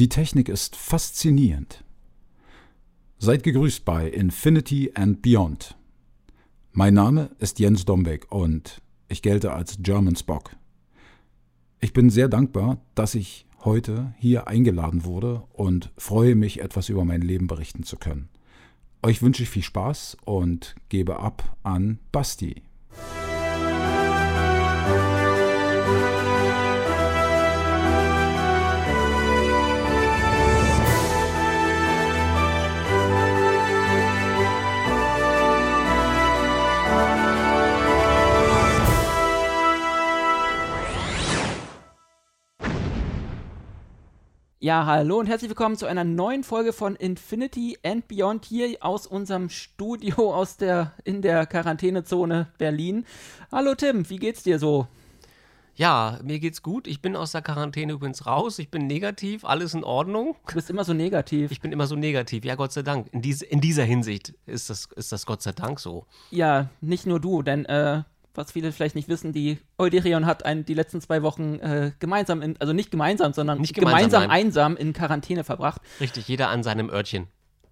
Die Technik ist faszinierend. Seid gegrüßt bei Infinity and Beyond. Mein Name ist Jens Dombeck und ich gelte als German Spock. Ich bin sehr dankbar, dass ich heute hier eingeladen wurde und freue mich, etwas über mein Leben berichten zu können. Euch wünsche ich viel Spaß und gebe ab an Basti. Ja, hallo und herzlich willkommen zu einer neuen Folge von Infinity and Beyond hier aus unserem Studio aus der in der Quarantänezone Berlin. Hallo Tim, wie geht's dir so? Ja, mir geht's gut. Ich bin aus der Quarantäne übrigens raus. Ich bin negativ, alles in Ordnung. Du bist immer so negativ. Ich bin immer so negativ, ja, Gott sei Dank. In, diese, in dieser Hinsicht ist das, ist das Gott sei Dank so. Ja, nicht nur du, denn äh, was viele vielleicht nicht wissen, die Euderion hat ein, die letzten zwei Wochen äh, gemeinsam, in, also nicht gemeinsam, sondern Nicht gemeinsam, gemeinsam, einsam in Quarantäne verbracht. Richtig, jeder an seinem Örtchen.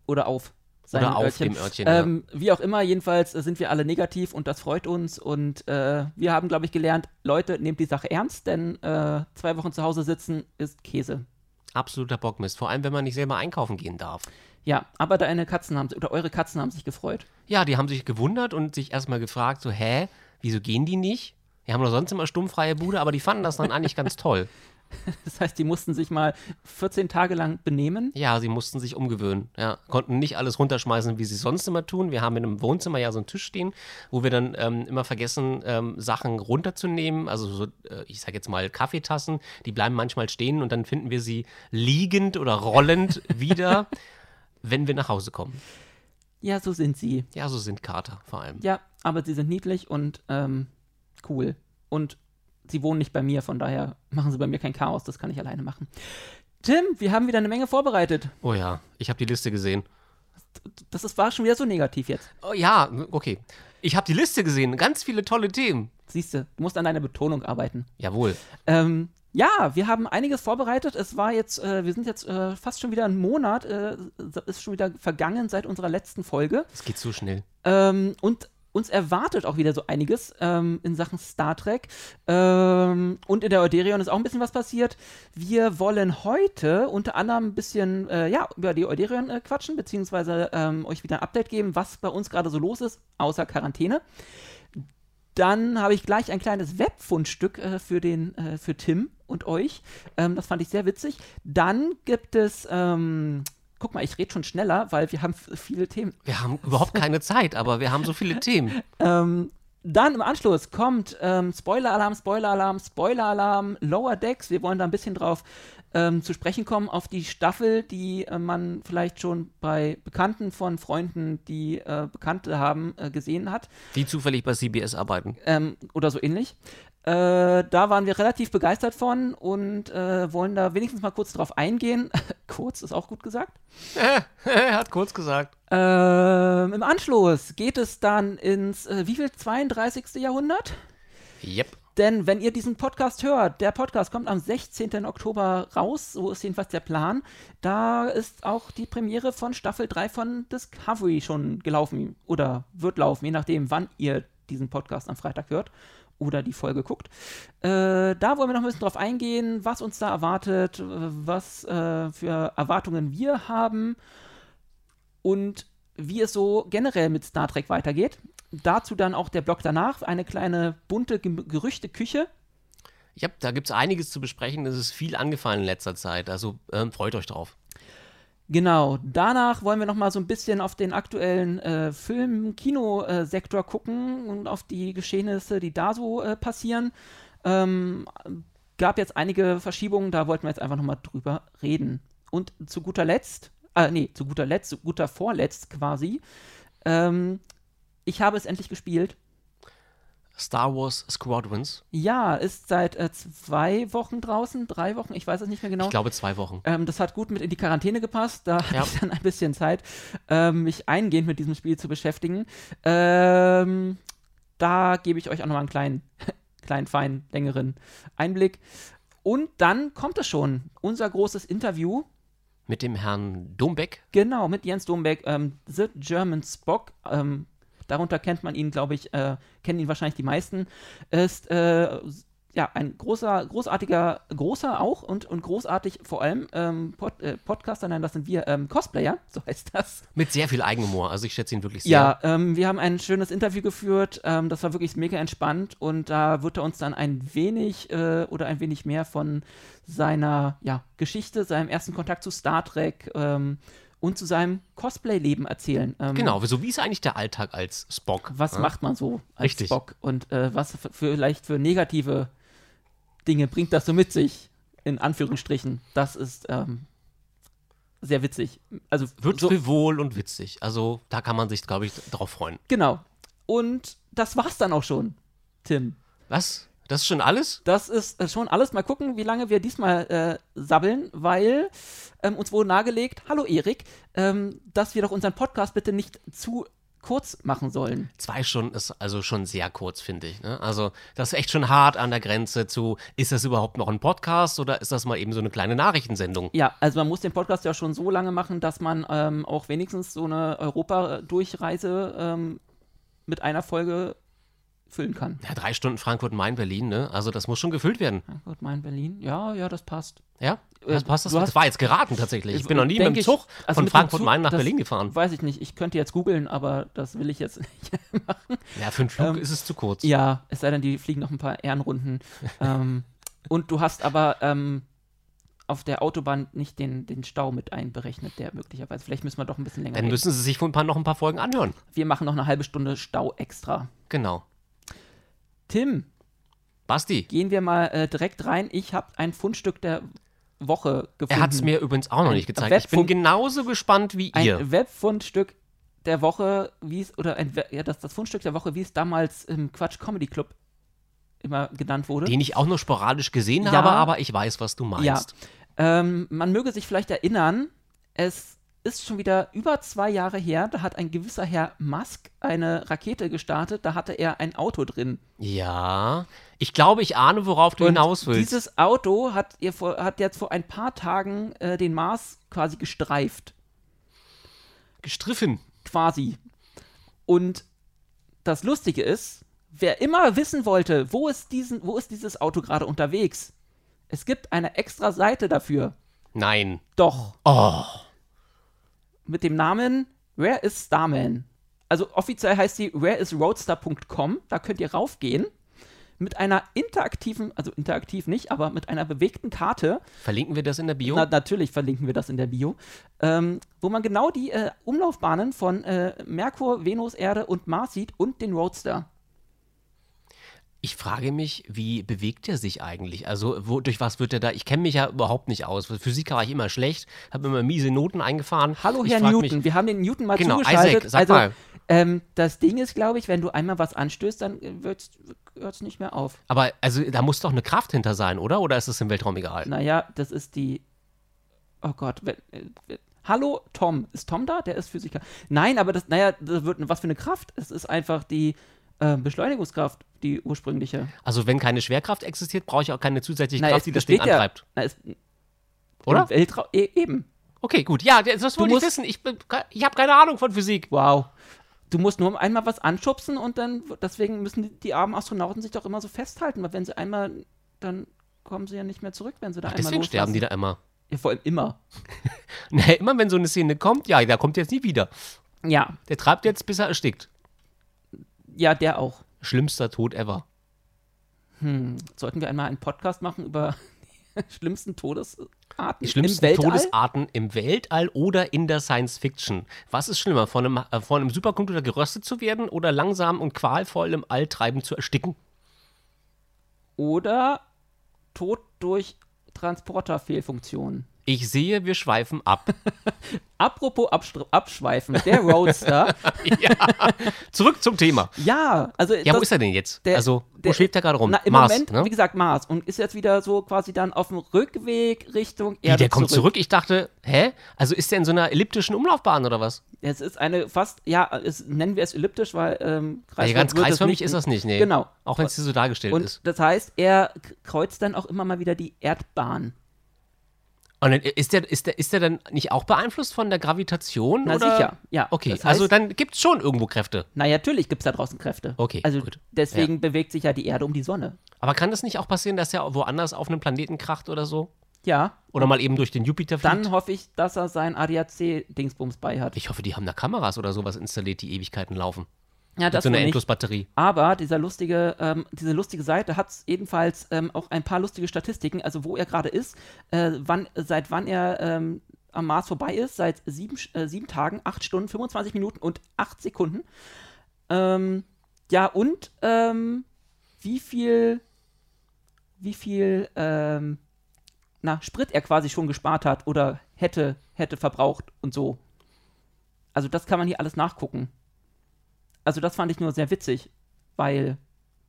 Oder auf. Oder auf Örtchen. dem Örtchen, Ähm, Wie auch immer, jedenfalls äh, sind wir alle negativ und das freut uns. Und äh, wir haben, glaube ich, gelernt, Leute, nehmt die Sache ernst, denn äh, zwei Wochen zu Hause sitzen ist Käse. Absoluter Bockmist. Vor allem, wenn man nicht selber einkaufen gehen darf. Ja, aber deine Katzen haben oder eure Katzen haben sich gefreut. Ja, die haben sich gewundert und sich erstmal gefragt, so, hä, wieso gehen die nicht? Die haben doch sonst immer stummfreie Bude, aber die fanden das dann eigentlich ganz toll. Das heißt, die mussten sich mal 14 Tage lang benehmen. Ja, sie mussten sich umgewöhnen. Ja, konnten nicht alles runterschmeißen, wie sie sonst immer tun. Wir haben in einem Wohnzimmer ja so einen Tisch stehen, wo wir dann ähm, immer vergessen, ähm, Sachen runterzunehmen. Also so, äh, ich sag jetzt mal Kaffeetassen, die bleiben manchmal stehen und dann finden wir sie liegend oder rollend wieder, wenn wir nach Hause kommen. Ja, so sind sie. Ja, so sind Kater vor allem. Ja, aber sie sind niedlich und ähm, cool. Und sie wohnen nicht bei mir, von daher machen sie bei mir kein Chaos, das kann ich alleine machen. Tim, wir haben wieder eine Menge vorbereitet. Oh ja, ich habe die Liste gesehen. Das ist, war schon wieder so negativ jetzt. Oh ja, okay. Ich habe die Liste gesehen, ganz viele tolle Themen. Siehst du, du musst an deiner Betonung arbeiten. Jawohl. Ähm, ja, wir haben einiges vorbereitet. Es war jetzt, äh, wir sind jetzt äh, fast schon wieder einen Monat, äh, ist schon wieder vergangen seit unserer letzten Folge. Es geht so schnell. Ähm, und uns erwartet auch wieder so einiges ähm, in Sachen Star Trek. Ähm, und in der Euderion ist auch ein bisschen was passiert. Wir wollen heute unter anderem ein bisschen äh, ja, über die Euderion äh, quatschen, beziehungsweise ähm, euch wieder ein Update geben, was bei uns gerade so los ist, außer Quarantäne. Dann habe ich gleich ein kleines Webfundstück äh, für, den, äh, für Tim und euch. Ähm, das fand ich sehr witzig. Dann gibt es, ähm, guck mal, ich rede schon schneller, weil wir haben viele Themen. Wir haben überhaupt keine Zeit, aber wir haben so viele Themen. Ähm, dann im Anschluss kommt ähm, Spoiler-Alarm, Spoiler-Alarm, Spoiler-Alarm, Lower Decks. Wir wollen da ein bisschen drauf ähm, zu sprechen kommen, auf die Staffel, die äh, man vielleicht schon bei Bekannten von Freunden, die äh, Bekannte haben, äh, gesehen hat. Die zufällig bei CBS arbeiten. ähm, oder so ähnlich. Äh, da waren wir relativ begeistert von und äh, wollen da wenigstens mal kurz drauf eingehen. kurz ist auch gut gesagt. er hat kurz gesagt. Ähm, Im Anschluss geht es dann ins, äh, wie viel, 32. Jahrhundert? Yep. Denn wenn ihr diesen Podcast hört, der Podcast kommt am 16. Oktober raus, so ist jedenfalls der Plan. Da ist auch die Premiere von Staffel 3 von Discovery schon gelaufen oder wird laufen, je nachdem, wann ihr diesen Podcast am Freitag hört oder die Folge guckt. Äh, da wollen wir noch ein bisschen drauf eingehen, was uns da erwartet, äh, was äh, für Erwartungen wir haben und wie es so generell mit Star Trek weitergeht. Dazu dann auch der Blog danach, eine kleine bunte Ge Gerüchteküche. Ja, da gibt es einiges zu besprechen. Es ist viel angefallen in letzter Zeit. Also ähm, freut euch drauf. Genau, danach wollen wir noch mal so ein bisschen auf den aktuellen äh, Film-Kino-Sektor gucken und auf die Geschehnisse, die da so äh, passieren. Ähm, gab jetzt einige Verschiebungen, da wollten wir jetzt einfach noch mal drüber reden. Und zu guter Letzt, äh, nee, zu guter Letzt, zu guter Vorletzt quasi, ähm, ich habe es endlich gespielt. Star Wars Squadrons. Ja, ist seit äh, zwei Wochen draußen, drei Wochen, ich weiß es nicht mehr genau. Ich glaube zwei Wochen. Ähm, das hat gut mit in die Quarantäne gepasst. Da hatte Ja. ich dann ein bisschen Zeit, ähm, mich eingehend mit diesem Spiel zu beschäftigen. Ähm, da gebe ich euch auch nochmal einen kleinen, kleinen, feinen, längeren Einblick. Und dann kommt es schon, unser großes Interview Mit dem Herrn Dombeck. Genau, mit Jens Dombeck, ähm, The German Spock. Darunter kennt man ihn, glaube ich, äh, kennen ihn wahrscheinlich die meisten. Ist äh, ja ein großer, großartiger, großer auch und, und großartig vor allem ähm, Pod, äh, Podcaster, nein, das sind wir, ähm, Cosplayer, so heißt das. Mit sehr viel Eigenhumor. Also ich schätze ihn wirklich sehr. Ja, ähm, wir haben ein schönes Interview geführt. Ähm, das war wirklich mega entspannt und da wird er uns dann ein wenig äh, oder ein wenig mehr von seiner ja, Geschichte, seinem ersten Kontakt zu Star Trek ähm, und zu seinem Cosplay-Leben erzählen. Ähm, Genau, so wie ist eigentlich der Alltag als Spock? Was Ja? macht man so als Richtig. Spock und äh, was f- vielleicht für negative Dinge bringt das so mit sich, in Anführungsstrichen. Das ist ähm, sehr witzig. Also Wird so, frivol und witzig. Also da kann man sich, glaube ich, drauf freuen. Genau. Und das war's dann auch schon, Tim. Was? Das ist schon alles? Das ist äh, schon alles. Mal gucken, wie lange wir diesmal äh, sabbeln, weil ähm, uns wurde nahegelegt, hallo Erik, ähm, dass wir doch unseren Podcast bitte nicht zu kurz machen sollen. Zwei Stunden ist also schon sehr kurz, finde ich. Ne? Also, das ist echt schon hart an der Grenze zu, ist das überhaupt noch ein Podcast oder ist das mal eben so eine kleine Nachrichtensendung? Ja, also man muss den Podcast ja schon so lange machen, dass man ähm, auch wenigstens so eine Europa-Durchreise ähm, mit einer Folge füllen kann. Ja, drei Stunden Frankfurt, Main, Berlin, ne? Also, das muss schon gefüllt werden. Gut, mein Berlin. Ja, ja, das passt. Ja? Das Äh, passt das? du hast- das war jetzt geraten tatsächlich. Ich bin noch nie mit dem ich- Zug also von Frankfurt, Zug, Main nach das Berlin gefahren. Weiß ich nicht. Ich könnte jetzt googeln, aber das will ich jetzt nicht. Ja, für einen Flug Ähm, ist es zu kurz. Ja, es sei denn, die fliegen noch ein paar Ehrenrunden. ähm, und du hast aber ähm, auf der Autobahn nicht den, den Stau mit einberechnet, der möglicherweise. Vielleicht müssen wir doch ein bisschen länger Dann reden. müssen Sie sich ein paar, noch ein paar Folgen anhören. Wir machen noch eine halbe Stunde Stau extra. Genau. Tim, Basti, gehen wir mal äh, direkt rein. Ich habe ein Fundstück der Woche gefunden. er hat es mir übrigens auch noch Ein nicht gezeigt. Ich bin genauso gespannt wie ein ihr. Webfundstück der Woche, wie es, oder ein, ja, das, das Fundstück der Woche, wie es damals im Quatsch Comedy Club immer genannt wurde. Den ich auch nur sporadisch gesehen Ja. habe, aber ich weiß, was du meinst. Ähm, man möge sich vielleicht erinnern, es ist schon wieder über zwei Jahre her, da hat ein gewisser Herr Musk eine Rakete gestartet, da hatte er ein Auto drin. Ja. Ich glaube, ich ahne, worauf du hinaus willst. dieses Auto hat, ihr vor, hat jetzt vor ein paar Tagen äh, den Mars quasi gestreift. Gestriffen. Quasi. Und das Lustige ist, wer immer wissen wollte, wo ist, diesen, wo ist dieses Auto gerade unterwegs, es gibt eine extra Seite dafür. Nein. Doch. Oh. Mit dem Namen Where is Starman? Also offiziell heißt sie whereisroadster.com. Da könnt ihr raufgehen. Mit einer interaktiven, also interaktiv nicht, aber mit einer bewegten Karte. Verlinken wir das in der Bio? Na, natürlich verlinken wir das in der Bio. Ähm, wo man genau die äh, Umlaufbahnen von äh, Merkur, Venus, Erde und Mars sieht und den Roadster. Ich frage mich, wie bewegt er sich eigentlich? Also, wo, durch was wird er da? Ich kenne mich ja überhaupt nicht aus. Physik war ich immer schlecht, habe immer miese Noten eingefahren. Hallo, Herr Newton. Mich, wir haben den Newton mal Genau, zugeschaltet. Isaac, sag also, mal. Ähm, das Ding ist, glaube ich, wenn du einmal was anstößt, dann hört es nicht mehr auf. aber also, da muss doch eine Kraft hinter sein, oder? Oder ist es im Weltraum egal? Naja, das ist die. Oh Gott. Wenn, äh, hallo, Tom. Ist Tom da? Der ist Physiker. Nein, aber das, naja, das wird was für eine Kraft. Es ist einfach die äh, Beschleunigungskraft, die ursprüngliche. Also, wenn keine Schwerkraft existiert, brauche ich auch keine zusätzliche Na, Kraft, die das Ding ja- antreibt. Na, es, Oder? e eben. Okay, gut. Ja, das wollte ich wissen. Ich, ich habe keine Ahnung von Physik. Wow. Du musst nur einmal was anschubsen und dann, deswegen müssen die, die armen Astronauten sich doch immer so festhalten, weil wenn sie einmal, dann kommen sie ja nicht mehr zurück, wenn sie da einmal Deswegen sterben die loslassen. da immer. Ja, vor allem immer. Nee, immer wenn so eine Szene kommt, ja, der kommt jetzt nie wieder. Ja, Der treibt jetzt, bis er erstickt. ja, der auch. Schlimmster Tod ever. Hm, sollten wir einmal einen Podcast machen über die schlimmsten Todesarten Die schlimmsten im Weltall? Todesarten im Weltall oder in der Science Fiction. Was ist schlimmer, von einem, äh, von einem Supercomputer geröstet zu werden oder langsam und qualvoll im All treiben zu ersticken? Oder Tod durch Transporterfehlfunktionen. Ich sehe, wir schweifen ab. Apropos Abschweifen, der Roadster. Zurück zum Thema. ja, also Ja, wo das- ist er denn jetzt? der- also, wo der- schwebt er gerade rum? Na, im Mars, Moment, ne? wie gesagt, Mars. Und ist jetzt wieder so quasi dann auf dem Rückweg Richtung Wie, Erde der kommt zurück. Ich dachte, hä? Also ist der in so einer elliptischen Umlaufbahn oder was? Es ist eine fast, ja, es, nennen wir es elliptisch, weil ähm, Ja, ganz kreisförmig ist das nicht, nee. Genau. Auch wenn es hier so dargestellt Und ist. das heißt, er kreuzt dann auch immer mal wieder die Erdbahn. Und dann ist der, ist, der, ist der dann nicht auch beeinflusst von der Gravitation? Na oder? sicher, ja. Okay, Das also heißt- dann gibt es schon irgendwo Kräfte. Na ja, natürlich gibt es da draußen Kräfte. Okay, Also gut. deswegen bewegt sich ja die Erde um die Sonne. Aber kann das nicht auch passieren, dass er woanders auf einem Planeten kracht oder so? Ja. Oder mal eben durch den Jupiter fliegt? Dann hoffe ich, dass er sein ADAC-Dingsbums bei hat. ich hoffe, die haben da Kameras oder sowas installiert, die Ewigkeiten laufen. Ja, das so nicht. Endlosbatterie. Aber dieser lustige, ähm, diese lustige Seite hat ebenfalls ähm, auch ein paar lustige Statistiken, also wo er gerade ist, äh, wann, seit wann er ähm, am Mars vorbei ist, seit sieben, äh, sieben Tagen, acht Stunden, 25 Minuten und acht Sekunden. Ähm, ja, und ähm, wie viel, wie viel, ähm, na, Sprit er quasi schon gespart hat oder hätte, hätte verbraucht und so. Also das kann man hier alles nachgucken. Also das fand ich nur sehr witzig, weil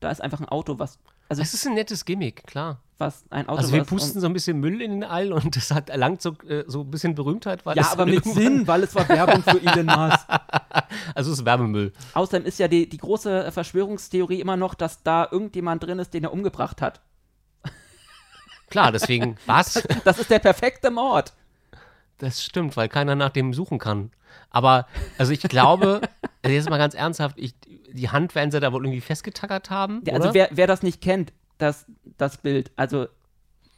da ist einfach ein Auto, was, also Es ist ein nettes Gimmick, klar. was ein Auto, Also wir pusten so ein bisschen Müll in den All und das hat erlangt so, äh, so ein bisschen Berühmtheit. Weil ja, aber mit Sinn, weil es war Werbung für Elon Musk. Also es ist Werbemüll. Außerdem ist ja die, die große Verschwörungstheorie immer noch, dass da irgendjemand drin ist, den er umgebracht hat. Klar, deswegen, was? Das ist der perfekte Mord. Das stimmt, weil keiner nach dem suchen kann. Aber, also ich glaube, also jetzt mal ganz ernsthaft, ich, die Hand werden sie da wohl irgendwie festgetackert haben. Ja, oder? also wer, wer das nicht kennt, das, das Bild, also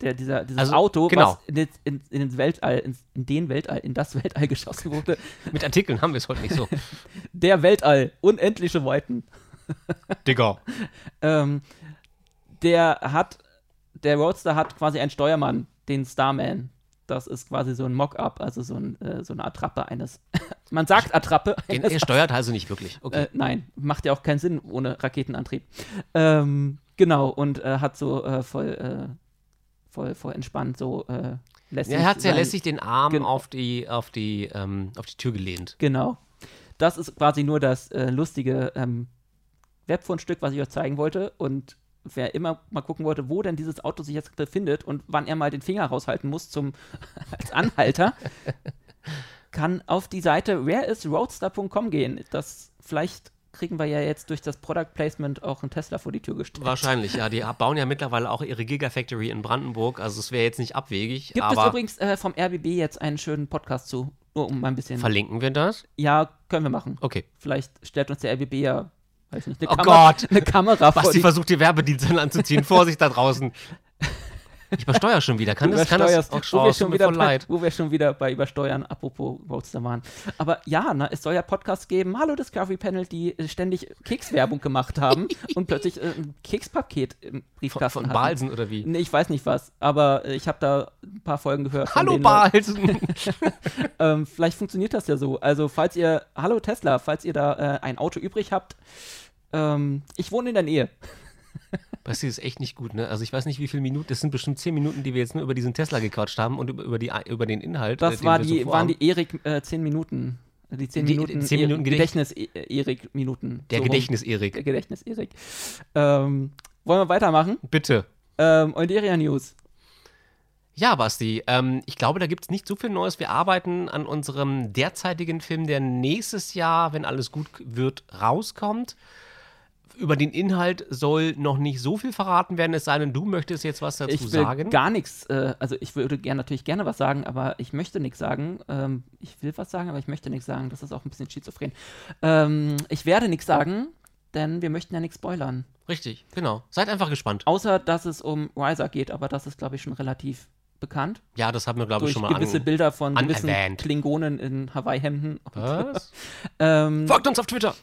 der, dieser, dieses Also, Auto, genau. was in, den- in, in, Weltall, in, in den Weltall, in das Weltall geschossen wurde, Mit Artikeln haben wir es heute nicht so. der Weltall, unendliche Weiten. Digga. ähm, der hat, der Roadster hat quasi einen Steuermann, den Starman. Das ist quasi so ein Mock-up, also so, ein, äh, so eine Attrappe eines. Man sagt Attrappe. Den, er steuert also nicht wirklich. Okay. Äh, nein, macht ja auch keinen Sinn ohne Raketenantrieb. Ähm, genau, und äh, hat so äh, voll, äh, voll, voll entspannt so äh, lässig. ja, er hat sehr lässig den Arm auf die, auf, die, ähm, auf die Tür gelehnt. Genau. Das ist quasi nur das äh, lustige ähm, Webfundstück, was ich euch zeigen wollte. Und wer immer mal gucken wollte, wo denn dieses Auto sich jetzt befindet und wann er mal den Finger raushalten muss zum als Anhalter, kann auf die Seite whereisroadster.com gehen. Das vielleicht kriegen wir ja jetzt durch das Product Placement auch einen Tesla vor die Tür gestellt. Wahrscheinlich, ja. Die bauen ja mittlerweile auch ihre Gigafactory in Brandenburg. Also es wäre jetzt nicht abwegig. Gibt es übrigens äh, vom RBB jetzt einen schönen Podcast zu, nur um mal ein bisschen. verlinken wir das? ja, können wir machen. Okay. Vielleicht stellt uns der RBB ja, weiß nicht, eine, Oh Kamera, Gott. eine Kamera Basti die versucht, die Werbedienste anzuziehen. Vorsicht da draußen. Ich übersteuere schon wieder. Kann das, kann das auch wo, wir schon wieder bei, leid. wo wir schon wieder bei Übersteuern, apropos Roadster waren. Aber ja, ne, es soll ja Podcasts geben, hallo Discovery Panel, die äh, ständig Kekswerbung gemacht haben und plötzlich äh, ein Kekspaket im Von, Briefkasten von hatten. Balsen oder wie? Nee, ich weiß nicht was, aber äh, ich habe da ein paar Folgen gehört. von Hallo. Balsen! Ähm, vielleicht funktioniert das ja so. Also, falls ihr, hallo Tesla, falls ihr da äh, ein Auto übrig habt, ähm, ich wohne in der Nähe. Basti ist echt nicht gut, ne? Also ich weiß nicht, wie viele Minuten, das sind bestimmt zehn Minuten, die wir jetzt nur über diesen Tesla gequatscht haben und über, über, die, über den Inhalt. äh, Das den war so die, vorhaben. waren die Erik äh, 10 Minuten. Die 10 Die- Minuten, 10 Minuten Gedächtnis Erik Minuten. Der So. Gedächtnis-Erik. Der Gedächtnis Erik. Ähm, wollen wir weitermachen? Bitte. Ähm, Euderia News. Ja, Basti, ähm, ich glaube, da gibt es nicht so viel Neues. Wir arbeiten an unserem derzeitigen Film, der nächstes Jahr, wenn alles gut wird, rauskommt. Über den Inhalt soll noch nicht so viel verraten werden, es sei denn, du möchtest jetzt was dazu Ich will sagen. gar nichts, äh, also ich würde gern, natürlich gerne was sagen, aber ich möchte nichts sagen. Ähm, ich will was sagen, aber ich möchte nichts sagen. Das ist auch ein bisschen schizophren. Ähm, ich werde nichts sagen, denn wir möchten ja nichts spoilern. Richtig, genau. Seid einfach gespannt. Außer, dass es um Riser geht, aber das ist, glaube ich, schon relativ bekannt. Ja, das haben wir, glaube ich, schon mal gewisse an. Bilder von gewissen. Klingonen in Hawaii-Hemden. Was? ähm, Folgt uns auf Twitter.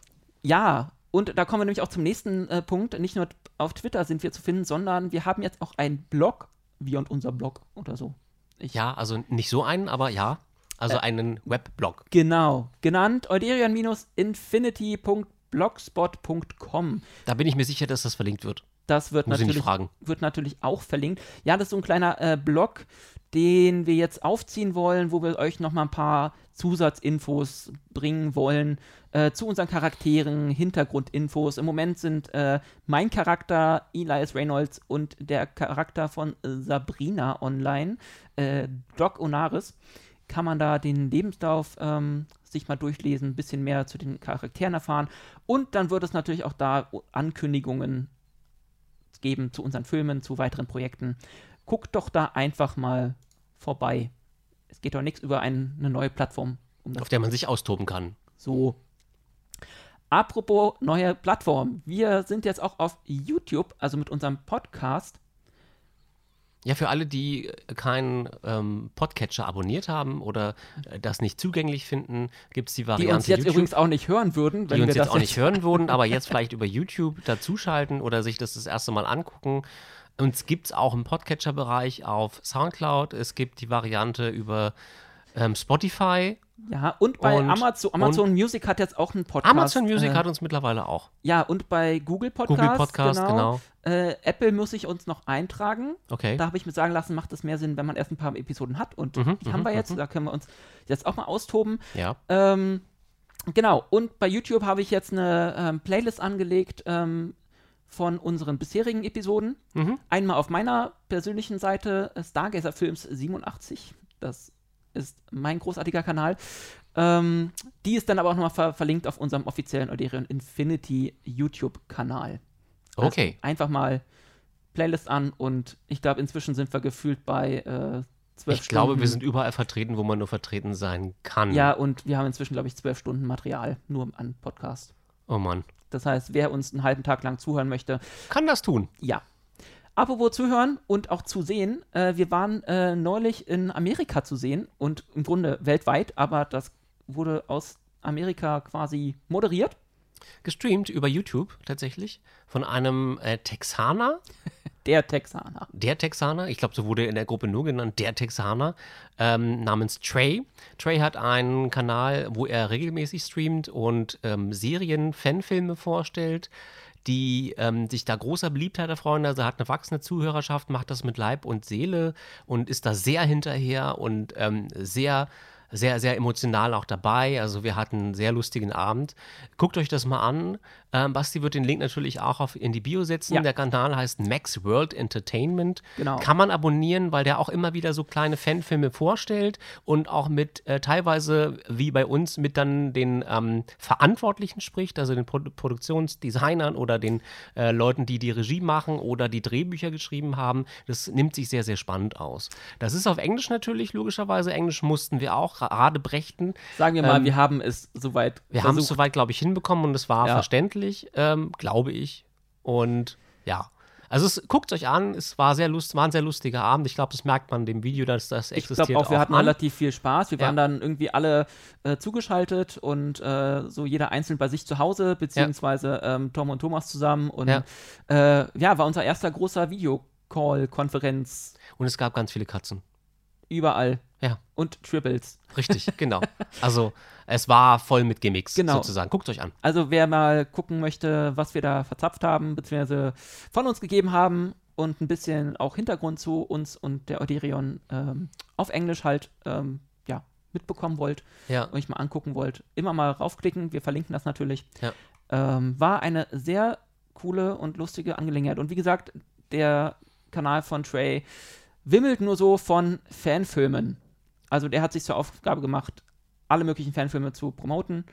Ja, und da kommen wir nämlich auch zum nächsten äh, Punkt. Nicht nur auf Twitter sind wir zu finden, sondern wir haben jetzt auch einen Blog, wir und unser Blog oder so. Ich, Ja, also nicht so einen, aber ja. Also Äh, einen Webblog. Genau, genannt euderian-infinity.blogspot.com. Da bin ich mir sicher, dass das verlinkt wird. Das wird Muss natürlich, fragen. wird natürlich auch verlinkt. Ja, das ist so ein kleiner äh, Blog, den wir jetzt aufziehen wollen, wo wir euch noch mal ein paar Zusatzinfos bringen wollen äh, zu unseren Charakteren, Hintergrundinfos. Im Moment sind äh, mein Charakter Elias Reynolds und der Charakter von Sabrina online, äh, Doc Onaris. Kann man da den Lebenslauf ähm, sich mal durchlesen, ein bisschen mehr zu den Charakteren erfahren. Und dann wird es natürlich auch da Ankündigungen geben zu unseren Filmen, zu weiteren Projekten. Guckt doch da einfach mal vorbei. es geht doch nichts über ein, eine neue Plattform. Um auf der man sich austoben kann. So. Apropos neue Plattform. Wir sind jetzt auch auf YouTube, also mit unserem Podcast. Ja, für alle, die keinen ähm, Podcatcher abonniert haben oder äh, das nicht zugänglich finden, gibt es die Variante. Die uns jetzt YouTube, übrigens auch nicht hören würden, wenn die uns wir jetzt auch nicht hören würden, aber jetzt vielleicht über YouTube dazuschalten oder sich das das erste Mal angucken. Uns gibt es auch im Podcatcher-Bereich auf Soundcloud. Es gibt die Variante über ähm, Spotify ja, und bei und, Amazon, Amazon Music hat jetzt auch einen Podcast. Amazon Music äh, hat uns mittlerweile auch. Ja, und bei Google Podcast. Google Podcast, genau. genau. Äh, Apple muss ich uns noch eintragen. Okay. Da habe ich mir sagen lassen, macht es mehr Sinn, wenn man erst ein paar Episoden hat. Und mhm, die haben wir mhm, jetzt. Mhm. Da können wir uns jetzt auch mal austoben. Ja. Ähm, genau. Und bei YouTube habe ich jetzt eine ähm, Playlist angelegt. Ähm, von unseren bisherigen Episoden. Mhm. Einmal auf meiner persönlichen Seite Stargazer Films 87. Das ist mein großartiger Kanal. Ähm, die ist dann aber auch nochmal ver verlinkt auf unserem offiziellen Oderion Infinity YouTube-Kanal. Also okay. Einfach mal Playlist an und ich glaube, inzwischen sind wir gefühlt bei äh, zwölf Ich Stunden. glaube, wir sind überall vertreten, wo man nur vertreten sein kann. Ja, und wir haben inzwischen, glaube ich, zwölf Stunden Material nur an Podcast. Oh Mann. Das heißt, wer uns einen halben Tag lang zuhören möchte, kann das tun. Ja, Apropos zuhören und auch zu sehen, äh, wir waren äh, neulich in Amerika zu sehen und im Grunde weltweit, aber das wurde aus Amerika quasi moderiert. Gestreamt über YouTube tatsächlich von einem äh, Texaner. Der Texaner. Der Texaner, ich glaube, so wurde in der Gruppe nur genannt, der Texaner, ähm, namens Trey. Trey hat einen Kanal, wo er regelmäßig streamt und ähm, Serien, Fanfilme vorstellt die ähm, sich da großer Beliebtheit erfreuen. Also hat eine wachsende Zuhörerschaft, macht das mit Leib und Seele und ist da sehr hinterher und ähm, sehr sehr, sehr emotional auch dabei. Also wir hatten einen sehr lustigen Abend. Guckt euch das mal an. Ähm, Basti wird den Link natürlich auch auf, in die Bio setzen. Ja. Der Kanal heißt Max World Entertainment. Genau. Kann man abonnieren, weil der auch immer wieder so kleine Fanfilme vorstellt und auch mit äh, teilweise, wie bei uns, mit dann den ähm, Verantwortlichen spricht, also den Pro Produktionsdesignern oder den äh, Leuten, die die Regie machen oder die Drehbücher geschrieben haben. Das nimmt sich sehr, sehr spannend aus. Das ist auf Englisch natürlich, logischerweise. Englisch mussten wir auch gerade brächten. Sagen wir mal, ähm, wir haben es soweit Wir haben es soweit, glaube ich, hinbekommen und es war ja. verständlich verständlich, ähm, glaube ich. Und ja. Also es, guckt euch an, es war, sehr lust, war ein sehr lustiger Abend. Ich glaube, das merkt man dem Video, dass das existiert. Ich glaube auch, wir hatten an. relativ viel Spaß. Wir ja. waren dann irgendwie alle äh, zugeschaltet und äh, so jeder einzeln bei sich zu Hause, beziehungsweise ja. ähm, Tom und Thomas zusammen. Und ja. Äh, ja, war unser erster großer Videocall-Konferenz. Und es gab ganz viele Katzen. Überall. Ja. Und Triples. Richtig, genau. Also es war voll mit Gimmicks genau. sozusagen. Guckt euch an. Also wer mal gucken möchte, was wir da verzapft haben, beziehungsweise von uns gegeben haben und ein bisschen auch Hintergrund zu uns und der Oderion ähm, auf Englisch halt ähm, ja, mitbekommen wollt, ja. euch mal angucken wollt, immer mal raufklicken. Wir verlinken das natürlich. Ja. Ähm, war eine sehr coole und lustige Angelegenheit. Und wie gesagt, der Kanal von Trey wimmelt nur so von Fanfilmen. Also der hat sich zur Aufgabe gemacht, alle möglichen Fanfilme zu promoten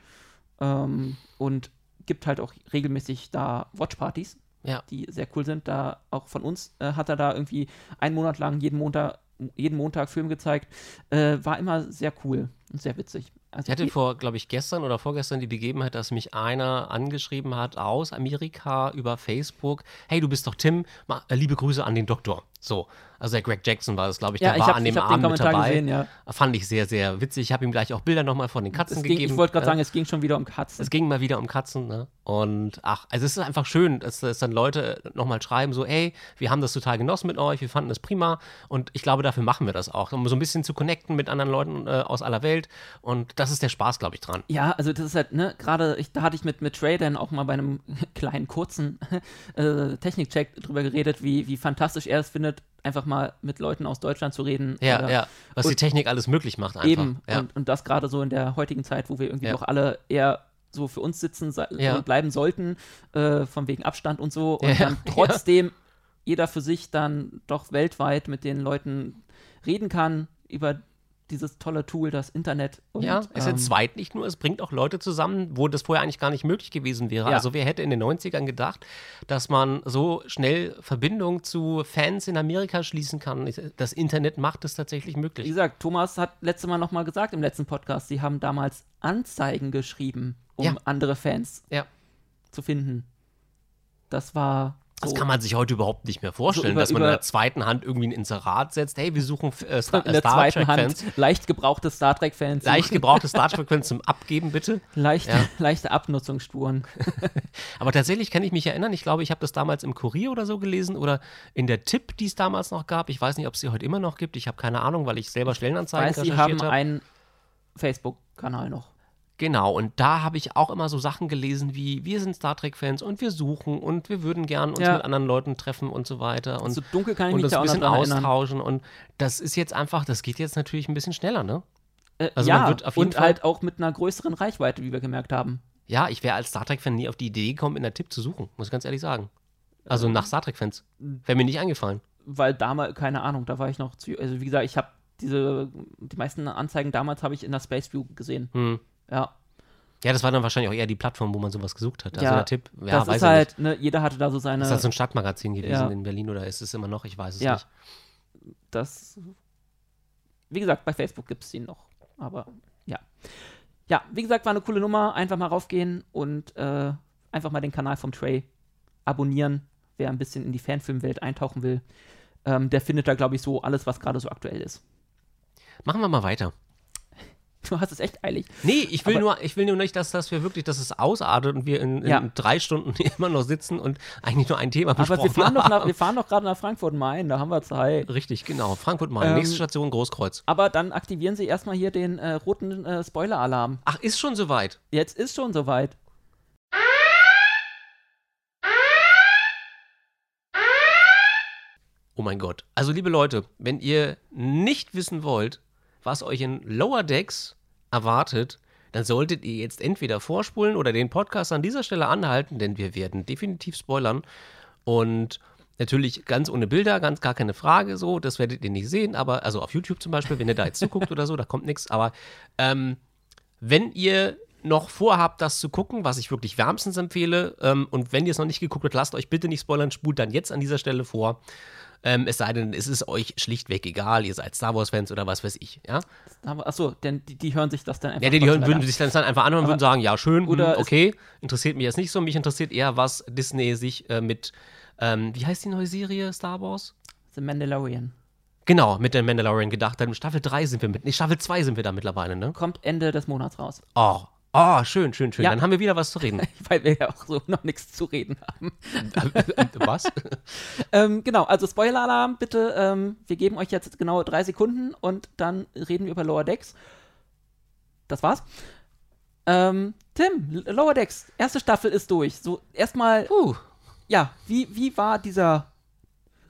ähm, und gibt halt auch regelmäßig da Watchpartys, ja. die sehr cool sind. Da auch von uns äh, hat er da irgendwie einen Monat lang jeden Montag, jeden Montag Film gezeigt. Äh, war immer sehr cool und sehr witzig. Also ich hatte vor, glaube ich, gestern oder vorgestern die Begebenheit, dass mich einer angeschrieben hat aus Amerika über Facebook. Hey, du bist doch Tim, äh, liebe Grüße an den Doktor. So, also der Greg Jackson war das, glaube ich, der ja, war hab, an dem Abend mit dabei. Gesehen, ja. Fand ich sehr, sehr witzig. Ich habe ihm gleich auch Bilder nochmal von den Katzen ging, gegeben. Ich wollte gerade sagen, es ging schon wieder um Katzen. Es ging mal wieder um Katzen, ne? Und ach, also es ist einfach schön, dass, dass dann Leute nochmal schreiben, so, hey, wir haben das total genossen mit euch, wir fanden das prima. Und ich glaube, dafür machen wir das auch, um so ein bisschen zu connecten mit anderen Leuten äh, aus aller Welt. Und das ist der Spaß, glaube ich, dran. Ja, also das ist halt, ne, gerade, da hatte ich mit, mit Trey dann auch mal bei einem kleinen, kurzen äh, Technikcheck drüber geredet, wie, wie fantastisch er es findet, einfach mal mit Leuten aus Deutschland zu reden. Ja, oder, ja. Was die Technik alles möglich macht einfach. Eben. Ja. Und, und das gerade so in der heutigen Zeit, wo wir irgendwie ja. doch alle eher so für uns sitzen ja. und bleiben sollten, äh, von wegen Abstand und so. Und dann trotzdem jeder für sich dann doch weltweit mit den Leuten reden kann über dieses tolle Tool, das Internet. Und, ja, es ähm, entzweit nicht nur, es bringt auch Leute zusammen, wo das vorher eigentlich gar nicht möglich gewesen wäre. Ja. Also wer hätte in den 90ern gedacht, dass man so schnell Verbindung zu Fans in Amerika schließen kann. Das Internet macht es tatsächlich Wie möglich. gesagt, Thomas hat letztes Mal nochmal gesagt im letzten Podcast, sie haben damals Anzeigen geschrieben, um Ja. andere Fans Ja. zu finden. Das war. So. Das kann man sich heute überhaupt nicht mehr vorstellen, über- dass man in der zweiten Hand irgendwie ein Inserat setzt. Hey, wir suchen äh, Star, in der Star zweiten Hand Trek-Fans. leicht gebrauchte Star Trek-Fans. Leicht gebrauchte Star Trek-Fans zum Abgeben, bitte. Leichte, Ja. leichte Abnutzungsspuren. Aber tatsächlich kann ich mich erinnern, ich glaube, ich habe das damals im Kurier oder so gelesen oder in der Tipp, die es damals noch gab. Ich weiß nicht, ob es sie heute immer noch gibt. Ich habe keine Ahnung, weil ich selber Stellenanzeigen Weiß, sie haben habe. einen Facebook-Kanal noch. Genau, und da habe ich auch immer so Sachen gelesen wie, wir sind Star Trek-Fans und wir suchen und wir würden gern uns Ja. mit anderen Leuten treffen und so weiter. Und, so dunkel kann ich und mich da ein auch noch bisschen dran erinnern. austauschen. Und das ist jetzt einfach, das geht jetzt natürlich ein bisschen schneller, ne? Äh, Also ja, man wird auf jeden und Fall- halt auch mit einer größeren Reichweite, wie wir gemerkt haben. Ja, ich wäre als Star Trek-Fan nie auf die Idee gekommen, in der Tipp zu suchen, muss ich ganz ehrlich sagen. Also nach Star Trek-Fans. Wäre mir nicht eingefallen. Weil damals, keine Ahnung, da war ich noch zu. Also, wie gesagt, ich habe diese. Die meisten Anzeigen damals habe ich in der Space View gesehen. Hm. Ja. Ja, das war dann wahrscheinlich auch eher die Plattform, wo man sowas gesucht hat. Also Ja, der Tipp, ja, das weiß ist halt, nicht. ne, jeder hatte da so seine. Ist das so ein Stadtmagazin gewesen Ja. in Berlin oder ist es immer noch? Ich weiß es Ja. nicht. das. Wie gesagt, bei Facebook gibt es ihn noch. Aber ja. Ja, wie gesagt, war eine coole Nummer. Einfach mal raufgehen und äh, einfach mal den Kanal vom Trey abonnieren. Wer ein bisschen in die Fanfilmwelt eintauchen will, ähm, der findet da, glaube ich, so alles, was gerade so aktuell ist. Machen wir mal weiter. Du hast es echt eilig. Nee, ich will, Aber- nur, ich will nur nicht, dass das wir wirklich, dass es ausartet und wir in, in Ja. drei Stunden immer noch sitzen und eigentlich nur ein Thema Aber besprochen wir fahren, doch haben. nach, wir fahren doch gerade nach Frankfurt Main, da haben wir Zeit. Richtig, genau. Frankfurt Main. Ähm, Nächste Station Großkreuz. Aber dann aktivieren Sie erstmal hier den äh, roten äh, Spoiler-Alarm. Ach, ist schon soweit. Jetzt ist schon soweit. Oh mein Gott. Also, liebe Leute, wenn ihr nicht wissen wollt, was euch in Lower Decks erwartet, dann solltet ihr jetzt entweder vorspulen oder den Podcast an dieser Stelle anhalten, denn wir werden definitiv spoilern. Und natürlich ganz ohne Bilder, ganz gar keine Frage so, das werdet ihr nicht sehen, aber also auf YouTube zum Beispiel, wenn ihr da jetzt zuguckt oder so, da kommt nichts. Aber ähm, wenn ihr noch vorhabt, das zu gucken, was ich wirklich wärmstens empfehle, ähm, und wenn ihr es noch nicht geguckt habt, lasst euch bitte nicht spoilern, spult dann jetzt an dieser Stelle vor. Ähm, es sei denn, es ist euch schlichtweg egal, ihr seid Star Wars-Fans oder was weiß ich, ja? Achso, denn die, die hören sich das dann einfach Ja, die, die hören, würden sich dann, dann einfach anhören und würden sagen, ja, schön, hm, Oder okay, interessiert mich jetzt nicht so, mich interessiert eher, was Disney sich äh, mit, ähm, wie heißt die neue Serie, Star Wars? The Mandalorian. Genau, mit der Mandalorian gedacht hat. Staffel 3 sind wir mit, nee, Staffel 2 sind wir da mittlerweile, ne? Kommt Ende des Monats raus. Oh, oh, schön, schön, schön. Ja. Dann haben wir wieder was zu reden. Weil wir ja auch so noch nichts zu reden haben. was? Ähm, genau, also Spoiler-Alarm, bitte. Ähm, wir geben euch jetzt genau drei Sekunden und dann reden wir über Lower Decks. Das war's. Ähm, Tim, Lower Decks, erste Staffel ist durch. So, erstmal, Puh. ja, wie, wie war dieser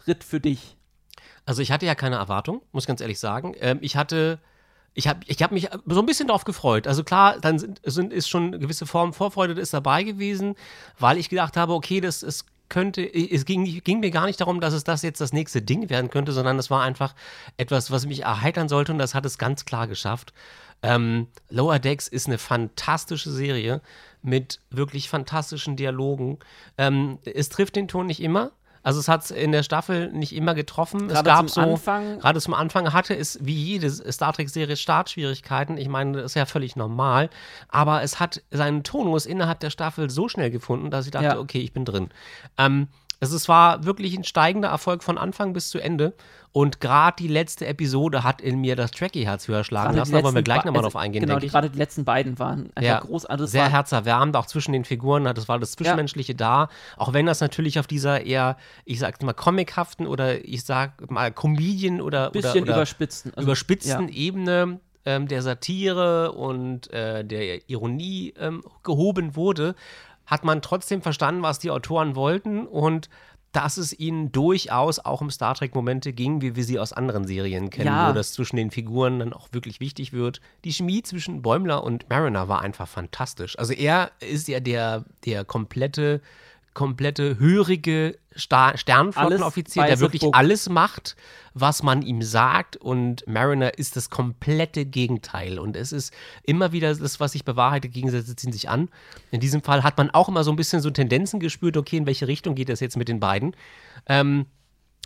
Ritt für dich? Also ich hatte ja keine Erwartung, muss ganz ehrlich sagen. Ähm, ich hatte, ich habe ich hab mich so ein bisschen darauf gefreut. Also klar, dann sind, sind, ist schon eine gewisse Form Vorfreude ist dabei gewesen, weil ich gedacht habe, okay, das es könnte, es ging, ging mir gar nicht darum, dass es das jetzt das nächste Ding werden könnte, sondern es war einfach etwas, was mich erheitern sollte und das hat es ganz klar geschafft. Ähm, Lower Decks ist eine fantastische Serie mit wirklich fantastischen Dialogen. Ähm, es trifft den Ton nicht immer. Also es hat es in der Staffel nicht immer getroffen. es Gerade gab zum so, Anfang- gerade zum Anfang hatte es wie jede Star Trek-Serie Startschwierigkeiten. Ich meine, das ist ja völlig normal. Aber es hat seinen Tonus innerhalb der Staffel so schnell gefunden, dass ich dachte, Ja. okay, ich bin drin. Ähm, es ist- war wirklich ein steigender Erfolg von Anfang bis zu Ende. Und gerade die letzte Episode hat in mir das Trekkie-Herz höher schlagen Gerade lassen. Da wollen wir gleich nochmal also, drauf eingehen, Genau, die, gerade die letzten beiden waren einfach Ja, groß. Also es sehr war, herzerwärmend, auch zwischen den Figuren. Das war das Zwischenmenschliche da. Auch wenn das natürlich auf dieser eher, ich sag mal, comichaften oder ich sag mal, Comedian oder, bisschen oder, oder überspitzen. Also, überspitzten ja. Ebene ähm, der Satire und äh, der Ironie ähm, gehoben wurde, hat man trotzdem verstanden, was die Autoren wollten und dass es ihnen durchaus auch um Star Trek Momente ging, wie wir sie aus anderen Serien kennen, Ja. wo das zwischen den Figuren dann auch wirklich wichtig wird. Die Chemie zwischen Bäumler und Mariner war einfach fantastisch. Also er ist ja der, der komplette komplette hörige Sta Sternflottenoffizier, der wirklich Buck. alles macht, was man ihm sagt. Und Mariner ist das komplette Gegenteil. Und es ist immer wieder das, was sich bewahrheitet, Gegensätze ziehen sich an. In diesem Fall hat man auch immer so ein bisschen so Tendenzen gespürt, okay, in welche Richtung geht das jetzt mit den beiden. Ähm,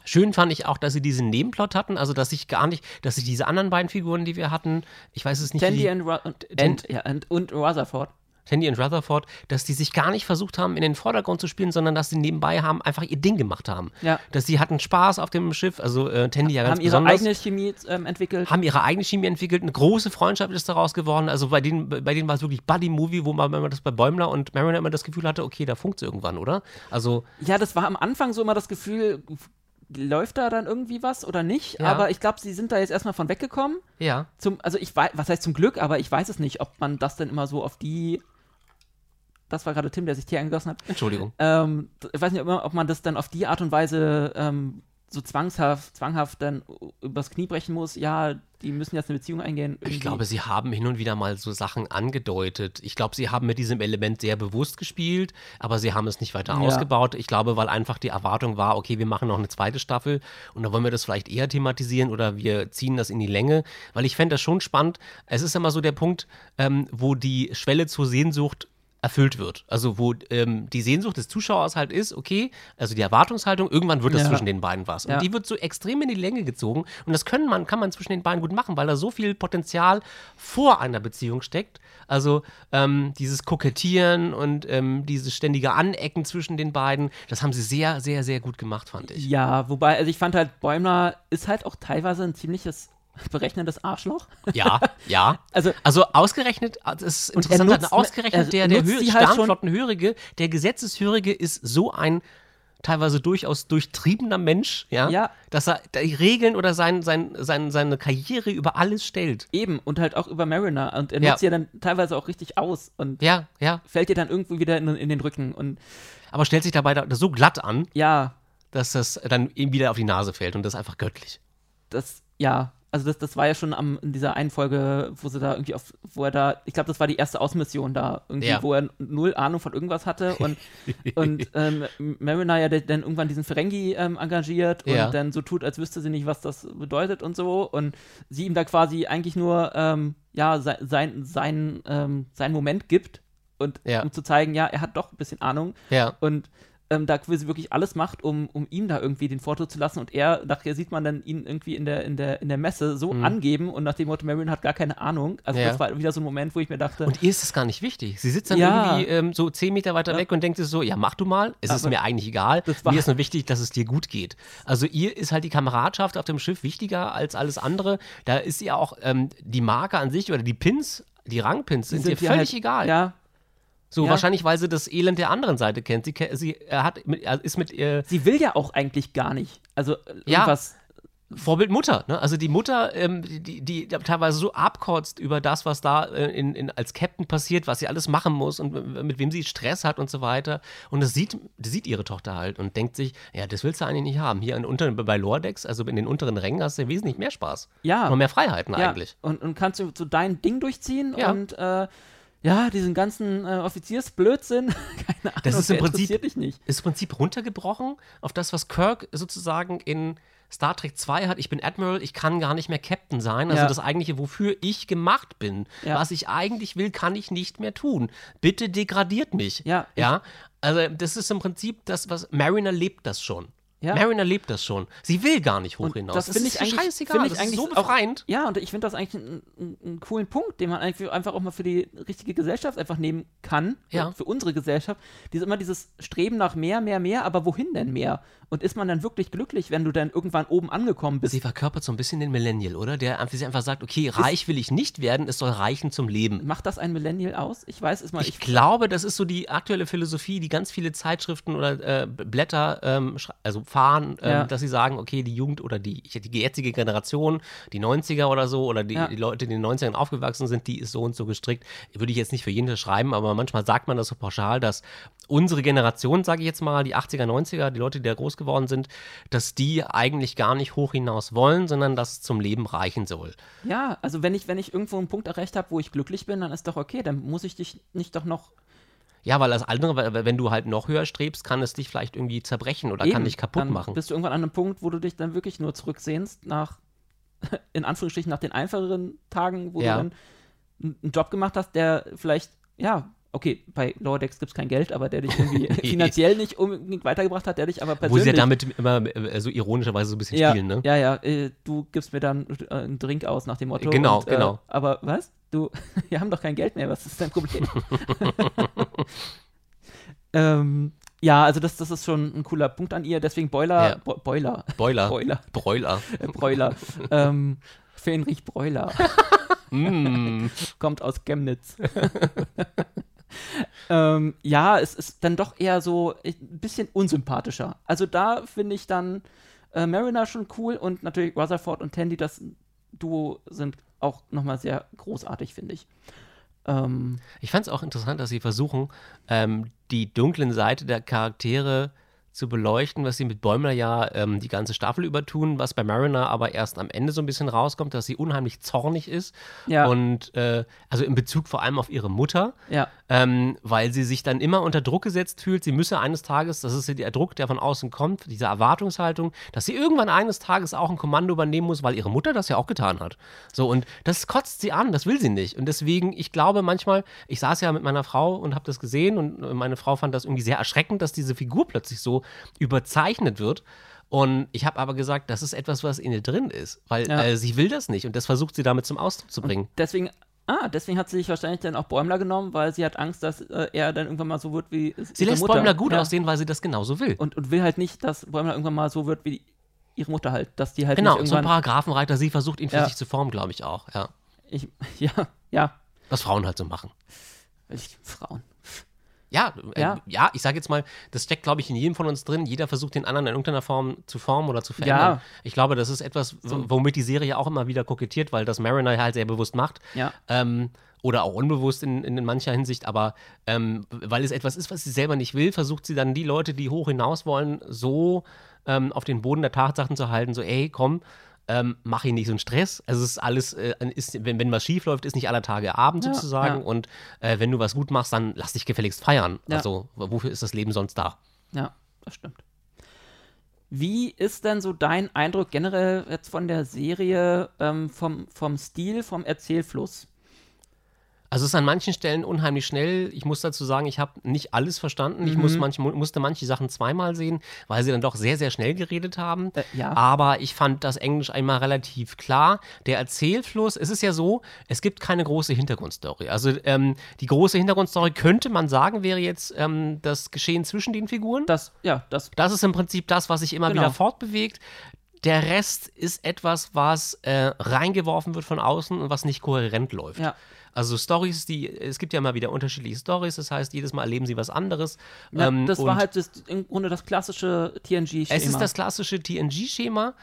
Schön fand ich auch, dass sie diesen Nebenplot hatten, also dass ich gar nicht, dass ich diese anderen beiden Figuren, die wir hatten, ich weiß es nicht, wie Tandy die- and, Tan- und, ja, und, und Rutherford. Tandy und Rutherford, dass die sich gar nicht versucht haben, in den Vordergrund zu spielen, sondern dass sie nebenbei haben, einfach ihr Ding gemacht haben. Ja. Dass sie hatten Spaß auf dem Schiff, also äh, Tandy ja ganz Haben ihre eigene Chemie ähm, entwickelt. haben ihre eigene Chemie entwickelt, eine große Freundschaft ist daraus geworden. Also bei denen, bei denen war es wirklich Buddy-Movie, wo man, wenn man das bei Bäumler und Mariner immer das Gefühl hatte, okay, da funkt es irgendwann, oder? Also, Ja, das war am Anfang so immer das Gefühl, läuft da dann irgendwie was oder nicht? Ja. Aber ich glaube, sie sind da jetzt erstmal von weggekommen. ja. Zum, also ich weiß, was heißt zum Glück, aber ich weiß es nicht, ob man das denn immer so auf die. Das war gerade Tim, der sich Tee angegossen hat. Entschuldigung. Ähm, ich weiß nicht, ob man- ob man das dann auf die Art und Weise ähm, so zwangshaft, zwanghaft dann übers Knie brechen muss. Ja, die müssen jetzt eine Beziehung eingehen. Ich irgendwie. glaube, sie haben hin und wieder mal so Sachen angedeutet. Ich glaube, sie haben mit diesem Element sehr bewusst gespielt, aber sie haben es nicht weiter Ja. ausgebaut. Ich glaube, weil einfach die Erwartung war, okay, wir machen noch eine zweite Staffel und dann wollen wir das vielleicht eher thematisieren oder wir ziehen das in die Länge, weil ich fände das schon spannend. Es ist immer so der Punkt, ähm, wo die Schwelle zur Sehnsucht erfüllt wird. Also wo ähm, die Sehnsucht des Zuschauers halt ist, okay, also die Erwartungshaltung, irgendwann wird es Ja. zwischen den beiden was. Und Ja. die wird so extrem in die Länge gezogen. Und das können man, kann man zwischen den beiden gut machen, weil da so viel Potenzial vor einer Beziehung steckt. Also ähm, dieses Kokettieren und ähm, dieses ständige Anecken zwischen den beiden, das haben sie sehr, sehr, sehr gut gemacht, fand ich. Ja, wobei, also ich fand halt, Bäumler ist halt auch teilweise ein ziemliches berechnendes Arschloch. Ja, ja. Also- also ausgerechnet, das ist er interessant, nutzt- ausgerechnet er der, der nutzt Hö sie halt Sternflottenhörige, der Gesetzeshörige ist so ein teilweise durchaus durchtriebener Mensch, ja, Ja. dass er die Regeln oder sein, sein, sein, seine Karriere über alles stellt. Eben, und halt auch über Mariner. Und er Ja. nutzt ja dann teilweise auch richtig aus und Ja, ja. fällt dir dann irgendwie wieder in, in den Rücken. Und Aber stellt sich dabei da, so glatt an, ja, dass das dann ihm wieder auf die Nase fällt und das ist einfach göttlich. das, ja, also das, das war ja schon am, in dieser einen Folge, wo sie da irgendwie auf, wo er da, ich glaube, das war die erste Außenmission da, irgendwie, Ja. wo er null Ahnung von irgendwas hatte und, und ähm, Mariner ja dann irgendwann diesen Ferengi ähm, engagiert und Ja. dann so tut, als wüsste sie nicht, was das bedeutet und so und sie ihm da quasi eigentlich nur, ähm, ja, sein, sein, sein, ähm, sein Moment gibt und Ja. um zu zeigen, ja, er hat doch ein bisschen Ahnung Ja. und ähm, da quasi wirklich alles macht, um, um ihm da irgendwie den Vortritt zu lassen. Und er, nachher sieht man dann ihn irgendwie in der, in der, in der Messe so angeben und nach dem Motto, Marion hat gar keine Ahnung. Also Mhm. Ja. das war wieder so ein Moment, wo ich mir dachte, Und ihr ist das gar nicht wichtig. Sie sitzt dann Ja. irgendwie ähm, so zehn Meter weiter Ja. weg und denkt sich so, ja, mach du mal. Es ist Aber mir eigentlich egal. Mir ist nur wichtig, dass es dir gut geht. Also ihr ist halt die Kameradschaft auf dem Schiff wichtiger als alles andere. Da ist ihr auch ähm, die Marke an sich oder die Pins, die Rangpins sind, ihr hier völlig halt- egal. Ja, So ja. wahrscheinlich, weil sie das Elend der anderen Seite kennt. Sie, sie hat mit, ist mit ihr sie will ja auch eigentlich gar nicht. Also äh, Ja. irgendwas. Vorbild Mutter, ne? Also die Mutter, ähm, die, die, die teilweise so abkotzt über das, was da äh, in, in, als Captain passiert, was sie alles machen muss und mit wem sie Stress hat und so weiter. Und das sieht, das sieht ihre Tochter halt und denkt sich, ja, das willst du eigentlich nicht haben. Hier in unter, bei Lordex, also in den unteren Rängen, hast du ja wesentlich mehr Spaß. Ja. Und mehr Freiheiten ja. eigentlich. Und, und kannst du so dein Ding durchziehen Ja. und äh, ja, diesen ganzen äh, Offiziersblödsinn, keine Ahnung, Das ist im Prinzip- interessiert dich nicht. Ist im Prinzip runtergebrochen auf das, was Kirk sozusagen in Star Trek 2 hat. Ich bin Admiral, ich kann gar nicht mehr Captain sein. Also Ja. das eigentliche, wofür ich gemacht bin. Ja. Was ich eigentlich will, kann ich nicht mehr tun. Bitte degradiert mich. Ja, Ja. Also das ist im Prinzip das, was Mariner lebt das schon. Ja. Mariner lebt das schon. Sie will gar nicht hoch Und hinaus. das Es finde ich eigentlich, scheißegal. finde ich das eigentlich so auch- befreiend. Ja, und ich finde das eigentlich einen, einen, coolen Punkt, den man eigentlich einfach auch mal für die richtige Gesellschaft einfach nehmen kann. Ja. Für unsere Gesellschaft. Dieses immer dieses Streben nach mehr, mehr, mehr, aber wohin denn mehr? Und ist man dann wirklich glücklich, wenn du dann irgendwann oben angekommen bist? Sie verkörpert so ein bisschen den Millennial, oder? Der einfach, sie einfach sagt, okay, reich will ich nicht werden, es soll reichen zum Leben. Macht das ein Millennial aus? Ich weiß es mal. Ich glaube, das ist so die aktuelle Philosophie, die ganz viele Zeitschriften oder äh, Blätter ähm, also fahren, ähm, Ja. dass sie sagen, okay, die Jugend oder die, die jetzige Generation, die 90er oder so, oder die, Ja. die Leute, die in den 90ern aufgewachsen sind, die ist so und so gestrickt. Würde ich jetzt nicht für jeden schreiben, aber manchmal sagt man das so pauschal, dass unsere Generation, sage ich jetzt mal, die 80er, 90er, die Leute, die da groß geworden sind, dass die eigentlich gar nicht hoch hinaus wollen, sondern dass es zum Leben reichen soll. ja, also wenn ich, wenn ich irgendwo einen Punkt erreicht habe, wo ich glücklich bin, dann ist doch okay, dann muss ich dich nicht doch noch Ja, weil das andere, wenn du halt noch höher strebst, kann es dich vielleicht irgendwie zerbrechen oder kann Eben, dich kaputt dann machen. Bist du irgendwann an einem Punkt, wo du dich dann wirklich nur zurücksehnst nach, in Anführungsstrichen, nach den einfacheren Tagen, wo Ja. du dann einen Job gemacht hast, der vielleicht, ja, okay, bei Lower Decks gibt es kein Geld, aber der dich irgendwie finanziell nicht unbedingt weitergebracht hat, der dich aber Wo persönlich. sie ja damit immer äh, so ironischerweise so ein bisschen ja, spielen, ne? ja, ja, äh, du gibst mir dann äh, einen Drink aus nach dem Motto. Genau, und, äh, genau. Aber was? Du, wir haben doch kein Geld mehr, was ist dein Problem? ähm, ja, also das, das ist schon ein cooler Punkt an ihr, deswegen Boiler, Ja. Bo Boiler, Boiler. Boiler, Broiler. äh, Bräuler, ähm, Fähnrich Bräuler, Mm. kommt aus Chemnitz. ähm, ja, es ist dann doch eher so ein bisschen unsympathischer. Also da finde ich dann äh, Mariner schon cool und natürlich Rutherford und Tandy, das Duo sind auch nochmal sehr großartig, finde ich. Ähm, Ich fand es auch interessant, dass sie versuchen, ähm, die dunklen Seite der Charaktere zu beleuchten, was sie mit Bäumler ja ähm, die ganze Staffel über tun, was bei Mariner aber erst am Ende so ein bisschen rauskommt, dass sie unheimlich zornig ist. Ja. Und äh, also in Bezug vor allem auf ihre Mutter, ja, ähm, weil sie sich dann immer unter Druck gesetzt fühlt. Sie müsse eines Tages, das ist ja der Druck, der von außen kommt, diese Erwartungshaltung, dass sie irgendwann eines Tages auch ein Kommando übernehmen muss, weil ihre Mutter das ja auch getan hat. So, und das kotzt sie an, das will sie nicht. Und deswegen, ich glaube manchmal, ich saß ja mit meiner Frau und habe das gesehen und meine Frau fand das irgendwie sehr erschreckend, dass diese Figur plötzlich so überzeichnet wird. Und ich habe aber gesagt, das ist etwas, was in ihr drin ist, weil Ja. äh, sie will das nicht und das versucht sie damit zum Ausdruck zu bringen. deswegen, ah, deswegen hat sie sich wahrscheinlich dann auch Bäumler genommen, weil sie hat Angst, dass äh, er dann irgendwann mal so wird wie Sie lässt Mutter. Bäumler gut ja. aussehen, weil sie das genauso will. Und, und will halt nicht, dass Bäumler irgendwann mal so wird wie ihre Mutter halt, dass die halt Genau, nicht so ein irgendwann, Paragraphenreiter, sie versucht ihn für Ja. sich zu formen, glaube ich auch. Ja. ich, ja, ja, Was Frauen halt so machen. ich, Frauen. Ja, äh, Ja. ja. ich sage jetzt mal, das steckt, glaube ich, in jedem von uns drin. Jeder versucht, den anderen in irgendeiner Form zu formen oder zu verändern. Ja. Ich glaube, das ist etwas, womit die Serie auch immer wieder kokettiert, weil das Mariner halt sehr bewusst macht. Ja. Ähm, oder auch unbewusst in, in mancher Hinsicht, aber ähm, weil es etwas ist, was sie selber nicht will, versucht sie dann die Leute, die hoch hinaus wollen, so ähm, auf den Boden der Tatsachen zu halten, so, ey, komm, ähm, mach ihn nicht so einen Stress. Also es ist alles, äh, ist, wenn, wenn was schief läuft, ist nicht aller Tage Abend Ja, sozusagen. ja. Und äh, wenn du was gut machst, dann lass dich gefälligst feiern. Ja. Also wofür ist das Leben sonst da? Ja, das stimmt. Wie ist denn so dein Eindruck generell jetzt von der Serie, ähm, vom, vom Stil, vom Erzählfluss? Also es ist an manchen Stellen unheimlich schnell. Ich muss dazu sagen, ich habe nicht alles verstanden. Ich Mhm. muss manch, mu- musste manche Sachen zweimal sehen, weil sie dann doch sehr, sehr schnell geredet haben. Äh, ja. Aber ich fand das Englisch einmal relativ klar. Der Erzählfluss, es ist ja so, es gibt keine große Hintergrundstory. Also ähm, die große Hintergrundstory könnte man sagen, wäre jetzt ähm, das Geschehen zwischen den Figuren. Das, ja, das, Das ist im Prinzip das, was sich immer Genau. wieder fortbewegt. Der Rest ist etwas, was äh, reingeworfen wird von außen und was nicht kohärent läuft. Ja. Also Stories, die, es gibt ja immer wieder unterschiedliche Stories, das heißt, jedes Mal erleben sie was anderes. ja, Ähm, das war halt das, im Grunde das klassische TNG-Schema. Es ist das klassische TNG-Schema.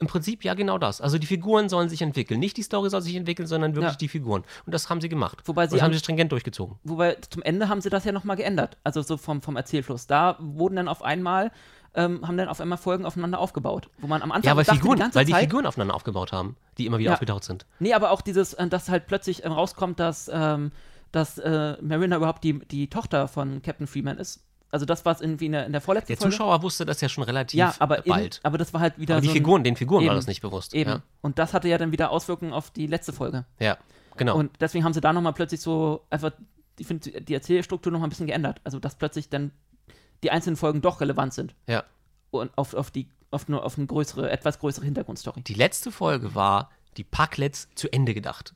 Im Prinzip ja genau das. Also die Figuren sollen sich entwickeln. Nicht die Story soll sich entwickeln, sondern wirklich Ja. die Figuren. Und das haben sie gemacht. Wobei sie das haben sie stringent durchgezogen. Wobei zum Ende haben sie das ja nochmal geändert. Also so vom, vom Erzählfluss. Da wurden dann auf einmal, ähm, haben dann auf einmal Folgen aufeinander aufgebaut. Wo man am Anfang Ja, weil, dachte, Figuren, die weil die Zeit, Figuren aufeinander aufgebaut haben, die immer wieder Ja. aufgetaucht sind. Nee, aber auch dieses, äh, dass halt plötzlich ähm, rauskommt, dass, ähm, dass äh, Marina überhaupt die, die Tochter von Captain Freeman ist. Also das war es irgendwie in der, in der vorletzten Der Folge. Zuschauer wusste das ja schon relativ ja, aber, in, bald. aber das war halt wieder aber die so Figuren, den Figuren war eben, das nicht bewusst. Eben. Ja, Und das hatte ja dann wieder Auswirkungen auf die letzte Folge. ja genau. Und deswegen haben sie da nochmal plötzlich so einfach, ich finde, die Erzählstruktur nochmal ein bisschen geändert. Also dass plötzlich dann die einzelnen Folgen doch relevant sind. ja. Und auf, auf die, auf nur auf eine größere, etwas größere Hintergrundstory. Die letzte Folge war die Packlets zu Ende gedacht.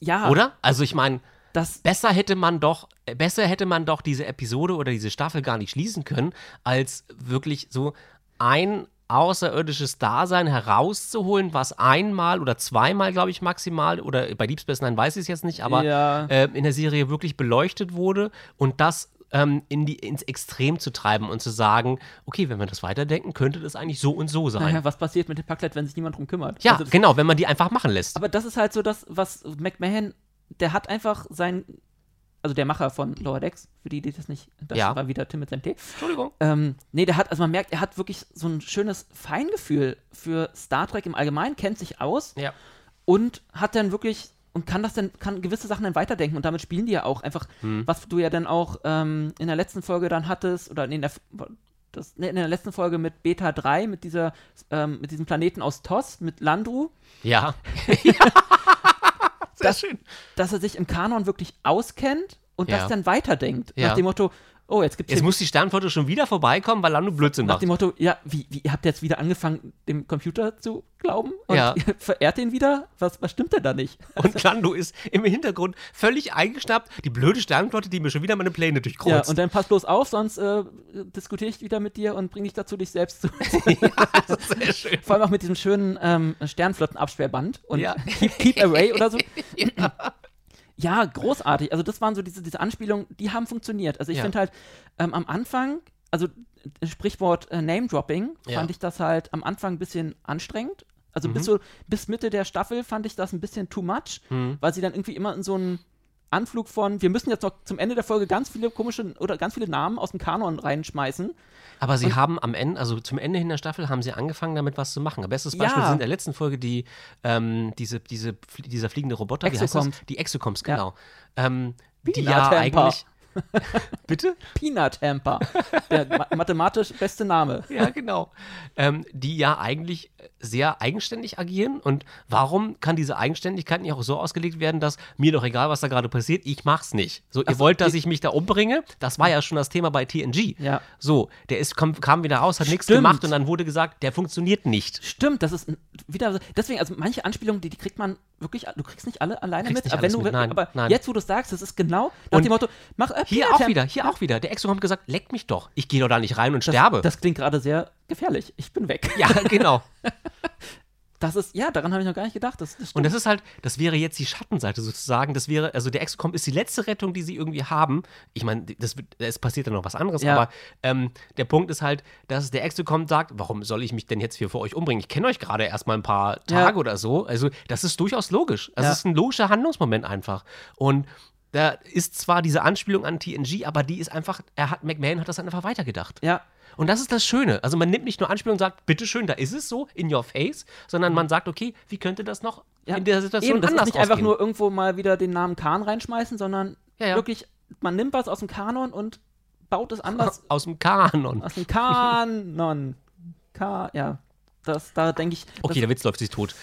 Ja, Oder? Also ich meine, das, besser hätte man doch, äh, besser hätte man doch diese Episode oder diese Staffel gar nicht schließen können, als wirklich so ein außerirdisches Dasein herauszuholen, was einmal oder zweimal, glaube ich, maximal, oder bei Deep Space Nine weiß ich es jetzt nicht, aber Ja. äh, in der Serie wirklich beleuchtet wurde und das ähm, in die, ins Extrem zu treiben und zu sagen, okay, wenn wir das weiterdenken, könnte das eigentlich so und so sein. naja, was passiert mit dem Packlet, wenn sich niemand drum kümmert? Ja, Also genau, wenn man die einfach machen lässt. Aber das ist halt so das, was McMahon, der hat einfach sein, also der Macher von Lower Decks, für die, die das nicht, das Ja. war wieder Tim mit seinem T. Entschuldigung. Ähm, nee, der hat, also man merkt, er hat wirklich so ein schönes Feingefühl für Star Trek im Allgemeinen, kennt sich aus Ja. und hat dann wirklich und kann das dann, kann gewisse Sachen dann weiterdenken und damit spielen die ja auch einfach, was du ja dann auch ähm, in der letzten Folge dann hattest, oder in der, das, in der letzten Folge mit Beta 3, mit dieser, ähm, mit diesem Planeten aus TOS, mit Landru, Ja. Sehr Das- schön. dass er sich im Kanon wirklich auskennt und Ja. das dann weiterdenkt. Ja. Nach dem Motto, oh, jetzt gibt es Jetzt muss die Sternflotte schon wieder vorbeikommen, weil Lando Blödsinn nach macht. dem Motto, ja, wie, wie, ihr habt jetzt wieder angefangen, dem Computer zu glauben? Und Ja. verehrt ihn wieder? Was, was stimmt denn da nicht? Und Lando ist im Hintergrund völlig eingeschnappt. Die blöde Sternflotte, die mir schon wieder meine Pläne Ja, durchkreuzt. und dann pass bloß auf, sonst äh, diskutiere ich wieder mit dir und bringe dich dazu, dich selbst zu. Sehr schön. Vor allem auch mit diesem schönen ähm, Sternflottenabsperrband und Ja. keep, keep Away oder so. Ja, großartig. Also das waren so diese, diese Anspielungen, die haben funktioniert. Also ich Ja. finde halt ähm, am Anfang, also äh, Sprichwort äh, Name-Dropping, Ja. fand ich das halt am Anfang ein bisschen anstrengend. Also Mhm. bis, so, bis Mitte der Staffel fand ich das ein bisschen too much, Mhm. weil sie dann irgendwie immer in so einen Anflug von, wir müssen jetzt noch zum Ende der Folge ganz viele komische oder ganz viele Namen aus dem Kanon reinschmeißen. Aber sie haben am Ende, also zum Ende hin der Staffel, haben sie angefangen, damit was zu machen. Ein bestes Beispiel Ja. sind in der letzten Folge die, ähm, diese, diese, dieser fliegende Roboter, wie heißt das? Die Exocoms, Ja. genau. Ähm, die ja eigentlich. Bitte? Peanut Hamper. der ma mathematisch beste Name. Ja, genau. Ähm, die ja eigentlich sehr eigenständig agieren. Und warum kann diese Eigenständigkeit nicht auch so ausgelegt werden, dass mir doch egal, was da gerade passiert, ich mach's nicht. So, ihr Ach so, wollt, dass ich mich da umbringe? Das war ja schon das Thema bei TNG. Ja. So, der ist, kam, kam wieder raus, hat nichts gemacht und dann wurde gesagt, der funktioniert nicht. Stimmt, das ist wieder so. Deswegen, also manche Anspielungen, die, die kriegt man wirklich, du kriegst nicht alle alleine mit. aber wenn du, mit, nein, aber nein. jetzt, wo du es sagst, das ist genau nach Und dem Motto, mach äh, Hier auch wieder, hier auch wieder. Der Exo hat gesagt, leck mich doch. Ich gehe doch da nicht rein und sterbe. Das klingt gerade sehr gefährlich. Ich bin weg. ja, genau. Das ist, ja, daran habe ich noch gar nicht gedacht. Das, das Und das ist halt, das wäre jetzt die Schattenseite sozusagen. Das wäre, also der Excom ist die letzte Rettung, die sie irgendwie haben. Ich meine, das es passiert dann noch was anderes, Ja. aber ähm, der Punkt ist halt, dass der Excom sagt, warum soll ich mich denn jetzt hier für euch umbringen? Ich kenne euch gerade erst mal ein paar Ja. Tage oder so. Also, das ist durchaus logisch. Also, Ja. es ist ein logischer Handlungsmoment einfach. Und da ist zwar diese Anspielung an TNG, aber die ist einfach, er hat, McMahon hat das dann einfach weitergedacht. ja, Und das ist das Schöne. Also man nimmt nicht nur Anspielung und sagt, bitteschön, da ist es so, in your face, sondern man sagt, okay, wie könnte das noch ja. in der Situation Eben, das ist anders nicht einfach nur irgendwo mal wieder den Namen Khan reinschmeißen, sondern Ja, ja. wirklich, man nimmt was aus dem Kanon und baut es anders aus dem Kanon. aus dem Kanon. Ka ja, das, da denke ich, Okay, der Witz läuft sich tot.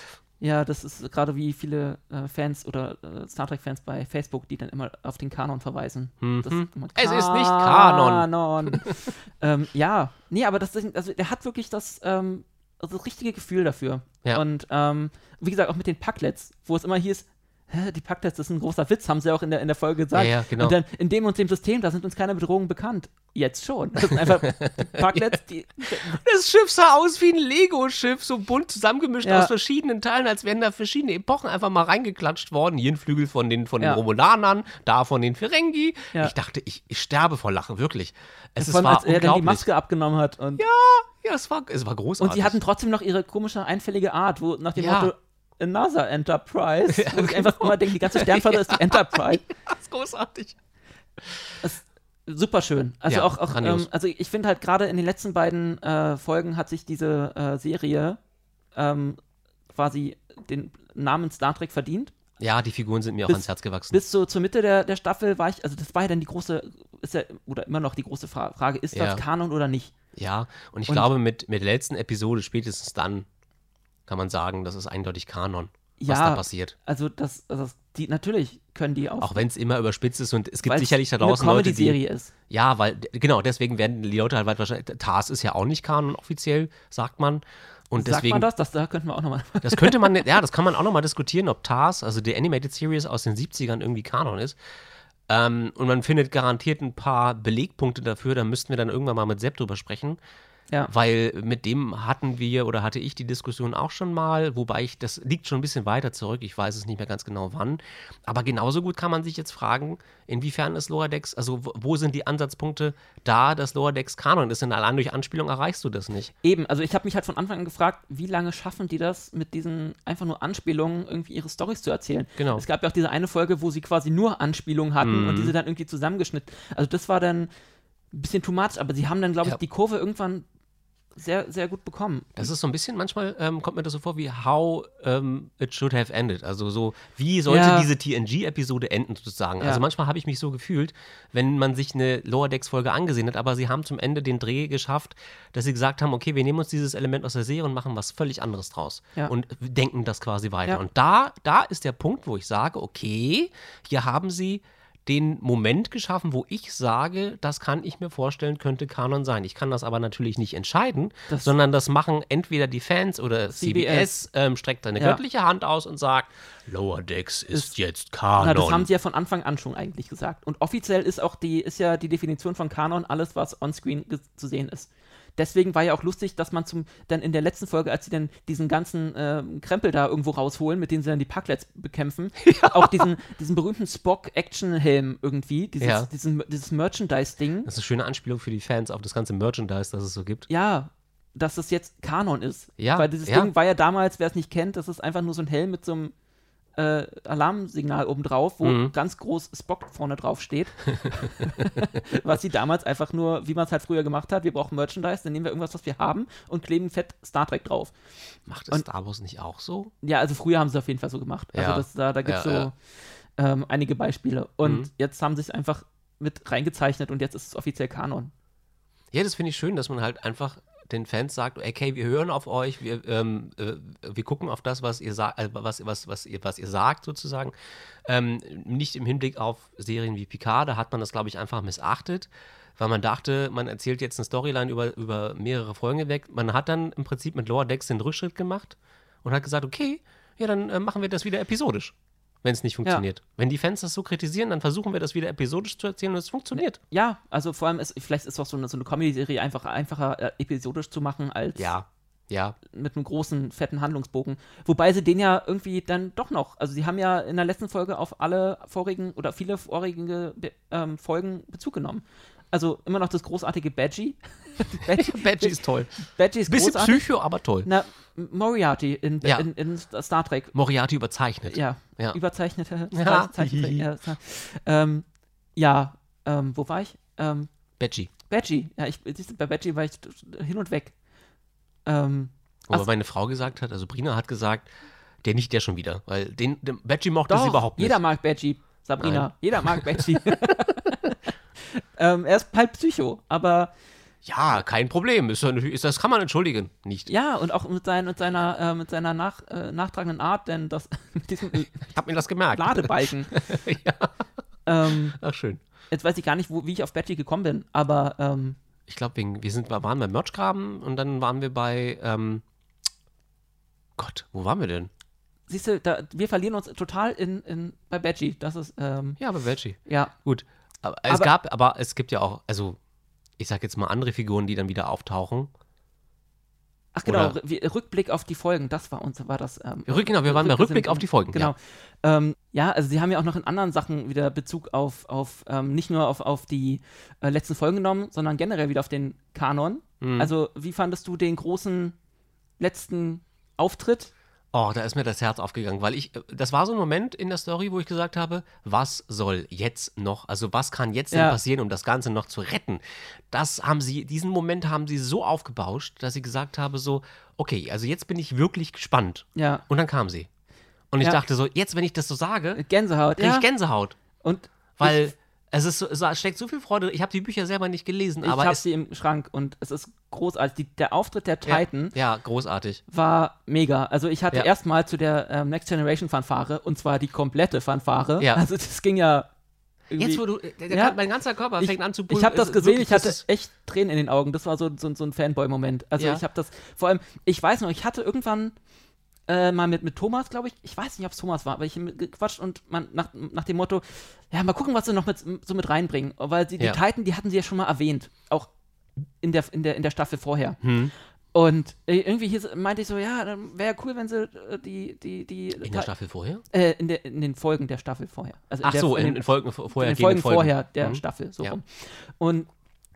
Ja, das ist gerade wie viele äh, Fans oder äh, Star Trek-Fans bei Facebook, die dann immer auf den Kanon verweisen. Das Mhm. immer Es ist nicht Kanon. Kanon. ähm, ja, nee, aber das also der hat wirklich das, ähm, also das richtige Gefühl dafür. Ja. Und ähm, wie gesagt, auch mit den Packlets, wo es immer hieß, die Packlets, das ist ein großer Witz, haben sie auch in der, in der Folge gesagt. Ja, ja, genau. Und dann in dem und dem System, da sind uns keine Bedrohungen bekannt. Jetzt schon. Das sind einfach die Packlets, die, Das Schiff sah aus wie ein Lego-Schiff, so bunt zusammengemischt Ja. aus verschiedenen Teilen, als wären da verschiedene Epochen einfach mal reingeklatscht worden. Hier ein Flügel von den, von den Ja. Romulanern, da von den Ferengi. Ja. Ich dachte, ich, ich sterbe vor Lachen, wirklich. Es vor allem, war als er dann die. Maske abgenommen hat. Und ja, es war, es war großartig. Und die hatten trotzdem noch ihre komische, einfällige Art, wo nach dem Ja. Motto Another Enterprise, Ja, wo ich einfach genau. immer denke, die ganze Sternflotte ist die Enterprise. das ist großartig. Super schön. Also Ja, auch, auch ähm, also ich finde halt gerade in den letzten beiden äh, Folgen hat sich diese äh, Serie ähm, quasi den Namen Star Trek verdient. Ja, die Figuren sind mir auch Bis- ans Herz gewachsen. Bis so zur Mitte der, der Staffel war ich, also das war ja dann die große, ist ja, oder immer noch die große Fra Frage, ist Ja. das Kanon oder nicht? Ja, und ich Und- glaube, mit, mit der letzten Episode, spätestens dann, kann man sagen, das ist eindeutig Kanon, was da Ja, passiert. also das, also das die, natürlich können die auch, Auch wenn es immer überspitzt ist und es gibt sicherlich da eine draußen Leute, die. Comedy-Serie ist. Ja, weil, genau, deswegen werden die Leute halt wahrscheinlich. TARS ist ja auch nicht Kanon offiziell, sagt man. Und Sagt deswegen. man das? das? Da könnten wir auch nochmal. Das könnte man, ja, das kann man auch nochmal diskutieren, ob TARS, also die Animated Series aus den 70ern, irgendwie Kanon ist. Ähm, und man findet garantiert ein paar Belegpunkte dafür, da müssten wir dann irgendwann mal mit Sepp drüber sprechen. Ja. Weil mit dem hatten wir oder hatte ich die Diskussion auch schon mal, wobei ich, das liegt schon ein bisschen weiter zurück, ich weiß es nicht mehr ganz genau wann. Aber genauso gut kann man sich jetzt fragen, inwiefern ist Lower Decks, also wo- sind die Ansatzpunkte da, dass Lower Decks Kanon ist? Denn allein durch Anspielung erreichst du das nicht. Eben, also ich habe mich halt von Anfang an gefragt, wie lange schaffen die das, mit diesen einfach nur Anspielungen irgendwie ihre Storys zu erzählen. Genau. Es gab ja auch diese eine Folge, wo sie quasi nur Anspielungen hatten Mhm. und diese dann irgendwie zusammengeschnitten. Also das war dann ein bisschen too much, aber sie haben dann, glaube ich, Ja. die Kurve irgendwann sehr, sehr gut bekommen. Das ist so ein bisschen, manchmal ähm, kommt mir das so vor wie How ähm, It Should Have Ended. Also so, wie sollte Ja. diese TNG-Episode enden sozusagen. Ja. Also manchmal habe ich mich so gefühlt, wenn man sich eine Lower Decks-Folge angesehen hat, aber sie haben zum Ende den Dreh geschafft, dass sie gesagt haben, okay, wir nehmen uns dieses Element aus der Serie und machen was völlig anderes draus. Ja. Und denken das quasi weiter. Und da, da ist der Punkt, wo ich sage, okay, hier haben sie den Moment geschaffen, wo ich sage, das kann ich mir vorstellen, könnte Kanon sein. Ich kann das aber natürlich nicht entscheiden, Das- sondern das machen entweder die Fans oder CBS. CBS, ähm, streckt seine Ja. göttliche Hand aus und sagt, Lower Decks ist, jetzt Kanon. Na, das haben sie ja von Anfang an schon eigentlich gesagt. Und offiziell ist auch die, ist ja die Definition von Kanon alles, was onscreen ge- zu sehen ist. Deswegen war ja auch lustig, dass man zum dann in der letzten Folge, als sie dann diesen ganzen ähm, Krempel da irgendwo rausholen, mit denen sie dann die Parklets bekämpfen, auch diesen, diesen berühmten Spock-Action-Helm irgendwie, dieses, Ja. diesen, dieses Merchandise-Ding. das ist eine schöne Anspielung für die Fans auf das ganze Merchandise, das es so gibt. Ja, dass das jetzt Kanon ist. Ja, Weil dieses ja. Ding war ja damals, wer es nicht kennt, das ist einfach nur so ein Helm mit so einem äh, Alarmsignal oben drauf, wo Mhm. ganz groß Spock vorne drauf steht. was sie damals einfach nur, wie man es halt früher gemacht hat, wir brauchen Merchandise, dann nehmen wir irgendwas, was wir haben und kleben fett Star Trek drauf. Macht es Und- Star Wars nicht auch so? Ja, also früher haben sie es auf jeden Fall so gemacht. Also Ja. das, da, da gibt es Ja, so ja. Ähm, einige Beispiele. Und Mhm. jetzt haben sie es einfach mit reingezeichnet und jetzt ist es offiziell Kanon. Ja, das finde ich schön, dass man halt einfach den Fans sagt, okay, wir hören auf euch, wir, ähm, äh, wir gucken auf das, was ihr sagt, äh, was, was, was, ihr, was ihr sagt sozusagen. Ähm, nicht im Hinblick auf Serien wie Picard, da hat man das, glaube ich, einfach missachtet, weil man dachte, man erzählt jetzt eine Storyline über, über mehrere Folgen hinweg. Man hat dann im Prinzip mit Lower Decks den Rückschritt gemacht und hat gesagt, okay, ja, dann äh, machen wir das wieder episodisch, wenn es nicht funktioniert. Wenn die Fans das so kritisieren, dann versuchen wir das wieder episodisch zu erzählen und es funktioniert. Ja, also vor allem ist, vielleicht ist auch so eine, so eine Comedy-Serie einfach einfacher äh, episodisch zu machen als Ja, ja, mit einem großen, fetten Handlungsbogen. Wobei sie den ja irgendwie dann doch noch, also sie haben ja in der letzten Folge auf alle vorigen oder viele vorige ähm, Folgen Bezug genommen. Also immer noch das großartige Badgie. Badgie, Badgie ist toll. Badgie ist Bisschen großartig. Psycho, aber toll. Na, Moriarty in, Ja. in, in Star Trek. Moriarty überzeichnet. Ja, Ja. überzeichnete Ja. Ja, ähm, ja ähm, wo war ich? Ähm, Badgie. Badgie. Ja, ich, bei Badgie war ich hin und weg. Ähm, Wo Ach- meine Frau gesagt hat, also Brina hat gesagt, der nicht der schon wieder, weil den, den Badgie mochte Doch, sie überhaupt nicht. jeder mag Badgie, Sabrina. Nein. Jeder mag Badgie. Ähm, er ist halt Psycho, aber Ja, kein Problem. Ist, ist, das kann man entschuldigen. Nicht. ja, und auch mit, sein, mit seiner, äh, mit seiner nach, äh, nachtragenden Art, denn das mit diesem Ich hab mir das gemerkt. Ladebalken. ja. ähm, Ach, schön. jetzt weiß ich gar nicht, wo, wie ich auf Badgie gekommen bin, aber ähm, Ich glaube, wir sind, wir waren beim Merchgraben und dann waren wir bei, ähm, Gott, wo waren wir denn? siehst du, da, wir verlieren uns total in, in, bei Badgie. Das ist, ähm, Ja, bei Badgie. ja, Gut. Aber es Aber- gab, aber es gibt ja auch, also, ich sag jetzt mal andere Figuren, die dann wieder auftauchen. Ach genau, Oder- Rü- Rückblick auf die Folgen, das war uns, war das. Ähm, genau, wir waren bei Rück- Rückblick auf die Folgen. Genau. Ja. Ähm, ja, also sie haben ja auch noch in anderen Sachen wieder Bezug auf, auf ähm, nicht nur auf, auf die äh, letzten Folgen genommen, sondern generell wieder auf den Kanon. Mhm. Also, wie fandest du den großen letzten Auftritt? Oh, da ist mir das Herz aufgegangen, weil ich, äh, das war so ein Moment in der Story, wo ich gesagt habe, was soll jetzt noch, also was kann jetzt denn Ja. passieren, um das Ganze noch zu retten? Das haben sie, diesen Moment haben sie so aufgebauscht, dass ich gesagt habe so, okay, also jetzt bin ich wirklich gespannt. Ja, Und dann kam sie. Und ich Ja. dachte so, jetzt, wenn ich das so sage, Gänsehaut. kriege ich Gänsehaut. Und Weil ich, es ist so, es steckt so viel Freude. Ich habe die Bücher selber nicht gelesen, ich aber habe es, sie im Schrank und es ist großartig. Die, der Auftritt der ja, Titan ja, großartig. war mega. Also ich hatte Ja. erstmal zu der ähm, Next Generation Fanfare und zwar die komplette Fanfare. Ja. Also das ging ja. Jetzt, wo du, der, der, Ja. mein ganzer Körper ich, fängt an zu Ich habe das es- gesehen, wirklich, ich hatte echt Tränen in den Augen. Das war so, so, so ein Fanboy-Moment. Also Ja. ich habe das, vor allem, ich weiß noch, ich hatte irgendwann äh, mal mit, mit Thomas, glaube ich, ich weiß nicht, ob es Thomas war, aber ich gequatscht und man, nach, nach dem Motto, ja, mal gucken, was sie noch mit, so mit reinbringen. Weil sie, die Ja. Titan, die hatten sie ja schon mal erwähnt, auch in der, in der, in der Staffel vorher. Hm. Und äh, irgendwie hieß, meinte ich so, ja, dann wäre cool, wenn sie äh, die, die, die in der Staffel vorher? äh, in, der, in den Folgen der Staffel vorher. Also Ach der, so, in, den, in Folgen vorher. in den Folgen, vorher der Mhm. Staffel, so Ja. rum. Und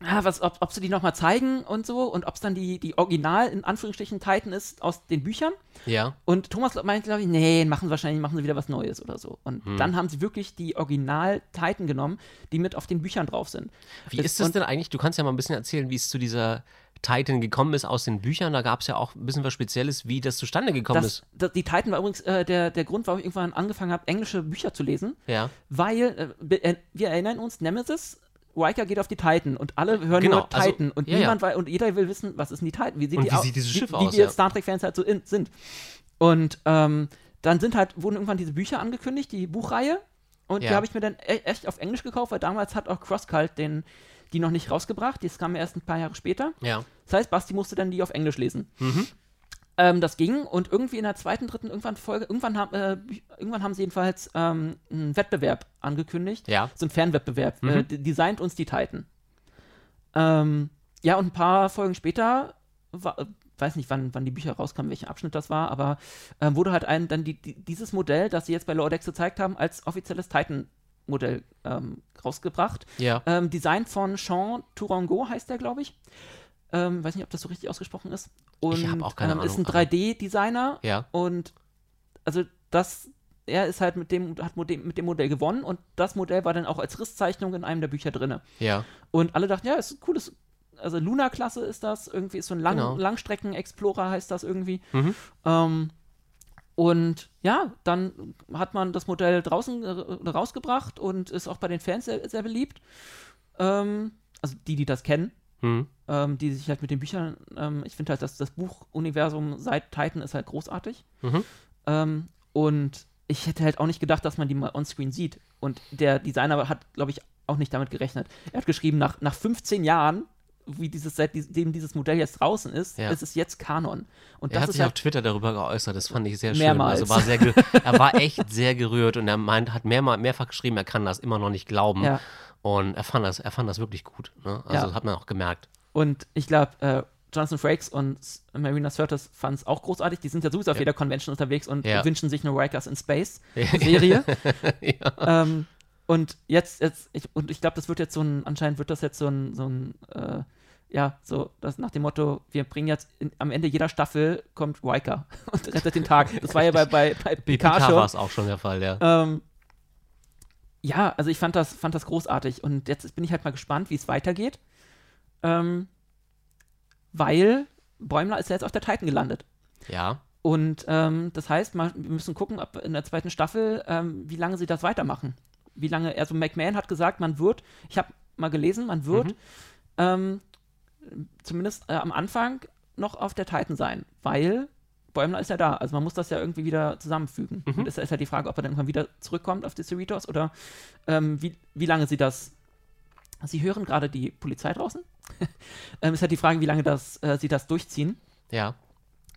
ja, was, ob, ob sie die nochmal zeigen und so und ob es dann die, die Original, in Anführungsstrichen, Titan ist aus den Büchern. Ja. Und Thomas meinte, glaube ich, nee, machen sie wahrscheinlich, machen sie wieder was Neues oder so. Und Hm. dann haben sie wirklich die Original Titan genommen, die mit auf den Büchern drauf sind. Wie ist das und- denn eigentlich? Du kannst ja mal ein bisschen erzählen, wie es zu dieser Titan gekommen ist aus den Büchern. Da gab es ja auch ein bisschen was Spezielles, wie das zustande gekommen Das, ist. das, die Titan war übrigens äh, der, der Grund, warum ich irgendwann angefangen habe, englische Bücher zu lesen. Ja. Weil, äh, äh, wir erinnern uns, Nemesis, Riker geht auf die Titan und alle hören Genau, nur also, Titan und ja, niemand weiß, und jeder will wissen, was ist denn die Titan? Wie sieht, Und die wie sieht dieses Schiff wie, aus, Wie wir ja. Star Trek-Fans halt so in, sind. Und ähm, dann sind halt, wurden irgendwann diese Bücher angekündigt, die Buchreihe. Und die Ja. habe ich mir dann e echt auf Englisch gekauft, weil damals hat auch Crosscult den, die noch nicht rausgebracht. Das kam erst ein paar Jahre später. Ja. Das heißt, Basti musste dann die auf Englisch lesen. Mhm. Ähm, das ging und irgendwie in der zweiten, dritten, irgendwann Folge, irgendwann, haben, äh, irgendwann haben sie jedenfalls ähm, einen Wettbewerb angekündigt. Ja. So ein Fernwettbewerb. Mhm. Äh, designt uns die Titan. Ähm, ja, und ein paar Folgen später, war, äh, weiß nicht, wann, wann die Bücher rauskamen, welcher Abschnitt das war, aber ähm, wurde halt ein, dann die, die, dieses Modell, das sie jetzt bei Lower Decks gezeigt haben, als offizielles Titan-Modell ähm, rausgebracht. Ja. Ähm, Design von Jean Tourangeau heißt der, glaube ich. Ähm, weiß nicht, ob das so richtig ausgesprochen ist. Und Ich hab auch keine ähm, ist ein Ahnung, aber- 3D-Designer Ja. und also das, er ist halt mit dem, hat Modell, mit dem Modell gewonnen und das Modell war dann auch als Risszeichnung in einem der Bücher drin. Ja. Und alle dachten, ja, ist ein cooles, also Luna-Klasse ist das, irgendwie ist so ein Lang Genau. Langstrecken-Explorer heißt das irgendwie. Mhm. Ähm, und ja, dann hat man das Modell draußen äh, rausgebracht und ist auch bei den Fans sehr, sehr beliebt. Ähm, also die, die das kennen, Mhm. ähm, die sich halt mit den Büchern, ähm, ich finde halt, dass das Buchuniversum seit Titan ist halt großartig. Mhm. Ähm, und ich hätte halt auch nicht gedacht, dass man die mal onscreen sieht. Und der Designer hat, glaube ich, auch nicht damit gerechnet. Er hat geschrieben, nach, nach 15 Jahren, wie dieses, seitdem dieses Modell jetzt draußen ist, Ja. ist es jetzt Kanon. Und Er das hat ist sich auf halt, Twitter darüber geäußert, das fand ich sehr schön. Mehrmals. Also war sehr er war echt sehr gerührt und er meint, hat mehrmal, mehrfach geschrieben, er kann das immer noch nicht glauben. ja. Und er fand das, er fand das wirklich gut. Ne? Also Ja. hat man auch gemerkt. Und ich glaube, äh, Jonathan Frakes und Marina Sirtis fanden es auch großartig. Die sind ja sowieso auf Ja. jeder Convention unterwegs und Ja. wünschen sich eine Rikers in Space Serie. ähm, und jetzt, jetzt ich, und ich glaube, das wird jetzt so ein, anscheinend wird das jetzt so ein, so ein äh, ja, so das nach dem Motto, wir bringen jetzt in, am Ende jeder Staffel kommt Riker und rettet den Tag. Das war ja bei, bei, bei Picard Picard war es auch schon der Fall, ja. Ähm, ja, also ich fand das, fand das großartig und jetzt bin ich halt mal gespannt, wie es weitergeht. Ähm, weil Bäumler ist ja jetzt auf der Titan gelandet. Ja. Und ähm, das heißt, wir müssen gucken, ob in der zweiten Staffel, ähm, wie lange sie das weitermachen. Wie lange, also McMahon hat gesagt, man wird, ich habe mal gelesen, man wird Mhm. ähm, zumindest äh, am Anfang noch auf der Titan sein, weil Bäumler ist ja da. Also man muss das ja irgendwie wieder zusammenfügen. Mhm. Und es ist halt die Frage, ob er dann irgendwann wieder zurückkommt auf die Cerritos oder ähm, wie, wie lange sie das. Sie hören gerade die Polizei draußen. ähm, ist halt die Frage, wie lange das, äh, sie das durchziehen. Ja.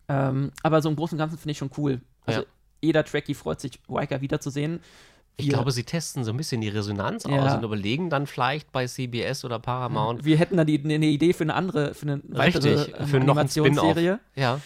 Ähm, aber so im Großen und Ganzen finde ich schon cool. Also Ja. jeder Trekkie freut sich, Riker wiederzusehen. Ich Wir- glaube, sie testen so ein bisschen die Resonanz Ja. aus und überlegen dann vielleicht bei CBS oder Paramount. Wir hätten da die, eine Idee für eine andere, für eine weitere Richtig, für noch ein Spin-off. Ja.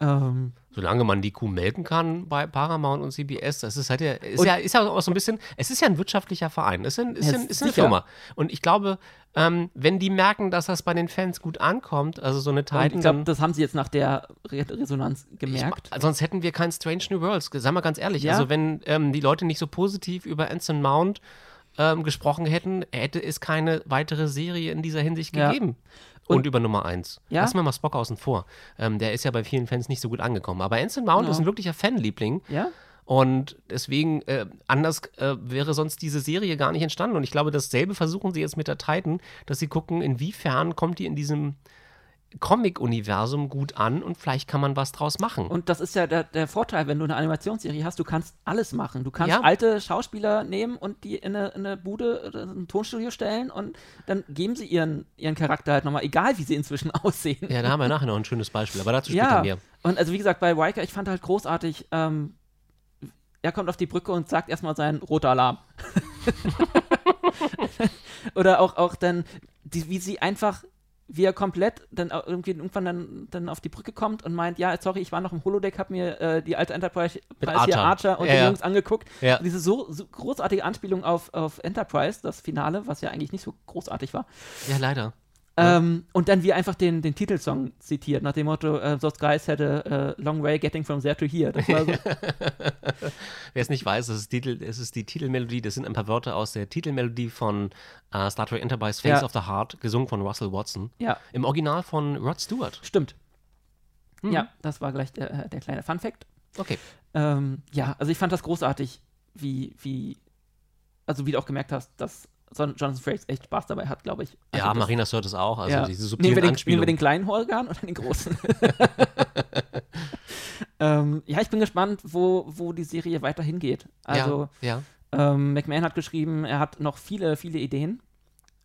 Ähm, Solange man die Kuh melken kann bei Paramount und CBS, das ist halt ja, ist ja, ist ja auch so ein bisschen, es ist ja ein wirtschaftlicher Verein, es ist, ein, ist, ein, ist eine sicher. Firma. Und ich glaube, ähm, wenn die merken, dass das bei den Fans gut ankommt, also so eine und Titan, ich glaube, das haben sie jetzt nach der Re Resonanz ich, gemerkt. ma- sonst hätten wir kein Strange New Worlds, sagen wir ganz ehrlich. Ja. Also wenn ähm, die Leute nicht so positiv über Anson Mount ähm, gesprochen hätten, hätte es keine weitere Serie in dieser Hinsicht Ja. Und, Und- über Nummer eins. Ja. Lassen wir mal Spock außen vor. Ähm, der ist ja bei vielen Fans nicht so gut angekommen. Aber Anson Mount Ja. ist ein wirklicher Fanliebling. ja? Und deswegen, äh, anders äh, wäre sonst diese Serie gar nicht entstanden. Und ich glaube, dasselbe versuchen sie jetzt mit der Titan, dass sie gucken, inwiefern kommt die in diesem Comic-Universum gut an und vielleicht kann man was draus machen. Und das ist ja der, der Vorteil, wenn du eine Animationsserie hast, du kannst alles machen. Du kannst Ja. alte Schauspieler nehmen und die in eine, in eine Bude, oder in ein Tonstudio stellen und dann geben sie ihren, ihren Charakter halt nochmal, egal wie sie inzwischen aussehen. ja, da haben wir nachher noch ein schönes Beispiel, aber dazu später Ja, mehr. und also wie gesagt, bei Riker, ich fand halt großartig, ähm, er kommt auf die Brücke und sagt erstmal sein roter Alarm. Oder auch, auch dann, die, wie sie einfach, wie er komplett dann irgendwie irgendwann dann, dann auf die Brücke kommt und meint, ja, sorry, ich war noch im Holodeck, hab mir äh, die alte Enterprise Preis hier Archer. Archer und Ja, die ja. Jungs angeguckt. Ja. Diese so, so großartige Anspielung auf, auf Enterprise, das Finale, was ja eigentlich nicht so großartig war. Ja, leider. Ähm, und dann wie einfach den, den Titelsong zitiert, nach dem Motto, äh, those guys had a, a long way getting from there to here. Das war so, Wer es nicht weiß, es ist, Titel, es ist die Titelmelodie, das sind ein paar Wörter aus der Titelmelodie von äh, Star Trek Enterprise Face Ja. of the Heart, gesungen von Russell Watson. ja, Im Original von Rod Stewart. stimmt. Mhm. Ja, das war gleich der, der kleine Fun-Fact. Okay. Ähm, ja, also ich fand das großartig, wie, wie, also wie du auch gemerkt hast, dass Jonathan Frakes echt Spaß dabei hat, glaube ich. Also ja, Marina Stewart ist auch, also ja. diese nehmen, subtilen wir den, nehmen wir den kleinen Horgan oder den großen? ähm, ja, ich bin gespannt, wo, wo die Serie weiter hingeht. Also, ja, ja. ähm, McMahon hat geschrieben, er hat noch viele, viele Ideen.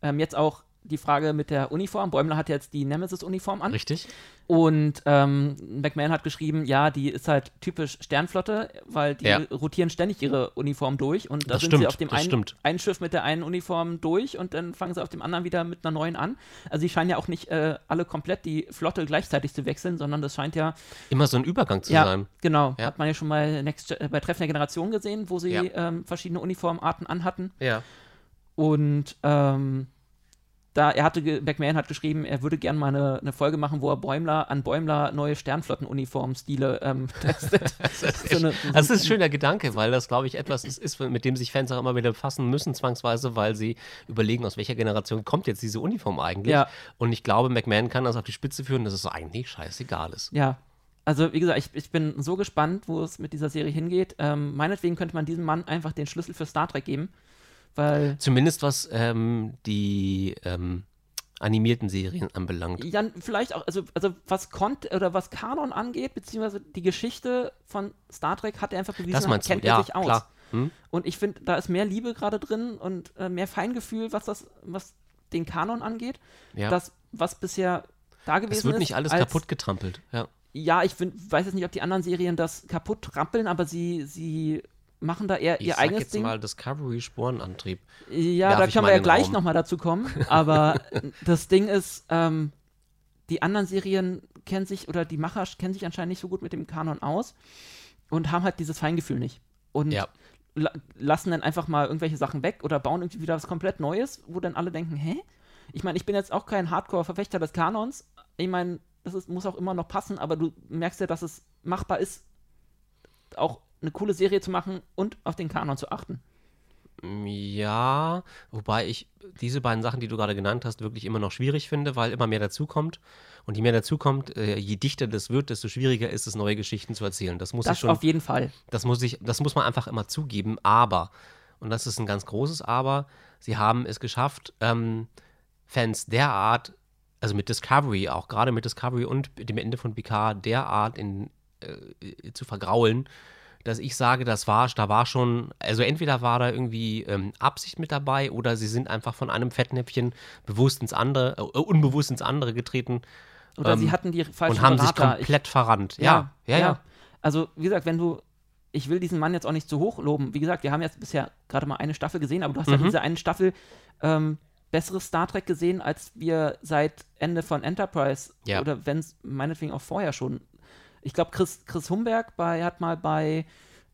Ähm, jetzt auch die Frage mit der Uniform. Bäumler hat jetzt die Nemesis-Uniform an. richtig. Und ähm, McMahon hat geschrieben, ja, die ist halt typisch Sternflotte, weil die Ja. rotieren ständig ihre Uniform durch und da Das sind stimmt, sie auf dem einen, einen Schiff mit der einen Uniform durch und dann fangen sie auf dem anderen wieder mit einer neuen an. Also sie scheinen ja auch nicht äh, alle komplett die Flotte gleichzeitig zu wechseln, sondern das scheint ja, Immer so ein Übergang zu ja, sein. genau, Ja. hat man ja schon mal Next, äh, bei Treffen der Generation gesehen, wo sie ähm, verschiedene Uniformarten anhatten. Ja. Und ähm, da er hatte, McMahon hat geschrieben, er würde gerne mal eine, eine Folge machen, wo er Bäumler an Bäumler neue Sternflottenuniformstile ähm, testet. so eine, so Das ist ein schöner Gedanke, weil das, glaube ich, etwas ist, ist, mit dem sich Fans auch immer wieder befassen müssen, zwangsweise, weil sie überlegen, aus welcher Generation kommt jetzt diese Uniform eigentlich. Ja. Und ich glaube, McMahon kann das auf die Spitze führen, dass es eigentlich scheißegal ist. Ja. Also, wie gesagt, ich, ich bin so gespannt, wo es mit dieser Serie hingeht. Ähm, meinetwegen könnte man diesem Mann einfach den Schlüssel für Star Trek geben, weil Zumindest was ähm, die ähm, animierten Serien anbelangt. ja, vielleicht auch, also, also was Kont oder was Kanon angeht, beziehungsweise die Geschichte von Star Trek hat er einfach bewiesen, Das meinst du? kennt Ja, er sich aus. klar. Hm? Und ich finde, da ist mehr Liebe gerade drin und äh, mehr Feingefühl, was das, was den Kanon angeht. Ja. Das, was bisher da gewesen ist. es wird nicht alles als- kaputt getrampelt. Ja. Ja, ich find, weiß jetzt nicht, ob die anderen Serien das kaputt trampeln, aber sie, sie machen da eher Ich ihr sag eigenes jetzt Ding. mal Discovery Sporenantrieb. Ja, Werf da können wir ja gleich nochmal dazu kommen. Aber das Ding ist, ähm, die anderen Serien kennen sich, oder die Macher kennen sich anscheinend nicht so gut mit dem Kanon aus und haben halt dieses Feingefühl nicht. Und Ja. la lassen dann einfach mal irgendwelche Sachen weg oder bauen irgendwie wieder was komplett Neues, wo dann alle denken, hä? Ich meine, ich bin jetzt auch kein Hardcore-Verfechter des Kanons. Ich meine, das ist, muss auch immer noch passen, aber du merkst ja, dass es machbar ist, auch eine coole Serie zu machen und auf den Kanon zu achten. Ja, wobei ich diese beiden Sachen, die du gerade genannt hast, wirklich immer noch schwierig finde, weil immer mehr dazukommt. Und je mehr dazukommt, äh, je dichter das wird, desto schwieriger ist es, neue Geschichten zu erzählen. Das muss ich Das schon, auf jeden Fall. das muss ich, das muss man einfach immer zugeben. Aber, und das ist ein ganz großes Aber, sie haben es geschafft, ähm, Fans derart, also mit Discovery, auch gerade mit Discovery und dem Ende von Picard derart in, äh, zu vergraulen, dass ich sage, das war, da war schon, also entweder war da irgendwie ähm, Absicht mit dabei oder sie sind einfach von einem Fettnäpfchen bewusst ins andere, äh, unbewusst ins andere getreten Oder Ähm, sie hatten die falschen und haben sich Berater. komplett verrannt. Ich, Ja, ja, ja. Also, wie gesagt, wenn du, ich will diesen Mann jetzt auch nicht zu hoch loben. Wie gesagt, wir haben jetzt bisher gerade mal eine Staffel gesehen, aber du hast ja Mhm. diese eine Staffel ähm, besseres Star Trek gesehen, als wir seit Ende von Enterprise Ja. oder wenn es meinetwegen auch vorher schon. Ich glaube, Chris, Chris Humberg bei, hat mal bei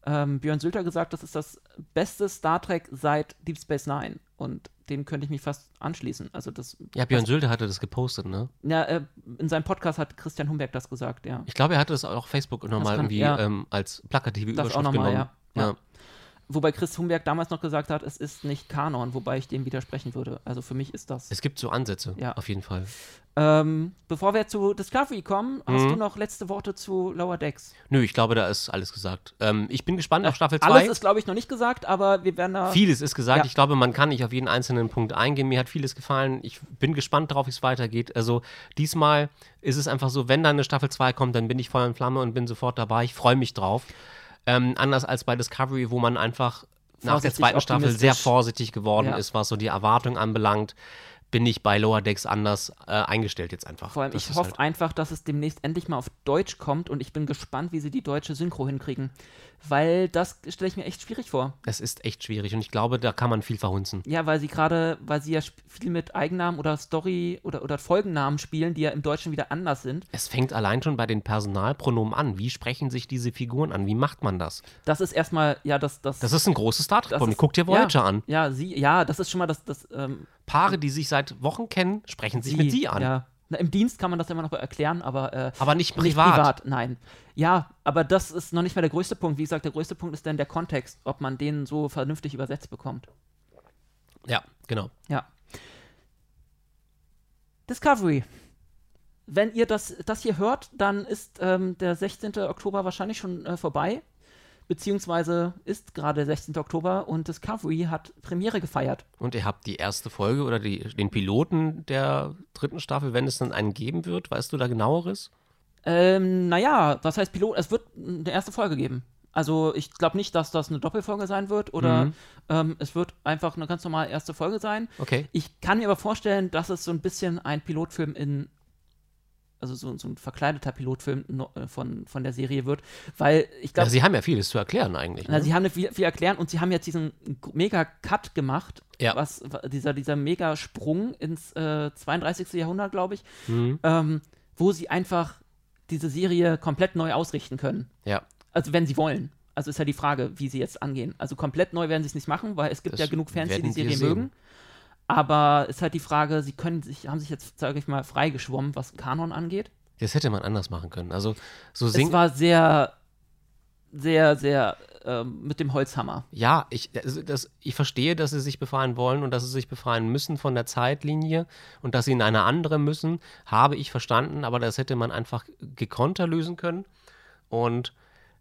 ähm, Björn Sülter gesagt, das ist das beste Star Trek seit Deep Space Nine. Und dem könnte ich mich fast anschließen. Also das. Ja, Björn Sülter hatte das gepostet, ne? Ja, äh, in seinem Podcast hat Christian Humberg das gesagt, ja. Ich glaube, er hatte das auch auf Facebook nochmal irgendwie ja. ähm, als plakative Das auch Überschrift nochmal, genommen. ja. Ja. Ja. Wobei Chris Humberg damals noch gesagt hat, es ist nicht Kanon, wobei ich dem widersprechen würde. Also für mich ist das. Es gibt so Ansätze, Ja. auf jeden Fall. Ähm, bevor wir zu Discovery kommen, hast Mhm. du noch letzte Worte zu Lower Decks? Nö, ich glaube, da ist alles gesagt. Ähm, ich bin gespannt auf Staffel 2. Alles ist, glaube ich, noch nicht gesagt, aber wir werden da. Vieles ist gesagt. Ja. Ich glaube, man kann nicht auf jeden einzelnen Punkt eingehen. Mir hat vieles gefallen. Ich bin gespannt darauf, wie es weitergeht. Also diesmal ist es einfach so, wenn dann eine Staffel 2 kommt, dann bin ich Feuer und Flamme und bin sofort dabei. Ich freue mich drauf. Ähm, anders als bei Discovery, wo man einfach nach der zweiten Staffel sehr vorsichtig geworden Ja. ist, was so die Erwartung anbelangt, bin ich bei Lower Decks anders äh, eingestellt jetzt einfach. Vor allem, Das ich hoffe halt- einfach, dass es demnächst endlich mal auf Deutsch kommt und ich bin gespannt, wie sie die deutsche Synchro hinkriegen. Weil das stelle ich mir echt schwierig vor. Es ist echt schwierig und ich glaube, da kann man viel verhunzen. Ja, weil sie gerade, weil sie ja viel mit Eigennamen oder Story oder, oder Folgennamen spielen, die ja im Deutschen wieder anders sind. Es fängt allein schon bei den Personalpronomen an. Wie sprechen sich diese Figuren an? Wie macht man das? Das ist erstmal, ja, das, das, Das ist ein großes Star Trek-Problem. Guck dir Voyager ja, an. Ja, sie, ja, das ist schon mal das, das ähm, Paare, die sich seit Wochen kennen, sprechen sich mit sie an. Ja. Na, Im Dienst kann man das immer noch erklären, aber, äh, Aber nicht nicht privat. privat, nein. Ja, aber das ist noch nicht mal der größte Punkt. Wie gesagt, der größte Punkt ist dann der Kontext, ob man den so vernünftig übersetzt bekommt. Ja, genau. Ja. Discovery. Wenn ihr das, das hier hört, dann ist ähm, der 16. Oktober wahrscheinlich schon äh, vorbei. Beziehungsweise ist gerade der 16. Oktober und Discovery hat Premiere gefeiert. Und ihr habt die erste Folge oder die, den Piloten der dritten Staffel, wenn es dann einen geben wird. Weißt du da genaueres? Ähm, naja, was heißt Pilot? Es wird eine erste Folge geben. Also ich glaube nicht, dass das eine Doppelfolge sein wird oder Mhm. ähm, es wird einfach eine ganz normale erste Folge sein. Okay. Ich kann mir aber vorstellen, dass es so ein bisschen ein Pilotfilm in, also so, so ein verkleideter Pilotfilm äh, von, von der Serie wird, weil ich Ja, glaube, sie haben ja vieles zu erklären eigentlich. na, Ne? sie haben viel, viel erklären und sie haben jetzt diesen mega Cut gemacht, Ja. was wa- dieser, dieser mega Sprung ins äh, 32. Jahrhundert, glaube ich, Mhm. ähm, wo sie einfach diese Serie komplett neu ausrichten können. Ja. Also wenn sie wollen. Also ist ja die Frage, wie sie jetzt angehen. Also komplett neu werden sie es nicht machen, weil es gibt Das ja genug Fans, die die Serie mögen. Aber ist halt die Frage, sie können sich, haben sich jetzt, sage ich mal, freigeschwommen, was Kanon angeht. Das hätte man anders machen können. Also so Es singen. war sehr, sehr, sehr ähm, mit dem Holzhammer. Ja, ich, also das, ich verstehe, dass sie sich befreien wollen und dass sie sich befreien müssen von der Zeitlinie und dass sie in eine andere müssen, habe ich verstanden, aber das hätte man einfach gekonter lösen können. Und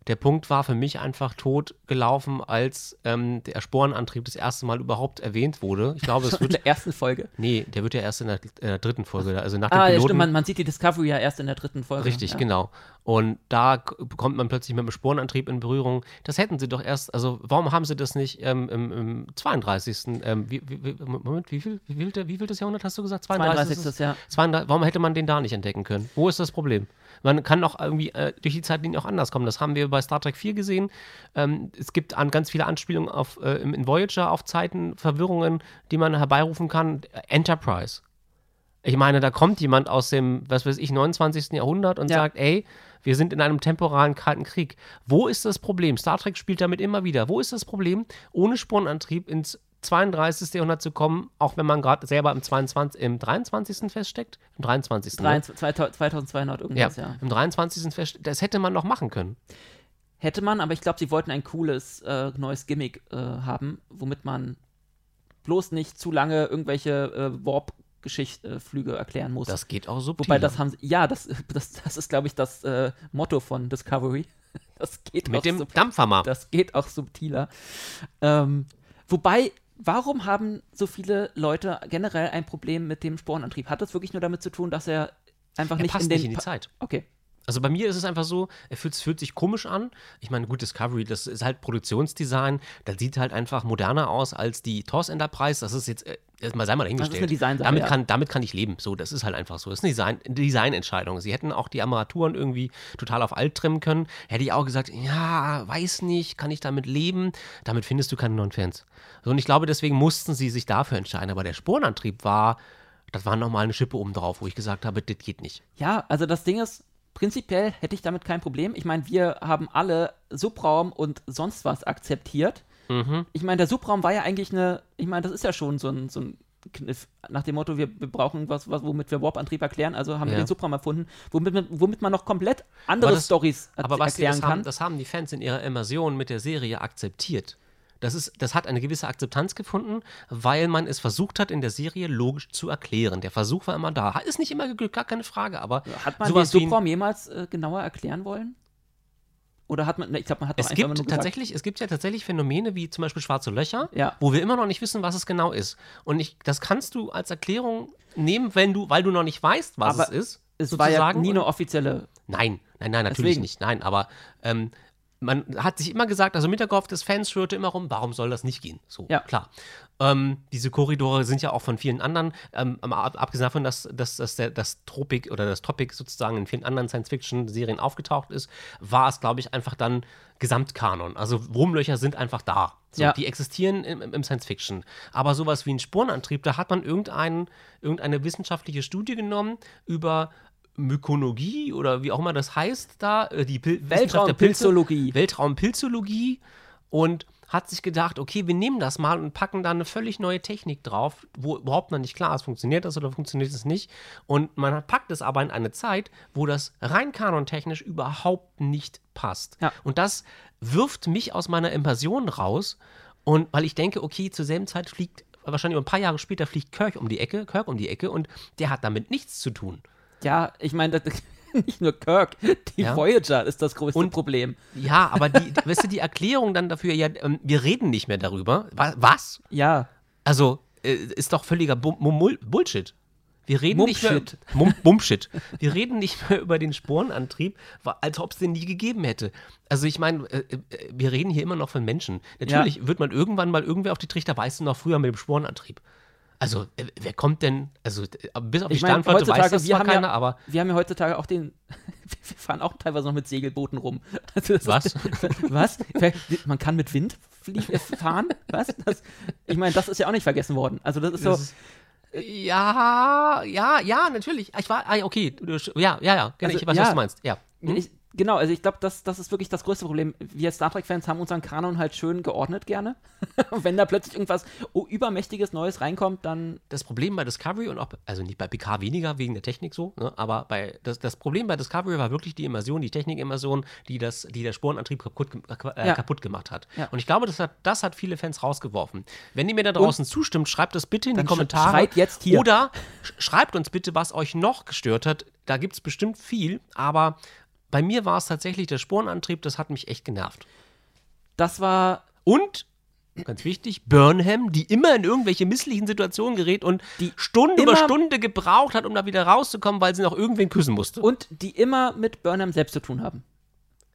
der Punkt war für mich einfach tot gelaufen, als ähm, der Sporenantrieb das erste Mal überhaupt erwähnt wurde. Ich glaube, es In wird. der ersten Folge. Nee, der wird ja erst in der, in der dritten Folge, also nach dem Ah, ja, Piloten. stimmt, man, man sieht die Discovery ja erst in der dritten Folge. Richtig, ja. genau. Und da kommt man plötzlich mit dem Sporenantrieb in Berührung. Das hätten sie doch erst, also warum haben sie das nicht ähm, im, im 32. Ähm, wie, wie, Moment, wie viel, wie viel, wie viel das Jahrhundert hast du gesagt? 32. Jahr. 32, warum hätte man den da nicht entdecken können? Wo ist das Problem? Man kann doch irgendwie äh, durch die Zeitlinie auch anders kommen. Das haben wir bei Star Trek 4 gesehen. Ähm, es gibt an ganz viele Anspielungen auf, äh, in Voyager auf Zeiten, Verwirrungen, die man herbeirufen kann. Enterprise. Ich meine, da kommt jemand aus dem, was weiß ich, 29. Jahrhundert und Ja. sagt, ey, wir sind in einem temporalen Kalten Krieg. Wo ist das Problem? Star Trek spielt damit immer wieder. Wo ist das Problem, ohne Sporenantrieb ins 32. Jahrhundert zu kommen, auch wenn man gerade selber im, 22, im 23. feststeckt? Im 23. ne? 23 2200 Ja, irgendwas, ja. im 23. feststeckt. Das hätte man noch machen können. Hätte man, aber ich glaube, sie wollten ein cooles äh, neues Gimmick äh, haben, womit man bloß nicht zu lange irgendwelche äh, Warp-Geschichtflüge erklären muss. Das geht auch subtil. Wobei das haben sie, ja, das, das, das ist, glaube ich, das äh, Motto von Discovery. Das geht auch Mit dem sub- Dampfhammer. das geht auch subtiler. Ähm, wobei, warum haben so viele Leute generell ein Problem mit dem Sporenantrieb? Hat das wirklich nur damit zu tun, dass er einfach Er nicht passt in den nicht in die Pa- Zeit. Okay. Also bei mir ist es einfach so, er fühlt, fühlt sich komisch an. Ich meine, gut, Discovery, das ist halt Produktionsdesign. Das sieht halt einfach moderner aus als die TOS Enterprise. Das ist jetzt, äh, erstmal sei mal dahingestellt. damit, kann, damit kann ich leben. So, das ist halt einfach so. Das ist eine Design, Designentscheidung. Sie hätten auch die Armaturen irgendwie total auf alt trimmen können. Hätte ich auch gesagt, ja, weiß nicht, kann ich damit leben? Damit findest du keine neuen Fans. So, und ich glaube, deswegen mussten sie sich dafür entscheiden. Aber der Sporenantrieb war, das war nochmal eine Schippe oben drauf, wo ich gesagt habe, das geht nicht. Ja, also das Ding ist, prinzipiell hätte ich damit kein Problem. Ich meine, wir haben alle Subraum und sonst was akzeptiert. Mhm. Ich meine, der Subraum war ja eigentlich eine, ich meine, das ist ja schon so ein, so ein Kniff nach dem Motto, wir, wir brauchen was, was, womit wir Warp-Antrieb erklären, also haben wir Ja. den Subraum erfunden, womit, man- womit man noch komplett andere Stories er- Aber was die, erklären das, haben, kann. das haben die Fans in ihrer Immersion mit der Serie akzeptiert. Das, ist, das hat eine gewisse Akzeptanz gefunden, weil man es versucht hat, in der Serie logisch zu erklären. Der Versuch war immer da. Ist nicht immer geglückt, gar keine Frage, aber Hat man den sowas ein- Subraum jemals äh, genauer erklären wollen? Oder hat man, ne, ich glaube, man hat es gibt gesagt, tatsächlich, es gibt ja tatsächlich Phänomene wie zum Beispiel schwarze Löcher, Ja. wo wir immer noch nicht wissen, was es genau ist. Und ich, das kannst du als Erklärung nehmen, wenn du, weil du noch nicht weißt, was Aber es ist. es war ja sozusagen. nie eine offizielle Nein, nein, nein, natürlich Deswegen. nicht. Nein, aber ähm, man hat sich immer gesagt, also mit der Kopf des Fans schwirrte immer rum, warum soll das nicht gehen? So, Ja. klar. Ähm, diese Korridore sind ja auch von vielen anderen, ähm, ab- abgesehen davon, dass, dass, dass der, das Tropik oder das Topic sozusagen in vielen anderen Science-Fiction-Serien aufgetaucht ist, war es, glaube ich, einfach dann Gesamtkanon. Also Wurmlöcher sind einfach da. So, Ja. Die existieren im, im Science-Fiction. Aber sowas wie ein Spurenantrieb, da hat man irgendeinen, irgendeine wissenschaftliche Studie genommen über Mykonologie oder wie auch immer das heißt da, äh, die Pil. Weltraumpilzologie. Weltraumpilzologie und hat sich gedacht, okay, wir nehmen das mal und packen da eine völlig neue Technik drauf, wo überhaupt noch nicht klar ist, funktioniert das oder funktioniert es nicht. Und man packt es aber in eine Zeit, wo das rein kanontechnisch überhaupt nicht passt. Ja. Und das wirft mich aus meiner Immersion raus. Und weil ich denke, okay, zur selben Zeit fliegt, wahrscheinlich ein paar Jahre später fliegt Kirk um die Ecke, Kirk um die Ecke und der hat damit nichts zu tun. Ja, ich meine, nicht nur Kirk, die Ja. Voyager ist das größte Und- Problem. Ja, aber die, weißt du, die Erklärung dann dafür, ja, ähm, wir reden nicht mehr darüber. Wa- Was? Ja, Also, äh, ist doch völliger Bum Bullshit. Wir reden nicht mehr Mumpshit. Wir reden nicht mehr über den Sporenantrieb, als ob es den nie gegeben hätte. Also ich meine, äh, äh, wir reden hier immer noch von Menschen. Natürlich wird man irgendwann mal irgendwer auf die Trichter, weißt du noch früher mit dem Sporenantrieb. Also, äh, wer kommt denn, also äh, bis auf die ich Sternflotte weiß das wir zwar haben, keiner, ja, aber wir haben ja heutzutage auch den, wir fahren auch teilweise noch mit Segelbooten rum. Also Was? Ist, was? Man kann mit Wind äh, fahren? Was? Das, ich meine, das ist ja auch nicht vergessen worden. Also das ist so, Das ist- Ja, ja, ja, natürlich. Ich war, ah, okay, ja, ja, ja, genau, Also, ich weiß, ja. was du meinst. Ja. Hm? Ich, genau, also ich glaube, das, das ist wirklich das größte Problem. Wir Star Trek-Fans haben unseren Kanon halt schön geordnet gerne. Und wenn da plötzlich irgendwas oh, übermächtiges Neues reinkommt, dann das Problem bei Discovery und auch, also nicht bei PK weniger wegen der Technik so, ne, aber bei, das, das Problem bei Discovery war wirklich die Immersion, die Technikimmersion, die, das, die der Sporenantrieb kaputt, äh, Ja. kaputt gemacht hat. Ja. Und ich glaube, das hat, das hat viele Fans rausgeworfen. Wenn ihr mir da draußen zustimmt, schreibt das bitte in die Kommentare. schreit jetzt hier. Oder sch- schreibt uns bitte, was euch noch gestört hat. Da gibt es bestimmt viel, aber bei mir war es tatsächlich der Sporenantrieb, das hat mich echt genervt. das war Und, ganz wichtig, Burnham, die immer in irgendwelche misslichen Situationen gerät und Die Stunde über Stunde gebraucht hat, um da wieder rauszukommen, weil sie noch irgendwen küssen musste. und die immer mit Burnham selbst zu tun haben.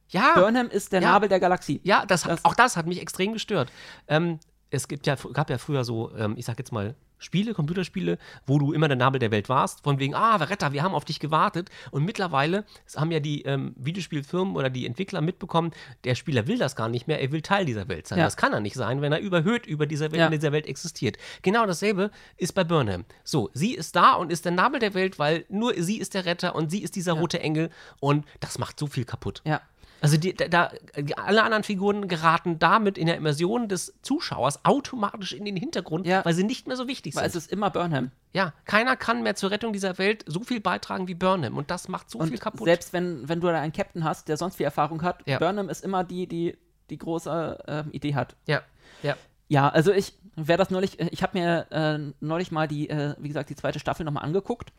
ja, Burnham ist der Ja. Nabel der Galaxie. ja das, das- auch das hat mich extrem gestört. Ähm, es gibt ja, gab ja früher so, ähm, ich sag jetzt mal, Spiele, Computerspiele, wo du immer der Nabel der Welt warst, von wegen, ah, Veretta, wir haben auf dich gewartet. Und mittlerweile haben ja die ähm, Videospielfirmen oder die Entwickler mitbekommen, der Spieler will das gar nicht mehr, er will Teil dieser Welt sein. Ja. Das kann er nicht sein, wenn er überhöht über dieser Welt, Ja. in dieser Welt existiert. Genau dasselbe ist bei Burnham. So, sie ist da und ist der Nabel der Welt, weil nur sie ist der Retter und sie ist dieser rote Engel und das macht so viel kaputt. Ja. Also die, da, alle anderen Figuren geraten damit in der Immersion des Zuschauers automatisch in den Hintergrund, Ja. weil sie nicht mehr so wichtig Weil es sind. ist immer Burnham. Ja, keiner kann mehr zur Rettung dieser Welt so viel beitragen wie Burnham und das macht so Und viel kaputt. selbst wenn, wenn du da einen Captain hast, der sonst viel Erfahrung hat, Ja. Burnham ist immer die, die die große ähm, Idee hat. ja, ja. Ja, also ich, wer das neulich, ich habe mir äh, neulich mal die, äh, wie gesagt, die zweite Staffel nochmal angeguckt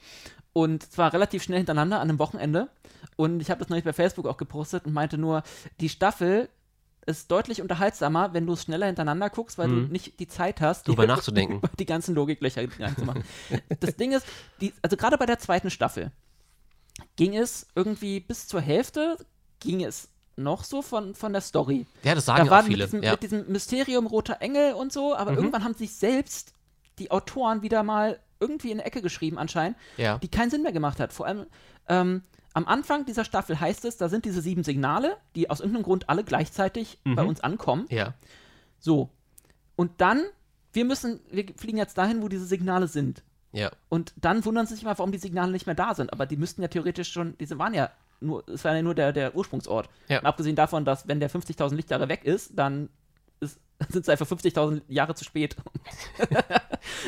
und zwar relativ schnell hintereinander an einem Wochenende und ich habe das neulich bei Facebook auch gepostet und meinte nur, die Staffel ist deutlich unterhaltsamer, wenn du es schneller hintereinander guckst, weil du nicht die Zeit hast, Drüber die, nachzudenken. über die ganzen Logiklöcher reinzumachen. das Ding ist, die, also gerade bei der zweiten Staffel ging es irgendwie bis zur Hälfte, ging es noch so von, von der Story Ja, das sagen da ja auch viele. Mit diesem, ja. mit diesem Mysterium roter Engel und so, aber irgendwann haben sich selbst die Autoren wieder mal irgendwie in eine Ecke geschrieben anscheinend, Ja. die keinen Sinn mehr gemacht hat. Vor allem ähm, am Anfang dieser Staffel heißt es, da sind diese sieben Signale, die aus irgendeinem Grund alle gleichzeitig bei uns ankommen. ja. So. Und dann, wir müssen, wir fliegen jetzt dahin, wo diese Signale sind. Ja. Und dann wundern sie sich mal, warum die Signale nicht mehr da sind. Aber die müssten ja theoretisch schon, diese waren ja nur, es war ja nur der, der Ursprungsort. Ja. Und abgesehen davon, dass wenn der 50.000 Lichtjahre weg ist, dann sind sie einfach 50.000 Jahre zu spät.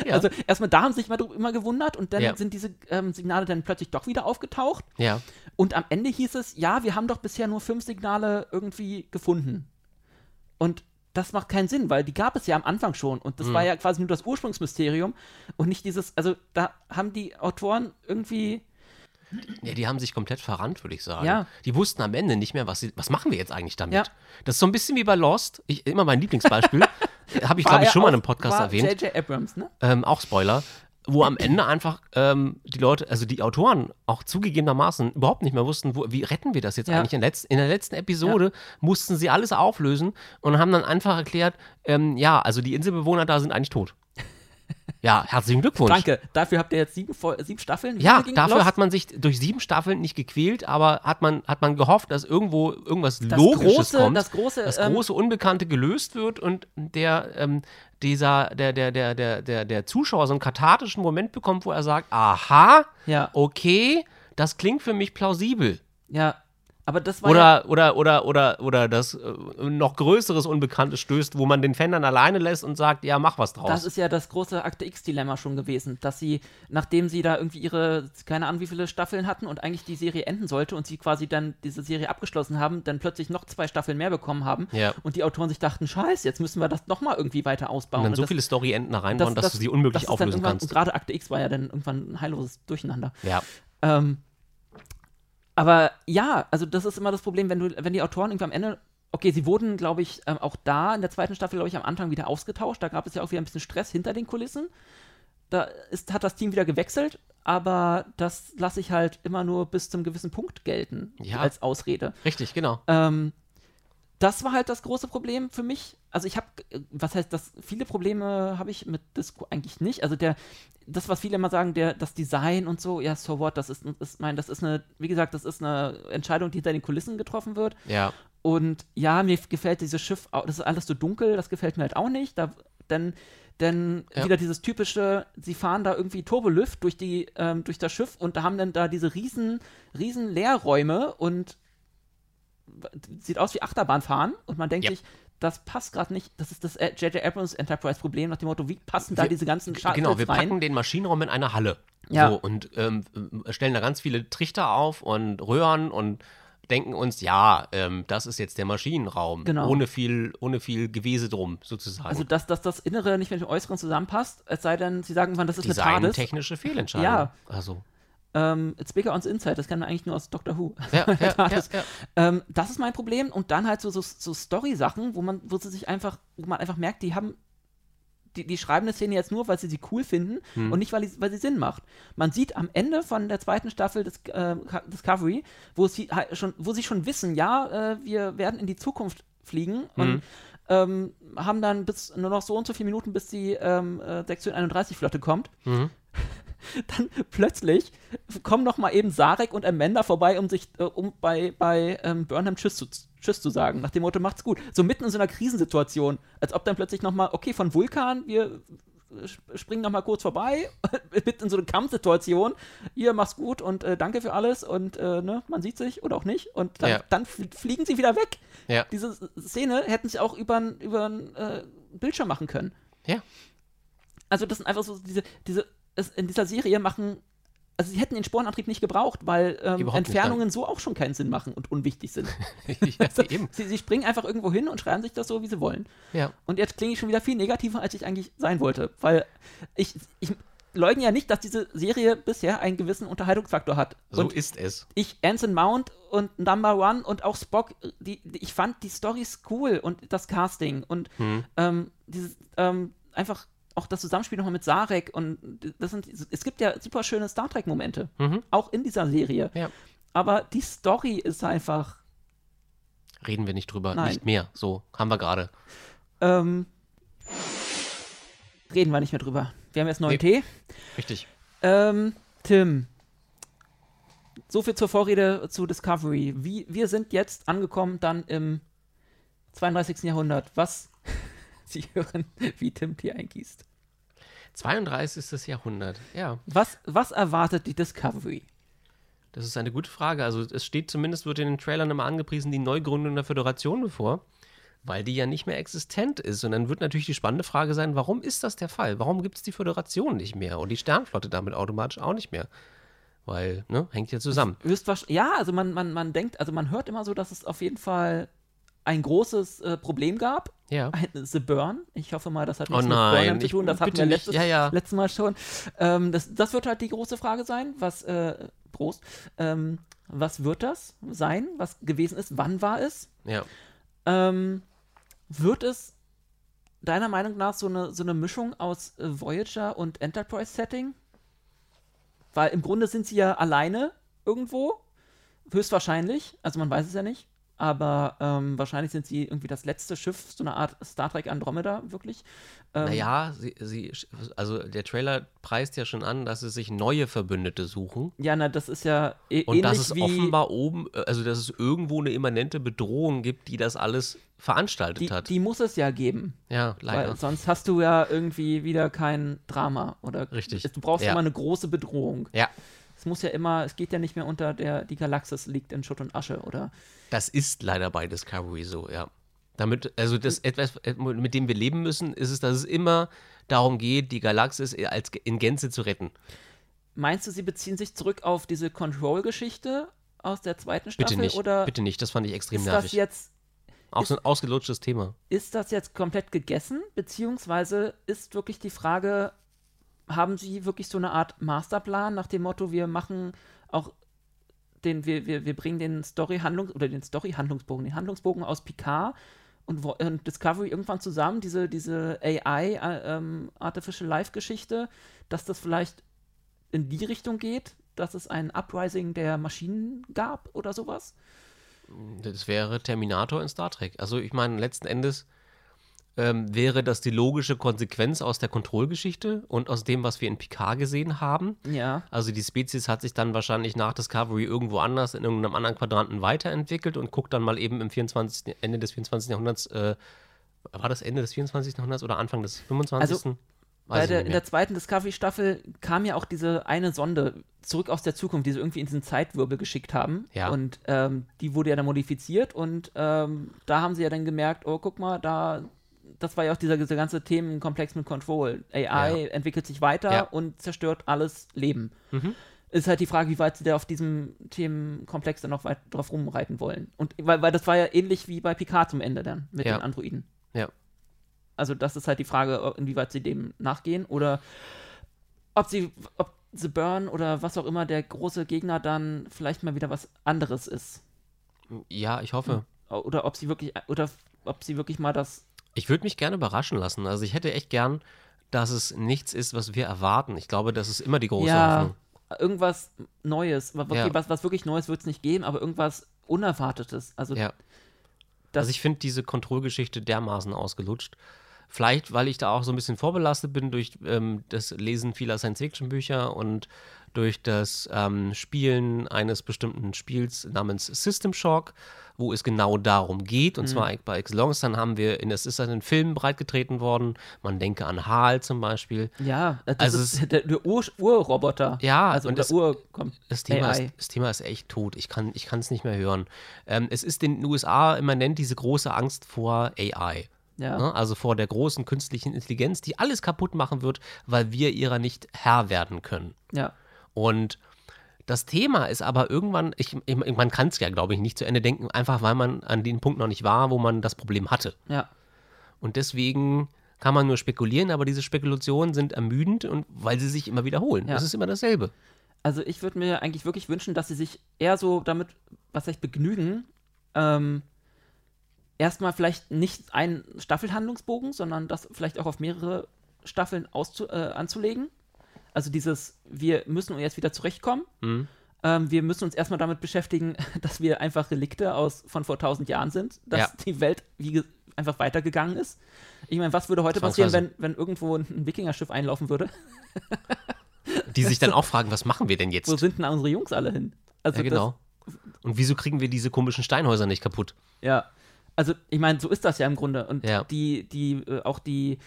Ja. Also erstmal da haben sie sich mal drüber immer gewundert und dann Ja. sind diese ähm, Signale dann plötzlich doch wieder aufgetaucht. Ja. Und am Ende hieß es, ja, wir haben doch bisher nur fünf Signale irgendwie gefunden. Und das macht keinen Sinn, weil die gab es ja am Anfang schon. Und das war ja quasi nur das Ursprungsmysterium und nicht dieses, also da haben die Autoren irgendwie, Ja, die haben sich komplett verrannt, würde ich sagen. Ja. Die wussten am Ende nicht mehr, was, sie, was machen wir jetzt eigentlich damit. Ja. Das ist so ein bisschen wie bei Lost. Ich, immer mein Lieblingsbeispiel. Habe ich, glaube ich, schon mal in einem Podcast erwähnt. J.J. Abrams, ne? ähm, auch Spoiler, wo am Ende einfach ähm, die Leute, also die Autoren auch zugegebenermaßen überhaupt nicht mehr wussten, wo, wie retten wir das jetzt eigentlich. In, letz, in der letzten Episode mussten sie alles auflösen und haben dann einfach erklärt, ähm, ja, also die Inselbewohner da sind eigentlich tot. Ja, herzlichen Glückwunsch. Danke, dafür habt ihr jetzt sieben, sieben Staffeln. Ja, dafür Lost? hat man sich durch sieben Staffeln nicht gequält, aber hat man, hat man gehofft, dass irgendwo irgendwas das Logisches große, kommt. das große, das ähm, große Unbekannte gelöst wird und der ähm, dieser der der der der der der Zuschauer so einen kathartischen Moment bekommt, wo er sagt, aha, Ja. okay, das klingt für mich plausibel. Ja, Aber das war ja, Oder, oder, oder, oder, oder das äh, noch größeres Unbekannte stößt, wo man den Fan dann alleine lässt und sagt, ja, mach was draus. das ist ja das große Akte X-Dilemma schon gewesen, dass sie, nachdem sie da irgendwie ihre, keine Ahnung, wie viele Staffeln hatten und eigentlich die Serie enden sollte und sie quasi dann diese Serie abgeschlossen haben, dann plötzlich noch zwei Staffeln mehr bekommen haben Ja. und die Autoren sich dachten, scheiße, jetzt müssen wir das nochmal irgendwie weiter ausbauen. und dann so das- viele Story-Enden da reinbauen, dass du sie unmöglich das auflösen kannst. Und gerade Akte X war ja dann irgendwann ein heilloses Durcheinander. Ja. Ähm, aber ja, also das ist immer das Problem, wenn du, wenn die Autoren irgendwie am Ende, okay, sie wurden, glaube ich, ähm, auch da in der zweiten Staffel, glaube ich, am Anfang wieder ausgetauscht. Da gab es ja auch wieder ein bisschen Stress hinter den Kulissen. Da ist, hat das Team wieder gewechselt, aber das lasse ich halt immer nur bis zum gewissen Punkt gelten Ja. als Ausrede. Richtig, genau. Ähm, das war halt das große Problem für mich. Also ich habe, was heißt das, viele Probleme habe ich mit Disco eigentlich nicht. Also der, das, was viele immer sagen, der, das Design und so, ja, so what, das ist, ist mein, das ist eine, wie gesagt, das ist eine Entscheidung, die hinter den Kulissen getroffen wird. Ja. Und ja, mir gefällt dieses Schiff, das ist alles so dunkel, das gefällt mir halt auch nicht. Da, denn, denn Ja. wieder dieses typische, sie fahren da irgendwie Turbolift durch, die, ähm, durch das Schiff und da haben dann da diese riesen, riesen Leerräume und sieht aus wie Achterbahnfahren und man denkt Ja. sich, das passt gerade nicht. Das ist das äh, J.J. Abrams Enterprise-Problem nach dem Motto, wie passen da Wir- diese ganzen Shuttles Genau, wir rein? packen den Maschinenraum in eine Halle. Ja. So, und ähm, äh, stellen da ganz viele Trichter auf und Röhren und denken uns, ja, ähm, das ist jetzt der Maschinenraum. Genau. Ohne viel, ohne viel Gewese drum, sozusagen. Also, dass, dass das Innere nicht mit dem Äußeren zusammenpasst, es sei denn, sie sagen irgendwann, das ist eine TARDIS. Design-technische Fehlentscheidung. Ja. Also, Ähm, it's bigger on the inside, das kennt man eigentlich nur aus Doctor Who. ja, ja, TARDIS. ja. Ähm, das ist mein Problem. Und dann halt so, so, so Story-Sachen, wo man, wo sie sich einfach, wo man einfach merkt, die haben, die, die schreiben eine Szene jetzt nur, weil sie sie cool finden Hm. und nicht, weil, die, weil sie Sinn macht. Man sieht am Ende von der zweiten Staffel des äh, Discovery, wo sie halt schon, wo sie schon wissen, ja, äh, wir werden in die Zukunft fliegen und Hm. ähm, haben dann bis nur noch so und so viele Minuten, bis die ähm, äh, Sektion 31 Flotte kommt Mhm. dann plötzlich kommen noch mal eben Sarek und Amanda vorbei, um sich, äh, um bei, bei ähm, Burnham Tschüss zu, Tschüss zu sagen, nach dem Motto, macht's gut. So mitten in so einer Krisensituation, als ob dann plötzlich noch mal, okay, von Vulkan, wir äh, sp- springen noch mal kurz vorbei, mitten in so eine Kampfsituation, ihr macht's gut und äh, danke für alles und äh, ne, man sieht sich oder auch nicht und dann, Ja. dann fl- fliegen sie wieder weg. Ja. Diese Szene hätten sie auch über über äh, Bildschirm machen können. Ja. Also das sind einfach so diese, diese, es, in dieser Serie machen, also sie hätten den Sporenantrieb nicht gebraucht, weil ähm, Überhaupt nicht, Entfernungen so auch schon keinen Sinn machen und unwichtig sind. ja, eben. Sie, sie springen einfach irgendwo hin und schreiben sich das so, wie sie wollen. Ja. Und jetzt klinge ich schon wieder viel negativer, als ich eigentlich sein wollte, weil ich, ich leugne ja nicht, dass diese Serie bisher einen gewissen Unterhaltungsfaktor hat. So und ist es. ich, Anson Mount und Number One und auch Spock, die, die, ich fand die Storys cool und das Casting und Hm. ähm, dieses, ähm, einfach auch das Zusammenspiel nochmal mit Sarek und das sind, es gibt ja super schöne Star Trek-Momente, Mhm. auch in dieser Serie. Ja. Aber die Story ist einfach, Reden wir nicht drüber. Nein. Nicht mehr. So, haben wir gerade. ähm, reden wir nicht mehr drüber. Wir haben jetzt neuen Tee. Richtig. Ähm, Tim, so viel zur Vorrede zu Discovery. Wie, wir sind jetzt angekommen dann im 32. Jahrhundert. Was Sie hören, wie Tim Tee eingießt. 32. Jahrhundert. Ja, Was, was erwartet die Discovery? das ist eine gute Frage. Also es steht zumindest, wird in den Trailern immer angepriesen, die Neugründung der Föderation bevor, weil die ja nicht mehr existent ist. Und dann wird natürlich die spannende Frage sein, warum ist das der Fall? Warum gibt es die Föderation nicht mehr und die Sternflotte damit automatisch auch nicht mehr? Weil, ne, hängt ja zusammen. Höchstwahrscheinlich, ja, also man, man, man denkt, also man hört immer so, dass es auf jeden Fall ein großes äh, Problem gab. Ja. The Burn. Ich hoffe mal, das hat Oh nichts mit nein, Burnham zu tun. Das hatten wir letztes, Ja, ja. letztes Mal schon. Ähm, das, das wird halt die große Frage sein. Was, äh, Prost. Ähm, was wird das sein? Was gewesen ist? Wann war es? Ja. Ähm, wird es deiner Meinung nach so eine, so eine Mischung aus äh, Voyager und Enterprise-Setting? Weil im Grunde sind sie ja alleine irgendwo. Höchstwahrscheinlich. Also man weiß es ja nicht. Aber ähm, wahrscheinlich sind sie irgendwie das letzte Schiff, so eine Art Star Trek Andromeda, wirklich. Ähm, Naja, sie, sie, also der Trailer preist ja schon an, dass sie sich neue Verbündete suchen. Ja, na, das ist ja e Und dass es offenbar oben, äh, also dass es irgendwo eine immanente Bedrohung gibt, die das alles veranstaltet die, hat. die muss es ja geben. ja, leider. Weil sonst hast du ja irgendwie wieder kein Drama. Oder Richtig. Du brauchst Ja. immer eine große Bedrohung. ja, Es muss ja immer, es geht ja nicht mehr unter der, die Galaxis liegt in Schutt und Asche, oder? Das ist leider bei Discovery so, ja. Damit, also das etwas, äh, mit dem wir leben müssen, ist es, dass es immer darum geht, die Galaxis als in Gänze zu retten. Meinst du, sie beziehen sich zurück auf diese Control-Geschichte aus der zweiten Staffel? Bitte nicht, oder bitte nicht, das fand ich extrem ist nervig. das jetzt Auch so ein ausgelutschtes Thema. ist das jetzt komplett gegessen? Beziehungsweise ist wirklich die Frage, haben sie wirklich so eine Art Masterplan nach dem Motto, wir machen auch den, wir, wir, wir bringen den Story-Handlungs- oder den Story-Handlungsbogen, den Handlungsbogen aus Picard und, wo- und Discovery irgendwann zusammen, diese, diese AI, äh, ähm, Artificial Life-Geschichte, dass das vielleicht in die Richtung geht, dass es ein Uprising der Maschinen gab oder sowas? Das wäre Terminator in Star Trek. Also ich meine, letzten Endes ähm, wäre das die logische Konsequenz aus der Kontrollgeschichte und aus dem, was wir in Picard gesehen haben. Ja. Also die Spezies hat sich dann wahrscheinlich nach Discovery irgendwo anders in irgendeinem anderen Quadranten weiterentwickelt und guckt dann mal eben im 24. Ende des 24. Jahrhunderts, äh, war das Ende des 24. Jahrhunderts oder Anfang des 25.? Also, Bei der, in der zweiten Discovery-Staffel kam ja auch diese eine Sonde zurück aus der Zukunft, die sie irgendwie in diesen Zeitwirbel geschickt haben. Ja. Und ähm, die wurde ja dann modifiziert und ähm, da haben sie ja dann gemerkt, oh, guck mal, da, das war ja auch dieser, dieser ganze Themenkomplex mit Control. AI Ja. entwickelt sich weiter Ja. und zerstört alles Leben. Mhm. Ist halt die Frage, wie weit sie da auf diesem Themenkomplex dann noch weit drauf rumreiten wollen. Und weil, weil das war ja ähnlich wie bei Picard zum Ende dann mit Ja. den Androiden. Ja. Also das ist halt die Frage, inwieweit sie dem nachgehen oder ob sie, ob The Burn oder was auch immer der große Gegner dann vielleicht mal wieder was anderes ist. Ja, ich hoffe. Oder ob sie wirklich, oder ob sie wirklich mal das, Ich würde mich gerne überraschen lassen. Also ich hätte echt gern, dass es nichts ist, was wir erwarten. Ich glaube, das ist immer die große ja, Hoffnung. irgendwas Neues. Okay, Ja. was, was wirklich Neues wird es nicht geben, aber irgendwas Unerwartetes. Also Ja. das, also ich finde diese Kontrollgeschichte dermaßen ausgelutscht. Vielleicht, weil ich da auch so ein bisschen vorbelastet bin durch ähm, das Lesen vieler Science-Fiction-Bücher und durch das ähm, Spielen eines bestimmten Spiels namens System Shock, wo es genau darum geht. Und Mhm. zwar bei Excellence, dann haben wir, in, es ist in den Filmen breitgetreten worden. Man denke an HAL zum Beispiel. ja, das Also ist der, der Ur Urroboter. Ja, also und der das- Ur kommt. Das Thema, ist, das Thema ist echt tot. Ich kann es nicht mehr hören. Ähm, es ist in den USA immanent diese große Angst vor AI. Ja. Ne? Also vor der großen künstlichen Intelligenz, die alles kaputt machen wird, weil wir ihrer nicht Herr werden können. Ja. Und das Thema ist aber irgendwann, ich, ich, man kann es ja, glaube ich, nicht zu Ende denken, einfach weil man an dem Punkt noch nicht war, wo man das Problem hatte. Ja. Und deswegen kann man nur spekulieren, aber diese Spekulationen sind ermüdend und weil sie sich immer wiederholen. Ja. Es ist immer dasselbe. Also ich würde mir eigentlich wirklich wünschen, dass sie sich eher so damit, was heißt begnügen, ähm, erstmal vielleicht nicht einen Staffelhandlungsbogen, sondern das vielleicht auch auf mehrere Staffeln äh, anzulegen. Also dieses, wir müssen jetzt wieder zurechtkommen. Mhm. Ähm, wir müssen uns erstmal damit beschäftigen, dass wir einfach Relikte aus von vor tausend Jahren sind, dass Ja. die Welt wie einfach weitergegangen ist. Ich meine, was würde heute passieren, wenn, wenn irgendwo ein Wikingerschiff einlaufen würde? Die sich dann auch fragen, was machen wir denn jetzt? Wo sind denn unsere Jungs alle hin? Also Ja, genau. Und wieso kriegen wir diese komischen Steinhäuser nicht kaputt? Ja, also ich meine, so ist das ja im Grunde. Und Ja. die, die, äh, auch die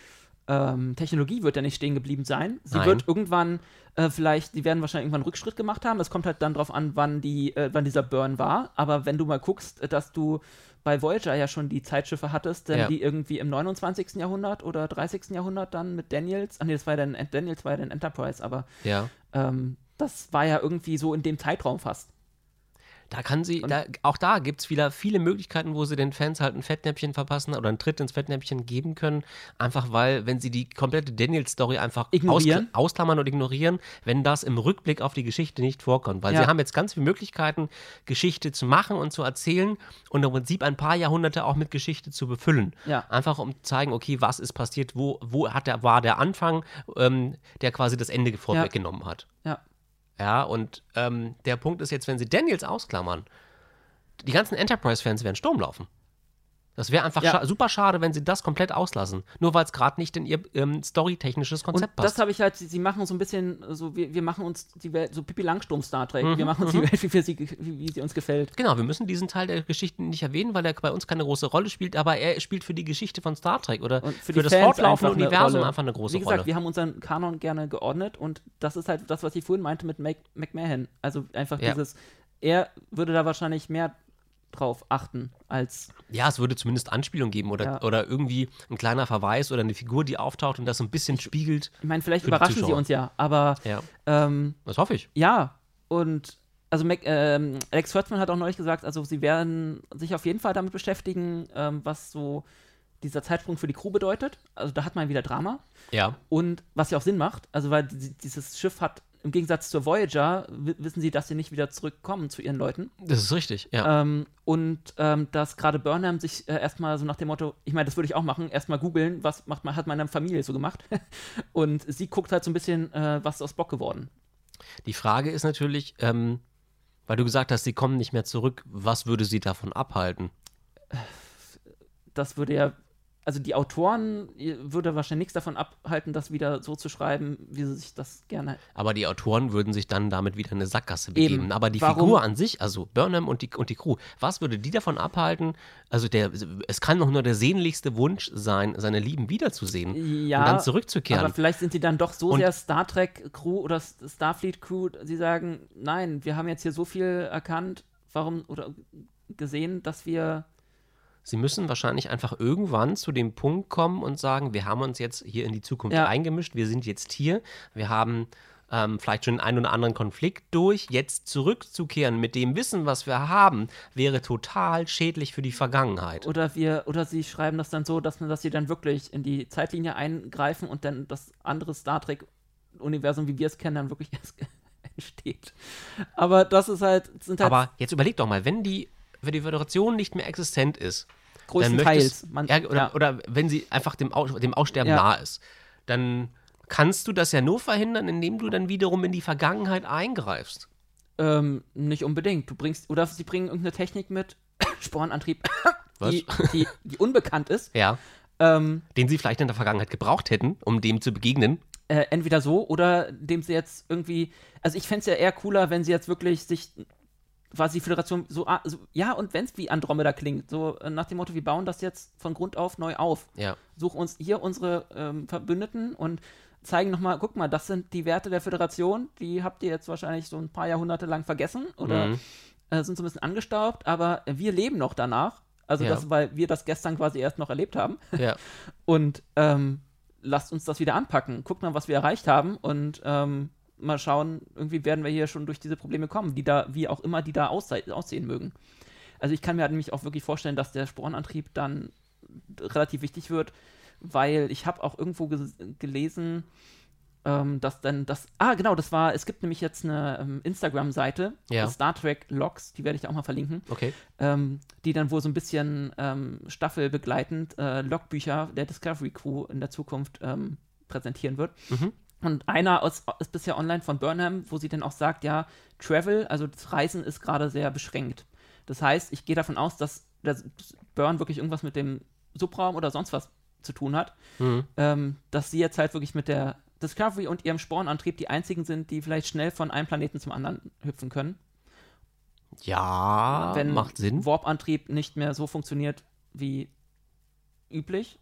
ähm, Technologie wird ja nicht stehen geblieben sein. Sie Nein. wird irgendwann äh, vielleicht, die werden wahrscheinlich irgendwann einen Rückschritt gemacht haben. Das kommt halt dann drauf an, wann die, äh, wann dieser Burn war. Aber wenn du mal guckst, äh, dass du bei Voyager ja schon die Zeitschiffe hattest, denn Ja. die irgendwie im 29. Jahrhundert oder 30. Jahrhundert dann mit Daniels, ach nee, das war ja dann, Daniels war ja dann Enterprise, aber Ja. ähm, das war ja irgendwie so in dem Zeitraum fast. Da kann sie, da, auch da gibt es wieder viele Möglichkeiten, wo sie den Fans halt ein Fettnäpfchen verpassen oder einen Tritt ins Fettnäpfchen geben können. Einfach weil, wenn sie die komplette Daniel-Story einfach Ignorieren. auskla- ausklammern und ignorieren, wenn das im Rückblick auf die Geschichte nicht vorkommt. Weil Ja. sie haben jetzt ganz viele Möglichkeiten, Geschichte zu machen und zu erzählen und im Prinzip ein paar Jahrhunderte auch mit Geschichte zu befüllen. Ja. Einfach um zu zeigen, okay, was ist passiert, wo, wo hat der, war der Anfang, ähm, der quasi das Ende vorweggenommen hat. Ja. Ja, und ähm, der Punkt ist jetzt, wenn sie Daniels ausklammern, die ganzen Enterprise-Fans werden Sturm laufen. Das wäre einfach Ja. scha super schade, wenn sie das komplett auslassen. Nur weil es gerade nicht in ihr ähm, storytechnisches Und Konzept das passt. habe ich halt, sie, machen so ein bisschen, so wir, wir machen uns die Welt, so Pippi Langstrumpf Star Trek, Mhm, wir machen uns die Welt, wie, wir sie, wie, wie sie uns gefällt. Genau, wir müssen diesen Teil der Geschichte nicht erwähnen, weil er bei uns keine große Rolle spielt, aber er spielt für die Geschichte von Star Trek oder Und für, für, das fortlaufende einfach eine Universum Rolle. einfach eine große Wie gesagt, Rolle. wir haben unseren Kanon gerne geordnet und das ist halt das, was ich vorhin meinte mit Mac McMahon. Also einfach Ja. dieses, er würde da wahrscheinlich mehr drauf achten als Ja, es würde zumindest Anspielung geben oder, Ja. oder irgendwie ein kleiner Verweis oder eine Figur, die auftaucht und das so ein bisschen spiegelt. Ich meine, vielleicht überraschen sie uns ja, aber Ja, ähm, das hoffe ich. ja, und also Mac, ähm, Alex Kurtzman hat auch neulich gesagt, also sie werden sich auf jeden Fall damit beschäftigen, ähm, was so dieser Zeitsprung für die Crew bedeutet. Also da hat man wieder Drama Ja, und was ja auch Sinn macht, also weil die, dieses Schiff hat im Gegensatz zur Voyager wi- wissen sie, dass sie nicht wieder zurückkommen zu ihren Leuten. das ist richtig. Ja. Ähm, und ähm, dass gerade Burnham sich äh, erstmal so nach dem Motto, ich meine, das würde ich auch machen, erstmal googeln, was macht, hat meine Familie so gemacht. und sie guckt halt so ein bisschen, äh, was ist aus Bock geworden. Die Frage ist natürlich, ähm, weil du gesagt hast, sie kommen nicht mehr zurück, was würde sie davon abhalten? Das würde ja, also die Autoren würde wahrscheinlich nichts davon abhalten, das wieder so zu schreiben, wie sie sich das gerne. Aber die Autoren würden sich dann damit wieder in eine Sackgasse Eben. begeben. Aber die Warum- Figur an sich, also Burnham und die, und die Crew, was würde die davon abhalten? Also der, es kann doch nur der sehnlichste Wunsch sein, seine Lieben wiederzusehen Ja, und dann zurückzukehren. Aber vielleicht sind sie dann doch so Und- sehr Star Trek Crew oder Starfleet Crew, sie sagen, nein, wir haben jetzt hier so viel erkannt, warum oder gesehen, dass wir Sie müssen wahrscheinlich einfach irgendwann zu dem Punkt kommen und sagen, wir haben uns jetzt hier in die Zukunft Ja. eingemischt, wir sind jetzt hier, wir haben ähm, vielleicht schon den einen oder anderen Konflikt durch, jetzt zurückzukehren mit dem Wissen, was wir haben, wäre total schädlich für die Vergangenheit. Oder wir, oder sie schreiben das dann so, dass, dass sie dann wirklich in die Zeitlinie eingreifen und dann das andere Star Trek-Universum, wie wir es kennen, dann wirklich erst entsteht. Aber das ist halt, halt Aber jetzt überleg doch mal, wenn die, wenn die Föderation nicht mehr existent ist, dann größtenteils. möchtest, Man, ja, oder, ja. oder wenn sie einfach dem, Aus, dem Aussterben Ja. nahe ist, dann kannst du das ja nur verhindern, indem du dann wiederum in die Vergangenheit eingreifst. Ähm, nicht unbedingt. Du bringst, oder sie bringen irgendeine Technik mit, Spornantrieb, die, die, die unbekannt ist. Ja. Ähm, Den sie vielleicht in der Vergangenheit gebraucht hätten, um dem zu begegnen. äh, entweder so oder indem sie jetzt irgendwie. Also ich fände es ja eher cooler, wenn sie jetzt wirklich sich quasi die Föderation so, ah, so ja, und wenn es wie Andromeda klingt, so äh, nach dem Motto, wir bauen das jetzt von Grund auf neu auf. Ja. Such uns hier unsere ähm, Verbündeten und zeigen nochmal, guck mal, das sind die Werte der Föderation, die habt ihr jetzt wahrscheinlich so ein paar Jahrhunderte lang vergessen oder Mhm. äh, sind so ein bisschen angestaubt, aber wir leben noch danach. Also Ja. das, weil wir das gestern quasi erst noch erlebt haben. Ja. Und ähm, lasst uns das wieder anpacken. Guckt mal, was wir erreicht haben und ähm, mal schauen, irgendwie werden wir hier schon durch diese Probleme kommen, die da, wie auch immer die da ausse aussehen mögen. Also ich kann mir halt nämlich auch wirklich vorstellen, dass der Sporenantrieb dann relativ wichtig wird, weil ich habe auch irgendwo gelesen, ähm, dass dann das, ah genau, das war, es gibt nämlich jetzt eine ähm, Instagram-Seite, Ja. Star Trek Logs, die werde ich auch mal verlinken Okay. ähm, die dann wohl so ein bisschen ähm, staffelbegleitend äh, Logbücher der Discovery Crew in der Zukunft ähm, präsentieren wird. Mhm. Und einer aus, ist bisher online von Burnham, wo sie dann auch sagt, ja, Travel, also das Reisen ist gerade sehr beschränkt. Das heißt, ich gehe davon aus, dass, dass Burn wirklich irgendwas mit dem Subraum oder sonst was zu tun hat. Mhm. Ähm, dass sie jetzt halt wirklich mit der Discovery und ihrem Spornantrieb die einzigen sind, die vielleicht schnell von einem Planeten zum anderen hüpfen können Ja, wenn macht Sinn. Warp-Antrieb nicht mehr so funktioniert wie üblich.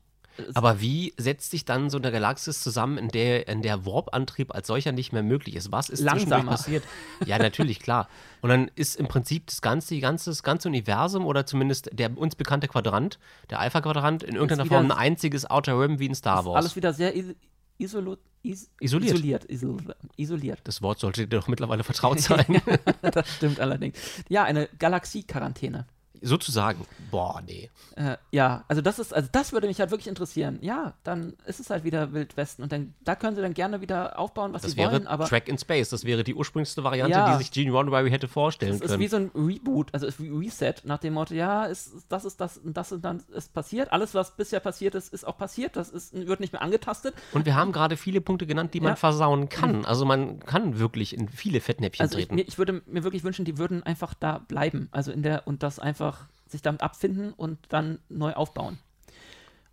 Aber wie setzt sich dann so eine Galaxis zusammen, in der, in der Warp-Antrieb als solcher nicht mehr möglich ist? Was ist Langsamer. passiert? Ja, natürlich, klar. Und dann ist im Prinzip das ganze, die ganze, das ganze Universum oder zumindest der uns bekannte Quadrant, der Alpha-Quadrant, in irgendeiner Form ein einziges Outer Rim wie in Star Wars. alles wieder sehr is isolo is Isoliert. isoliert. Isol isoliert. das Wort sollte dir doch mittlerweile vertraut sein. das stimmt allerdings. Ja, eine Galaxie-Quarantäne. Sozusagen. Boah, nee. Äh, ja, also das ist, also das würde mich halt wirklich interessieren. Ja, dann ist es halt wieder Wildwesten und dann da können sie dann gerne wieder aufbauen, was Das sie wäre wollen, aber Track in Space. Das wäre die ursprünglichste Variante, Ja. die sich Gene Roddenberry hätte vorstellen es ist können. wie so ein Reboot, also es ist wie Reset nach dem Motto, ja, ist, das ist das und das und dann ist passiert. Alles, was bisher passiert ist, ist auch passiert. Das ist, wird nicht mehr angetastet. Und wir haben gerade viele Punkte genannt, die man Ja. versauen kann. Also man kann wirklich in viele Fettnäpfchen Also ich, treten. mir, ich würde mir wirklich wünschen, die würden einfach da bleiben. Also in der und das einfach sich damit abfinden und dann neu aufbauen.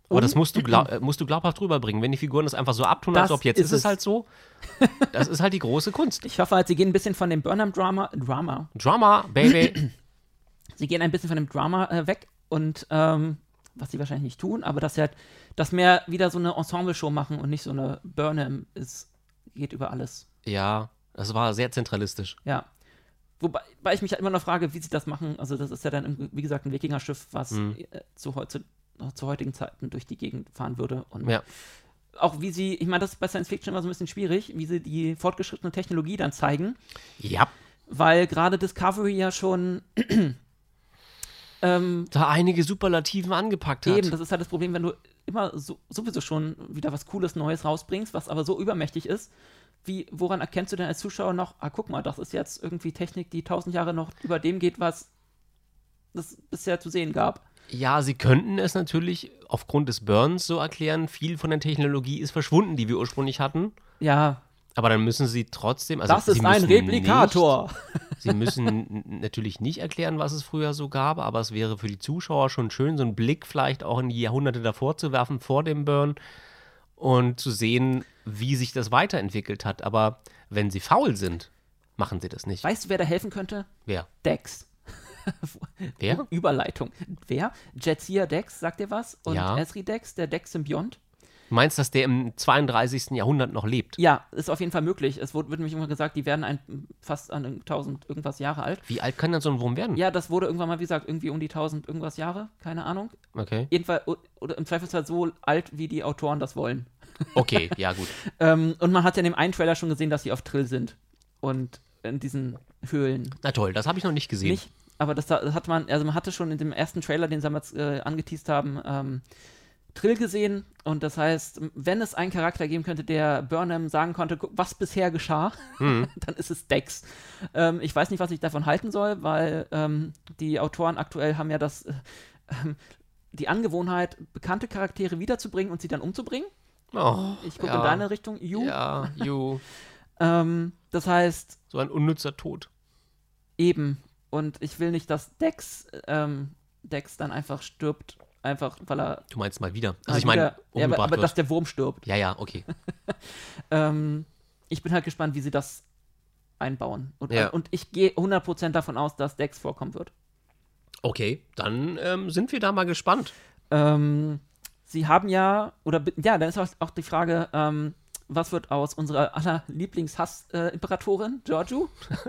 Aber das Und- musst du, glaub, äh, musst du glaubhaft rüberbringen. Wenn die Figuren das einfach so abtun, als Das ob jetzt ist ist es es. halt so. Das ist halt die große Kunst. Ich hoffe halt, sie gehen ein bisschen von dem Burnham-Drama, Drama, Drama, Baby. sie gehen ein bisschen von dem Drama äh, weg und ähm, was sie wahrscheinlich nicht tun, aber dass sie halt das mehr wieder so eine Ensemble-Show machen und nicht so eine Burnham ist, geht über alles. ja, das war sehr zentralistisch. Ja. Wobei ich mich halt immer noch frage, wie sie das machen. Also, das ist ja dann, wie gesagt, ein Wikinger-Schiff, was Mhm. äh, zu, zu, zu heutigen Zeiten durch die Gegend fahren würde. Und Ja. auch wie sie, ich meine, das ist bei Science Fiction immer so ein bisschen schwierig, wie sie die fortgeschrittene Technologie dann zeigen, Ja, weil gerade Discovery ja schon ähm, da einige Superlativen angepackt hat. Eben, das ist halt das Problem, wenn du immer so, sowieso schon wieder was Cooles Neues rausbringst, was aber so übermächtig ist. Wie, woran erkennst du denn als Zuschauer noch, ah, guck mal, das ist jetzt irgendwie Technik, die tausend Jahre noch über dem geht, was es bisher zu sehen gab? Ja, sie könnten es natürlich aufgrund des Burns so erklären, viel von der Technologie ist verschwunden, die wir ursprünglich hatten. Ja, Aber dann müssen sie trotzdem. Also das ist ein Replikator. Nicht, sie müssen natürlich nicht erklären, was es früher so gab, aber es wäre für die Zuschauer schon schön, so einen Blick vielleicht auch in die Jahrhunderte davor zu werfen, vor dem Burn und zu sehen, wie sich das weiterentwickelt hat. Aber wenn sie faul sind, machen sie das nicht. Weißt du, wer da helfen könnte? Wer? Dex. Wer? Überleitung. Wer? Jetsia Dex, sagt dir was? Und Ja. Esri Dex, der Dex-Symbiont. Du meinst, dass der im 32. Jahrhundert noch lebt? Ja, ist auf jeden Fall möglich. Es wurde, wird nämlich immer gesagt, die werden ein, fast an 1000 irgendwas Jahre alt. Wie alt kann denn so ein Wurm werden? Ja, das wurde irgendwann mal, wie gesagt, irgendwie um die 1000 irgendwas Jahre, keine Ahnung. Okay. Jedenfalls, oder im Zweifelsfall so alt, wie die Autoren das wollen. Okay, ja, gut. Ähm, und man hat ja in dem einen Trailer schon gesehen, dass sie auf Trill sind. Und in diesen Höhlen Na toll, das habe ich noch nicht gesehen. nicht. Aber das, das hat man, also man hatte schon in dem ersten Trailer, den sie damals äh, angeteased haben, ähm, Trill gesehen. Und das heißt, wenn es einen Charakter geben könnte, der Burnham sagen konnte, was bisher geschah, Mhm. dann ist es Dex. Ähm, ich weiß nicht, was ich davon halten soll, weil ähm, die Autoren aktuell haben ja das, äh, ähm, die Angewohnheit, bekannte Charaktere wiederzubringen und sie dann umzubringen. Oh, Ich gucke ja. in deine Richtung, You. Ja, you. Ähm, das heißt, So ein unnützer Tod. eben. Und ich will nicht, dass Dex, ähm, Dex dann einfach stirbt, einfach weil er. Du meinst mal wieder. Also mal ich meine, ja, aber, aber dass der Wurm stirbt. Ja, ja, okay. Ähm, ich bin halt gespannt, wie sie das einbauen. Und, Ja. und ich gehe 100% davon aus, dass Dex vorkommen wird. Okay, dann ähm, sind wir da mal gespannt. Ähm, sie haben ja, oder ja, dann ist auch, die Frage, ähm, was wird aus unserer aller Lieblingshass-Imperatorin, Giorgio?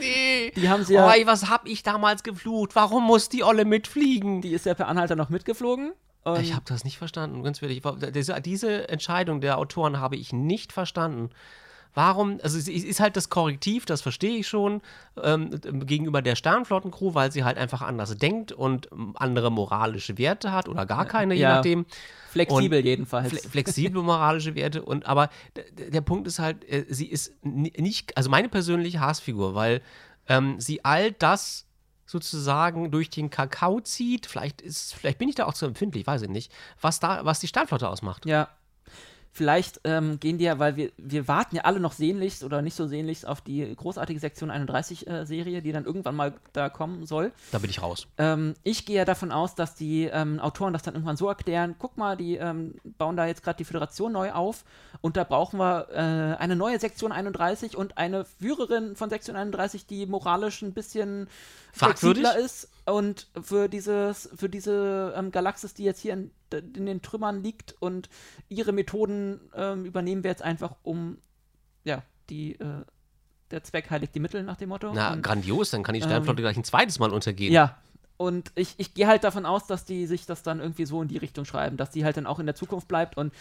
Nee. Die haben sie ja, Oi, was hab ich damals geflucht? Warum muss die Olle mitfliegen? die ist ja per Anhalter noch mitgeflogen. Ich habe das nicht verstanden, ganz ehrlich. Diese Entscheidung der Autoren habe ich nicht verstanden. Warum, also es ist halt das Korrektiv, das verstehe ich schon, ähm, gegenüber der Sternflottencrew, weil sie halt einfach anders denkt und andere moralische Werte hat oder gar keine, je Ja. nachdem. flexibel und jedenfalls. Fle flexible moralische Werte und aber der Punkt ist halt, äh, sie ist ni- nicht, also meine persönliche Hassfigur, weil ähm, sie all das sozusagen durch den Kakao zieht. Vielleicht ist, vielleicht bin ich da auch zu empfindlich, weiß ich nicht, was da, was die Sternflotte ausmacht. Ja. Vielleicht ähm, gehen die ja, weil wir, wir warten ja alle noch sehnlichst oder nicht so sehnlichst auf die großartige Sektion 31-Serie, die dann irgendwann mal da kommen soll. Da bin ich raus. Ähm, ich gehe ja davon aus, dass die ähm, Autoren das dann irgendwann so erklären: guck mal, die ähm, bauen da jetzt gerade die Föderation neu auf und da brauchen wir äh, eine neue Sektion 31 und eine Führerin von Sektion 31, die moralisch ein bisschen Fragwürdig? ist und für dieses, für diese ähm, Galaxis, die jetzt hier in, in den Trümmern liegt und ihre Methoden ähm, übernehmen wir jetzt einfach, um ja, die äh, der Zweck heiligt die Mittel nach dem Motto. Na, Und- grandios, dann kann die Sternflotte gleich ein zweites Mal untergehen. ja. Und ich, ich gehe halt davon aus, dass die sich das dann irgendwie so in die Richtung schreiben, dass die halt dann auch in der Zukunft bleibt und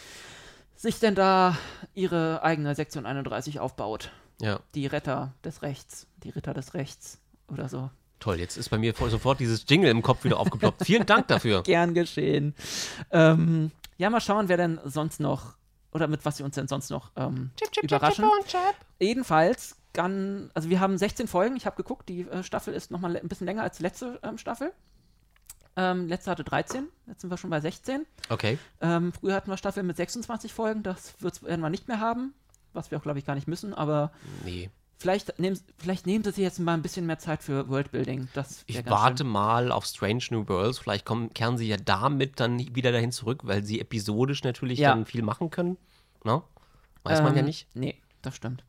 sich denn da ihre eigene Sektion 31 aufbaut. ja. Die Retter des Rechts, die Ritter des Rechts oder so. Toll, jetzt ist bei mir sofort dieses Jingle im Kopf wieder aufgeploppt. Vielen Dank dafür. Gern geschehen. Ähm, ja, mal schauen, wer denn sonst noch oder mit was sie uns denn sonst noch ähm, überraschen. Jedenfalls, kann, also wir haben 16 Folgen. Ich habe geguckt, die äh, Staffel ist noch mal ein bisschen länger als die letzte ähm, Staffel. Ähm, letzte hatte 13, jetzt sind wir schon bei 16. Okay. Ähm, früher hatten wir Staffeln mit 26 Folgen, das wird's, werden wir nicht mehr haben. Was wir auch, glaube ich, gar nicht müssen, aber Nee. Vielleicht, nehmen, vielleicht nehmen sie sich jetzt mal ein bisschen mehr Zeit für Worldbuilding. Das Ich warte schön. mal auf Strange New Worlds. Vielleicht kommen, kehren sie ja damit dann wieder dahin zurück, weil sie episodisch natürlich Ja. dann viel machen können. Ne? Weiß man ja Ähm, nicht. Nee, das stimmt.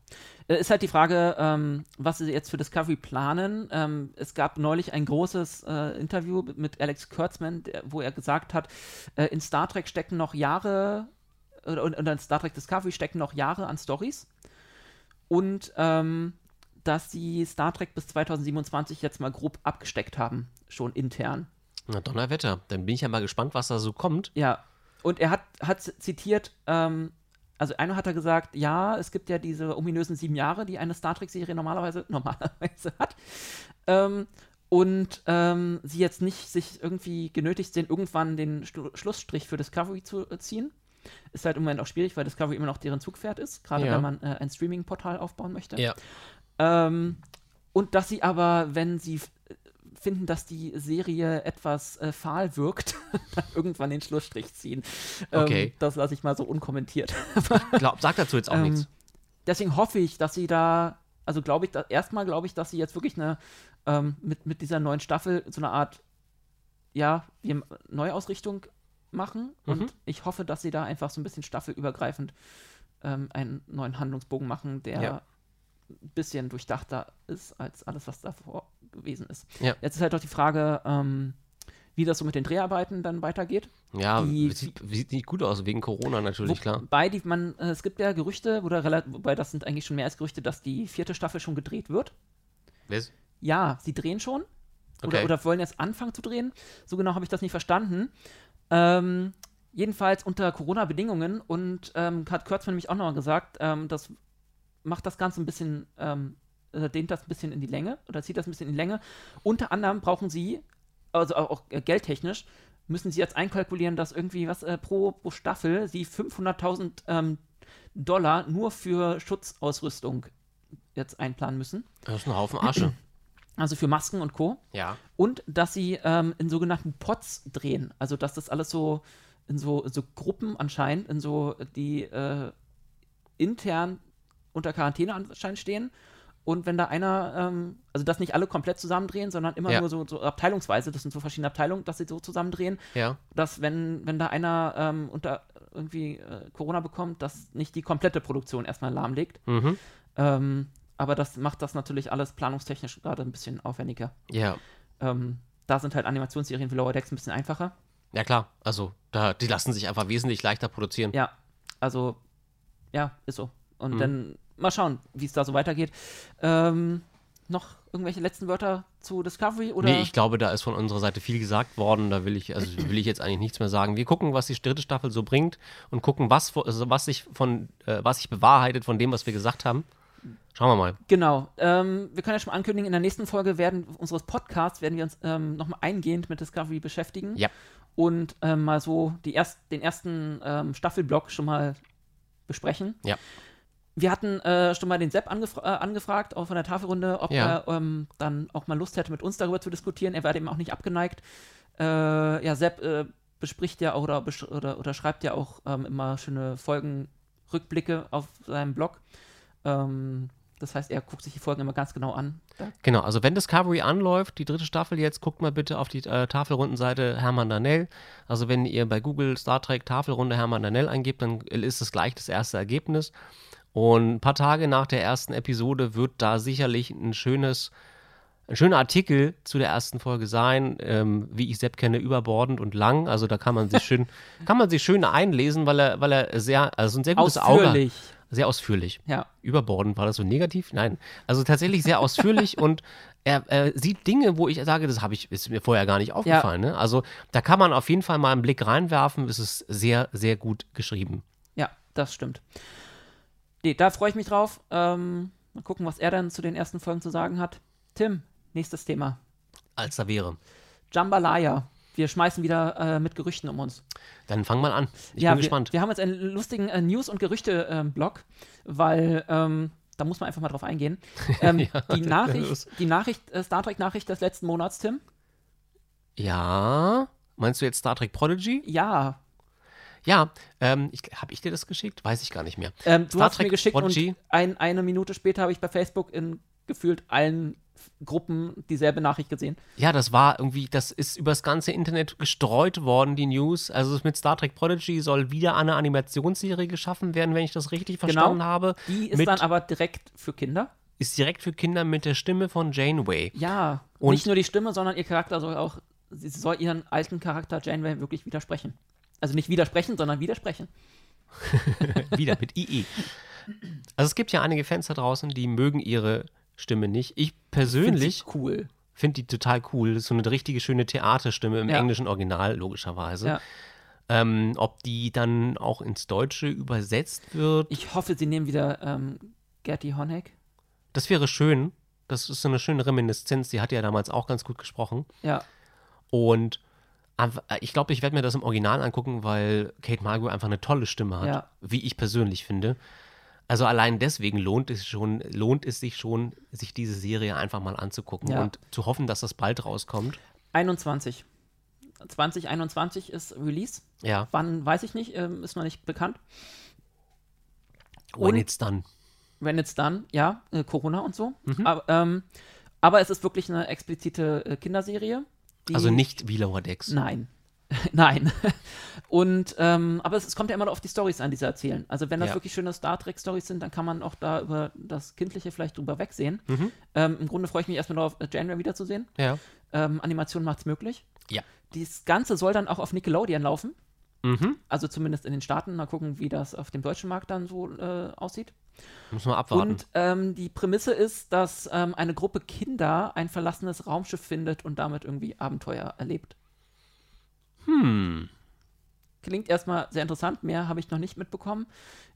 Äh, Ist halt die Frage, ähm, was sie jetzt für Discovery planen. Ähm, es gab neulich ein großes äh, Interview mit Alex Kurtzman, der, wo er gesagt hat, äh, in Star Trek stecken noch Jahre, oder, und in Star Trek Discovery stecken noch Jahre an Stories. Und ähm, dass sie Star Trek bis 2027 jetzt mal grob abgesteckt haben, schon intern. Na, Donnerwetter. Dann bin ich ja mal gespannt, was da so kommt. Ja, und er hat, hat zitiert, ähm, also einer hat er gesagt, ja, es gibt ja diese ominösen sieben Jahre, die eine Star Trek-Serie normalerweise, normalerweise hat. Ähm, und ähm, sie jetzt nicht sich irgendwie genötigt sehen, irgendwann den Stu Schlussstrich für Discovery zu äh, ziehen. Ist halt im Moment auch schwierig, weil Discovery immer noch deren Zugpferd ist, gerade Ja. wenn man äh, ein Streaming-Portal aufbauen möchte. Ja. Ähm, und dass sie aber, wenn sie finden, dass die Serie etwas äh, fahl wirkt, dann irgendwann den Schlussstrich ziehen. Ähm, Okay. Das lasse ich mal so unkommentiert. Glaub, sag dazu jetzt auch Ähm, nichts. Deswegen hoffe ich, dass sie da, also glaube ich, da, erstmal glaube ich, dass sie jetzt wirklich eine, ähm, mit, mit dieser neuen Staffel so eine Art, ja, Neuausrichtung machen. Mhm. Und ich hoffe, dass sie da einfach so ein bisschen staffelübergreifend ähm, einen neuen Handlungsbogen machen, der Ja. ein bisschen durchdachter ist als alles, was davor gewesen ist. Ja. Jetzt ist halt doch die Frage, ähm, wie das so mit den Dreharbeiten dann weitergeht. Ja, die- sieht, sieht nicht gut aus, wegen Corona natürlich, klar. Wobei die, man, äh, es gibt ja Gerüchte, oder wobei das sind eigentlich schon mehr als Gerüchte, dass die vierte Staffel schon gedreht wird. Wer- Ja, sie drehen schon. Oder, Okay. oder wollen jetzt anfangen zu drehen. So genau habe ich das nicht verstanden. Ähm, jedenfalls unter Corona-Bedingungen und ähm, hat Kurtzman nämlich auch nochmal gesagt, ähm, das macht das Ganze ein bisschen, ähm, äh, dehnt das ein bisschen in die Länge oder zieht das ein bisschen in die Länge. Unter anderem brauchen sie, also auch, auch äh, geldtechnisch, müssen sie jetzt einkalkulieren, dass irgendwie was äh, pro, pro Staffel sie 500.000 ähm, Dollar nur für Schutzausrüstung jetzt einplanen müssen. Das ist ein Haufen Asche. Also für Masken und Co. ja. Und dass sie ähm, in sogenannten Pots drehen. Also dass das alles so in so, so Gruppen anscheinend, in so, die äh, intern unter Quarantäne anscheinend stehen. Und wenn da einer, ähm, also dass nicht alle komplett zusammendrehen, sondern immer Ja. nur so, so abteilungsweise, das sind so verschiedene Abteilungen, dass sie so zusammendrehen, Ja. dass wenn, wenn da einer ähm, unter irgendwie äh, Corona bekommt, dass nicht die komplette Produktion erstmal lahmlegt. Mhm. Ähm, aber das macht das natürlich alles planungstechnisch gerade ein bisschen aufwendiger. Ja. Ähm, da sind halt Animationsserien wie Lower Decks ein bisschen einfacher. Ja, klar. Also, da, die lassen sich einfach wesentlich leichter produzieren. Ja, also, ja, ist so. Und Mhm. dann mal schauen, wie es da so weitergeht. Ähm, noch irgendwelche letzten Wörter zu Discovery? Oder? Nee, ich glaube, da ist von unserer Seite viel gesagt worden. Da will ich, also will ich jetzt eigentlich nichts mehr sagen. Wir gucken, was die dritte Staffel so bringt und gucken, was, was sich von, äh, was sich bewahrheitet von dem, was wir gesagt haben. Schauen wir mal. Genau. Ähm, wir können ja schon mal ankündigen, in der nächsten Folge werden unseres Podcasts werden wir uns ähm, nochmal eingehend mit Discovery beschäftigen. Ja. Und ähm, mal so die erst, den ersten ähm, Staffelblock schon mal besprechen. Ja. Wir hatten äh, schon mal den Sepp angefra äh, angefragt, auch von der Tafelrunde, ob Ja. er ähm, dann auch mal Lust hätte, mit uns darüber zu diskutieren. Er wäre dem auch nicht abgeneigt. Äh, ja, Sepp äh, bespricht ja auch oder, oder, oder schreibt ja auch ähm, immer schöne Folgenrückblicke auf seinem Blog. Ähm, das heißt, er guckt sich die Folgen immer ganz genau an. Genau, also wenn Discovery anläuft, die dritte Staffel jetzt, guckt mal bitte auf die äh, Tafelrundenseite Hermann Danell. Also wenn ihr bei Google Star Trek Tafelrunde Hermann Danell eingebt, dann ist es gleich das erste Ergebnis. Und ein paar Tage nach der ersten Episode wird da sicherlich ein schönes, ein schöner Artikel zu der ersten Folge sein, ähm, wie ich Sepp kenne, überbordend und lang. Also da kann man sich schön, kann man sich schön einlesen, weil er, weil er sehr, also ein sehr gutes Auge. Sehr ausführlich Ja. überbordend, war das so negativ? Nein. Also tatsächlich sehr ausführlich und er, er sieht Dinge, wo ich sage, das habe ich, ist mir vorher gar nicht aufgefallen. Ne? Also da kann man auf jeden Fall mal einen Blick reinwerfen. Es ist sehr, sehr gut geschrieben. Ja, das stimmt. Nee, da freue ich mich drauf. Ähm, mal gucken, was er dann zu den ersten Folgen zu sagen hat. Tim, nächstes Thema. Als da wäre. Jambalaya. Wir schmeißen wieder äh, mit Gerüchten um uns. Dann fang mal an. Ich ja, bin wir, gespannt. Wir haben jetzt einen lustigen äh, News- und Gerüchte-Blog, weil ähm, da muss man einfach mal drauf eingehen. Ähm, die los. Nachricht, die Nachricht, äh, Star Trek-Nachricht des letzten Monats, Tim? Ja. Meinst du jetzt Star Trek Prodigy? Ja, Ja, ähm, habe ich dir das geschickt? Weiß ich gar nicht mehr. Ähm, du Star hast mir Trek geschickt Prodigy. und ein, eine Minute später habe ich bei Facebook in gefühlt allen Gruppen dieselbe Nachricht gesehen. Ja, das war irgendwie, das ist übers ganze Internet gestreut worden, die News. Also mit Star Trek Prodigy soll wieder eine Animationsserie geschaffen werden, wenn ich das richtig verstanden Genau. habe. Die ist mit, dann aber direkt für Kinder. ist direkt für Kinder mit der Stimme von Janeway. Ja, Und- nicht nur die Stimme, sondern ihr Charakter soll auch, sie soll ihren alten Charakter Janeway wirklich widersprechen. Also nicht widersprechen, sondern widersprechen. Wieder mit IE. Also es gibt ja einige Fans da draußen, die mögen ihre Stimme nicht. Ich persönlich sie cool. finde die total cool. Das ist so eine richtige schöne Theaterstimme im Ja. englischen Original, logischerweise. Ja. Ähm, ob die dann auch ins Deutsche übersetzt wird, Ich hoffe, sie nehmen wieder ähm, Gertie Honeck. das wäre schön. Das ist so eine schöne Reminiszenz. Die hat ja damals auch ganz gut gesprochen. Ja, Und ich glaube, ich werde mir das im Original angucken, weil Kate Margot einfach eine tolle Stimme hat, Ja. wie ich persönlich finde. Also allein deswegen lohnt es schon, lohnt es sich schon, sich diese Serie einfach mal anzugucken Ja. und zu hoffen, dass das bald rauskommt. 21. 2021 ist Release. Ja, Wann, weiß ich nicht, ähm, ist noch nicht bekannt. when Und- it's done. When it's done, ja, äh, Corona und so. Mhm. Aber, ähm, aber es ist wirklich eine explizite äh, Kinderserie. Also nicht wie Lower Decks. Nein. Nein. Und, ähm, aber es, es kommt ja immer auf die Stories an, die sie erzählen. Also wenn das Ja. wirklich schöne Star Trek-Stories sind, dann kann man auch da über das Kindliche vielleicht drüber wegsehen. Mhm. Ähm, Im Grunde freue ich mich erstmal darauf, äh, January wiederzusehen. Ja. Ähm, Animation macht es möglich. Ja. Das Ganze soll dann auch auf Nickelodeon laufen. Mhm. Also zumindest in den Staaten. Mal gucken, wie das auf dem deutschen Markt dann so äh, aussieht. Muss man abwarten. Und ähm, die Prämisse ist, dass ähm, eine Gruppe Kinder ein verlassenes Raumschiff findet und damit irgendwie Abenteuer erlebt. Hm. Klingt erstmal sehr interessant. Mehr habe ich noch nicht mitbekommen.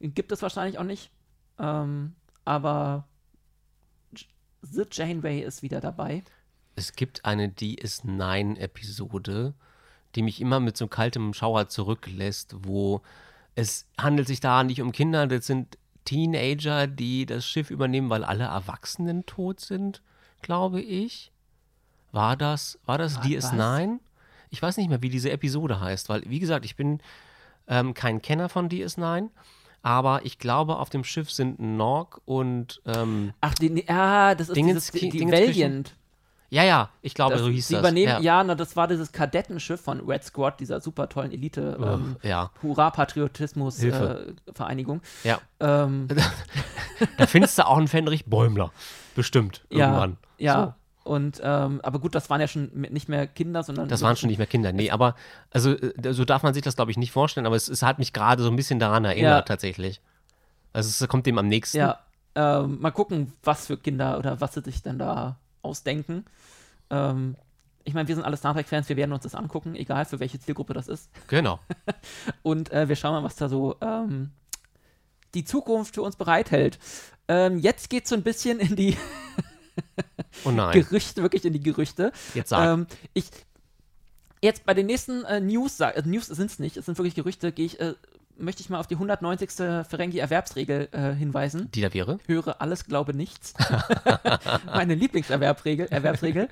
Gibt es wahrscheinlich auch nicht. Ähm, aber The Janeway ist wieder dabei. Es gibt eine DS9-Episode, die mich immer mit so kaltem Schauer zurücklässt, wo es handelt sich da nicht um Kinder, das sind Teenager, die das Schiff übernehmen, weil alle Erwachsenen tot sind, glaube ich. War das, war das Wa- DS9? Ich weiß nicht mehr, wie diese Episode heißt, weil, wie gesagt, ich bin ähm, kein Kenner von DS9, aber ich glaube, auf dem Schiff sind Norg und, ähm, Ach, die, ja, das ist Dingens- dieses, die, Dingenskirchen? Valiant. ja, ja, ich glaube, Das, so hieß sie das. übernehmen, ja. ja, na, das war dieses Kadettenschiff von Red Squad, dieser super tollen Elite. Ähm, ja. Hurra-Patriotismus-Vereinigung. Äh, Vereinigung. Ja, ähm, da findest du auch einen Fenrich Bäumler. Bestimmt. ja, Irgendwann. ja. Und, ähm, aber gut, das waren ja schon nicht mehr Kinder, sondern. Das waren schon nicht mehr Kinder. Nee, aber also äh, so darf man sich das, glaube ich, nicht vorstellen, aber es, es hat mich gerade so ein bisschen daran erinnert, Ja. tatsächlich. Also es kommt dem am nächsten. Ja, ähm, mal gucken, was für Kinder oder was sie sich denn da ausdenken. Ähm, ich meine, wir sind alle Star Trek-Fans, wir werden uns das angucken, egal für welche Zielgruppe das ist. Genau. Und äh, wir schauen mal, was da so ähm, die Zukunft für uns bereithält. Ähm, jetzt geht es so ein bisschen in die Oh nein. Gerüchte, wirklich in die Gerüchte. Jetzt sag. Ähm, ich jetzt bei den nächsten äh, News, äh, News sind es nicht, es sind wirklich Gerüchte, gehe ich, äh, möchte ich mal auf die 190. Ferengi-Erwerbsregel äh, hinweisen. Die da wäre? Höre alles, glaube nichts. Meine Lieblingserwerbsregel, Erwerbsregel.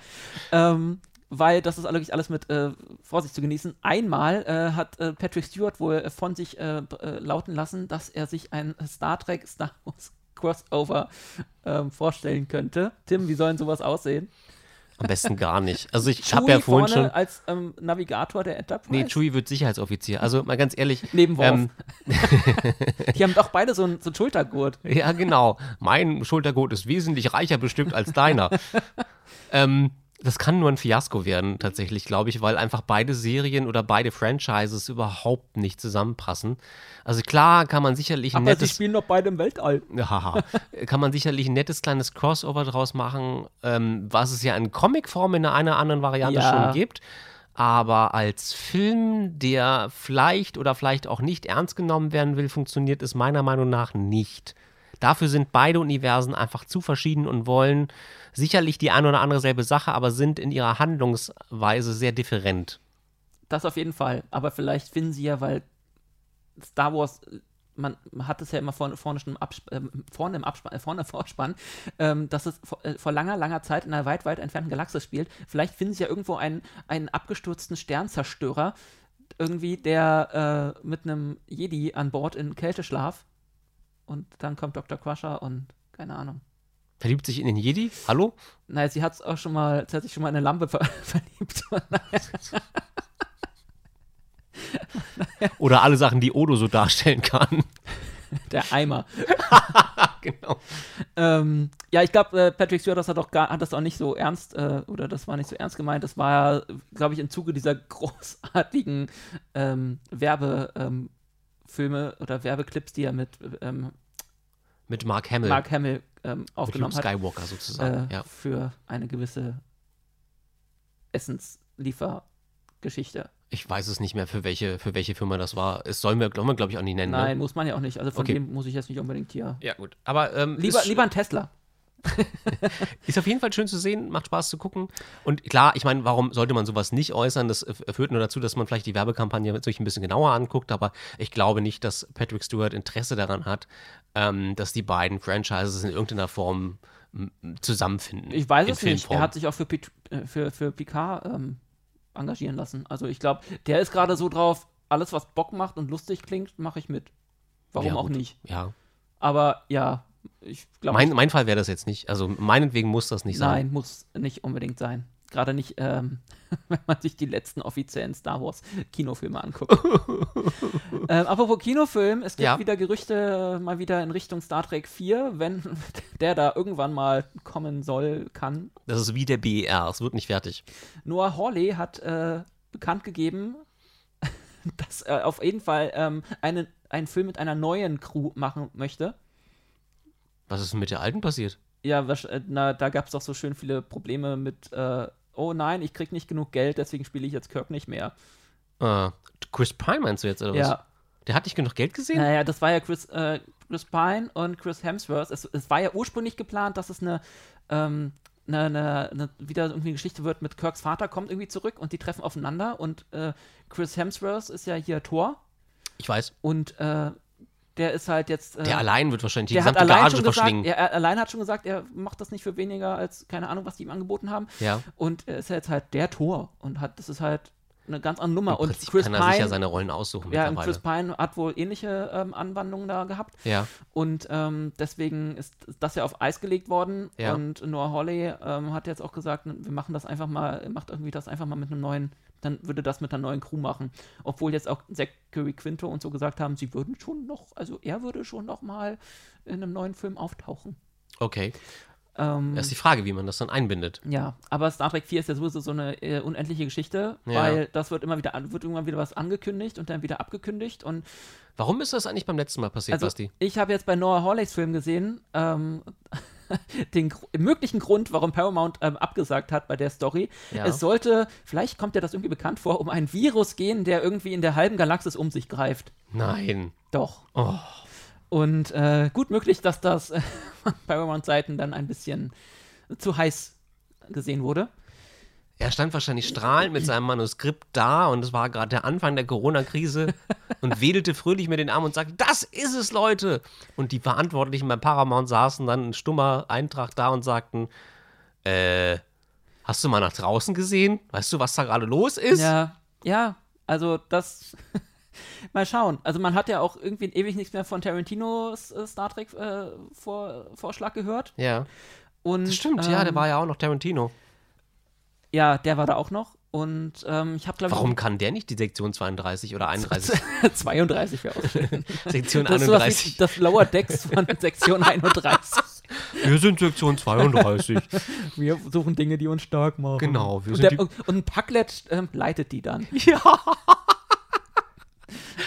ähm, weil das ist wirklich alles mit äh, Vorsicht zu genießen. Einmal äh, hat äh, Patrick Stewart wohl von sich äh, äh, lauten lassen, dass er sich ein Star Trek Star Wars Crossover ähm, vorstellen könnte. Tim, wie soll denn sowas aussehen? Am besten gar nicht. Also ich habe ja vorhin schon. als ähm, Navigator der Enterprise. Nee, Chewie wird Sicherheitsoffizier. Also mal ganz ehrlich. Nebenworf. Ähm, Die haben doch beide so einen so Schultergurt. ja, genau. Mein Schultergurt ist wesentlich reicher bestückt als deiner. ähm, das kann nur ein Fiasko werden, tatsächlich, glaube ich, weil einfach beide Serien oder beide Franchises überhaupt nicht zusammenpassen. Also klar kann man sicherlich ein Aber sie nettes spielen doch beide im Weltall. Haha. kann man sicherlich ein nettes kleines Crossover draus machen, ähm, was es ja in Comicform in einer anderen Variante Ja. schon gibt. Aber als Film, der vielleicht oder vielleicht auch nicht ernst genommen werden will, funktioniert es meiner Meinung nach nicht. Dafür sind beide Universen einfach zu verschieden und wollen sicherlich die eine oder andere selbe Sache, aber sind in ihrer Handlungsweise sehr different. Das auf jeden Fall. Aber vielleicht finden sie ja, weil Star Wars, äh, man hat es ja immer vorne, vorne schon im Absp ähm, vorne im Abspann, äh, vorne im Vorspann, ähm, dass es vor, äh, vor langer, langer Zeit in einer weit, weit entfernten Galaxis spielt. Vielleicht finden sie ja irgendwo einen, einen abgestürzten Sternzerstörer, irgendwie, der äh, mit einem Jedi an Bord in Kälteschlaf und dann kommt Dr. Crusher und keine Ahnung. Verliebt sich in den Jedi? Hallo? Naja, sie hat auch schon mal, sie hat sich schon mal in eine Lampe ver verliebt. Oder alle Sachen, die Odo so darstellen kann. Der Eimer. genau. Ähm, ja, ich glaube, äh, Patrick Stewart das hat, auch gar, hat das auch nicht so ernst, äh, oder das war nicht so ernst gemeint. Das war ja, glaube ich, im Zuge dieser großartigen ähm, Werbefilme ähm, oder Werbeclips, die er mit, ähm, mit Mark Hamill, Mark Hamill ähm, aufgenommen mit Luke hat. Skywalker sozusagen. Äh, ja. Für eine gewisse Essensliefergeschichte. Ich weiß es nicht mehr, für welche, für welche Firma das war. Es sollen wir, glaube glaub ich, auch nicht nennen. Nein, Ne? muss man ja auch nicht. Also von Okay. dem muss ich jetzt nicht unbedingt hier. Ja, gut. Aber ähm, Lieber, lieber ein Tesla. Ist auf jeden Fall schön zu sehen, macht Spaß zu gucken. Und klar, ich meine, warum sollte man sowas nicht äußern? Das führt nur dazu, dass man vielleicht die Werbekampagne sich ein bisschen genauer anguckt. Aber ich glaube nicht, dass Patrick Stewart Interesse daran hat, ähm, dass die beiden Franchises in irgendeiner Form zusammenfinden. Ich weiß es nicht. Er Filmform. hat sich auch für, Pit- äh, für, für Picard ähm, engagieren lassen. Also ich glaube, der ist gerade so drauf, alles was Bock macht und lustig klingt, mache ich mit. Warum Ja, auch nicht? Ja. Aber ja, ich glaube, Mein, mein Fall wäre das jetzt nicht. Also meinetwegen muss das nicht sein. nein, muss nicht unbedingt sein. Gerade nicht, ähm, wenn man sich die letzten offiziellen Star Wars Kinofilme anguckt. ähm, apropos Kinofilm, es gibt Ja. wieder Gerüchte mal wieder in Richtung Star Trek 4, wenn der da irgendwann mal kommen soll, kann. Das ist wie der BER. Es wird nicht fertig. Noah Hawley hat äh, bekannt gegeben, dass er auf jeden Fall ähm, einen, einen Film mit einer neuen Crew machen möchte. Was ist denn mit der alten passiert? Ja, äh, na, da gab es doch so schön viele Probleme mit, äh, oh nein, ich krieg nicht genug Geld, deswegen spiele ich jetzt Kirk nicht mehr. Äh, Chris Pine meinst du jetzt, oder was? Ja, Der hat nicht genug Geld gesehen? naja, das war ja Chris, äh, Chris Pine und Chris Hemsworth. Es, es war ja ursprünglich geplant, dass es eine, ähm, eine, eine, eine wieder irgendwie eine Geschichte wird mit Kirks Vater kommt irgendwie zurück und die treffen aufeinander und äh, Chris Hemsworth ist ja hier Thor Ich weiß. und äh, der ist halt jetzt. Äh, Der allein wird wahrscheinlich die gesamte allein Gage schon gesagt, verschlingen. er, er allein hat schon gesagt, er macht das nicht für weniger als keine Ahnung, was die ihm angeboten haben. Ja. Und er ist jetzt halt der Tor und hat, das ist halt eine ganz andere Nummer. Und Chris kann er sich ja Pine, seine Rollen aussuchen ja, und. Chris Pine hat wohl ähnliche ähm, Anwandlungen da gehabt. ja. Und ähm, deswegen ist das ja auf Eis gelegt worden. Ja. Und Noah Hawley ähm, hat jetzt auch gesagt, wir machen das einfach mal, er macht irgendwie das einfach mal mit einem neuen, dann würde das mit einer neuen Crew machen. Obwohl jetzt auch Zachary Quinto und so gesagt haben, sie würden schon noch, also er würde schon noch mal in einem neuen Film auftauchen. Okay. Ähm, Das ist die Frage, wie man das dann einbindet. ja, aber Star Trek 4 ist ja sowieso so eine äh, unendliche Geschichte, Ja. weil das wird immer wieder wird irgendwann wieder was angekündigt und dann wieder abgekündigt und Warum ist das eigentlich beim letzten Mal passiert, Also, Basti? ich habe jetzt bei Noah Hawleys Film gesehen, ähm, den möglichen Grund, warum Paramount ähm, abgesagt hat bei der Story. Ja. Es sollte, vielleicht kommt dir das irgendwie bekannt vor, um ein Virus gehen, der irgendwie in der halben Galaxis um sich greift. Nein. Doch. Oh. Und äh, gut möglich, dass das äh, von Paramount-Seiten dann ein bisschen zu heiß gesehen wurde. Er stand wahrscheinlich strahlend mit seinem Manuskript da und es war gerade der Anfang der Corona-Krise und wedelte fröhlich mit den Armen und sagte, das ist es, Leute! Und die Verantwortlichen bei Paramount saßen dann in stummer Eintracht da und sagten, äh, hast du mal nach draußen gesehen? Weißt du, was da gerade los ist? Ja, ja, also das. mal schauen. Also man hat ja auch irgendwie ewig nichts mehr von Tarantinos äh, Star Trek äh, Vor Vorschlag gehört. Ja, Und, das stimmt, ja, der ähm, war ja auch noch Tarantino. Ja, der war da auch noch. Und ähm, ich habe, glaube ich. Warum kann der nicht die Sektion 32 oder 31? 32 wäre auch schön. Sektion Das ist sowas wie 31. das Lower Decks von Sektion 31. Wir sind Sektion 32. Wir suchen Dinge, die uns stark machen. Genau, wir Und, sind der, und ein Packlet ähm, leitet die dann. Ja.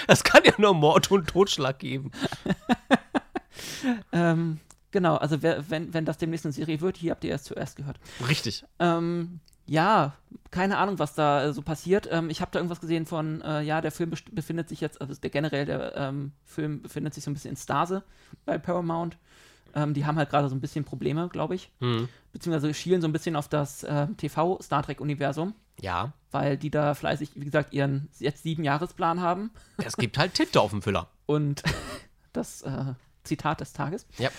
Das kann ja nur Mord und Totschlag geben. Ähm, genau, also wer, wenn, wenn das demnächst eine Serie wird, hier habt ihr erst zuerst gehört. Richtig. Ähm, ja, keine Ahnung, was da äh, so passiert. Ähm, ich habe da irgendwas gesehen von, äh, ja, der Film befindet sich jetzt, also der generell der ähm, Film befindet sich so ein bisschen in Stase bei Paramount. Ähm, die haben halt gerade so ein bisschen Probleme, glaube ich. Hm. Beziehungsweise schielen so ein bisschen auf das äh, TV-Star Trek-Universum, Ja, weil die da fleißig, wie gesagt, ihren jetzt sieben Jahresplan haben. es gibt halt Tinte auf dem Füller. Und das äh, Zitat des Tages. Ja.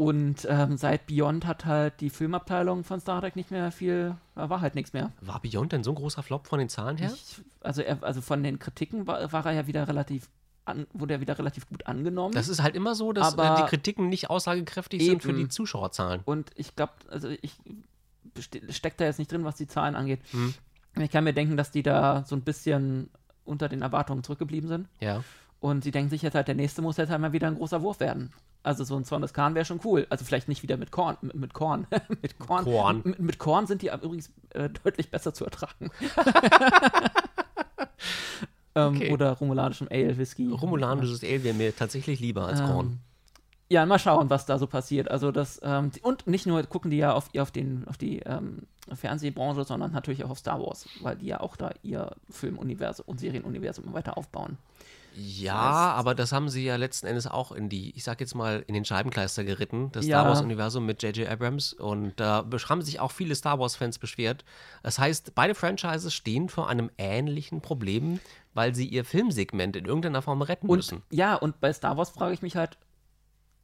Und ähm, seit Beyond hat halt die Filmabteilung von Star Trek nicht mehr viel, äh, war halt nichts mehr. War Beyond denn so ein großer Flop von den Zahlen her? Ich, also, er, also von den Kritiken war, war er ja wieder relativ, an, wurde er wieder relativ gut angenommen. Das ist halt immer so, dass Aber die Kritiken nicht aussagekräftig sind für eben. die Zuschauerzahlen. Und ich glaube, also ich stecke da jetzt nicht drin, was die Zahlen angeht. Hm. Ich kann mir denken, dass die da so ein bisschen unter den Erwartungen zurückgeblieben sind. Ja. Und sie denken sich jetzt halt, der nächste muss jetzt halt mal wieder ein großer Wurf werden. Also so ein Zornes Kahn wäre schon cool. Also vielleicht nicht wieder mit Korn, mit, mit Korn. mit Korn. Korn. Mit, mit Korn sind die übrigens äh, deutlich besser zu ertragen. ähm, Okay. Oder romulanischem Ale, Whisky. Romulanisches Ale wäre mir tatsächlich lieber als Ähm, Korn. Ja, mal schauen, was da so passiert. Also das, ähm, und nicht nur gucken die ja auf, auf, den, auf die ähm, Fernsehbranche, sondern natürlich auch auf Star Wars, weil die ja auch da ihr Filmuniversum und Serienuniversum weiter aufbauen. Ja, aber das haben sie ja letzten Endes auch in die, ich sag jetzt mal, in den Scheibenkleister geritten, das Ja. Star Wars-Universum mit J.J. Abrams. Und da besch- haben sich auch viele Star Wars-Fans beschwert. Das heißt, beide Franchises stehen vor einem ähnlichen Problem, weil sie ihr Filmsegment in irgendeiner Form retten Und müssen. ja, und bei Star Wars frage ich mich halt,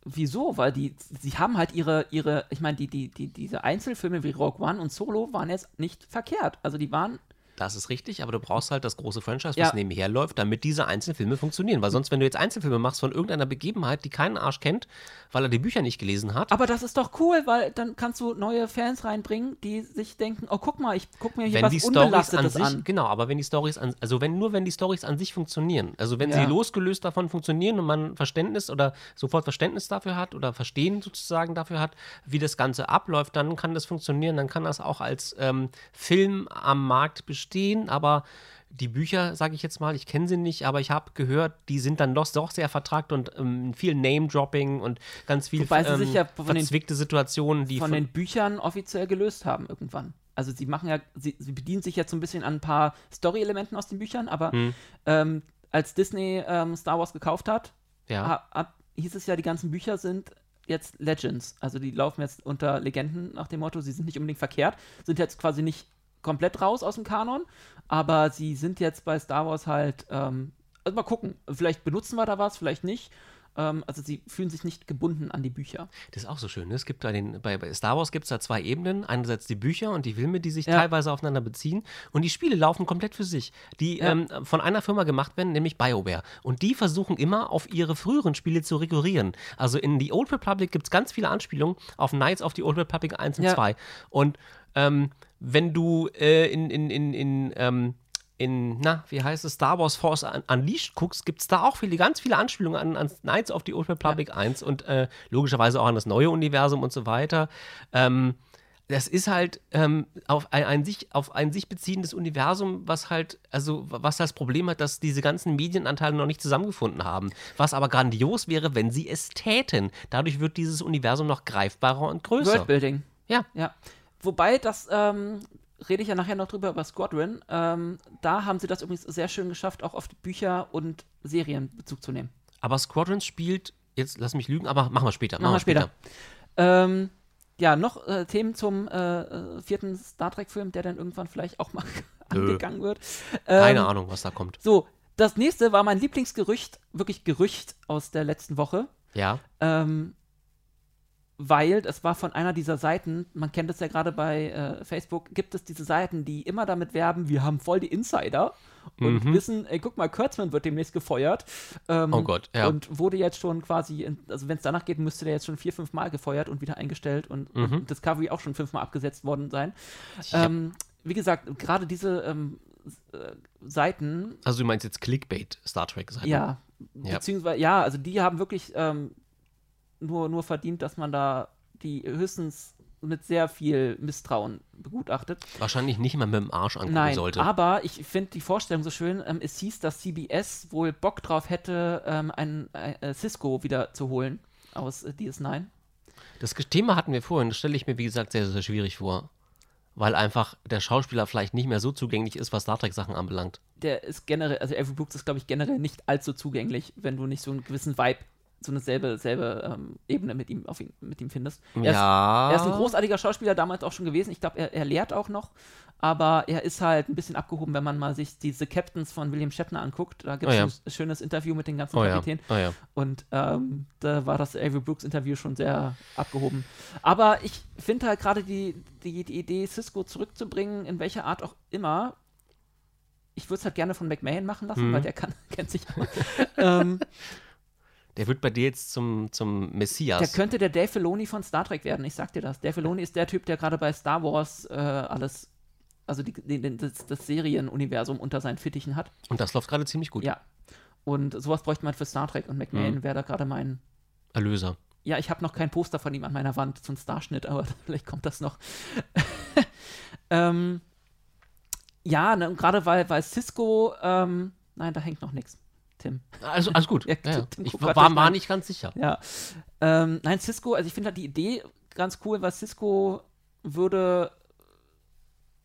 wieso? Weil die, sie haben halt ihre, ihre, ich meine, die, die, die, diese Einzelfilme wie Rogue One und Solo waren jetzt nicht verkehrt. Also die waren, Das ist richtig, aber du brauchst halt das große Franchise, Ja. was nebenher läuft, damit diese Einzelfilme funktionieren. Weil sonst, wenn du jetzt Einzelfilme machst von irgendeiner Begebenheit, die keinen Arsch kennt, weil er die Bücher nicht gelesen hat, aber das ist doch cool, weil dann kannst du neue Fans reinbringen, die sich denken, oh guck mal, ich guck mir hier wenn was die Stories an sich, an. genau, aber wenn die Stories an, also wenn nur wenn die Stories an sich funktionieren, also wenn Ja. sie losgelöst davon funktionieren und man Verständnis oder sofort Verständnis dafür hat oder Verstehen sozusagen dafür hat, wie das Ganze abläuft, dann kann das funktionieren, dann kann das auch als ähm, Film am Markt bestehen, aber die Bücher, sage ich jetzt mal, ich kenne sie nicht, aber ich habe gehört, die sind dann doch, doch sehr vertragt und ähm, viel Name-Dropping und ganz viel Wobei sie ähm, sich ja von den- verzwickte Situationen, die von den Büchern offiziell gelöst haben irgendwann. Also sie machen ja, sie, sie bedienen sich jetzt so ein bisschen an ein paar Story-Elementen aus den Büchern, aber Hm. ähm, als Disney ähm, Star Wars gekauft hat, ja. ha, hat, hieß es ja, die ganzen Bücher sind jetzt Legends. Also die laufen jetzt unter Legenden nach dem Motto, sie sind nicht unbedingt verkehrt, sind jetzt quasi nicht komplett raus aus dem Kanon, aber sie sind jetzt bei Star Wars halt, ähm, also mal gucken, vielleicht benutzen wir da was, vielleicht nicht. Ähm, also sie fühlen sich nicht gebunden an die Bücher. Das ist auch so schön. Ne? Es gibt bei, den, bei, bei Star Wars gibt es da zwei Ebenen. Einerseits die Bücher und die Filme, die sich Ja. teilweise aufeinander beziehen. Und die Spiele laufen komplett für sich. Die Ja. ähm, von einer Firma gemacht werden, nämlich BioWare. Und die versuchen immer, auf ihre früheren Spiele zu rekurrieren. Also in The Old Republic gibt es ganz viele Anspielungen auf Knights of the Old Republic 1 und Ja. 2. Und ähm, wenn du äh, in, in, in, in ähm, in, na, wie heißt es, Star Wars Force Un- Unleashed guckst, gibt es da auch viele, ganz viele Anspielungen an, an Knights of the Old Republic 1 und äh, logischerweise auch an das neue Universum und so weiter. Ähm, das ist halt ähm, auf, ein, ein sich, auf ein sich beziehendes Universum, was halt, also was das Problem hat, dass diese ganzen Medienanteile noch nicht zusammengefunden haben. Was aber grandios wäre, wenn sie es täten. Dadurch wird dieses Universum noch greifbarer und größer. Worldbuilding. Ja. Ja. Wobei, das ähm, rede ich ja nachher noch drüber über Squadron. Ähm, da haben sie das übrigens sehr schön geschafft, auch auf die Bücher und Serien Bezug zu nehmen. Aber Squadrons spielt, jetzt lass mich lügen, aber machen wir später. Machen wir später. Ähm, ja, noch äh, Themen zum äh, äh, vierten Star Trek-Film, der dann irgendwann vielleicht auch mal Nö. angegangen wird. Keine Ähm, Ahnung, was da kommt. So, das nächste war mein Lieblingsgerücht, wirklich Gerücht aus der letzten Woche. Ja. Ähm, weil es war von einer dieser Seiten, man kennt es ja gerade bei äh, Facebook, gibt es diese Seiten, die immer damit werben, wir haben voll die Insider und Mhm. wissen, ey, guck mal, Kurtzman wird demnächst gefeuert. Ähm, Oh Gott, ja. Und wurde jetzt schon quasi, in, also wenn es danach geht, müsste der jetzt schon vier, fünf Mal gefeuert und wieder eingestellt und, Mhm. und Discovery auch schon fünfmal abgesetzt worden sein. Ja. Ähm, wie gesagt, gerade diese ähm, äh, Seiten Also du meinst jetzt Clickbait Star Trek Seiten? ja, Ja. beziehungsweise, ja, also die haben wirklich ähm, nur, nur verdient, dass man da die höchstens mit sehr viel Misstrauen begutachtet. Wahrscheinlich nicht mal mit dem Arsch angucken Nein, sollte. aber ich finde die Vorstellung so schön. Ähm, es hieß, dass CBS wohl Bock drauf hätte, ähm, ein äh, Cisco wieder zu holen aus äh, DS9. Das Thema hatten wir vorhin, das stelle ich mir, wie gesagt, sehr, sehr schwierig vor. Weil einfach der Schauspieler vielleicht nicht mehr so zugänglich ist, was Star Trek-Sachen anbelangt. Der ist generell, also Avery Brooks ist, glaube ich, generell nicht allzu zugänglich, wenn du nicht so einen gewissen Vibe so eine selbe, selbe ähm, Ebene mit ihm, auf ihn, mit ihm findest. Er ja. Ist, er ist ein großartiger Schauspieler, damals auch schon gewesen. Ich glaube, er, er lehrt auch noch. Aber er ist halt ein bisschen abgehoben, wenn man mal sich diese Captains von William Shatner anguckt. Da gibt es Oh ja. ein schönes Interview mit den ganzen oh ja. Kapitänen. Oh ja. Und ähm, da war das Avery Brooks Interview schon sehr abgehoben. Aber ich finde halt gerade die, die, die Idee, Cisco zurückzubringen, in welcher Art auch immer, ich würde es halt gerne von McMahon machen lassen, Mhm. weil der kann, kennt sich auch. ähm, Der wird bei dir jetzt zum, zum Messias. der könnte der Dave Filoni von Star Trek werden, ich sag dir das. Dave Filoni ist der Typ, der gerade bei Star Wars äh, alles, also die, die, das, das Serienuniversum unter seinen Fittichen hat. Und das läuft gerade ziemlich gut. Ja. Und sowas bräuchte man für Star Trek und McMahon Mhm. wäre da gerade mein, Erlöser. Ja, ich habe noch kein Poster von ihm an meiner Wand, ein Starschnitt, aber vielleicht kommt das noch. ähm, ja, ne, und gerade weil, weil Cisco, ähm, nein, da hängt noch nichts, Tim. Also, alles gut. Ja, Ja. Tim Ich war, war nicht ganz sicher. Ja. Ähm, nein, Cisco, also ich finde halt die Idee ganz cool, weil Cisco würde,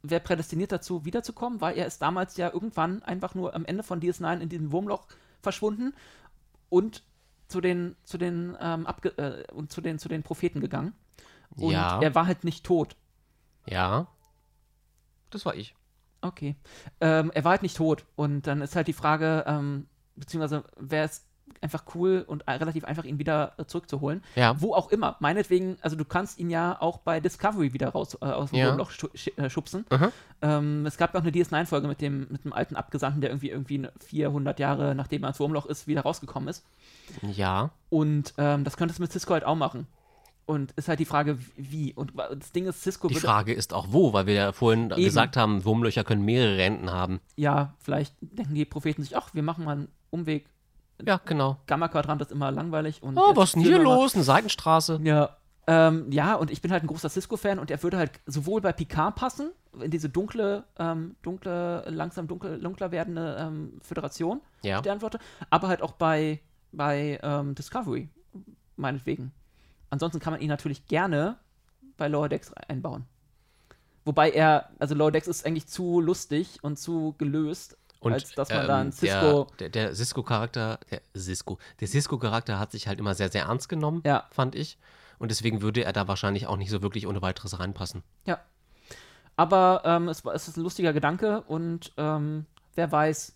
wäre prädestiniert dazu, wiederzukommen, weil er ist damals ja irgendwann einfach nur am Ende von DS9 in diesem Wurmloch verschwunden und zu den, zu den, ähm, äh, und zu den, zu den Propheten gegangen. Und Ja. er war halt nicht tot. Ja. Das war ich. Okay. Ähm, er war halt nicht tot. Und dann ist halt die Frage, ähm, beziehungsweise wäre es einfach cool und relativ einfach, ihn wieder äh, zurückzuholen. Ja. Wo auch immer. Meinetwegen, also du kannst ihn ja auch bei Discovery wieder raus äh, aus dem Ja. Wurmloch schu sch äh, schubsen. Ähm, es gab ja auch eine DS9-Folge mit dem, mit dem alten Abgesandten, der irgendwie, irgendwie 400 Jahre, nachdem er ins Wurmloch ist, wieder rausgekommen ist. Ja. Und ähm, das könntest du mit Cisco halt auch machen. Und ist halt die Frage, wie. Und das Ding ist, Cisco Die Frage ist auch wo, weil wir ja vorhin Eben. gesagt haben, Wurmlöcher können mehrere Enden haben. ja, vielleicht denken die Propheten sich, ach, wir machen mal einen Umweg. Ja, genau. Gamma-Quadrant ist immer langweilig. Und Oh, was ist denn hier los? Eine Seitenstraße. Ja, ähm, ja, und ich bin halt ein großer Cisco-Fan und er würde halt sowohl bei Picard passen, in diese dunkle, ähm, dunkle, langsam dunkel, dunkler werdende ähm, Föderation, Ja. Sternflotte, aber halt auch bei, bei ähm, Discovery, meinetwegen. Ansonsten kann man ihn natürlich gerne bei Lower Decks einbauen. Wobei er, also Lower Decks ist eigentlich zu lustig und zu gelöst, Und als dass man ähm, da einen Cisco. Der, der, Cisco-Charakter, der Cisco, der Cisco-Charakter hat sich halt immer sehr, sehr ernst genommen, Ja. fand ich. Und deswegen würde er da wahrscheinlich auch nicht so wirklich ohne weiteres reinpassen. Ja. Aber ähm, es, es ist ein lustiger Gedanke und ähm, wer weiß,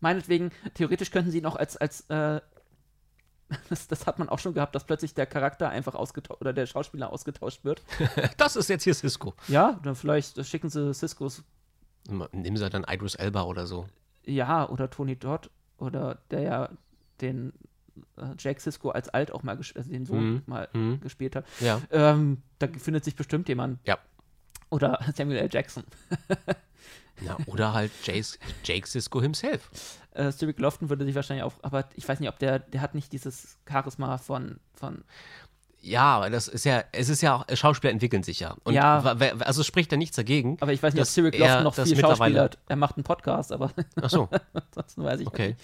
meinetwegen, theoretisch könnten sie ihn auch als, als äh, das, das hat man auch schon gehabt, dass plötzlich der Charakter einfach ausgetauscht oder der Schauspieler ausgetauscht wird. Das ist jetzt hier Cisco. Ja, dann vielleicht schicken sie Ciscos, Nehmen sie dann Idris Elba oder so. ja, oder Tony Dodd oder der ja den äh, Jack Cisco als alt auch mal, also den Sohn Mhm. mal Mhm. gespielt hat. Ja. Ähm, da findet sich bestimmt jemand. Ja. Oder Samuel L. Jackson. ja oder halt Jace, Jake Cisco himself. Äh, Stewie Lofton würde sich wahrscheinlich auch, aber ich weiß nicht, ob der, der hat nicht dieses Charisma von, von Ja, aber das ist ja, es ist ja auch, Schauspieler entwickeln sich ja. Und Ja. also spricht da nichts dagegen. aber ich weiß nicht, ob Cyril Lofton noch das viel Schauspieler hat. Er macht einen Podcast, aber Ach so, ansonsten weiß ich okay. nicht.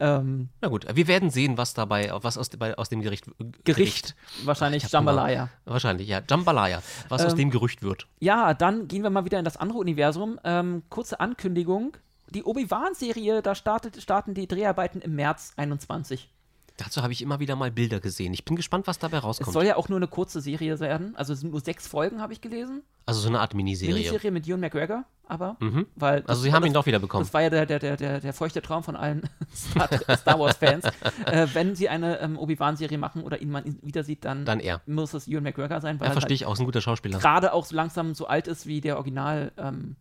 Ähm, Na gut, wir werden sehen, was dabei, was aus, bei, aus dem Gericht, Gericht, wahrscheinlich Ich hab Hunger. Jambalaya. Wahrscheinlich, ja. Jambalaya, was aus Ähm, dem Gerücht wird. Ja, dann gehen wir mal wieder in das andere Universum. Ähm, kurze Ankündigung. Die Obi-Wan-Serie, da startet, starten die Dreharbeiten im März 21. Dazu habe ich immer wieder mal Bilder gesehen. Ich bin gespannt, was dabei Es rauskommt. soll ja auch nur eine kurze Serie werden. Also es sind nur sechs Folgen, habe ich gelesen. also so eine Art Miniserie. Miniserie mit Ewan McGregor, aber. Mhm. Weil Also sie haben das- ihn doch wieder bekommen. Das war ja der, der, der, der, der feuchte Traum von allen Star, Star Wars-Fans. äh, wenn sie eine ähm, Obi-Wan-Serie machen oder ihn mal wieder sieht, dann, Dann er. muss es Ewan McGregor sein, weil Ja, er verstehe halt ich auch, ist ein guter Schauspieler. gerade auch so langsam so alt ist wie der Original ähm,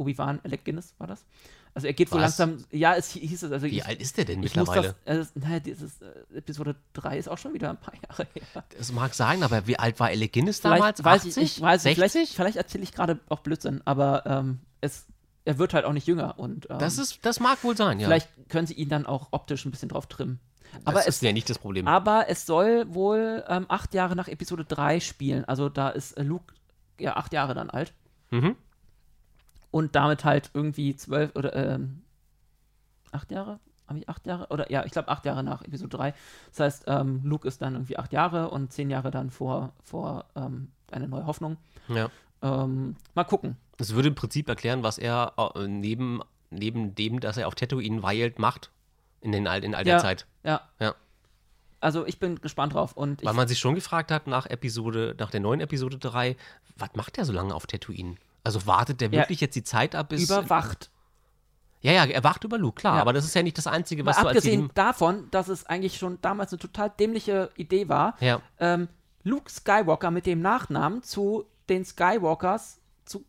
Obi-Wan Alec Guinness, war das? Also er geht Was? langsam, ja, es hi- hieß es, also Wie ich, alt ist der denn mittlerweile? das, äh, naja, dieses äh, Episode 3 ist auch schon wieder ein paar Jahre her. Das mag sein, aber wie alt war Alec Guinness Vielleicht damals? weiß 80? ich nicht, weiß ich, 60? vielleicht, vielleicht erzähle ich gerade auch Blödsinn, aber ähm, es, er wird halt auch nicht jünger und ähm, Das, ist, das mag wohl sein, ja. Vielleicht können sie ihn dann auch optisch ein bisschen drauf trimmen. Aber das es, ist ja nicht das Problem. aber es soll wohl ähm, acht Jahre nach Episode 3 spielen. Also da ist äh, Luke ja acht Jahre dann alt. Mhm. Und damit halt irgendwie zwölf oder ähm, acht Jahre? Habe ich acht Jahre? Oder ja, ich glaube acht Jahre nach Episode 3. Das heißt, ähm, Luke ist dann irgendwie acht Jahre und zehn Jahre dann vor, vor ähm, eine neue Hoffnung. Ja. Ähm, mal gucken. Das würde im Prinzip erklären, was er äh, neben, neben dem, dass er auf Tatooine weilt, macht in, den, in all der Ja. Zeit. Ja. Ja. also ich bin gespannt drauf. Und Weil man sich schon gefragt hat nach Episode, nach der neuen Episode 3, was macht der so lange auf Tatooine? Also wartet der Ja. wirklich jetzt die Zeit ab, bis. überwacht. ja, ja, er wacht über Luke, klar, Ja. aber das ist ja nicht das Einzige, was Mal du als abgesehen Jedi- davon, dass es eigentlich schon damals eine total dämliche Idee war, Ja. ähm, Luke Skywalker mit dem Nachnamen zu den Skywalkers zu,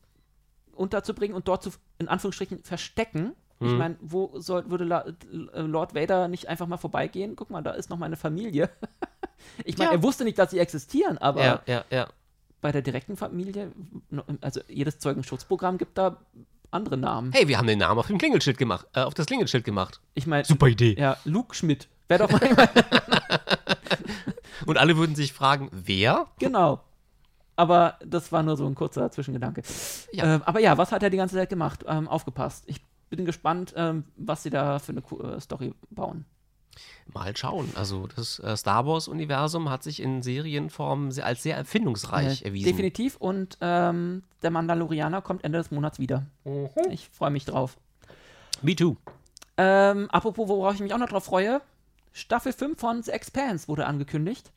unterzubringen und dort zu, in Anführungsstrichen, verstecken. Mhm. Ich meine, wo soll, würde La, äh, Lord Vader nicht einfach mal vorbeigehen? Guck mal, da ist noch meine Familie. ich meine, Ja. er wusste nicht, dass sie existieren, aber Ja, ja, ja. Bei der direkten Familie, also jedes Zeugenschutzprogramm gibt da andere Namen. Hey, wir haben den Namen auf dem Klingelschild gemacht, äh, auf das Klingelschild gemacht. Ich meine, Super Idee. ja, Luke Schmidt. Wäre doch mal Und alle würden sich fragen, wer? Genau. Aber das war nur so ein kurzer Zwischengedanke. Ja. Ähm, aber ja, was hat er die ganze Zeit gemacht? Ähm, aufgepasst. Ich bin gespannt, ähm, was sie da für eine äh, Story bauen. Mal schauen. Also das äh, Star Wars-Universum hat sich in Serienform als sehr erfindungsreich Äh, erwiesen. Definitiv. Und ähm, der Mandalorianer kommt Ende des Monats wieder. Mhm. Ich freue mich drauf. Me too. Ähm, apropos, worauf ich mich auch noch drauf freue. Staffel 5 von The Expanse wurde angekündigt.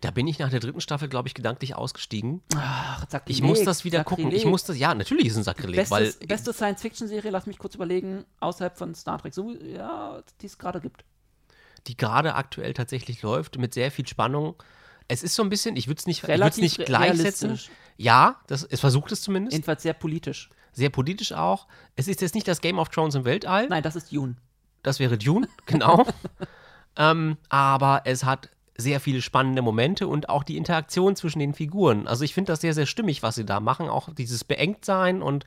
Da bin ich nach der dritten Staffel, glaube ich, gedanklich ausgestiegen. Ach, Sakrileg, Ich muss das wieder gucken. Ich Sakrileg. muss das, ja, natürlich ist es ein Sakrileg, weil Bestes, beste Science-Fiction-Serie, lass mich kurz überlegen, außerhalb von Star Trek, so ja, die es gerade gibt. Die gerade aktuell tatsächlich läuft, mit sehr viel Spannung. Es ist so ein bisschen, ich würde es nicht, ich Relativ nicht gleichsetzen. Ja, das, es versucht es zumindest. Jedenfalls sehr politisch. sehr politisch auch. Es ist jetzt nicht das Game of Thrones im Weltall. Nein, das ist Dune. Das wäre Dune, genau. ähm, aber es hat sehr viele spannende Momente und auch die Interaktion zwischen den Figuren. Also ich finde das sehr, sehr stimmig, was sie da machen. Auch dieses Beengtsein und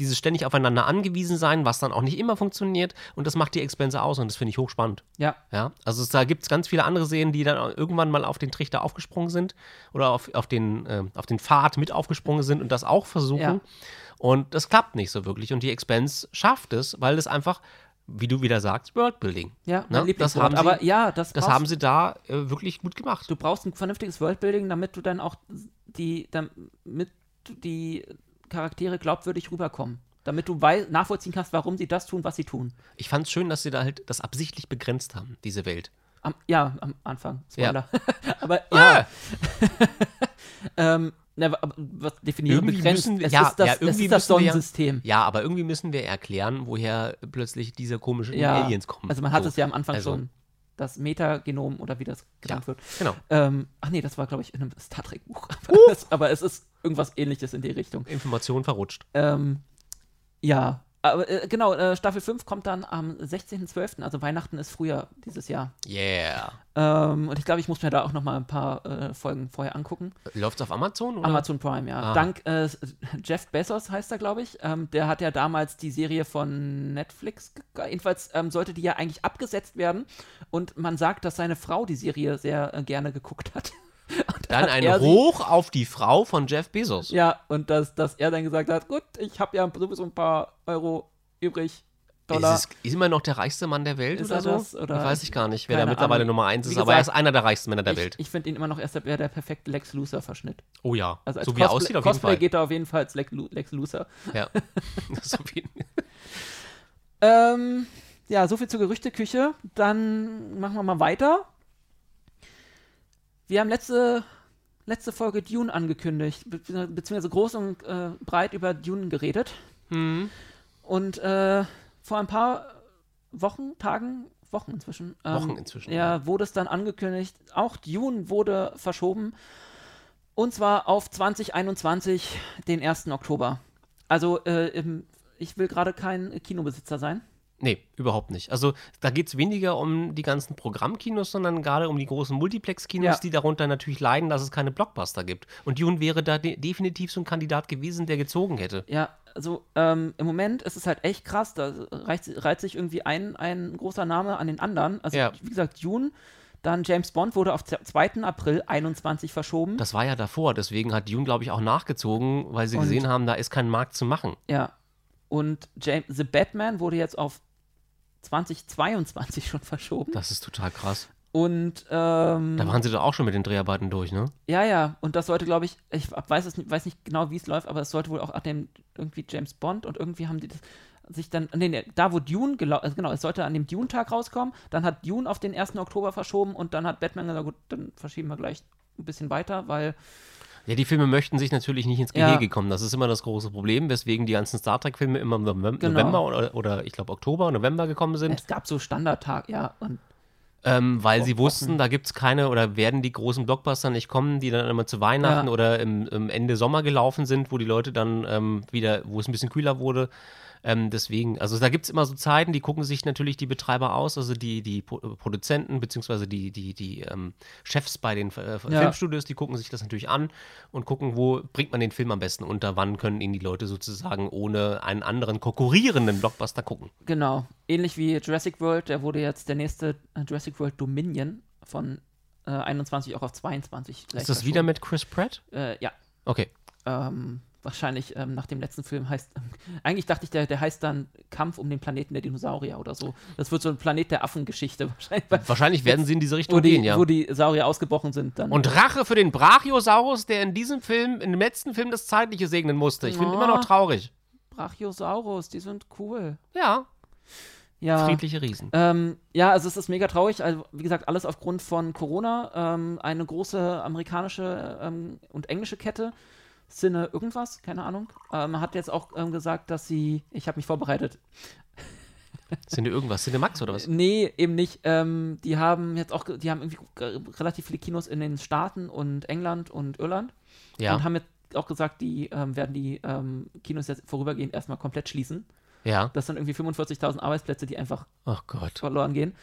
dieses ständig aufeinander angewiesen sein, was dann auch nicht immer funktioniert. Und das macht die Expense aus und das finde ich hochspannend. Ja, Ja, also es, da gibt es ganz viele andere Serien, die dann irgendwann mal auf den Trichter aufgesprungen sind oder auf, auf, den, äh, auf den Pfad mit aufgesprungen sind und das auch versuchen. Ja. Und das klappt nicht so wirklich. Und die Expense schafft es, weil es einfach, wie du wieder sagst, Worldbuilding. ja, Ne? mein Das Lieblingswort. haben sie, Aber ja, das, das haben sie da äh, wirklich gut gemacht. Du brauchst ein vernünftiges Worldbuilding, damit du dann auch die, damit die Charaktere glaubwürdig rüberkommen. Damit du nachvollziehen kannst, warum sie das tun, was sie tun. Ich fand es schön, dass sie da halt das absichtlich begrenzt haben, diese Welt. Am, ja, am Anfang. Ja. Spoiler. aber ja. Ah! ähm, na, was definiert Irgendwie begrenzt? müssen wir- es ja, ist das, ja, es irgendwie ist das müssen wir ja- Sonnensystem. Aber irgendwie müssen wir erklären, woher plötzlich diese komischen Ja, Aliens kommen. Also man hat So. es ja am Anfang Also, schon, das Metagenom oder wie das genannt Ja, wird. Genau. Ähm, ach nee, das war, glaube ich, in einem Star Trek-Buch. Aber, es- aber es ist irgendwas ähnliches in die Richtung. Information verrutscht. Ähm, ja, aber äh, genau, äh, Staffel 5 kommt dann am 16.12., also Weihnachten ist früher dieses Jahr. Yeah. Ähm, und ich glaube, ich muss mir da auch noch mal ein paar äh, Folgen vorher angucken. Läuft es auf Amazon? Oder? Amazon Prime, ja. Ah. Dank äh, Jeff Bezos heißt er, glaube ich. Ähm, der hat ja damals die Serie von Netflix. Jedenfalls ähm, sollte die ja eigentlich abgesetzt werden. Und man sagt, dass seine Frau die Serie sehr äh, gerne geguckt hat. Und Dann ein er sie- Hoch auf die Frau von Jeff Bezos. Ja, und dass, dass er dann gesagt hat: Gut, ich habe ja sowieso ein paar Euro übrig. Dollar. Ist, es, ist immer noch der reichste Mann der Welt Ist oder er so? das, oder- ich weiß ich gar nicht, wer da mittlerweile Ahnung. Nummer eins ist, Wie aber er ist gesagt, einer der reichsten Männer der ich Welt. ich finde ihn immer noch erst der, der perfekte Lex Luthor-Verschnitt. Oh ja, Also als so wie er aussieht auf jeden Cosplay Fall. geht er auf jeden Fall als Lex, Lex Luthor. Ja. Jeden Ähm, ja, soviel zur Gerüchteküche. Dann machen wir mal weiter. Wir haben letzte, letzte Folge Dune angekündigt, be beziehungsweise groß und äh, breit über Dune geredet. Hm. Und äh, vor ein paar Wochen, Tagen, Wochen inzwischen, ähm, Wochen inzwischen, ja, wurde es dann angekündigt, auch Dune wurde verschoben. Und zwar auf 2021, den 1. Oktober. Also, äh, im, ich will gerade kein Kinobesitzer sein. Nee, überhaupt nicht. Also da geht es weniger um die ganzen Programmkinos, sondern gerade um die großen Multiplex-Kinos, Ja. die darunter natürlich leiden, dass es keine Blockbuster gibt. Und Dune wäre da de definitiv so ein Kandidat gewesen, der gezogen hätte. Ja, also ähm, im Moment ist es halt echt krass. Da reicht, reiht sich irgendwie ein, ein großer Name an den anderen. Also, Ja. wie gesagt, Dune, dann James Bond wurde auf 2. April 21 verschoben. Das war ja davor, deswegen hat Dune, glaube ich, auch nachgezogen, weil sie Und- gesehen haben, da ist kein Markt zu machen. ja. Und James, The Batman wurde jetzt auf 2022 schon verschoben. Das ist total krass. Und ähm, Da waren sie doch auch schon mit den Dreharbeiten durch, ne? ja, ja, und das sollte, glaube ich, ich weiß es nicht, weiß nicht genau, wie es läuft, aber es sollte wohl auch ab dem irgendwie James Bond und irgendwie haben die das, sich dann, nee, nee, da wo Dune, also genau, es sollte an dem Dune-Tag rauskommen, dann hat Dune auf den 1. Oktober verschoben und dann hat Batman gesagt, gut, dann verschieben wir gleich ein bisschen weiter, weil, Ja, die Filme möchten sich natürlich nicht ins Ja. Gehege kommen. Das ist immer das große Problem, weswegen die ganzen Star Trek-Filme immer im Genau. November oder, oder ich glaube Oktober, November gekommen sind. es gab so Standardtag, ja, Ähm, weil sie wussten, da gibt es keine oder werden die großen Blockbuster nicht kommen, die dann immer zu Weihnachten Ja. oder im, im Ende Sommer gelaufen sind, wo die Leute dann ähm, wieder, wo es ein bisschen kühler wurde. Ähm, deswegen, also da gibt es immer so Zeiten, die gucken sich natürlich die Betreiber aus, also die, die Pro Produzenten beziehungsweise die, die, die ähm, Chefs bei den äh, Filmstudios, die gucken sich das natürlich an und gucken, wo bringt man den Film am besten unter, wann können ihn die Leute sozusagen ohne einen anderen konkurrierenden Blockbuster gucken. genau, ähnlich wie Jurassic World, der wurde jetzt der nächste äh, Jurassic World Dominion von äh, 21 auch auf 22. gleich Ist das wieder mit Chris Pratt? Äh, ja, Okay. ähm, wahrscheinlich ähm, nach dem letzten Film heißt, eigentlich dachte ich, der, der heißt dann Kampf um den Planeten der Dinosaurier oder so. Das wird so ein Planet der Affen-Geschichte wahrscheinlich. Wahrscheinlich werden sie in diese Richtung die, gehen, ja. wo die Saurier ausgebrochen sind dann. Und Rache für den Brachiosaurus, der in diesem Film, in dem letzten Film das Zeitliche segnen musste. Ich bin Oh. immer noch traurig. Brachiosaurus, die sind cool. Ja, Ja. friedliche Riesen. Ähm, ja, also es ist mega traurig. Also, wie gesagt, alles aufgrund von Corona. Ähm, eine große amerikanische ähm, und englische Kette, Sinne irgendwas, keine Ahnung, ähm, hat jetzt auch ähm, gesagt, dass sie, ich habe mich vorbereitet. Sind die irgendwas? Cinemax oder was? Nee, eben nicht. Ähm, die haben jetzt auch, die haben irgendwie ge- relativ viele Kinos in den Staaten und England und Irland Ja, und haben jetzt auch gesagt, die ähm, werden die ähm, Kinos jetzt vorübergehend erstmal komplett schließen. ja. Das sind irgendwie 45.000 Arbeitsplätze, die einfach Oh Gott. verloren gehen.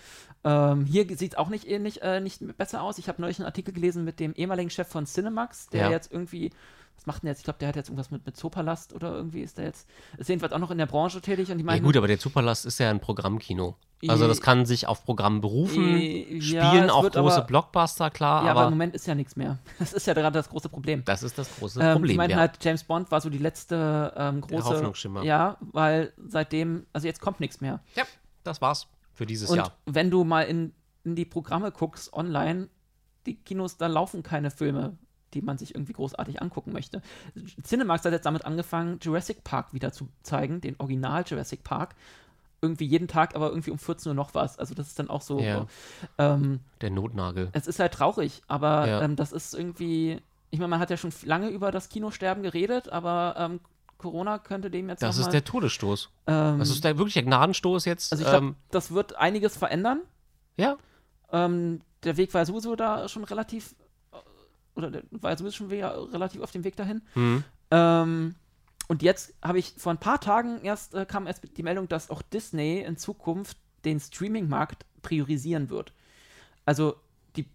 Ähm, hier sieht es auch nicht ähnlich, äh, nicht besser aus. Ich habe neulich einen Artikel gelesen mit dem ehemaligen Chef von Cinemax, der Ja. jetzt irgendwie, was macht denn jetzt? Ich glaube, der hat jetzt irgendwas mit, mit Zoopalast oder irgendwie ist der jetzt, ist jedenfalls auch noch in der Branche tätig und die Ja meinen, gut, aber der Superlast ist ja ein Programmkino. Also das kann sich auf Programm berufen, ja, spielen auch große aber- Blockbuster, klar, ja, aber im aber Moment ist ja nichts mehr. Das ist ja gerade das große Problem. das ist das große Ähm, Problem. meinten Ja. halt, James Bond war so die letzte ähm, große Hoffnungsschimmer. Ja, weil seitdem, also jetzt kommt nichts mehr. ja, das war's für dieses Und Jahr. wenn du mal in, in die Programme guckst online, die Kinos, da laufen keine Filme, die man sich irgendwie großartig angucken möchte. Cinemax hat jetzt damit angefangen, Jurassic Park wieder zu zeigen, den Original Jurassic Park. Irgendwie jeden Tag, aber irgendwie um 14 Uhr noch was. Also das ist dann auch so. Ja. Ähm, Der Notnagel. es ist halt traurig, aber Ja. ähm, das ist irgendwie. Ich meine, man hat ja schon lange über das Kinosterben geredet, aber ähm, Corona könnte dem jetzt Das ist der Todesstoß. ähm, Das ist der wirklich der Gnadenstoß jetzt. Also ich glaube, ähm, das wird einiges verändern. ja, Ähm, der Weg war sowieso da schon relativ, oder der war sowieso schon wieder relativ auf dem Weg dahin. hm. Ähm, und jetzt habe ich vor ein paar Tagen erst, äh, kam erst die Meldung, dass auch Disney in Zukunft den Streaming-Markt priorisieren wird. Also die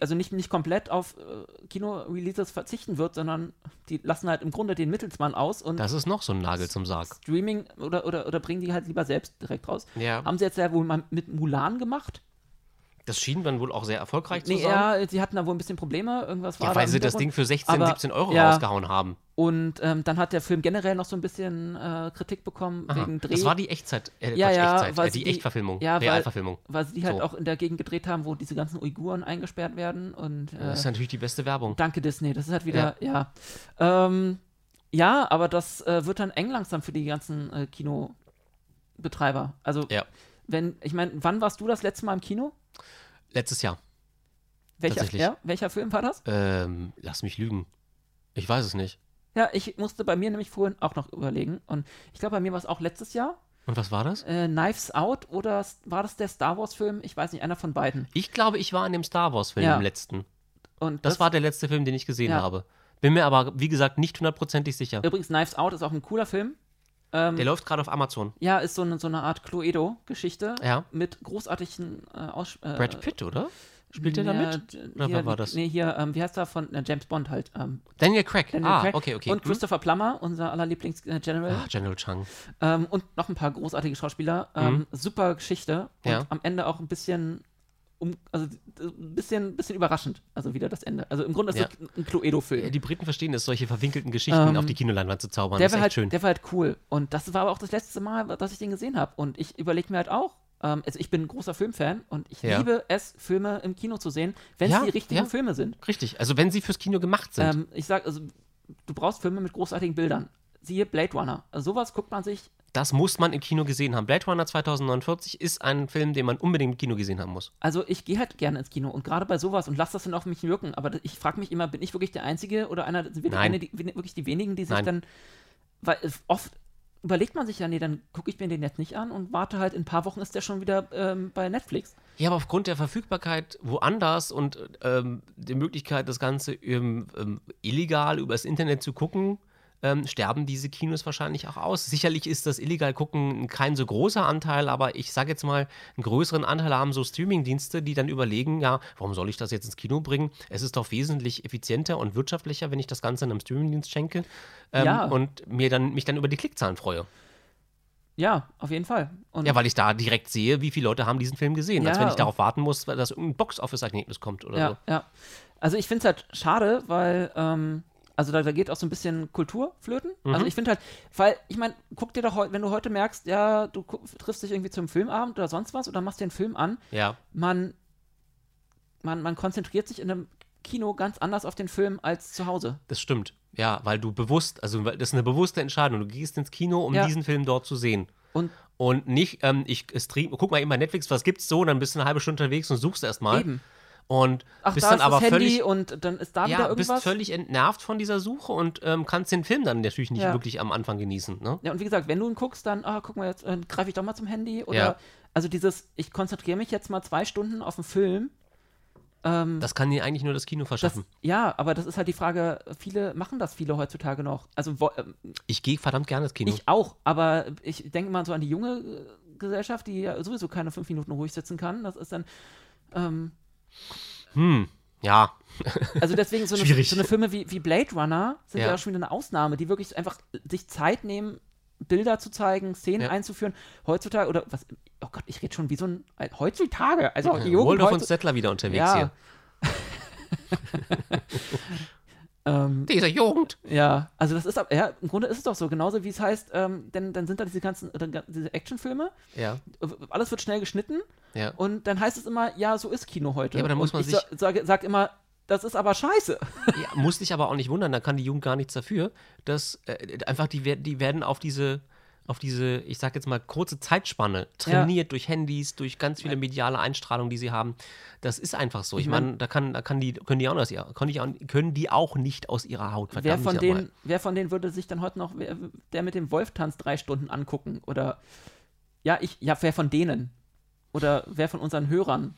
also nicht, nicht komplett auf äh, Kino-Releases verzichten wird, sondern die lassen halt im Grunde den Mittelsmann aus und das ist noch so ein Nagel zum Sarg. Streaming oder, oder, oder bringen die halt lieber selbst direkt raus. Ja. Haben sie jetzt ja wohl mal mit Mulan gemacht. Das schien dann wohl auch sehr erfolgreich zu Nee, sein. ja, sie hatten da wohl ein bisschen Probleme. Irgendwas war Ja, da weil im sie das. Ding für 16, Aber, 17 Euro ja. rausgehauen haben. Und ähm, dann hat der Film generell noch so ein bisschen äh, Kritik bekommen Aha. wegen Dreh. Das war die Echtzeit, äh, Ja, Quatsch, ja, Echtzeit, weil äh, die die- Echtverfilmung, ja, weil- Realverfilmung. weil sie die halt So. auch in der Gegend gedreht haben, wo diese ganzen Uiguren eingesperrt werden. Und äh, Das ist natürlich die beste Werbung. danke Disney, das ist halt wieder, ja. Ähm, ja, aber das äh, wird dann eng langsam für die ganzen äh, Kinobetreiber. Also, Ja. Wenn, ich meine, wann warst du das letzte Mal im Kino? Letztes Jahr. Welcher, ja, welcher Film war das? Ähm, lass mich lügen. Ich weiß es nicht. Ja, ich musste bei mir nämlich vorhin auch noch überlegen. Und ich glaube, bei mir war es auch letztes Jahr. Und was war das? Äh, Knives Out oder war das der Star Wars-Film? Ich weiß nicht, einer von beiden. Ich glaube, ich war in dem Star Wars-Film Ja. im letzten. Und Das, war der letzte Film, den ich gesehen Ja. habe. Bin mir aber, wie gesagt, nicht hundertprozentig sicher. Übrigens, Knives Out ist auch ein cooler Film. Ähm, Der läuft gerade auf Amazon. ja, ist so eine, so eine Art Cluedo-Geschichte Ja. mit großartigen äh, Aus äh, Brad Pitt, oder? Spielt der da ja, mit? d- Oder hier, wer war das? Nee, hier, ähm, wie heißt er von äh, James Bond halt? Ähm, Daniel Craig. Daniel ah, Craig. okay, okay. Und Hm? Christopher Plummer, unser aller Lieblings-General. Ah, General Chang. Ähm, und noch ein paar großartige Schauspieler. Ähm, Super Geschichte. Und Mhm. Ja. am Ende auch ein bisschen, um, also ein bisschen, bisschen überraschend. Also wieder das Ende. Also im Grunde ist Ja. es ein Cluedo-Film. Ja, die Briten verstehen es, solche verwinkelten Geschichten Ähm, auf die Kinoleinwand zu zaubern. der das ist war echt halt, schön. der war halt cool. Und das war aber auch das letzte Mal, dass ich den gesehen habe. Und ich überlege mir halt auch, ähm, also ich bin ein großer Filmfan und ich Ja. liebe es, Filme im Kino zu sehen, wenn es die richtigen. Filme sind. Richtig. Also, wenn sie fürs Kino gemacht sind. Ähm, ich sag, also du brauchst Filme mit großartigen Bildern. Siehe Blade Runner. Also sowas guckt man sich das muss man im Kino gesehen haben. Blade Runner 2049 ist ein Film, den man unbedingt im Kino gesehen haben muss. Also ich gehe halt gerne ins Kino und gerade bei sowas und lasse das dann auf mich wirken. Aber ich frage mich immer, bin ich wirklich der Einzige oder einer, sind wir Nein. die, wirklich die wenigen, die sich Nein. dann, weil äh, oft überlegt man sich ja, nee, dann gucke ich mir den jetzt nicht an und warte halt, in ein paar Wochen ist der schon wieder ähm, bei Netflix. Ja, aber aufgrund der Verfügbarkeit woanders und ähm, der Möglichkeit, das Ganze ähm, ähm, illegal übers Internet zu gucken, ähm, sterben diese Kinos wahrscheinlich auch aus. Sicherlich ist das illegal gucken kein so großer Anteil, aber ich sage jetzt mal, einen größeren Anteil haben so Streamingdienste, die dann überlegen, ja, warum soll ich das jetzt ins Kino bringen? Es ist doch wesentlich effizienter und wirtschaftlicher, wenn ich das Ganze einem Streamingdienst schenke ähm, Ja. und mir dann, mich dann über die Klickzahlen freue. Ja, auf jeden Fall. Und Ja, weil ich da direkt sehe, wie viele Leute haben diesen Film gesehen, als Ja, wenn ich darauf warten muss, dass irgendein Box-Office-Ergebnis kommt oder ja, so. ja. Also ich finde es halt schade, weil, ähm, also da, da geht auch so ein bisschen Kultur flöten. Mhm. Also ich finde halt, weil, ich meine, guck dir doch heute, wenn du heute merkst, ja, du triffst dich irgendwie zum Filmabend oder sonst was oder machst dir einen Film an, Ja. man, man, man konzentriert sich in einem Kino ganz anders auf den Film als zu Hause. Das stimmt. Ja, weil du bewusst, also das ist eine bewusste Entscheidung. Du gehst ins Kino, um Ja. diesen Film dort zu sehen. Und Und nicht, ähm, ich stream, guck mal eben bei Netflix, was gibt's so, dann bist du eine halbe Stunde unterwegs und suchst erstmal. eben. Und Ach, bist da dann ist aber das Handy völlig. und dann ist da wieder Ja, irgendwas. bist völlig entnervt von dieser Suche und ähm, kannst den Film dann natürlich nicht Ja. wirklich am Anfang genießen. Ne? Ja, und wie gesagt, wenn du ihn guckst, dann, ah, guck mal, jetzt äh, greife ich doch mal zum Handy. Oder, Ja. also dieses, ich konzentriere mich jetzt mal zwei Stunden auf den Film. Ähm, Das kann dir eigentlich nur das Kino das, verschaffen. ja, aber das ist halt die Frage, viele machen das viele heutzutage noch. Also wo, ähm, ich gehe verdammt gerne ins Kino. ich auch, aber ich denke mal so an die junge Gesellschaft, die ja sowieso keine fünf Minuten ruhig sitzen kann. Das ist dann, ähm, hm, ja. also deswegen so eine, Schwierig. so eine Filme wie, wie Blade Runner sind ja. Ja. schon wieder eine Ausnahme, die wirklich einfach sich Zeit nehmen, Bilder zu zeigen, Szenen Ja. einzuführen. Heutzutage, oder was, oh Gott, ich rede schon wie so ein, heutzutage, also die Jugend Waldorf und Settler wieder unterwegs Ja. hier. ähm, Diese Jugend. ja, also das ist, ja, im Grunde ist es doch so, genauso wie es heißt, ähm, denn dann sind da diese ganzen, diese Actionfilme, Ja, alles wird schnell geschnitten ja. und dann heißt es immer, ja, so ist Kino heute. Ja, aber dann muss und man ich sich- sage, sag immer, das ist aber scheiße. Ja, muss dich aber auch nicht wundern, da kann die Jugend gar nichts dafür, dass äh, einfach die, die werden auf diese, auf diese, ich sag jetzt mal, kurze Zeitspanne trainiert durch Handys, durch ganz viele mediale Einstrahlungen, die sie haben. Das ist einfach so. Ich, Ich mein- meine, da kann, da kann die, können die auch nicht aus ihrer, können die können die auch nicht aus ihrer Haut. Wer verdammt von, nochmal. denen, wer von denen würde sich dann heute noch, wer, der mit dem Wolf tanzt, drei Stunden angucken? Oder, ja, ich, ja, wer von denen? Oder wer von unseren Hörern?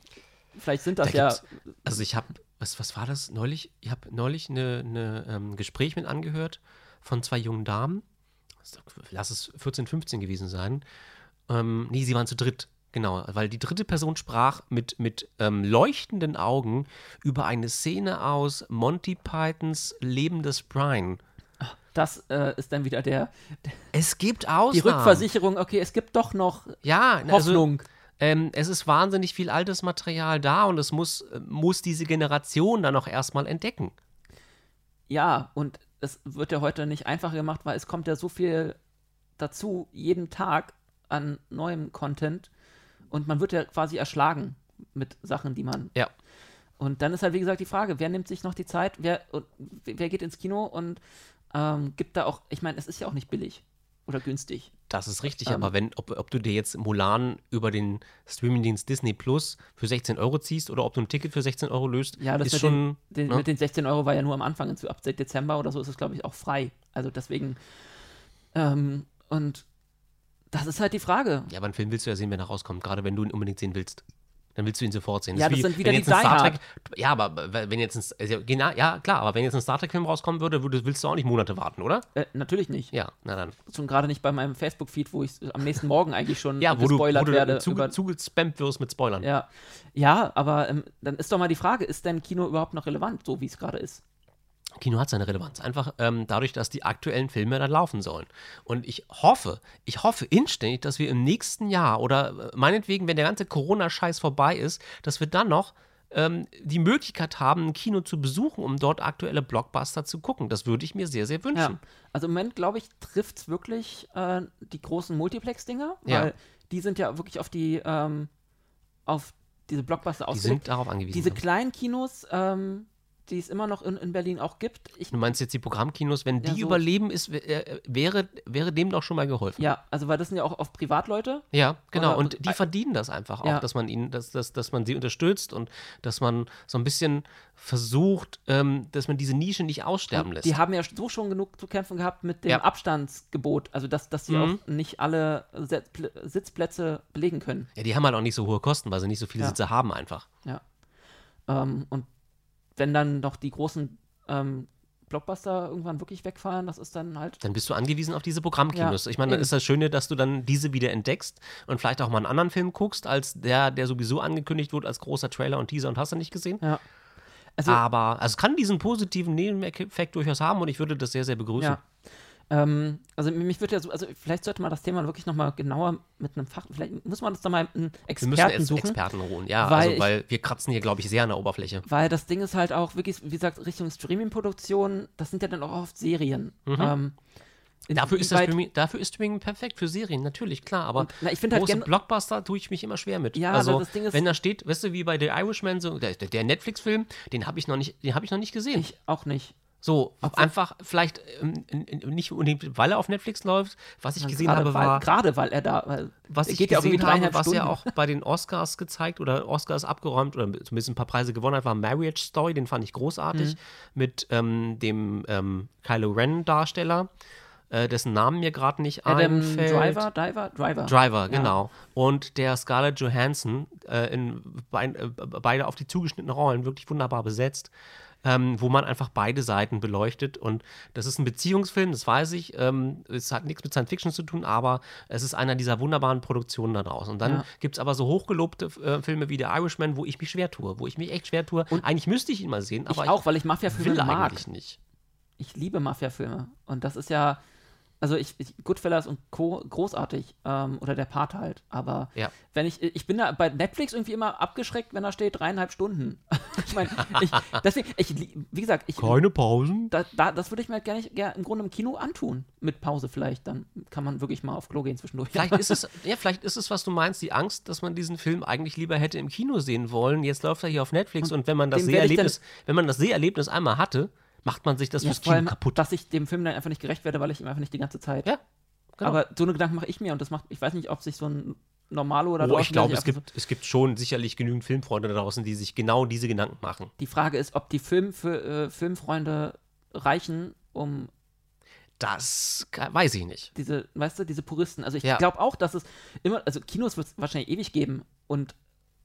Vielleicht sind das Da ja, Also ich habe, was, was war das neulich? Ich habe neulich ein ne, ne, ähm, Gespräch mit angehört von zwei jungen Damen. Lass es 14, 15 gewesen sein. Ähm, nee, sie waren zu dritt. Genau, weil die dritte Person sprach mit, mit ähm, leuchtenden Augen über eine Szene aus Monty Pythons Leben des Brian. das äh, ist dann wieder der, Es gibt die Ausnahmen. Rückversicherung, okay, es gibt doch noch Ja, also, Hoffnung. ähm, es ist wahnsinnig viel altes Material da und es muss, äh, muss diese Generation dann auch erstmal entdecken. Ja, und es wird ja heute nicht einfacher gemacht, weil es kommt ja so viel dazu, jeden Tag an neuem Content. Und man wird ja quasi erschlagen mit Sachen, die man. Ja. Und dann ist halt, wie gesagt, die Frage, wer nimmt sich noch die Zeit, wer, wer geht ins Kino und ähm, gibt da auch, ich meine, es ist ja auch nicht billig oder günstig. Das ist richtig, Ähm. aber wenn, ob, ob du dir jetzt Mulan über den Streamingdienst Disney Plus für 16 Euro ziehst oder ob du ein Ticket für 16 Euro löst, Ja, das ist mit, schon. den, den, ne? mit den 16 Euro war ja nur am Anfang. Ab seit Dezember oder so ist es, glaube ich, auch frei. Also deswegen. Ähm, und das ist halt die Frage. Ja, aber einen Film willst du ja sehen, wenn er rauskommt, gerade wenn du ihn unbedingt sehen willst. Dann willst du ihn sofort sehen. Ja, das wie, sind wieder die Star Trek, Ja, aber wenn jetzt ein, genau, ja, klar, aber wenn jetzt ein Star Trek-Film rauskommen würde, würdest, willst du auch nicht Monate warten, oder? Äh, natürlich nicht. Ja, na dann. Schon gerade nicht bei meinem Facebook-Feed, wo ich am nächsten Morgen eigentlich schon Ja, wo du, wo gespoilert du werde. zugespammt wirst mit Spoilern. ja. ja, aber ähm, dann ist doch mal die Frage, ist denn Kino überhaupt noch relevant, so wie es gerade ist? Kino hat seine Relevanz. Einfach ähm, dadurch, dass die aktuellen Filme dann laufen sollen. Und ich hoffe, ich hoffe inständig, dass wir im nächsten Jahr oder äh, meinetwegen, wenn der ganze Corona-Scheiß vorbei ist, dass wir dann noch ähm, die Möglichkeit haben, ein Kino zu besuchen, um dort aktuelle Blockbuster zu gucken. Das würde ich mir sehr, sehr wünschen. Ja. Also im Moment, glaube ich, trifft es wirklich äh, die großen Multiplex-Dinger, Ja. weil die sind ja wirklich auf die, ähm, auf diese Blockbuster Die ausgelegt. sind darauf angewiesen. Diese ne? kleinen Kinos, ähm, die es immer noch in, in Berlin auch gibt. Ich, Du meinst jetzt die Programmkinos, wenn die Ja, so- überleben, ist, äh, wäre, wäre dem doch schon mal geholfen. ja, also weil das sind ja auch oft Privatleute. Ja, genau. Oder- Und die äh, verdienen das einfach auch, ja. dass man ihnen, dass, dass, dass man sie unterstützt und dass man so ein bisschen versucht, ähm, dass man diese Nische nicht aussterben lässt. Die haben ja so schon genug zu kämpfen gehabt mit dem Ja. Abstandsgebot, also dass, dass sie Mhm. auch nicht alle Sitzplätze belegen können. ja, die haben halt auch nicht so hohe Kosten, weil sie nicht so viele. Sitze haben einfach. Ja. Ähm, und wenn dann noch die großen ähm, Blockbuster irgendwann wirklich wegfallen, das ist dann halt. Dann bist du angewiesen auf diese Programmkinos. Ja, ich meine, dann ist das Schöne, dass du dann diese wieder entdeckst und vielleicht auch mal einen anderen Film guckst, als der, der sowieso angekündigt wurde als großer Trailer und Teaser und hast du nicht gesehen. Ja. Also, Aber also es kann diesen positiven Nebeneffekt durchaus haben und ich würde das sehr, sehr begrüßen. ja. Ähm, also mich würde ja so, also vielleicht sollte man das Thema wirklich nochmal genauer mit einem Fach, vielleicht muss man das da mal einen Wir müssen Experten jetzt suchen. Experten holen, ja, Weil also, ich- weil wir kratzen hier, glaube ich, sehr an der Oberfläche. Weil das Ding ist halt auch wirklich, wie gesagt, Richtung Streaming-Produktion, das sind ja dann auch oft Serien. Ähm, Mhm. Dafür ist, Streaming, dafür ist Streaming perfekt für Serien, natürlich, klar. Aber Und, na, ich halt große gen- Blockbuster tue ich mich immer schwer mit. Ja, also, das Ding ist- wenn da steht, weißt du, wie bei The Irishman, so, der, der Netflix-Film, den habe ich noch nicht, den habe ich noch nicht gesehen. ich auch nicht. So, einfach vielleicht ähm, nicht unbedingt, weil er auf Netflix läuft. Was ich gesehen habe, war, gerade weil er da, weil was ich gesehen habe, was Stunden. auch bei den Oscars gezeigt oder Oscars abgeräumt oder zumindest ein paar Preise gewonnen hat, war Marriage Story, den fand ich großartig, Mhm. mit ähm, dem ähm, Kylo Ren-Darsteller, äh, dessen Namen mir gerade nicht Adam einfällt. Driver, Driver, Driver. Driver, genau. Und der Scarlett Johansson, äh, in, beid- äh, beide auf die zugeschnittenen Rollen, wirklich wunderbar besetzt. Ähm, wo man einfach beide Seiten beleuchtet. Und das ist ein Beziehungsfilm, das weiß ich. Ähm, es hat nichts mit Science Fiction zu tun, aber es ist einer dieser wunderbaren Produktionen da draußen. Und dann Ja. gibt es aber so hochgelobte äh, Filme wie der Irishman, wo ich mich schwer tue, wo ich mich echt schwer tue. Und eigentlich müsste ich ihn mal sehen, Ich aber auch, weil ich Mafia-Filme mag. eigentlich nicht. Ich liebe Mafia-Filme. Und das ist ja, also ich, ich Goodfellas und Co. großartig. Ähm, oder der Part halt. Aber Ja. wenn ich, ich bin da bei Netflix irgendwie immer abgeschreckt, wenn da steht dreieinhalb Stunden. ich meine, ich, deswegen, ich, wie gesagt, ich, Pausen? da, da, das würde ich mir gerne gerne im Grunde im Kino antun. Mit Pause vielleicht. Dann kann man wirklich mal auf Klo gehen zwischendurch. Vielleicht ist es, ja, vielleicht ist es, was du meinst, die Angst, dass man diesen Film eigentlich lieber hätte im Kino sehen wollen. Jetzt läuft er hier auf Netflix und, wenn man das Seherlebnis, wenn man das Seherlebnis einmal hatte, macht man sich das Ja, fürs Kino allem, kaputt. dass ich dem Film dann einfach nicht gerecht werde, weil ich ihm einfach nicht die ganze Zeit. Ja, genau. Aber so eine Gedanken mache ich mir und das macht, ich weiß nicht, ob sich so ein Normalo oder Oh, ich glaube, es gibt, es gibt schon sicherlich genügend Filmfreunde da draußen, die sich genau diese Gedanken machen. Die Frage ist, ob die Film für, äh, Filmfreunde reichen, um Das ka- weiß ich nicht. diese, weißt du, diese Puristen. Also ich Ja. glaube auch, dass es immer, also Kinos wird es wahrscheinlich ewig geben und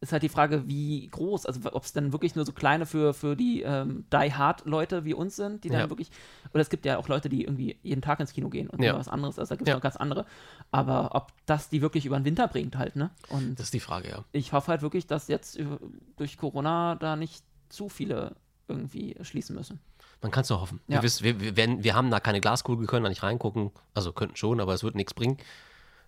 ist halt die Frage, wie groß, also ob es dann wirklich nur so kleine für, für die ähm, Die Hard-Leute wie uns sind, die dann Ja. wirklich, oder es gibt ja auch Leute, die irgendwie jeden Tag ins Kino gehen und Ja. was anderes, also da gibt es Ja. noch ganz andere. Aber ob das die wirklich über den Winter bringt halt, ne? Und Das ist die Frage, ja. ich hoffe halt wirklich, dass jetzt durch Corona da nicht zu viele irgendwie schließen müssen. Man kann es nur hoffen. Ja. Wir, wissen, wir, wir, werden, wir haben da keine Glaskugel, können da nicht reingucken. Also könnten schon, aber es wird nichts bringen.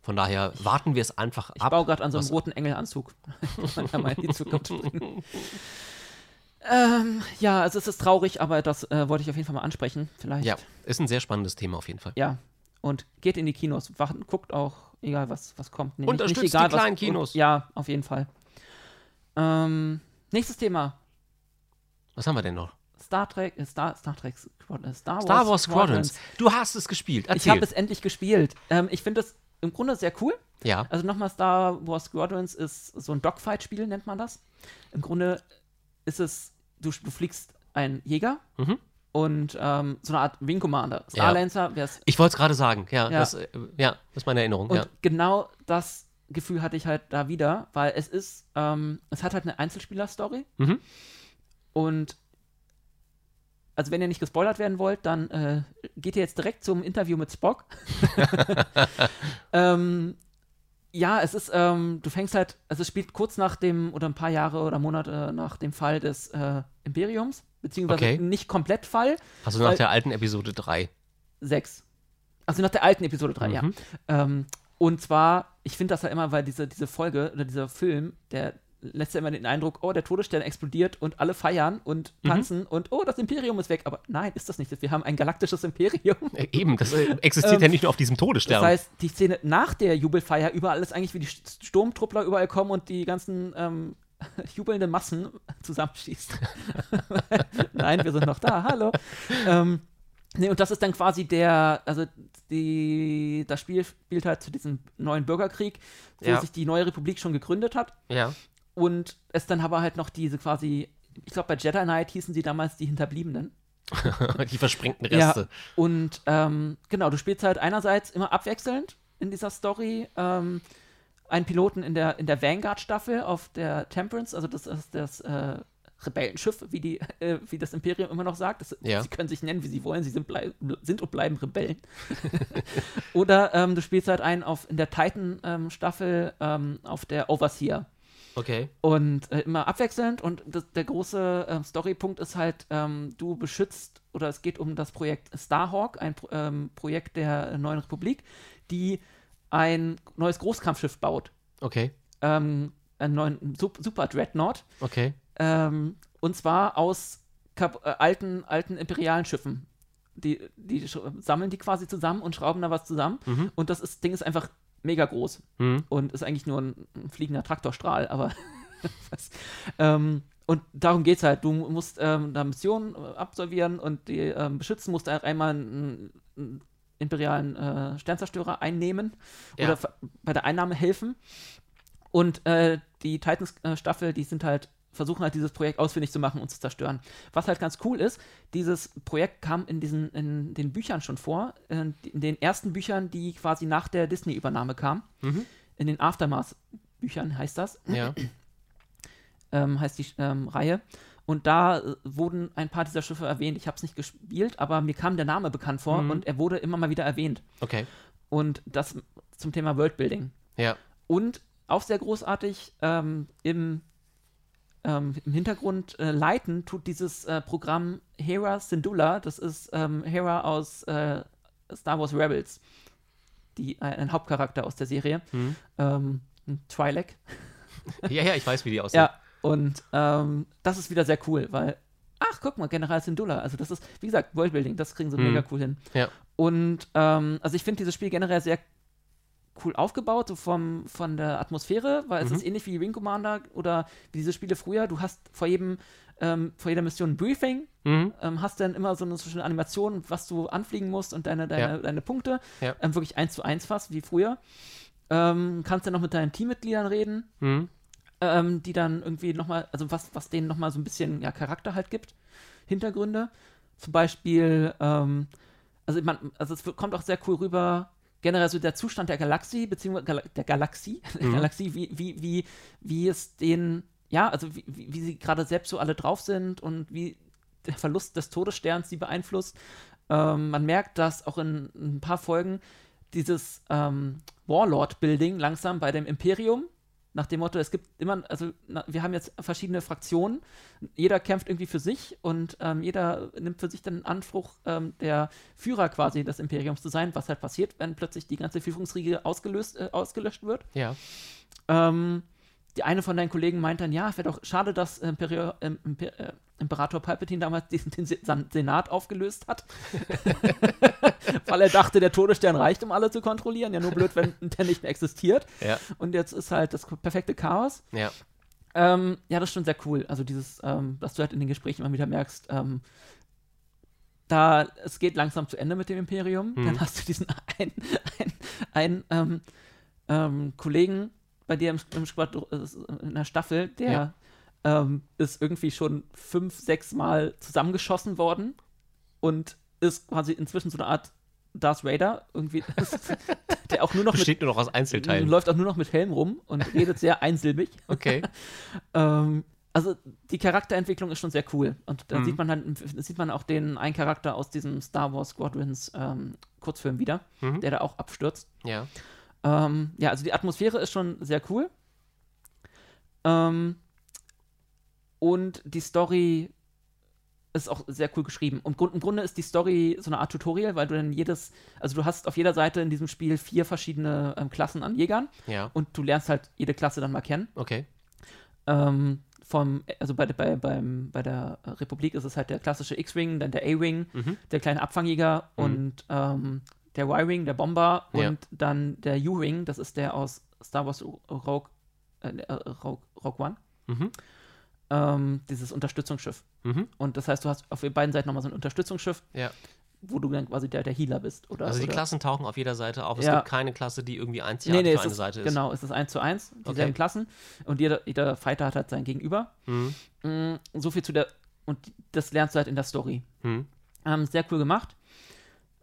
Von daher warten wir es einfach Ich ab. baue gerade an so einem roten Engelanzug. Man kann mal in die Zukunft ähm, ja, also es ist traurig, aber das äh, wollte ich auf jeden Fall mal ansprechen. Vielleicht. Ja, ist ein sehr spannendes Thema auf jeden Fall. Ja. Und geht in die Kinos. Wacht, guckt auch, egal was, was kommt. Nee, Unterstützt nicht egal, die kleinen was, Kinos. Und, ja, auf jeden Fall. Ähm, nächstes Thema. Was haben wir denn noch? Star Trek, äh, Star, Star Trek, äh, Star Wars, Star Wars Squadrons. Du hast es gespielt. Ich Erzähl. habe es endlich gespielt. Ähm, ich finde es im Grunde sehr cool. ja. Also nochmal, Star Wars Squadrons ist so ein Dogfight-Spiel, nennt man das. Im Grunde ist es, du, du fliegst einen Jäger Mhm. und ähm, so eine Art Wing Commander. Star Lancer wäre es. Ich wollte es gerade sagen. Ja, Ja. Das, äh, ja, das ist meine Erinnerung. Und ja. genau das Gefühl hatte ich halt da wieder, weil es ist, ähm, es hat halt eine Einzelspieler-Story. Mhm. Und also wenn ihr nicht gespoilert werden wollt, dann äh, geht ihr jetzt direkt zum Interview mit Spock. ähm, ja, es ist, ähm, du fängst halt, also es spielt kurz nach dem, oder ein paar Jahre oder Monate nach dem Fall des äh, Imperiums, beziehungsweise Okay. nicht komplett Fall, Also nach weil- der alten Episode 3. 6. Also nach der alten Episode 3, ja. Mhm. Ähm, und zwar, ich finde das ja immer, weil diese, diese Folge oder dieser Film, der lässt ja immer den Eindruck, oh, der Todesstern explodiert und alle feiern und Mhm. tanzen und oh, das Imperium ist weg. Aber nein, ist das nicht. Wir haben ein galaktisches Imperium. Äh, eben, das äh, existiert Ähm, ja nicht nur auf diesem Todesstern. Das heißt, die Szene nach der Jubelfeier, überall ist eigentlich wie die St- Sturmtruppler überall kommen und die ganzen ähm, jubelnde Massen zusammenschießt. Nein, wir sind noch da, hallo. Ähm, nee, und das ist dann quasi der, also die, das Spiel spielt halt zu diesem neuen Bürgerkrieg, wo Ja. sich die neue Republik schon gegründet hat. Ja. Und es dann aber halt noch diese quasi, ich glaube bei Jedi Knight hießen sie damals die Hinterbliebenen. Die versprengten Reste. Ja, und ähm, genau, du spielst halt einerseits immer abwechselnd in dieser Story ähm, einen Piloten in der, in der Vanguard-Staffel auf der Temperance, also das ist das äh, Rebellenschiff, wie, die, äh, wie das Imperium immer noch sagt. Das, Ja. Sie können sich nennen, wie sie wollen, sie sind, blei sind und bleiben Rebellen. Oder ähm, du spielst halt einen auf, in der Titan-Staffel ähm, auf der Overseer. Okay. Und äh, immer abwechselnd. Und das, der große äh, Storypunkt ist halt, ähm, du beschützt, oder es geht um das Projekt Starhawk, ein ähm, Projekt der Neuen Republik, die ein neues Großkampfschiff baut. Okay. Ähm, einen neuen Sup Super Dreadnought. Okay. Ähm, und zwar aus kap äh, alten, alten imperialen Schiffen. Die, die sammeln die quasi zusammen und schrauben da was zusammen. Mhm. Und das ist, Ding ist einfach mega groß Mhm. und ist eigentlich nur ein, ein fliegender Traktorstrahl, aber ähm, und darum geht es halt. Du musst ähm, da Missionen äh, absolvieren und die ähm, beschützen, musst halt einmal einen, einen imperialen äh, Sternzerstörer einnehmen Ja. oder bei der Einnahme helfen. Und äh, die Titans-Staffel, die sind halt, versuchen halt dieses Projekt ausfindig zu machen und zu zerstören. Was halt ganz cool ist, dieses Projekt kam in diesen, in den Büchern schon vor, in, den ersten Büchern, die quasi nach der Disney-Übernahme kamen. Mhm. In den Aftermath-Büchern heißt das, Ja. ähm, heißt die ähm, Reihe. Und da äh, wurden ein paar dieser Schiffe erwähnt. Ich habe es nicht gespielt, aber mir kam der Name bekannt vor Mhm. und er wurde immer mal wieder erwähnt. Okay. Und das zum Thema Worldbuilding. Ja. Und auch sehr großartig ähm, im, ähm, im Hintergrund äh, leiten tut dieses äh, Programm Hera Syndulla. Das ist ähm, Hera aus äh, Star Wars Rebels. Die, äh, ein Hauptcharakter aus der Serie. Mhm. Ähm, ein Twi'lek. Ja, ja, ich weiß, wie die aussehen. Ja, und ähm, das ist wieder sehr cool, weil, ach, guck mal, General Syndulla. Also, das ist, wie gesagt, Worldbuilding, das kriegen sie Mhm. mega cool hin. Ja. Und, ähm, also, ich finde dieses Spiel generell sehr cool aufgebaut, so vom, von der Atmosphäre, weil es Mhm. ist ähnlich wie Ring Commander oder wie diese Spiele früher. Du hast vor jedem, ähm, vor jeder Mission ein Briefing, Mhm. ähm, hast dann immer so eine, so eine Animation, was du anfliegen musst und deine, deine, Ja. deine Punkte. Ja. Ähm, wirklich eins zu eins fast, wie früher. Ähm, kannst dann noch mit deinen Teammitgliedern reden Mhm. ähm, die dann irgendwie nochmal, also was, was denen nochmal so ein bisschen ja, Charakter halt gibt, Hintergründe. Zum Beispiel, ähm, also, man, also es kommt auch sehr cool rüber, generell so der Zustand der Galaxie, beziehungsweise Gal der Galaxie, der Mhm. Galaxie, wie, wie, wie, wie es denen, ja, also wie, wie, sie gerade selbst so alle drauf sind und wie der Verlust des Todessterns sie beeinflusst. Ähm, man merkt, dass auch in, ein paar Folgen dieses ähm, Warlord-Building langsam bei dem Imperium, nach dem Motto, es gibt immer, also na, wir haben jetzt verschiedene Fraktionen, jeder kämpft irgendwie für sich und ähm, jeder nimmt für sich dann in Anspruch, ähm, der Führer quasi des Imperiums zu sein, was halt passiert, wenn plötzlich die ganze Führungsriege ausgelöst, äh, ausgelöscht wird. Ja. Ähm, die eine von deinen Kollegen meint dann, ja, es wäre doch schade, dass Imperior, ähm, Imper äh, Imperator Palpatine damals diesen, den Senat aufgelöst hat. Weil er dachte, der Todesstern reicht, um alle zu kontrollieren. Ja, nur blöd, wenn der nicht mehr existiert. Ja. Und jetzt ist halt das perfekte Chaos. Ja. Ähm, ja, das ist schon sehr cool. Also dieses, ähm, dass du halt in den Gesprächen immer wieder merkst, ähm, da es geht langsam zu Ende mit dem Imperium, Mhm. dann hast du diesen einen, einen, einen ähm, Kollegen bei dir im, im Squad, äh, in der Staffel, der ähm, ist irgendwie schon fünf, sechs Mal zusammengeschossen worden und ist quasi inzwischen so eine Art Darth Vader, irgendwie, der auch nur noch mit, nur noch aus Einzelteilen. läuft auch nur noch mit Helm rum und redet sehr einsilbig. Okay. Ähm, also die Charakterentwicklung ist schon sehr cool. Und da Mhm. sieht man halt, da sieht man auch den einen Charakter aus diesem Star Wars Squadrons ähm, Kurzfilm wieder, Mhm. der da auch abstürzt. Ja. Ähm, ja, also die Atmosphäre ist schon sehr cool. Ähm, und die Story ist auch sehr cool geschrieben. Und Grund, im Grunde ist die Story so eine Art Tutorial, weil du dann jedes, also du hast auf jeder Seite in diesem Spiel vier verschiedene ähm, Klassen an Jägern Ja. und du lernst halt jede Klasse dann mal kennen. Okay. Ähm, vom, also bei, der- bei, beim, bei der Republik ist es halt der klassische X-Wing, dann der A-Wing, Mhm. der kleine Abfangjäger Mhm. und ähm, der Y-Wing, der Bomber Ja. und dann der U-Wing, das ist der aus Star Wars Rogue, äh, äh, Rogue, Rogue One. Mhm. Ähm, dieses Unterstützungsschiff. Mhm. Und das heißt, du hast auf beiden Seiten nochmal so ein Unterstützungsschiff, Ja. wo du dann quasi der, der Healer bist. Oder, Also die oder Klassen tauchen auf jeder Seite auf. Es Ja. gibt keine Klasse, die irgendwie Nee, einzigartig nee, für es eine ist, Seite ist. genau, es ist 1 zu 1, dieselben Okay. Klassen. Und jeder, jeder Fighter hat halt sein Gegenüber. Mhm. Mm, so viel zu der, und das lernst du halt in der Story. Mhm. Ähm, sehr cool gemacht.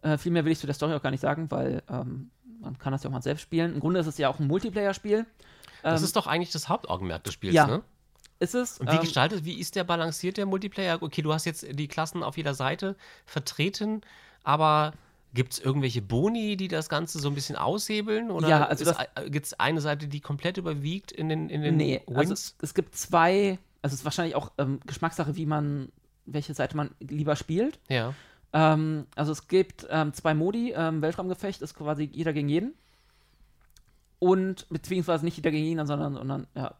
Äh, viel mehr will ich zu der Story auch gar nicht sagen, weil ähm, man kann das ja auch mal selbst spielen. Im Grunde ist es ja auch ein Multiplayer-Spiel. Das Ähm, ist doch eigentlich das Hauptaugenmerk des Spiels, ja. ne? ist es. Und wie ähm, gestaltet, wie ist der balanciert, der Multiplayer? Okay, du hast jetzt die Klassen auf jeder Seite vertreten, aber gibt es irgendwelche Boni, die das Ganze so ein bisschen aushebeln? Oder Ja, also gibt es eine Seite, die komplett überwiegt in den, in den nee, Wins? also es, es gibt zwei, also es ist wahrscheinlich auch ähm, Geschmackssache, wie man, welche Seite man lieber spielt. ja. Ähm, also es gibt ähm, zwei Modi. Ähm, Weltraumgefecht ist quasi jeder gegen jeden. Und beziehungsweise nicht jeder gegen jeden, sondern, sondern ja,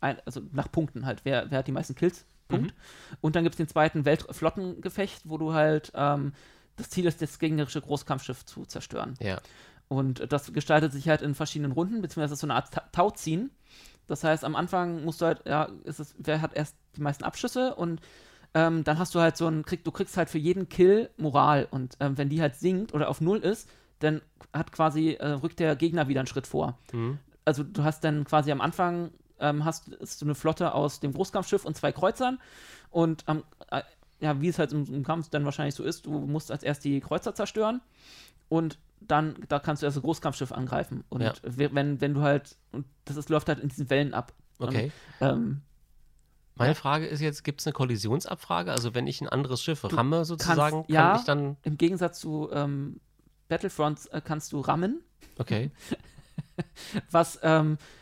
ein, also nach Punkten halt. Wer, wer hat die meisten Kills? Punkt. Und dann gibt es den zweiten Weltflottengefecht, wo du halt ähm, das Ziel ist, das gegnerische Großkampfschiff zu zerstören. Ja. Und das gestaltet sich halt in verschiedenen Runden, beziehungsweise ist so eine Art Ta- Tauziehen. Das heißt, am Anfang musst du halt, ja, ist es, wer hat erst die meisten Abschüsse und ähm, dann hast du halt so ein, krieg, du kriegst halt für jeden Kill Moral und ähm, wenn die halt sinkt oder auf Null ist, dann hat quasi, äh, rückt der Gegner wieder einen Schritt vor. Mhm. Also du hast dann quasi am Anfang, ähm, hast, hast du eine Flotte aus dem Großkampfschiff und zwei Kreuzern und am, äh, ja, wie es halt im, im Kampf dann wahrscheinlich so ist, du musst als erst die Kreuzer zerstören und dann, da kannst du erst das Großkampfschiff angreifen. Und Ja. we- wenn, wenn du halt, und das ist, läuft halt in diesen Wellen ab. Okay. Und, ähm, Meine Frage ist jetzt, gibt es eine Kollisionsabfrage? Also wenn ich ein anderes Schiff ramme sozusagen, kann ja. ich dann, Im Gegensatz zu ähm, Battlefronts äh, kannst du rammen, okay. was ähm, äh,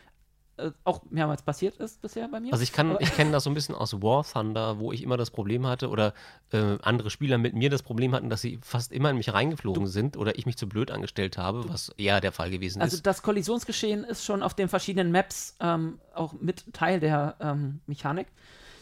auch mehrmals passiert ist bisher bei mir. Also ich kann, ich kenne das so ein bisschen aus War Thunder, wo ich immer das Problem hatte oder äh, andere Spieler mit mir das Problem hatten, dass sie fast immer in mich reingeflogen sind oder ich mich zu blöd angestellt habe, was eher der Fall gewesen Also ist. das Kollisionsgeschehen ist schon auf den verschiedenen Maps ähm, auch mit Teil der ähm, Mechanik.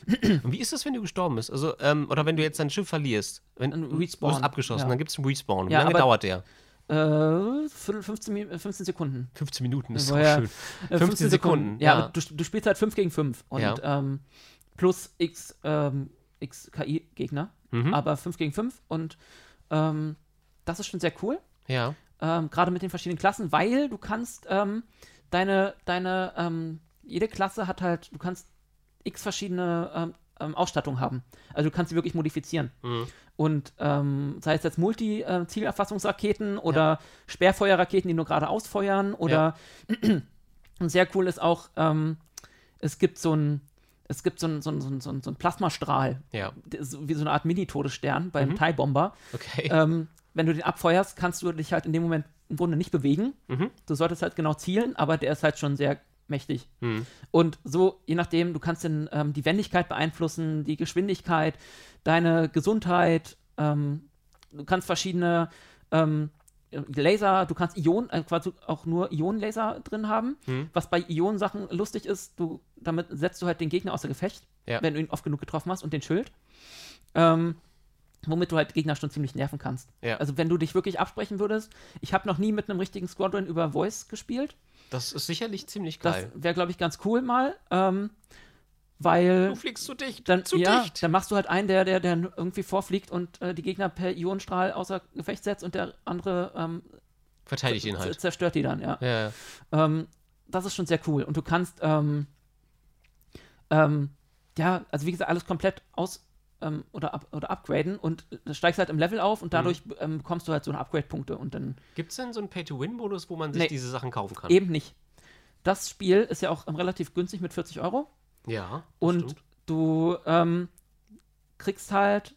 Und wie ist das, wenn du gestorben bist? Also, ähm, oder wenn du jetzt dein Schiff verlierst, wenn Ein du Respawn, bist abgeschossen, ja. dann gibt es einen Respawn. Wie Ja, lange dauert der? Äh, Viertel- 15, Mi- äh, 15 Sekunden. 15 Minuten ist Ja, so ja. schön. Äh, 15 Sekunden, Ja, ja. aber du, du spielst halt 5 gegen 5 und Ja. ähm, plus x, ähm, x KI-Gegner, Mhm. aber 5 gegen 5 und ähm, das ist schon sehr cool. Ja. ähm, gerade mit den verschiedenen Klassen, weil du kannst ähm, deine, deine, ähm, jede Klasse hat halt, du kannst x verschiedene ähm, Ausstattung haben. Also du kannst sie wirklich modifizieren. Mhm. Und ähm, sei es jetzt Multi-Zielerfassungsraketen oder Sperrfeuerraketen, die nur gerade ausfeuern oder und sehr cool ist auch, ähm, es gibt so ein es gibt so einen so ein, so ein, so ein, Plasmastrahl, Ja. wie so eine Art Mini-Todesstern beim Mhm. TIE-Bomber. Okay. Ähm, wenn du den abfeuerst, kannst du dich halt in dem Moment im Grunde nicht bewegen. Mhm. Du solltest halt genau zielen, aber der ist halt schon sehr mächtig. Mhm. Und so, je nachdem, du kannst dann ähm, die Wendigkeit beeinflussen, die Geschwindigkeit, deine Gesundheit, ähm, du kannst verschiedene ähm, Laser, du kannst Ionen, äh, quasi auch nur Ionenlaser drin haben. Mhm. Was bei Ionensachen lustig ist, du, damit setzt du halt den Gegner außer Gefecht, Ja. wenn du ihn oft genug getroffen hast und den Schild. Ähm, womit du halt Gegner schon ziemlich nerven kannst. Ja. Also wenn du dich wirklich absprechen würdest, ich habe noch nie mit einem richtigen Squadron über Voice gespielt. Das ist sicherlich ziemlich Das geil. wäre, glaube ich, ganz cool mal. Ähm, weil Du fliegst zu dicht. dann, zu ja, dicht. dann machst du halt einen, der, der, der irgendwie vorfliegt und äh, die Gegner per Ionenstrahl außer Gefecht setzt und der andere ähm, Verteidigt ihn halt. zerstört die dann, ja. Ja, ja. Ähm, das ist schon sehr cool. Und du kannst, ähm, ähm, ja, also wie gesagt, alles komplett aus ähm, oder, up, oder upgraden und äh, steigst halt im Level auf und dadurch ähm, bekommst du halt so eine Upgrade-Punkte und dann Gibt es denn so einen Pay-to-Win-Modus, wo man sich Nee. diese Sachen kaufen kann? eben nicht. Das Spiel ist ja auch ähm, relativ günstig mit 40 Euro Ja. das und stimmt. du ähm, kriegst halt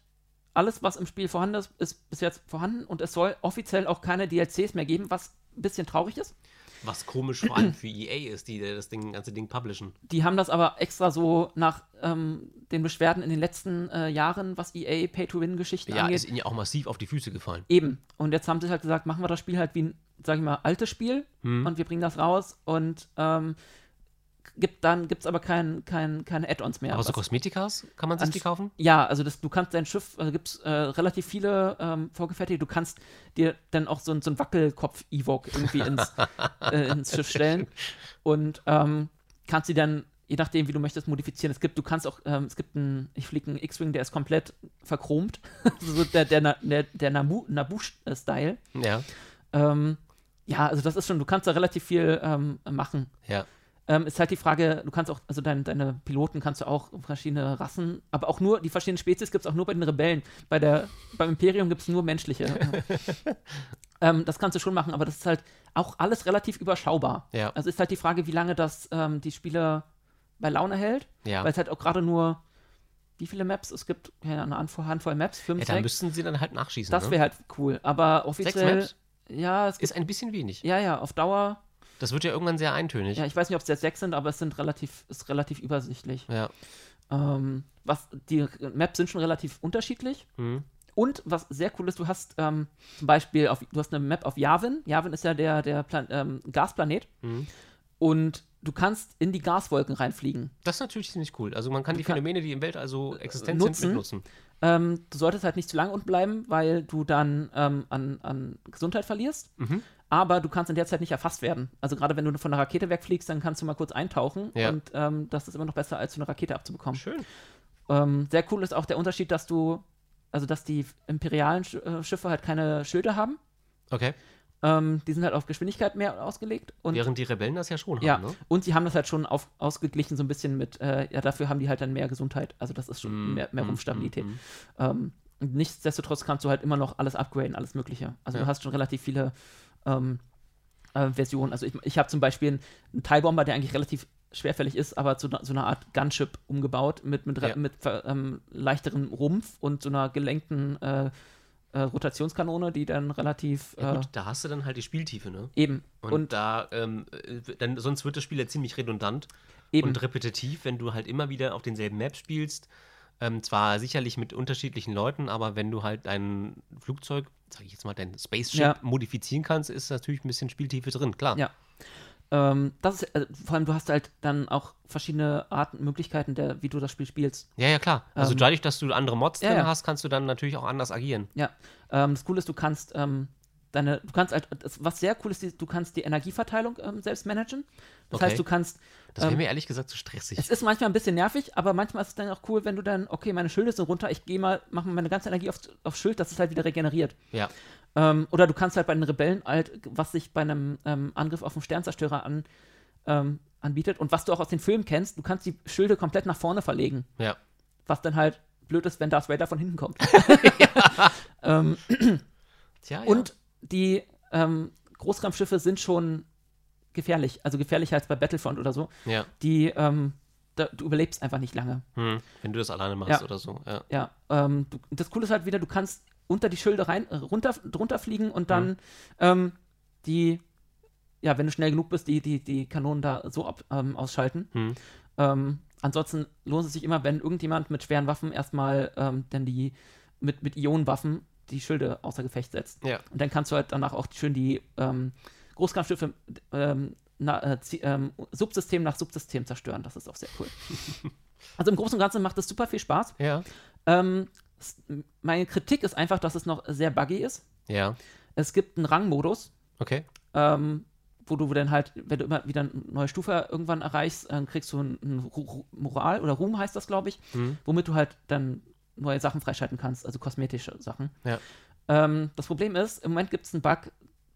alles, was im Spiel vorhanden ist, ist bis jetzt vorhanden und es soll offiziell auch keine DLCs mehr geben, was ein bisschen traurig ist. Was komisch vor allem für EA ist, die das Ding, ganze Ding publishen. Die haben das aber extra so nach ähm, den Beschwerden in den letzten äh, Jahren, was EA Pay-to-Win-Geschichten Ja, angeht, ist ihnen ja auch massiv auf die Füße gefallen. eben. Und jetzt haben sie halt gesagt, machen wir das Spiel halt wie ein, sag ich mal, altes Spiel Hm. und wir bringen das raus und ähm, gibt dann gibt's aber kein, kein, keine Add-ons mehr. Aber so Kosmetikas, kann man sich An- die kaufen? Ja, also das, du kannst dein Schiff, also gibt es äh, relativ viele ähm, vorgefertigte, du kannst dir dann auch so, so einen Wackelkopf-Evoke irgendwie ins, äh, ins Schiff stellen und ähm, kannst sie dann je nachdem, wie du möchtest, modifizieren. Es gibt, du kannst auch, ähm, es gibt einen, ich fliege einen X-Wing, der ist komplett verchromt. so der, der, der, der Nabu- Naboo-Style. Ja, Ähm, ja, also das ist schon, du kannst da relativ viel ähm, machen. ja. Ähm, ist halt die Frage, du kannst auch, also dein, deine Piloten kannst du auch verschiedene Rassen, aber auch nur, die verschiedenen Spezies gibt es auch nur bei den Rebellen. Bei der, beim Imperium gibt es nur menschliche. ähm, das kannst du schon machen, aber das ist halt auch alles relativ überschaubar. Ja. Also ist halt die Frage, wie lange das ähm, die Spieler bei Laune hält, Ja. weil es halt auch gerade nur, wie viele Maps? Es gibt ja, eine Handvoll, Maps, fünf, ja, da sechs. müssten sie dann halt nachschießen. Das ne? wäre halt cool, aber offiziell, Maps? ja, es gibt, Ist ein bisschen wenig. ja, ja, auf Dauer, Das wird ja irgendwann sehr eintönig. ja, ich weiß nicht, ob es jetzt sechs sind, aber es sind relativ, ist relativ übersichtlich. Ja. Ähm, was, die Maps sind schon relativ unterschiedlich. Mhm. Und was sehr cool ist, du hast ähm, zum Beispiel, auf, du hast eine Map auf Yavin. Yavin ist ja der, der Plan ähm, Gasplanet. Mhm. Und du kannst in die Gaswolken reinfliegen. Das ist natürlich ziemlich cool. Also man kann die kann- Phänomene, die im Weltall so existent nutzen. sind, mitnutzen. Ähm, du solltest halt nicht zu lange unten bleiben, weil du dann ähm, an, an Gesundheit verlierst. Mhm. Aber du kannst in der Zeit nicht erfasst werden. Also gerade wenn du von einer Rakete wegfliegst, dann kannst du mal kurz eintauchen. Ja. Und ähm, das ist immer noch besser, als so eine Rakete abzubekommen. Schön. Ähm, sehr cool ist auch der Unterschied, dass du, also dass die imperialen äh, Schiffe halt keine Schilde haben. Okay. Ähm, die sind halt auf Geschwindigkeit mehr ausgelegt. Und, Während die Rebellen das ja schon ja, haben, ne? und sie haben das halt schon auf, ausgeglichen, so ein bisschen mit, äh, ja, dafür haben die halt dann mehr Gesundheit. Also das ist schon Mm, mehr, mehr mm, Rumpfstabilität. mm, mm. Ähm, nichtsdestotrotz kannst du halt immer noch alles upgraden, alles Mögliche. Also Ja. du hast schon relativ viele ähm, äh, Versionen. Also ich, ich habe zum Beispiel einen, einen TIE Bomber, der eigentlich relativ schwerfällig ist, aber zu so einer Art Gunship umgebaut mit, mit, Ja. mit ähm, leichterem Rumpf und so einer gelenkten äh, äh, Rotationskanone, die dann relativ Ja, äh, gut, da hast du dann halt die Spieltiefe, ne? eben Und, und, da, ähm, äh, dann, sonst wird das Spiel ja ziemlich redundant eben und repetitiv, wenn du halt immer wieder auf denselben Maps spielst. Ähm, zwar sicherlich mit unterschiedlichen Leuten, aber wenn du halt dein Flugzeug, sag ich jetzt mal, dein Spaceship Ja. modifizieren kannst, ist natürlich ein bisschen Spieltiefe drin, klar. Ja. Ähm, das ist, äh, vor allem, du hast halt dann auch verschiedene Arten, Möglichkeiten, der, wie du das Spiel spielst. Ja, ja, klar. Also Ähm, dadurch, dass du andere Mods drin ja. hast, kannst du dann natürlich auch anders agieren. Ja. Ähm, das Coole ist, du kannst ähm, deine, du kannst halt, was sehr cool ist, du kannst die Energieverteilung ähm, selbst managen. Das Okay. heißt, du kannst, Das wäre Ähm, mir ehrlich gesagt zu stressig. es ist manchmal ein bisschen nervig, aber manchmal ist es dann auch cool, wenn du dann, okay, meine Schilde sind runter, ich gehe mal, mache mal meine ganze Energie auf, auf Schild, dass es halt wieder regeneriert. ja. Ähm, oder du kannst halt bei den Rebellen halt, was sich bei einem ähm, Angriff auf einen Sternzerstörer an, ähm, anbietet und was du auch aus den Filmen kennst, du kannst die Schilde komplett nach vorne verlegen. Ja. Was dann halt blöd ist, wenn Darth Vader von hinten kommt. ähm, Tja, ja. Und die ähm, Großraumschiffe sind schon gefährlich, also gefährlicher als bei Battlefront oder so. Ja. Die, ähm, da, du überlebst einfach nicht lange. Hm. Wenn du das alleine machst Ja. oder so. Ja. Ja, ähm, du, das Coole ist halt wieder, du kannst unter die Schilde rein, äh, runter, drunter fliegen und dann Mhm. ähm, die, ja, wenn du schnell genug bist, die, die, die Kanonen da so ab, ähm, ausschalten. Hm. Ähm, ansonsten lohnt es sich immer, wenn irgendjemand mit schweren Waffen erstmal ähm, dann die mit, mit Ionenwaffen die Schilde außer Gefecht setzt. Ja. Und dann kannst du halt danach auch schön die ähm, Großkampfschiffe ähm, na, äh, ähm, Subsystem nach Subsystem zerstören. Das ist auch sehr cool. also im Großen und Ganzen macht es super viel Spaß. Ja. Ähm, meine Kritik ist einfach, dass es noch sehr buggy ist. Ja. Es gibt einen Rangmodus, Okay. ähm, wo du dann halt, wenn du immer wieder eine neue Stufe irgendwann erreichst, dann kriegst du ein, Ru- Ru- Moral oder Ruhm heißt das, glaube ich, Hm. womit du halt dann neue Sachen freischalten kannst, also kosmetische Sachen. Ja. Ähm, das Problem ist, im Moment gibt es einen Bug,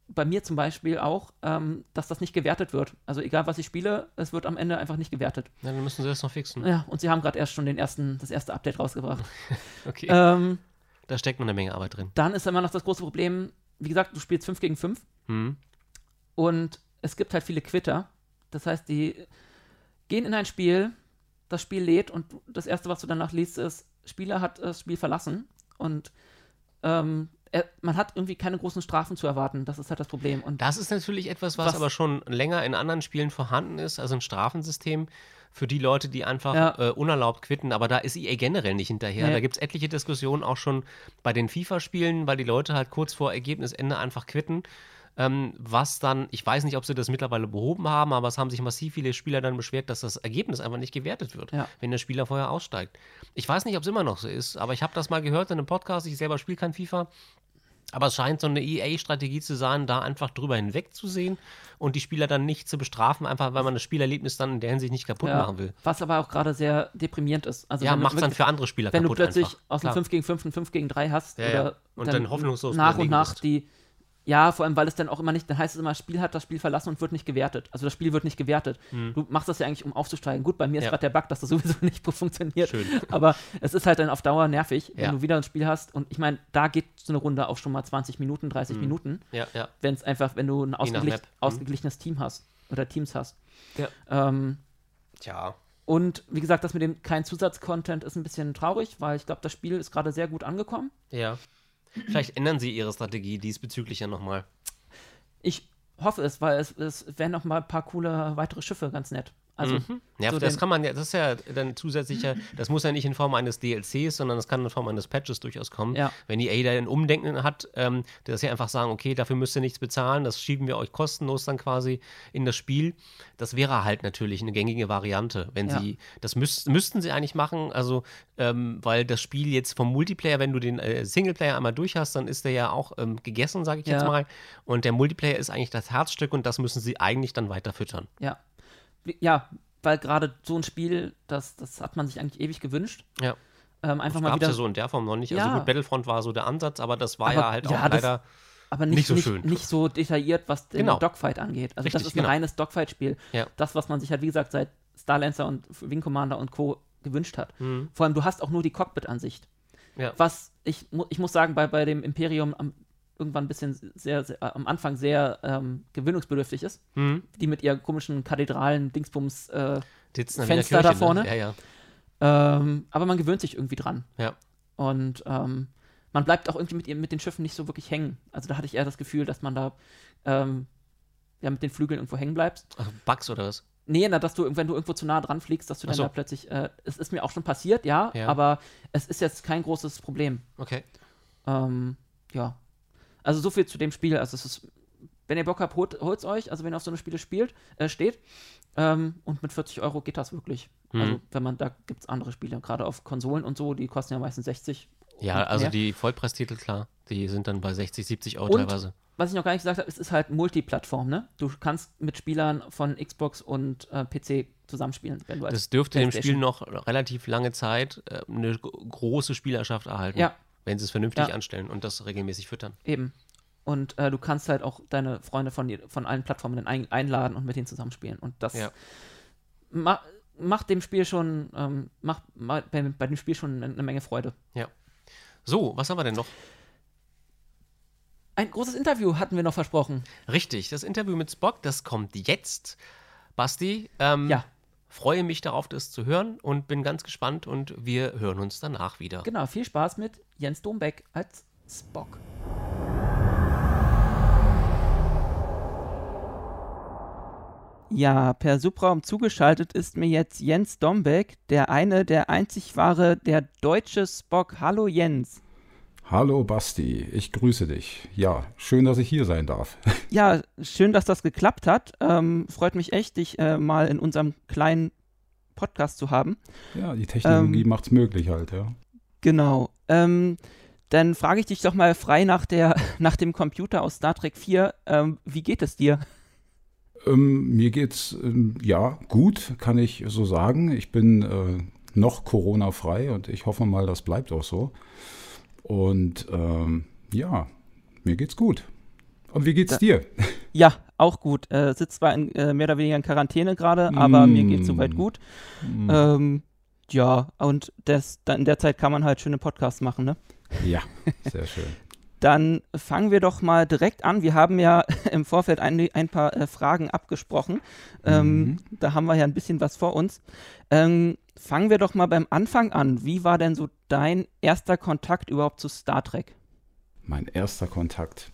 bei mir zum Beispiel auch, ähm, dass das nicht gewertet wird. Also egal, was ich spiele, es wird am Ende einfach nicht gewertet. Ja, dann müssen sie das noch fixen. Ja, und sie haben gerade erst schon den ersten, das erste Update rausgebracht. Okay. ähm, Da steckt noch eine Menge Arbeit drin. dann ist immer noch das große Problem, wie gesagt, du spielst 5 gegen 5 Hm. und es gibt halt viele Quitter. Das heißt, die gehen in ein Spiel, das Spiel lädt und das Erste, was du danach liest, ist, Spieler hat das Spiel verlassen und ähm, er, man hat irgendwie keine großen Strafen zu erwarten. Das ist halt das Problem. Und Das ist natürlich etwas, was, Was- aber schon länger in anderen Spielen vorhanden ist, also ein Strafensystem für die Leute, die einfach Ja. äh, unerlaubt quitten. Aber da ist EA generell nicht hinterher. Nee. Da gibt es etliche Diskussionen auch schon bei den FIFA-Spielen, weil die Leute halt kurz vor Ergebnisende einfach quitten. Ähm, was dann, ich weiß nicht, ob sie das mittlerweile behoben haben, aber es haben sich massiv viele Spieler dann beschwert, dass das Ergebnis einfach nicht gewertet wird, Ja. wenn der Spieler vorher aussteigt. Ich weiß nicht, ob es immer noch so ist, aber ich habe das mal gehört in einem Podcast. Ich selber spiele kein FIFA. Aber es scheint so eine EA-Strategie zu sein, da einfach drüber hinwegzusehen und die Spieler dann nicht zu bestrafen, einfach weil man das Spielerlebnis dann in der Hinsicht nicht kaputt Ja, machen will. Was aber auch gerade sehr deprimierend ist. Also Ja, wenn du macht dann wirklich- für andere Spieler wenn du kaputt plötzlich einfach. aus dem Klar. 5 gegen 5 ein 5 gegen 3 hast Ja, ja. Und dann hoffnungslos nach und nach bist. die ja, vor allem, weil es dann auch immer nicht, dann heißt es immer, Spiel hat das Spiel verlassen und wird nicht gewertet. Also das Spiel wird nicht gewertet. Du machst das ja eigentlich, um aufzusteigen. Gut, bei mir ist Hm. Ja. gerade der Bug, dass das sowieso nicht funktioniert. Schön. Aber es ist halt dann auf Dauer nervig, wenn Ja. du wieder ein Spiel hast. Und ich meine, da geht so eine Runde auch schon mal 20 Minuten, 30 Minuten, Ja, ja. wenn es einfach, wenn du ein ausgeglich. Mhm. ausgeglichenes Team hast oder Teams hast. Ja. Ähm, Tja. und wie gesagt, das mit dem kein Zusatzcontent ist ein bisschen traurig, weil ich glaube, das Spiel ist gerade sehr gut angekommen. Ja. Vielleicht ändern sie ihre Strategie diesbezüglich ja nochmal. Ich hoffe es, weil es, es wären noch mal ein paar coole weitere Schiffe ganz nett. Also, Ja, so das kann man ja, das ist ja dann zusätzlicher, das muss ja nicht in Form eines DLCs, sondern das kann in Form eines Patches durchaus kommen. Ja. Wenn EA da ein Umdenken hat, ähm, dass sie einfach sagen, okay, dafür müsst ihr nichts bezahlen, das schieben wir euch kostenlos dann quasi in das Spiel. Das wäre halt natürlich eine gängige Variante, wenn Ja. sie, das müß, müssten sie eigentlich machen, also, ähm, weil das Spiel jetzt vom Multiplayer, wenn du den äh, Singleplayer einmal durch hast, dann ist der ja auch ähm, gegessen, sage ich jetzt Ja. mal. Und der Multiplayer ist eigentlich das Herzstück und das müssen sie eigentlich dann weiter füttern. ja. Ja, weil gerade so ein Spiel, das, das hat man sich eigentlich ewig gewünscht. Ja. Ähm, einfach Das mal gab wieder. ja so in der Form noch nicht. Also Ja. gut, Battlefront war so der Ansatz, aber das war Aber ja halt ja, auch das- leider. aber nicht, nicht so nicht, schön. nicht so detailliert, was den Genau. Dogfight angeht. Also das Richtig, ist ein genau. reines Dogfight-Spiel. Ja. Das, was man sich halt, wie gesagt, seit Starlancer und Wing Commander und Co. gewünscht hat. Mhm. Vor allem, du hast auch nur die Cockpit-Ansicht. Ja. Was ich, ich muss sagen, bei, bei dem Imperium am, irgendwann ein bisschen sehr, sehr äh, am Anfang sehr ähm, gewöhnungsbedürftig ist. Mhm. Die mit ihren komischen Kathedralen, Dingsbums, äh, Fenster da Kirche, vorne. Ne? Ja, ja. ähm, aber man gewöhnt sich irgendwie dran. Ja. Und ähm, man bleibt auch irgendwie mit, mit den Schiffen nicht so wirklich hängen. Also da hatte ich eher das Gefühl, dass man da ähm, ja, mit den Flügeln irgendwo hängen bleibst. Ach, Bugs oder was? Nee, na, dass du, wenn du irgendwo zu nah dran fliegst, dass du dann so. da plötzlich, äh, es ist mir auch schon passiert, ja, Ja. aber es ist jetzt kein großes Problem. Okay. Ähm, ja. Also so viel zu dem Spiel. Also es ist, wenn ihr Bock habt, holt es euch, also wenn ihr auf so eine Spiele spielt, äh, steht. Ähm, und mit 40 Euro geht das wirklich. Mhm. Also wenn man, da gibt es andere Spiele, gerade auf Konsolen und so, die kosten ja meistens 60. Ja, also mehr. die Vollpreistitel, klar, die sind dann bei 60, 70 Euro Und- teilweise. Was ich noch gar nicht gesagt habe, es ist halt Multiplattform, ne? Du kannst mit Spielern von Xbox und äh, PC zusammenspielen, wenn du Das dürfte dem Spiel noch relativ lange Zeit äh, eine große Spielerschaft erhalten, Ja. Wenn sie es vernünftig Ja. anstellen und das regelmäßig füttern. Eben. Und äh, du kannst halt auch deine Freunde von, von allen Plattformen ein, einladen und mit denen zusammenspielen. Und das Ja. ma macht dem Spiel schon, ähm, macht ma bei, bei dem Spiel schon eine, eine Menge Freude. So, was haben wir denn noch? Ein großes Interview hatten wir noch versprochen. Richtig, das Interview mit Spock, das kommt jetzt. Basti, ähm, Ja. Freue mich darauf, das zu hören und bin ganz gespannt und wir hören uns danach wieder. Genau, viel Spaß mit Jens Dombeck als Spock. Ja, per Subraum zugeschaltet ist mir jetzt Jens Dombeck, der eine, der einzig wahre, der deutsche Spock. Hallo Jens. Hallo Basti, ich grüße dich. Ja, schön, dass ich hier sein darf. Ja, schön, dass das geklappt hat. Ähm, freut mich echt, dich äh, mal in unserem kleinen Podcast zu haben. Ja, die Technologie Ähm, macht's möglich halt, ja. Genau. Ähm, dann frage ich dich doch mal frei nach, der, nach dem Computer aus Star Trek 4. Ähm, wie geht es dir? Ähm, mir geht's ähm, ja gut, kann ich so sagen. Ich bin äh, noch Corona-frei und ich hoffe mal, das bleibt auch so. Und ähm, ja, mir geht's gut. Und wie geht's Da- dir? Ja, auch gut. Äh, sitzt zwar in, äh, mehr oder weniger in Quarantäne gerade, aber mir geht es soweit Mm. gut. Hm, Ähm, ja, und das, in der Zeit kann man halt schöne Podcasts machen, ne? ja, sehr schön. Dann fangen wir doch mal direkt an. Wir haben ja im Vorfeld ein, ein paar äh, Fragen abgesprochen. Ähm, Mhm. Da haben wir ja ein bisschen was vor uns. Ähm, fangen wir doch mal beim Anfang an. Wie war denn so dein erster Kontakt überhaupt zu Star Trek? Mein erster Kontakt.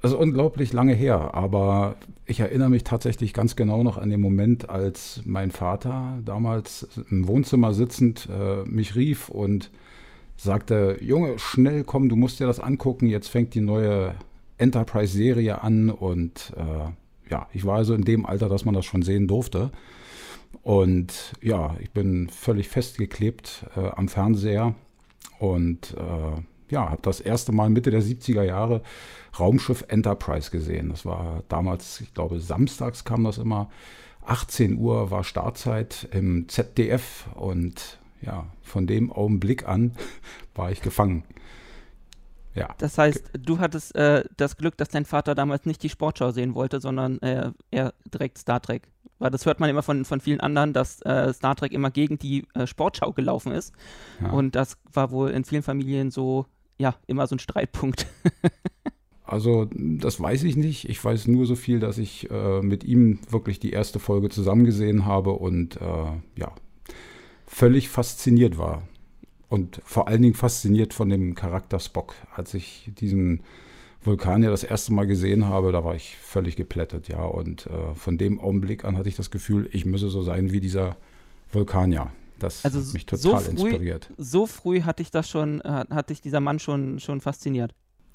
Das ist unglaublich lange her, aber ich erinnere mich tatsächlich ganz genau noch an den Moment, als mein Vater damals im Wohnzimmer sitzend äh, mich rief und sagte, Junge, schnell komm, du musst dir das angucken, jetzt fängt die neue Enterprise-Serie an und äh, ja, ich war also in dem Alter, dass man das schon sehen durfte. Und ja, ich bin völlig festgeklebt äh, am Fernseher und äh, ja, habe das erste Mal Mitte der 70er Jahre Raumschiff Enterprise gesehen. Das war damals, ich glaube, samstags kam das immer. 18 Uhr war Startzeit im ZDF und ja, von dem Augenblick an war ich gefangen. Ja. Das heißt, du hattest äh, das Glück, dass dein Vater damals nicht die Sportschau sehen wollte, sondern äh, eher direkt Star Trek. Weil das hört man immer von, von vielen anderen, dass äh, Star Trek immer gegen die äh, Sportschau gelaufen ist. Ja. Und das war wohl in vielen Familien so, ja, immer so ein Streitpunkt. also, das weiß ich nicht. Ich weiß nur so viel, dass ich äh, mit ihm wirklich die erste Folge zusammengesehen habe und äh, ja, völlig fasziniert war und vor allen Dingen fasziniert von dem Charakter Spock. Als ich diesen Vulkanier das erste Mal gesehen habe, da war ich völlig geplättet, ja. Und äh, von dem Augenblick an hatte ich das Gefühl, ich müsse so sein wie dieser Vulkanier. Das also hat mich total so früh, inspiriert. So früh hatte ich das schon, äh, hatte ich dieser Mann schon, schon fasziniert.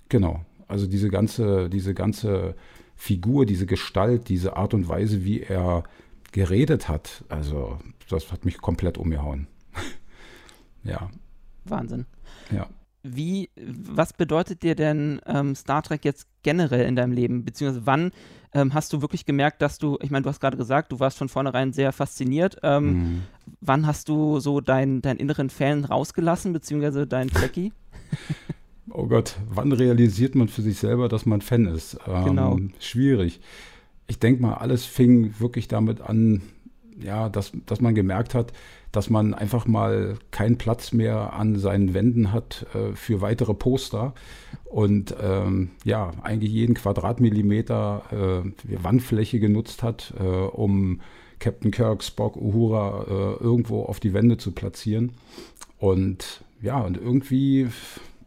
Genau. Also diese ganze, diese ganze Figur, diese Gestalt, diese Art und Weise, wie er geredet hat, also das hat mich komplett umgehauen. ja. Wahnsinn. Ja. Wie, was bedeutet dir denn ähm, Star Trek jetzt generell in deinem Leben? Beziehungsweise wann ähm, hast du wirklich gemerkt, dass du, ich meine, du hast gerade gesagt, du warst von vornherein sehr fasziniert. Ähm, mhm. Wann hast du so deinen dein inneren Fan rausgelassen, beziehungsweise deinen Trekkie? oh Gott, wann realisiert man für sich selber, dass man Fan ist? Ähm, genau. Schwierig. Ich denke mal, alles fing wirklich damit an, ja, dass, dass man gemerkt hat, dass man einfach mal keinen Platz mehr an seinen Wänden hat äh, für weitere Poster und ähm, ja, eigentlich jeden Quadratmillimeter äh, Wandfläche genutzt hat, äh, um Captain Kirk, Spock, Uhura äh, irgendwo auf die Wände zu platzieren. Und ja, und irgendwie,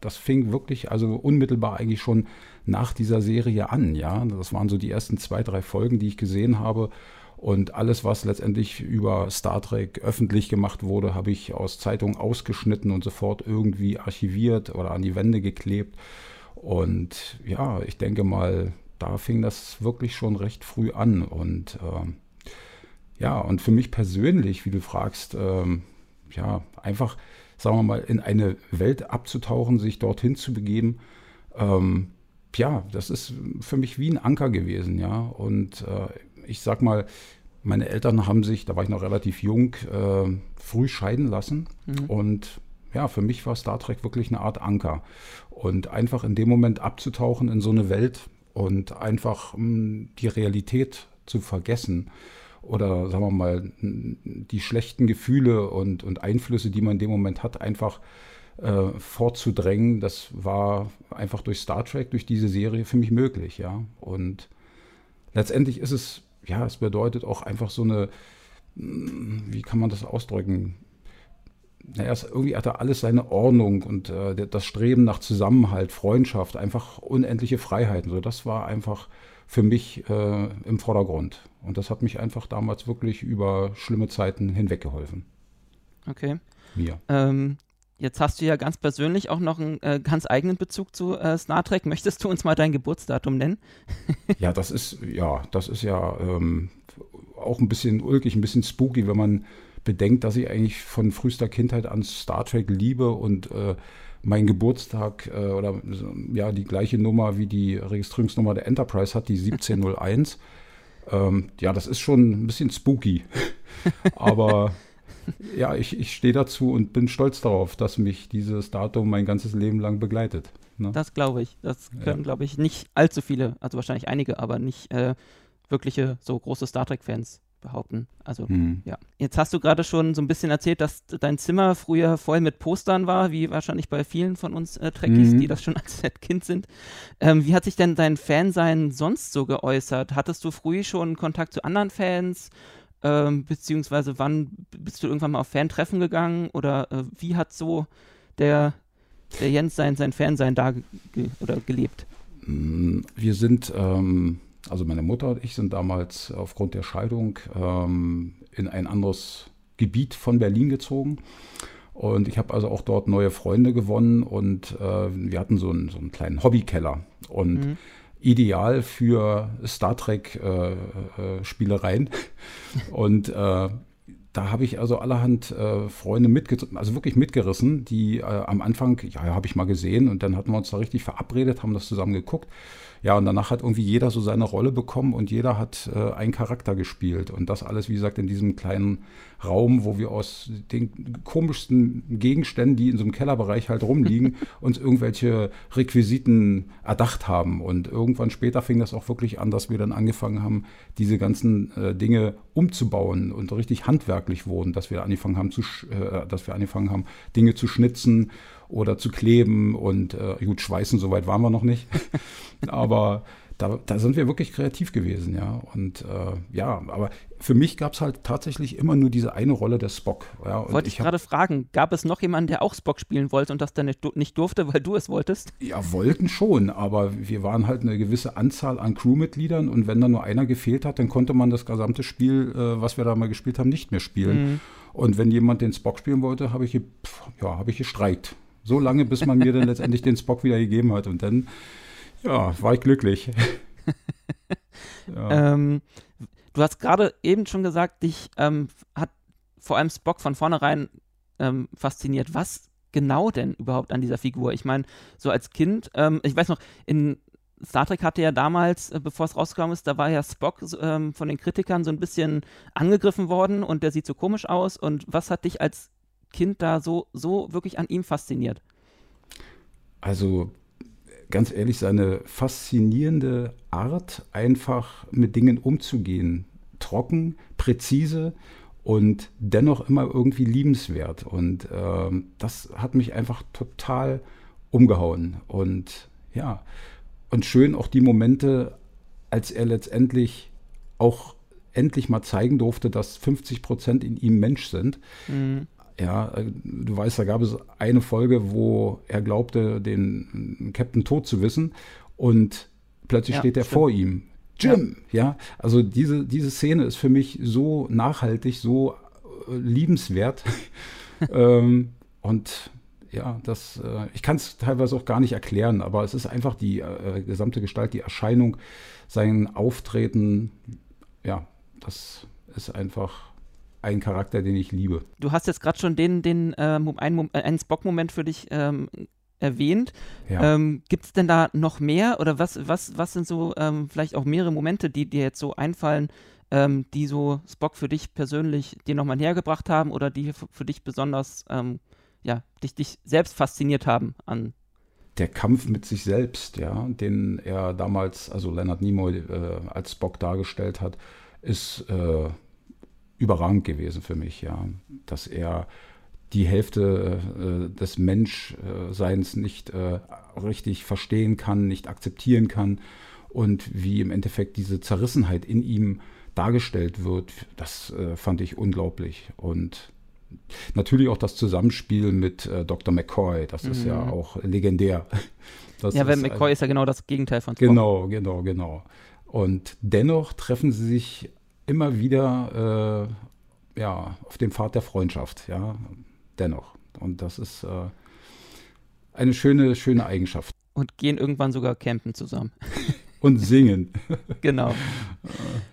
das fing wirklich, also unmittelbar eigentlich schon nach dieser Serie an, ja. Das waren so die ersten zwei, drei Folgen, die ich gesehen habe. Und alles, was letztendlich über Star Trek öffentlich gemacht wurde, habe ich aus Zeitungen ausgeschnitten und sofort irgendwie archiviert oder an die Wände geklebt. Und ja, ich denke mal, da fing das wirklich schon recht früh an. Und äh, ja, und für mich persönlich, wie du fragst, äh, ja, einfach, sagen wir mal, in eine Welt abzutauchen, sich dorthin zu begeben, ähm, ja, das ist für mich wie ein Anker gewesen, ja. Und äh, ich sag mal, meine Eltern haben sich, da war ich noch relativ jung, äh, früh scheiden lassen. Mhm. Und ja, für mich war Star Trek wirklich eine Art Anker. Und einfach in dem Moment abzutauchen in so eine Welt und einfach mh, hm, die Realität zu vergessen oder sagen wir mal, die schlechten Gefühle und, und Einflüsse, die man in dem Moment hat, einfach äh, vorzudrängen, das war einfach durch Star Trek, durch diese Serie für mich möglich, ja. Und letztendlich ist es ja, es bedeutet auch einfach so eine, wie kann man das ausdrücken? Naja, irgendwie hat er alles seine Ordnung und äh, das Streben nach Zusammenhalt, Freundschaft, einfach unendliche Freiheiten. So, das war einfach für mich äh, im Vordergrund. Und das hat mich einfach damals wirklich über schlimme Zeiten hinweggeholfen. Okay. Mir. Ähm, Jetzt hast du ja ganz persönlich auch noch einen äh, ganz eigenen Bezug zu äh, Star Trek. Möchtest du uns mal dein Geburtsdatum nennen? ja, das ist ja, das ist ja ähm, auch ein bisschen ulkig, ein bisschen spooky, wenn man bedenkt, dass ich eigentlich von frühester Kindheit an Star Trek liebe und äh, mein Geburtstag äh, oder ja die gleiche Nummer wie die Registrierungsnummer der Enterprise hat, die 1701. ähm, ja, das ist schon ein bisschen spooky. Aber ja, ich, ich stehe dazu und bin stolz darauf, dass mich dieses Datum mein ganzes Leben lang begleitet. Ne? Das glaube ich. Das können, ja. glaube ich, nicht allzu viele, also wahrscheinlich einige, aber nicht äh, wirkliche so große Star Trek-Fans behaupten. Also, hm. ja. Jetzt hast du gerade schon so ein bisschen erzählt, dass dein Zimmer früher voll mit Postern war, wie wahrscheinlich bei vielen von uns äh, Trekkies, mhm. die das schon als Kind sind. Ähm, wie hat sich denn dein Fansein sonst so geäußert? Hattest du früh schon Kontakt zu anderen Fans? Ähm, beziehungsweise wann bist du irgendwann mal auf Fan-Treffen gegangen oder äh, wie hat so der, der Jens sein, sein Fansein da ge oder gelebt? Mm, wir sind, ähm, also meine Mutter und ich sind damals aufgrund der Scheidung ähm, in ein anderes Gebiet von Berlin gezogen. Und ich habe also auch dort neue Freunde gewonnen und äh, wir hatten so einen, so einen kleinen Hobbykeller. Und mhm ideal für Star Trek äh, äh. Und äh, da habe ich also allerhand äh, Freunde mitgerissen, also wirklich mitgerissen, die äh, am Anfang, ja habe ich mal gesehen und dann hatten wir uns da richtig verabredet, haben das zusammen geguckt. Ja, und danach hat irgendwie jeder so seine Rolle bekommen und jeder hat äh, einen Charakter gespielt. Und das alles, wie gesagt, in diesem kleinen Raum, wo wir aus den komischsten Gegenständen, die in so einem Kellerbereich halt rumliegen, uns irgendwelche Requisiten erdacht haben. Und irgendwann später fing das auch wirklich an, dass wir dann angefangen haben, diese ganzen äh, Dinge umzubauen und richtig handwerklich wurden, dass wir angefangen haben, zu, äh, dass wir angefangen haben, Dinge zu schnitzen oder zu kleben und äh, gut, schweißen, soweit waren wir noch nicht. aber da, da, sind wir wirklich kreativ gewesen, ja. Und äh, ja, aber für mich gab es halt tatsächlich immer nur diese eine Rolle der Spock. Ja. Wollte ich, ich gerade fragen, gab es noch jemanden, der auch Spock spielen wollte und das dann nicht, nicht, durfte, weil du es wolltest? Ja, wollten schon, aber wir waren halt eine gewisse Anzahl an Crewmitgliedern und wenn da nur einer gefehlt hat, dann konnte man das gesamte Spiel, äh, was wir da mal gespielt haben, nicht mehr spielen. Mhm. Und wenn jemand den Spock spielen wollte, habe ich, ja, hab ich gestreikt. So lange, bis man mir dann letztendlich den Spock wieder gegeben hat. Und dann, ja, war ich glücklich. ja. ähm, du hast gerade eben schon gesagt, dich ähm, hat vor allem Spock von vornherein ähm, fasziniert. Was genau denn überhaupt an dieser Figur? Ich meine, so als Kind, ähm, ich weiß noch, in Star Trek hatte ja damals, äh, bevor es rausgekommen ist, da war ja Spock ähm, von den Kritikern so ein bisschen angegriffen worden und der sieht so komisch aus. Und was hat dich als Kind da so, so wirklich an ihm fasziniert? Also ganz ehrlich, seine faszinierende Art, einfach mit Dingen umzugehen. Trocken, präzise und dennoch immer irgendwie liebenswert. Und äh, das hat mich einfach total umgehauen. Und ja, und schön auch die Momente, als er letztendlich auch endlich mal zeigen durfte, dass 50 Prozent in ihm Mensch sind. Mhm. Ja, äh, du weißt, da gab es eine Folge, wo er glaubte, den Captain tot zu wissen und plötzlich ja, steht er stimmt. vor ihm. Jim, ja. ja. also diese, diese Szene ist für mich so nachhaltig, so äh, liebenswert. ähm, und ja, das, äh, ich kann es teilweise auch gar nicht erklären, aber es ist einfach die äh, gesamte Gestalt, die Erscheinung, sein Auftreten, ja, das ist einfach ein Charakter, den ich liebe. Du hast jetzt gerade schon den, den ähm, einen, äh, einen Spock-Moment für dich ähm, erwähnt. Ja. Ähm, Gibt es denn da noch mehr oder was, was, was sind so ähm, vielleicht auch mehrere Momente, die dir jetzt so einfallen, ähm, die so Spock für dich persönlich dir nochmal näher gebracht haben oder die für dich besonders, ähm, ja, dich, dich selbst fasziniert haben an der Kampf mit sich selbst, ja, den er damals, also Leonard Nimoy äh, als Spock dargestellt hat, ist äh, überragend gewesen für mich, ja, dass er die Hälfte äh, des Menschseins nicht äh, richtig verstehen kann, nicht akzeptieren kann und wie im Endeffekt diese Zerrissenheit in ihm dargestellt wird, das äh, fand ich unglaublich und natürlich auch das Zusammenspiel mit äh, Dr. McCoy, das mhm. ist ja mhm. auch legendär. Das ja, weil McCoy ist ja genau das Gegenteil von Spock. Genau, genau, genau. Und dennoch treffen sie sich immer wieder äh, ja, auf dem Pfad der Freundschaft, ja, dennoch. Und das ist äh, eine schöne, schöne Eigenschaft. Und gehen irgendwann sogar campen zusammen. Und singen. genau.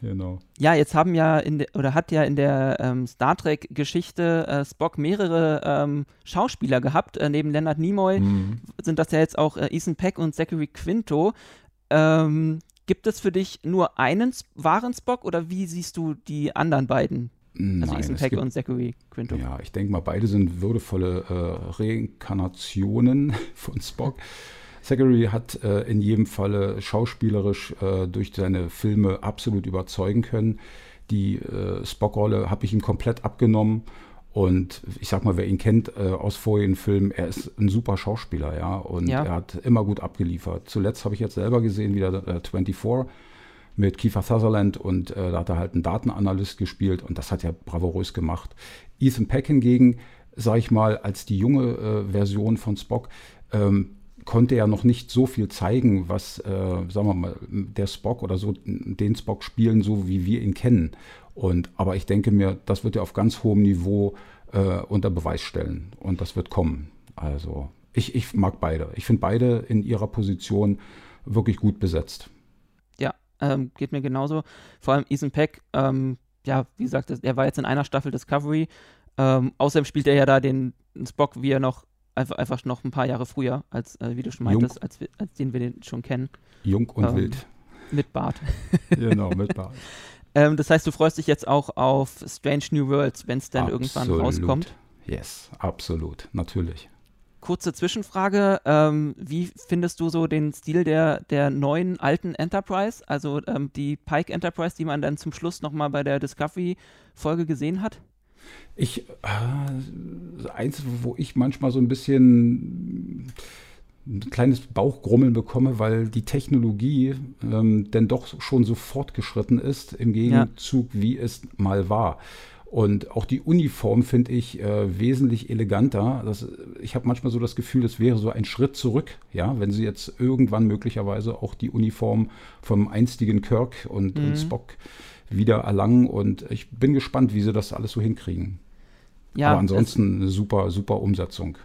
genau. Ja, jetzt haben ja in der, oder hat ja in der ähm, Star Trek-Geschichte äh, Spock mehrere ähm, Schauspieler gehabt. Äh, neben Leonard Nimoy mhm. sind das ja jetzt auch äh, Ethan Peck und Zachary Quinto. Ähm, Gibt es für dich nur einen wahren Spock oder wie siehst du die anderen beiden? Also Nein, Ethan Peck und Zachary Quinto. Ja, ich denke mal, beide sind würdevolle äh, Reinkarnationen von Spock. Zachary hat äh, in jedem Falle schauspielerisch äh, durch seine Filme absolut überzeugen können. Die äh, Spock-Rolle habe ich ihm komplett abgenommen und ich sag mal, wer ihn kennt äh, aus vorigen Filmen, er ist ein super Schauspieler, ja. Und ja. er hat immer gut abgeliefert. Zuletzt habe ich jetzt selber gesehen, wieder äh, 24 mit Kiefer Sutherland und äh, da hat er halt einen Datenanalyst gespielt und das hat er bravourös gemacht. Ethan Peck hingegen, sag ich mal, als die junge äh, Version von Spock, ähm, konnte er noch nicht so viel zeigen, was, äh, sagen wir mal, der Spock oder so, den Spock spielen, so wie wir ihn kennen. Und, aber ich denke mir, das wird er auf ganz hohem Niveau äh, unter Beweis stellen. Und das wird kommen. Also ich, ich mag beide. Ich finde beide in ihrer Position wirklich gut besetzt. Ja, ähm, geht mir genauso. Vor allem Ethan Peck, ähm, ja, wie gesagt, er war jetzt in einer Staffel Discovery. Ähm, außerdem spielt er ja da den Spock, wie er noch einfach, einfach noch ein paar Jahre früher, als äh, wie du schon meintest, als, als den wir den schon kennen. Jung und ähm, wild. Mit Bart. genau, mit Bart. ähm, das heißt, du freust dich jetzt auch auf Strange New Worlds, wenn es dann absolut. irgendwann rauskommt. Yes, absolut, natürlich. Kurze Zwischenfrage, ähm, wie findest du so den Stil der, der neuen alten Enterprise, also ähm, die Pike Enterprise, die man dann zum Schluss nochmal bei der Discovery-Folge gesehen hat? Ich, äh, eins, wo ich manchmal so ein bisschen ein kleines Bauchgrummeln bekomme, weil die Technologie ähm, denn doch schon so fortgeschritten ist, im Gegenzug, ja. wie es mal war. Und auch die Uniform finde ich äh, wesentlich eleganter. Das, ich habe manchmal so das Gefühl, das wäre so ein Schritt zurück, ja, wenn sie jetzt irgendwann möglicherweise auch die Uniform vom einstigen Kirk und, mhm. und Spock wieder erlangen. Und ich bin gespannt, wie sie das alles so hinkriegen. Ja, Aber ansonsten eine super, super Umsetzung.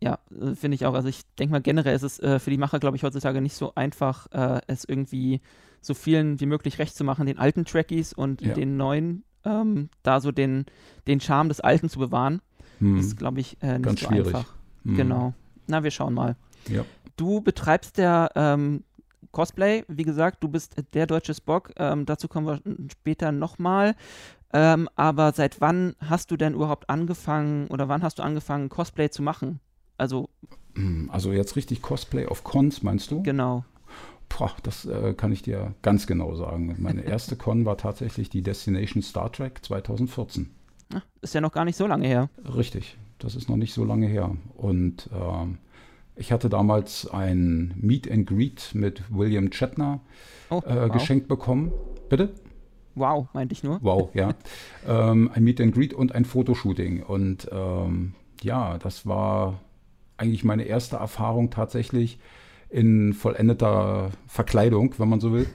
Ja, äh, finde ich auch. Also ich denke mal, generell ist es äh, für die Macher, glaube ich, heutzutage nicht so einfach, äh, es irgendwie so vielen wie möglich recht zu machen, den alten Trekkies und ja. den neuen ähm, da so den, den Charme des Alten zu bewahren. Hm. ist, glaube ich, äh, nicht Ganz so schwierig. einfach. Hm. Genau. Na, wir schauen mal. Ja. Du betreibst der ähm, Cosplay, wie gesagt, du bist der deutsche Spock. Ähm, dazu kommen wir später nochmal. Ähm, aber seit wann hast du denn überhaupt angefangen oder wann hast du angefangen, Cosplay zu machen? Also. Hm, also jetzt richtig Cosplay auf Cons, meinst du? Genau. Boah, das äh, kann ich dir ganz genau sagen. Meine erste Con war tatsächlich die Destination Star Trek 2014. Ach, ist ja noch gar nicht so lange her. Richtig, das ist noch nicht so lange her. Und äh, ich hatte damals ein Meet and Greet mit William Shatner oh, äh, wow. geschenkt bekommen. Bitte? Wow, meinte ich nur. Wow, ja. ähm, ein Meet and Greet und ein Fotoshooting. Und ähm, ja, das war eigentlich meine erste Erfahrung tatsächlich in vollendeter Verkleidung, wenn man so will.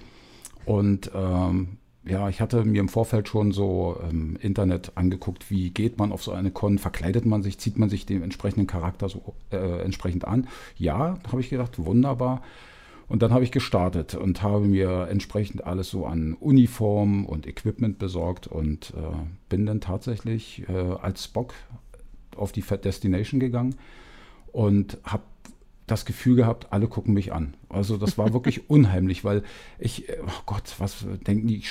Und ähm, ja, ich hatte mir im Vorfeld schon so im ähm, Internet angeguckt, wie geht man auf so eine Con, verkleidet man sich, zieht man sich dem entsprechenden Charakter so äh, entsprechend an. Ja, habe ich gedacht, wunderbar. Und dann habe ich gestartet und habe mir entsprechend alles so an Uniform und Equipment besorgt und äh, bin dann tatsächlich äh, als Spock auf die Destination gegangen und habe das Gefühl gehabt, alle gucken mich an. Also das war wirklich unheimlich, weil ich, oh Gott, was denken die,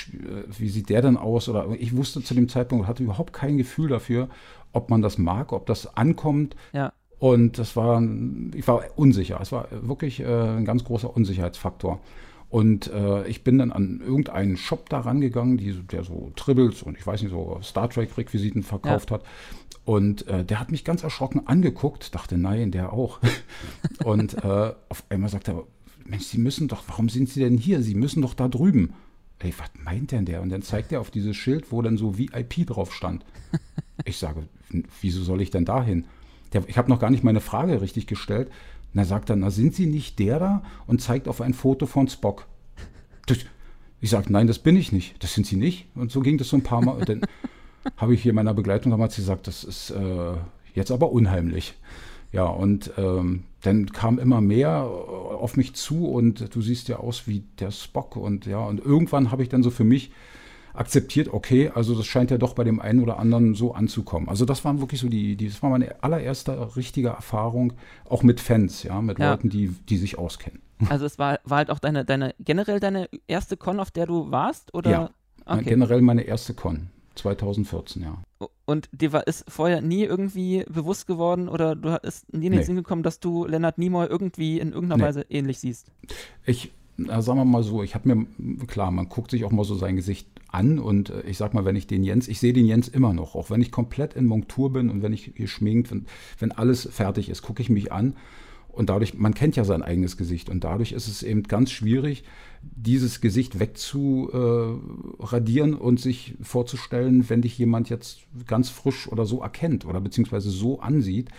wie sieht der denn aus? Oder ich wusste zu dem Zeitpunkt, hatte überhaupt kein Gefühl dafür, ob man das mag, ob das ankommt. Ja. Und das war, ich war unsicher. Es war wirklich äh, ein ganz großer Unsicherheitsfaktor. Und äh, ich bin dann an irgendeinen Shop da rangegangen, die, der so Tribbles und ich weiß nicht, so Star Trek-Requisiten verkauft ja. hat. Und äh, der hat mich ganz erschrocken angeguckt, dachte, nein, der auch. und äh, auf einmal sagt er, Mensch, Sie müssen doch, warum sind Sie denn hier? Sie müssen doch da drüben. Ey, was meint denn der? Und dann zeigt er auf dieses Schild, wo dann so VIP drauf stand. Ich sage, wieso soll ich denn da hin? Ich habe noch gar nicht meine Frage richtig gestellt. Er sagt dann, na sind Sie nicht der da? Und zeigt auf ein Foto von Spock. Ich sage, nein, das bin ich nicht. Das sind Sie nicht. Und so ging das so ein paar Mal. Und dann habe ich hier meiner Begleitung damals gesagt, das ist äh, jetzt aber unheimlich. Ja, und ähm, dann kam immer mehr auf mich zu und du siehst ja aus wie der Spock und ja, und irgendwann habe ich dann so für mich akzeptiert, okay, also das scheint ja doch bei dem einen oder anderen so anzukommen. Also das waren wirklich so die, die das war meine allererste richtige Erfahrung, auch mit Fans, ja, mit ja. Leuten, die, die sich auskennen. Also es war, war halt auch deine, deine, generell deine erste Con, auf der du warst, oder? Ja, okay. generell meine erste Con. 2014, ja. Und dir war ist vorher nie irgendwie bewusst geworden oder du hast nie in den nee. Sinn gekommen, dass du Leonard Nimoy irgendwie in irgendeiner nee. Weise ähnlich siehst? Ich, na, sagen wir mal so, ich habe mir, klar, man guckt sich auch mal so sein Gesicht an und äh, ich sag mal, wenn ich den Jens, ich sehe den Jens immer noch, auch wenn ich komplett in Montur bin und wenn ich geschminkt, wenn, wenn alles fertig ist, gucke ich mich an und dadurch, man kennt ja sein eigenes Gesicht und dadurch ist es eben ganz schwierig, dieses Gesicht wegzuradieren und sich vorzustellen, wenn dich jemand jetzt ganz frisch oder so erkennt oder beziehungsweise so ansieht,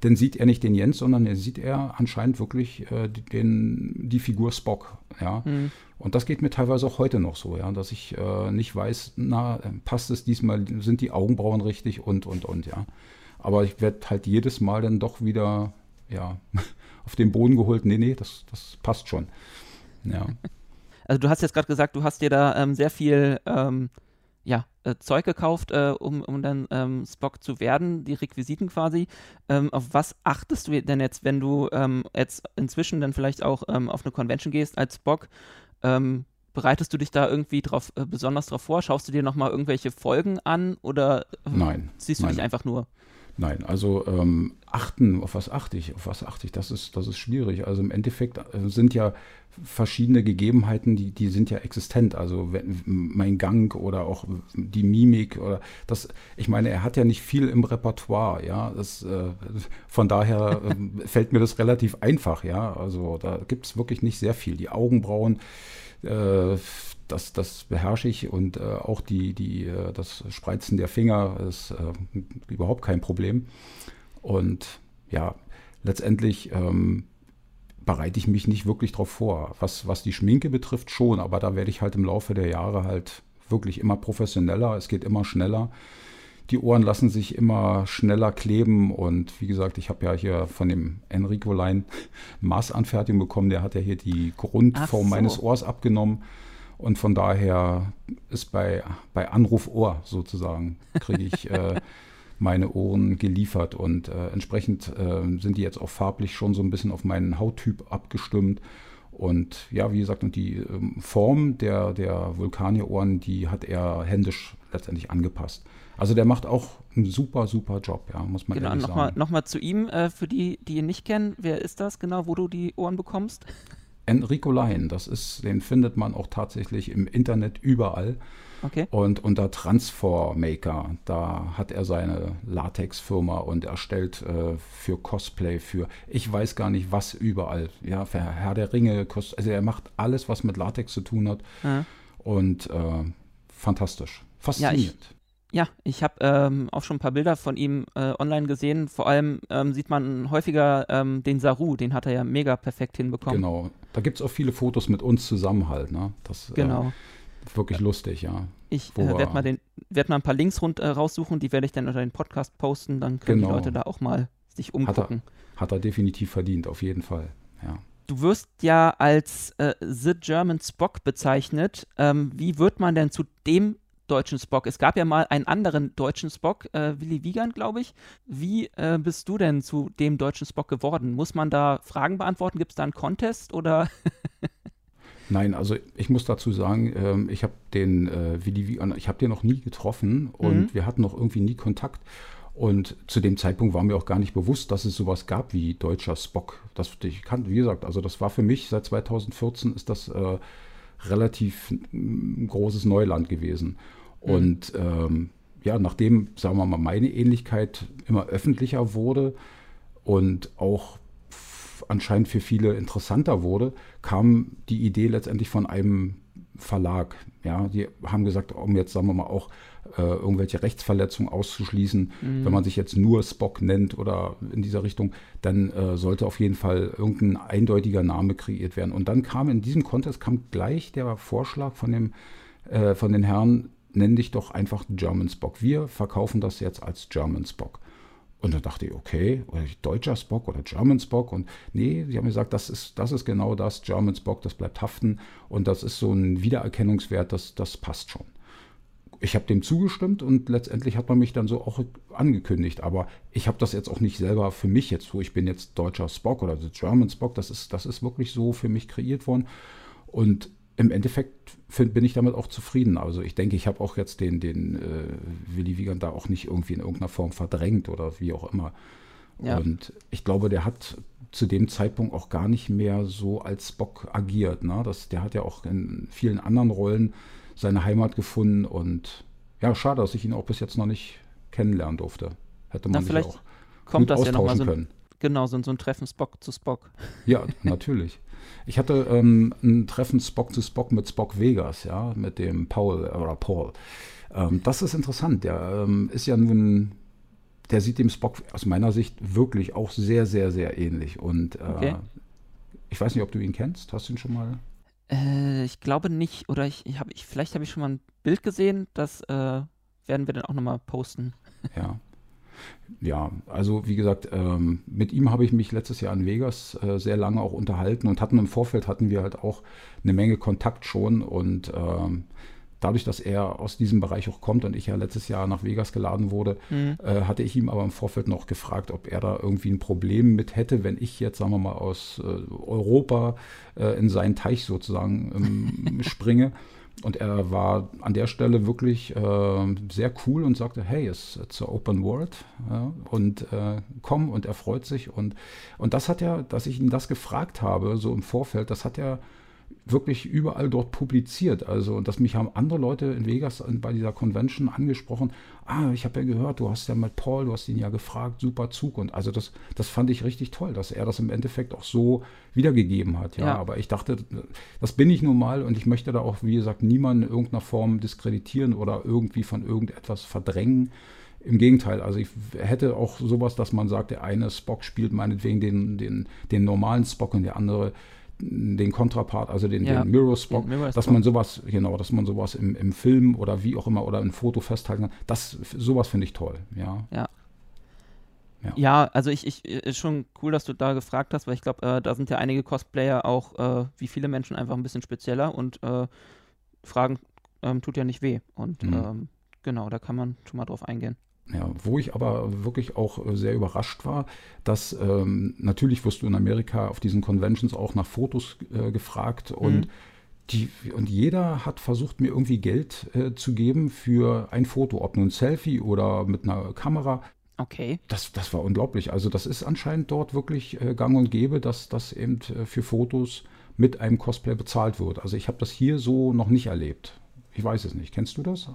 dann sieht er nicht den Jens, sondern er sieht er anscheinend wirklich äh, den, die Figur Spock. Ja? Mhm. Und das geht mir teilweise auch heute noch so, ja, dass ich äh, nicht weiß, na, passt es diesmal, sind die Augenbrauen richtig und, und, und, ja. Aber ich werde halt jedes Mal dann doch wieder, ja, auf den Boden geholt, nee, nee, das, das passt schon. Ja. Also du hast jetzt gerade gesagt, du hast dir da ähm, sehr viel ähm, ja, äh, Zeug gekauft, äh, um, um dann ähm, Spock zu werden, die Requisiten quasi. Ähm, auf was achtest du denn jetzt, wenn du ähm, jetzt inzwischen dann vielleicht auch ähm, auf eine Convention gehst als Spock? Bereitest du dich da irgendwie drauf, äh, besonders drauf vor? Schaust du dir nochmal irgendwelche Folgen an oder nein, siehst du nein. dich einfach nur? Nein, also ähm, achten, auf was achte ich, auf was achte ich, das ist, das ist schwierig. Also im Endeffekt äh, sind ja verschiedene Gegebenheiten, die, die sind ja existent. Also wenn, mein Gang oder auch die Mimik oder das, ich meine, er hat ja nicht viel im Repertoire, ja. Das, äh, von daher äh, fällt mir das relativ einfach, ja. Also da gibt es wirklich nicht sehr viel. Die Augenbrauen, äh, das, das beherrsche ich und äh, auch die, die, äh, das Spreizen der Finger ist äh, überhaupt kein Problem. Und ja, letztendlich ähm, bereite ich mich nicht wirklich darauf vor. Was, was die Schminke betrifft, schon, aber da werde ich halt im Laufe der Jahre halt wirklich immer professioneller. Es geht immer schneller. Die Ohren lassen sich immer schneller kleben und wie gesagt, ich habe ja hier von dem Enrico Lein Maßanfertigung bekommen. Der hat ja hier die Grundform so. meines Ohrs abgenommen. Und von daher ist bei, bei Anruf Ohr sozusagen, kriege ich äh, meine Ohren geliefert. Und äh, entsprechend äh, sind die jetzt auch farblich schon so ein bisschen auf meinen Hauttyp abgestimmt. Und ja, wie gesagt, und die ähm, Form der, der Vulkanierohren, die hat er händisch letztendlich angepasst. Also der macht auch einen super, super Job, ja, muss man genau, ehrlich noch sagen. Genau, nochmal zu ihm, äh, für die, die ihn nicht kennen, wer ist das genau, wo du die Ohren bekommst? Enrico Lein, das ist, den findet man auch tatsächlich im Internet überall. Okay. Und unter Transformaker, da hat er seine Latex-Firma und erstellt äh, für Cosplay, für ich weiß gar nicht was überall. Ja, für Herr der Ringe, also er macht alles, was mit Latex zu tun hat. Ja. Und äh, fantastisch. Faszinierend. Ja, ich, ja, ich habe ähm, auch schon ein paar Bilder von ihm äh, online gesehen. Vor allem ähm, sieht man häufiger ähm, den Saru, den hat er ja mega perfekt hinbekommen. Genau, da gibt es auch viele Fotos mit uns zusammen halt. Ne? Das, genau. Äh, wirklich lustig, ja. Ich äh, werde mal, werd mal ein paar Links rund, äh, raussuchen, die werde ich dann unter den Podcast posten, dann können genau. die Leute da auch mal sich umgucken. Hat er, hat er definitiv verdient, auf jeden Fall, ja. Du wirst ja als äh, The German Spock bezeichnet. Ähm, wie wird man denn zu dem deutschen Spock. Es gab ja mal einen anderen deutschen Spock, äh, Willi Wiegand, glaube ich. Wie äh, bist du denn zu dem deutschen Spock geworden? Muss man da Fragen beantworten? Gibt es da einen Contest oder? Nein, also ich muss dazu sagen, ähm, ich habe den äh, Willi Wiegand, ich habe den noch nie getroffen und mhm. wir hatten noch irgendwie nie Kontakt. Und zu dem Zeitpunkt war mir auch gar nicht bewusst, dass es sowas gab wie deutscher Spock. Das ich kannte, wie gesagt, also das war für mich seit 2014 ist das äh, relativ großes Neuland gewesen. Mhm. Und ähm, ja, nachdem, sagen wir mal, meine Ähnlichkeit immer öffentlicher wurde und auch anscheinend für viele interessanter wurde, kam die Idee letztendlich von einem Verlag. Ja, die haben gesagt, um jetzt, sagen wir mal, auch äh, irgendwelche Rechtsverletzungen auszuschließen, mhm. wenn man sich jetzt nur Spock nennt oder in dieser Richtung, dann äh, sollte auf jeden Fall irgendein eindeutiger Name kreiert werden. Und dann kam in diesem Kontext kam gleich der Vorschlag von dem äh, von den Herren, nenn dich doch einfach German Spock. Wir verkaufen das jetzt als German Spock. Und dann dachte ich, okay, deutscher Spock oder German Spock. Und nee, sie haben gesagt, das ist, das ist genau das, German Spock, das bleibt haften. Und das ist so ein Wiedererkennungswert, das, das passt schon. Ich habe dem zugestimmt und letztendlich hat man mich dann so auch angekündigt. Aber ich habe das jetzt auch nicht selber für mich jetzt so, ich bin jetzt deutscher Spock oder German Spock. Das ist, das ist wirklich so für mich kreiert worden. Und im Endeffekt find, bin ich damit auch zufrieden. Also ich denke, ich habe auch jetzt den, den äh, Willi Wiegand da auch nicht irgendwie in irgendeiner Form verdrängt oder wie auch immer. Ja. Und ich glaube, der hat zu dem Zeitpunkt auch gar nicht mehr so als Spock agiert. Ne? Das, der hat ja auch in vielen anderen Rollen seine Heimat gefunden und ja, schade, dass ich ihn auch bis jetzt noch nicht kennenlernen durfte. Hätte man Na, sich auch kommt das ja noch mal so, können. Genau, so, so ein Treffen Spock zu Spock. Ja, natürlich. Ich hatte ähm, ein Treffen Spock zu Spock mit Spock Vegas, ja, mit dem Paul oder Paul. Ähm, das ist interessant. Der ähm, ist ja nun, der sieht dem Spock aus meiner Sicht wirklich auch sehr, sehr, sehr ähnlich. Und äh, okay. ich weiß nicht, ob du ihn kennst. Hast du ihn schon mal? Äh, ich glaube nicht. Oder ich, ich habe, ich, vielleicht habe ich schon mal ein Bild gesehen. Das äh, werden wir dann auch nochmal posten. Ja ja, also wie gesagt, ähm, mit ihm habe ich mich letztes Jahr in Vegas äh, sehr lange auch unterhalten und hatten im Vorfeld hatten wir halt auch eine Menge Kontakt schon und ähm, dadurch, dass er aus diesem Bereich auch kommt und ich ja letztes Jahr nach Vegas geladen wurde, mhm. äh, hatte ich ihm aber im Vorfeld noch gefragt, ob er da irgendwie ein Problem mit hätte, wenn ich jetzt, sagen wir mal, aus äh, Europa äh, in seinen Teich sozusagen ähm, springe. Und er war an der Stelle wirklich äh, sehr cool und sagte, hey, it's, it's an open world ja, und äh, komm und er freut sich. Und, und das hat ja, dass ich ihn das gefragt habe, so im Vorfeld, das hat er wirklich überall dort publiziert. Also, und dass mich haben andere Leute in Vegas bei dieser Convention angesprochen. Ah, ich habe ja gehört, du hast ja mit Paul, du hast ihn ja gefragt, super Zug. Und also das, das fand ich richtig toll, dass er das im Endeffekt auch so wiedergegeben hat. Ja, ja. aber ich dachte, das bin ich nun mal und ich möchte da auch, wie gesagt, niemanden in irgendeiner Form diskreditieren oder irgendwie von irgendetwas verdrängen. Im Gegenteil, also ich hätte auch sowas, dass man sagt, der eine Spock spielt meinetwegen den, den, den normalen Spock und der andere den Kontrapart, also den, ja. den Mirror Spock, dass man sowas, genau, dass man sowas im, im Film oder wie auch immer oder ein Foto festhalten kann. Das, sowas finde ich toll, ja. Ja. Ja. ja, also ich, ich ist schon cool, dass du da gefragt hast, weil ich glaube, äh, da sind ja einige Cosplayer auch, äh, wie viele Menschen, einfach ein bisschen spezieller und äh, Fragen ähm, tut ja nicht weh. Und mhm. ähm, genau, da kann man schon mal drauf eingehen. Ja, wo ich aber wirklich auch äh, sehr überrascht war, dass ähm, natürlich wirst du in Amerika auf diesen Conventions auch nach Fotos äh, gefragt und mhm. Die, und jeder hat versucht, mir irgendwie Geld äh, zu geben für ein Foto, ob nun ein Selfie oder mit einer Kamera. Okay. Das, das war unglaublich. Also das ist anscheinend dort wirklich äh, gang und gäbe, dass das eben äh, für Fotos mit einem Cosplay bezahlt wird. Also ich habe das hier so noch nicht erlebt. Ich weiß es nicht. Kennst du das?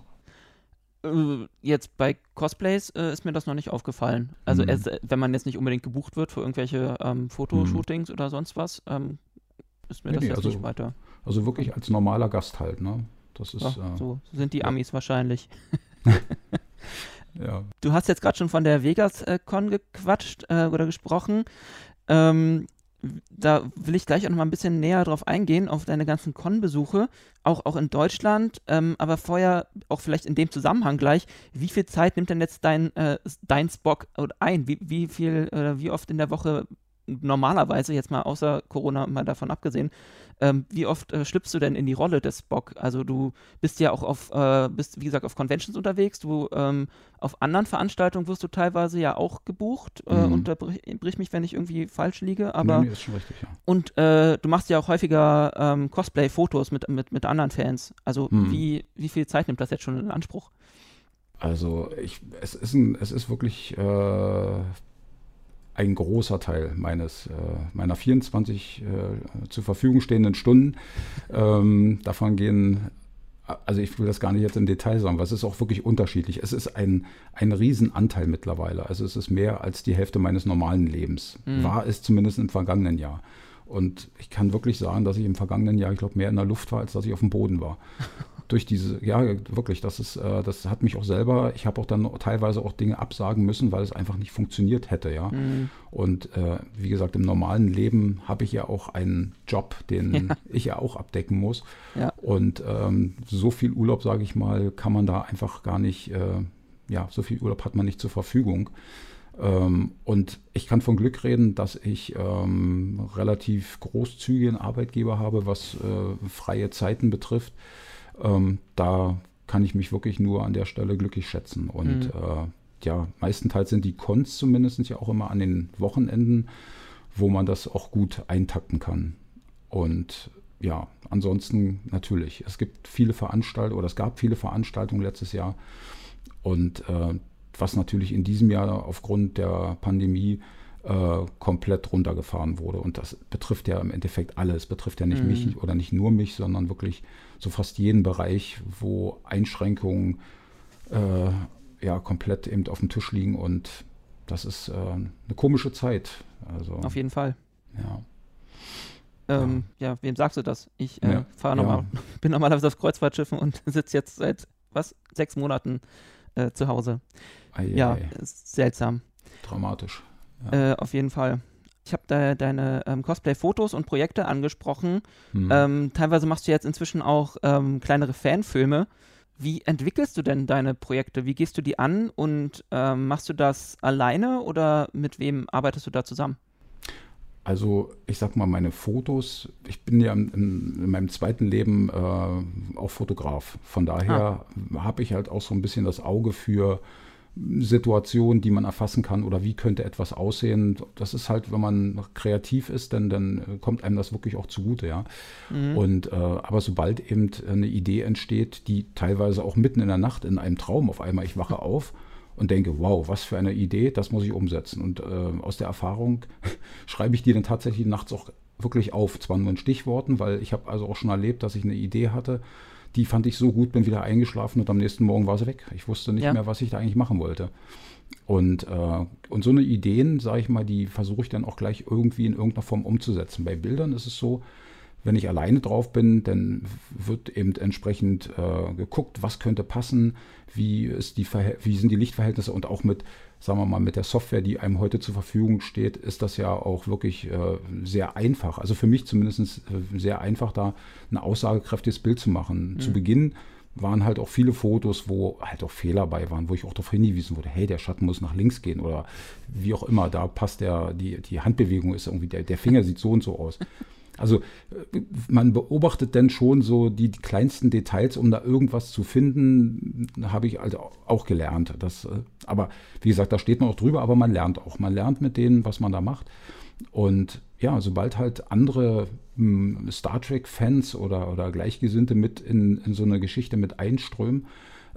Äh, jetzt bei Cosplays äh, ist mir das noch nicht aufgefallen. Also mhm. es, wenn man jetzt nicht unbedingt gebucht wird für irgendwelche ähm, Fotoshootings mhm. oder sonst was, ähm, ist mir nee, das nee, jetzt also, nicht weiter. Also wirklich als normaler Gast halt, ne? Das ist, ja, äh, so sind die Amis wahrscheinlich. ja. Du hast jetzt gerade schon von der Vegas-Con gequatscht äh, oder gesprochen. Ähm, da will ich gleich auch noch mal ein bisschen näher drauf eingehen, auf deine ganzen Con-Besuche, auch, auch in Deutschland, ähm, aber vorher auch vielleicht in dem Zusammenhang gleich, wie viel Zeit nimmt denn jetzt dein, äh, dein Spock ein? Wie, wie viel, äh, wie oft in der Woche normalerweise, jetzt mal außer Corona mal davon abgesehen, ähm, wie oft äh, schlüpfst du denn in die Rolle des Spock? Also du bist ja auch auf, äh, bist wie gesagt auf Conventions unterwegs, du ähm, auf anderen Veranstaltungen wirst du teilweise ja auch gebucht. Äh, mhm. Unterbrich mich, wenn ich irgendwie falsch liege, aber nee, nee, ist schon richtig, ja. und äh, du machst ja auch häufiger ähm, Cosplay-Fotos mit, mit, mit anderen Fans. Also mhm. wie, wie viel Zeit nimmt das jetzt schon in Anspruch? Also ich, es ist ein, es ist wirklich äh, ein großer Teil meines, äh, meiner 24 äh, zur Verfügung stehenden Stunden. Ähm, davon gehen, also ich will das gar nicht jetzt im Detail sagen, weil es ist auch wirklich unterschiedlich. Es ist ein, ein Riesenanteil mittlerweile. Also es ist mehr als die Hälfte meines normalen Lebens. Mhm. War es zumindest im vergangenen Jahr. Und ich kann wirklich sagen, dass ich im vergangenen Jahr, ich glaube, mehr in der Luft war, als dass ich auf dem Boden war. Durch diese, ja, wirklich, das ist, äh, das hat mich auch selber, ich habe auch dann teilweise auch Dinge absagen müssen, weil es einfach nicht funktioniert hätte, ja. Mhm. Und äh, wie gesagt, im normalen Leben habe ich ja auch einen Job, den ja. ich ja auch abdecken muss. Ja. Und ähm, so viel Urlaub, sage ich mal, kann man da einfach gar nicht, äh, ja, so viel Urlaub hat man nicht zur Verfügung. Ähm, und ich kann von Glück reden, dass ich ähm, relativ großzügigen Arbeitgeber habe, was äh, freie Zeiten betrifft. Ähm, da kann ich mich wirklich nur an der Stelle glücklich schätzen. Und mhm. äh, ja, meistenteils sind die Cons zumindest ja auch immer an den Wochenenden, wo man das auch gut eintakten kann. Und ja, ansonsten natürlich. Es gibt viele Veranstaltungen oder es gab viele Veranstaltungen letztes Jahr. Und äh, was natürlich in diesem Jahr aufgrund der Pandemie äh, komplett runtergefahren wurde. Und das betrifft ja im Endeffekt alles. Betrifft ja nicht mhm. mich oder nicht nur mich, sondern wirklich so fast jeden Bereich, wo Einschränkungen äh, ja komplett eben auf dem Tisch liegen. Und das ist äh, eine komische Zeit. Also, auf jeden Fall. Ja. Ähm, ja. ja. wem sagst du das? Ich äh, ja, fahre normal, ja. bin normalerweise auf Kreuzfahrtschiffen und sitze jetzt seit was sechs Monaten äh, zu Hause. Ei, ja, ei. seltsam. Dramatisch. Äh, auf jeden Fall. Ich habe da deine ähm, Cosplay-Fotos und Projekte angesprochen. Hm. Ähm, teilweise machst du jetzt inzwischen auch ähm, kleinere Fanfilme. Wie entwickelst du denn deine Projekte? Wie gehst du die an und ähm, machst du das alleine oder mit wem arbeitest du da zusammen? Also ich sag mal, meine Fotos, ich bin ja in, in meinem zweiten Leben äh, auch Fotograf. Von daher ah. habe ich halt auch so ein bisschen das Auge für Situationen, die man erfassen kann oder wie könnte etwas aussehen. Das ist halt, wenn man kreativ ist, dann, dann kommt einem das wirklich auch zugute, ja. Mhm. Und äh, aber sobald eben eine Idee entsteht, die teilweise auch mitten in der Nacht in einem Traum auf einmal, ich wache auf und denke, wow, was für eine Idee, das muss ich umsetzen. Und äh, aus der Erfahrung schreibe ich die dann tatsächlich nachts auch wirklich auf. Zwar nur in Stichworten, weil ich habe also auch schon erlebt, dass ich eine Idee hatte die fand ich so gut, bin wieder eingeschlafen und am nächsten Morgen war sie weg. Ich wusste nicht ja. mehr, was ich da eigentlich machen wollte. Und, äh, und so eine Ideen, sage ich mal, die versuche ich dann auch gleich irgendwie in irgendeiner Form umzusetzen. Bei Bildern ist es so, wenn ich alleine drauf bin, dann wird eben entsprechend äh, geguckt, was könnte passen, wie, ist die wie sind die Lichtverhältnisse und auch mit, sagen wir mal, mit der Software, die einem heute zur Verfügung steht, ist das ja auch wirklich äh, sehr einfach. Also für mich zumindest äh, sehr einfach, da ein aussagekräftiges Bild zu machen. Mhm. Zu Beginn waren halt auch viele Fotos, wo halt auch Fehler bei waren, wo ich auch darauf hingewiesen wurde, hey, der Schatten muss nach links gehen oder wie auch immer, da passt der, die, die Handbewegung ist irgendwie, der, der Finger sieht so und so aus. Also man beobachtet dann schon so die, die, kleinsten Details, um da irgendwas zu finden, habe ich also auch gelernt. Das, äh, aber wie gesagt, da steht man auch drüber, aber man lernt auch. Man lernt mit denen, was man da macht. Und ja, sobald halt andere hm, Star Trek-Fans oder, oder Gleichgesinnte mit in, in so eine Geschichte mit einströmen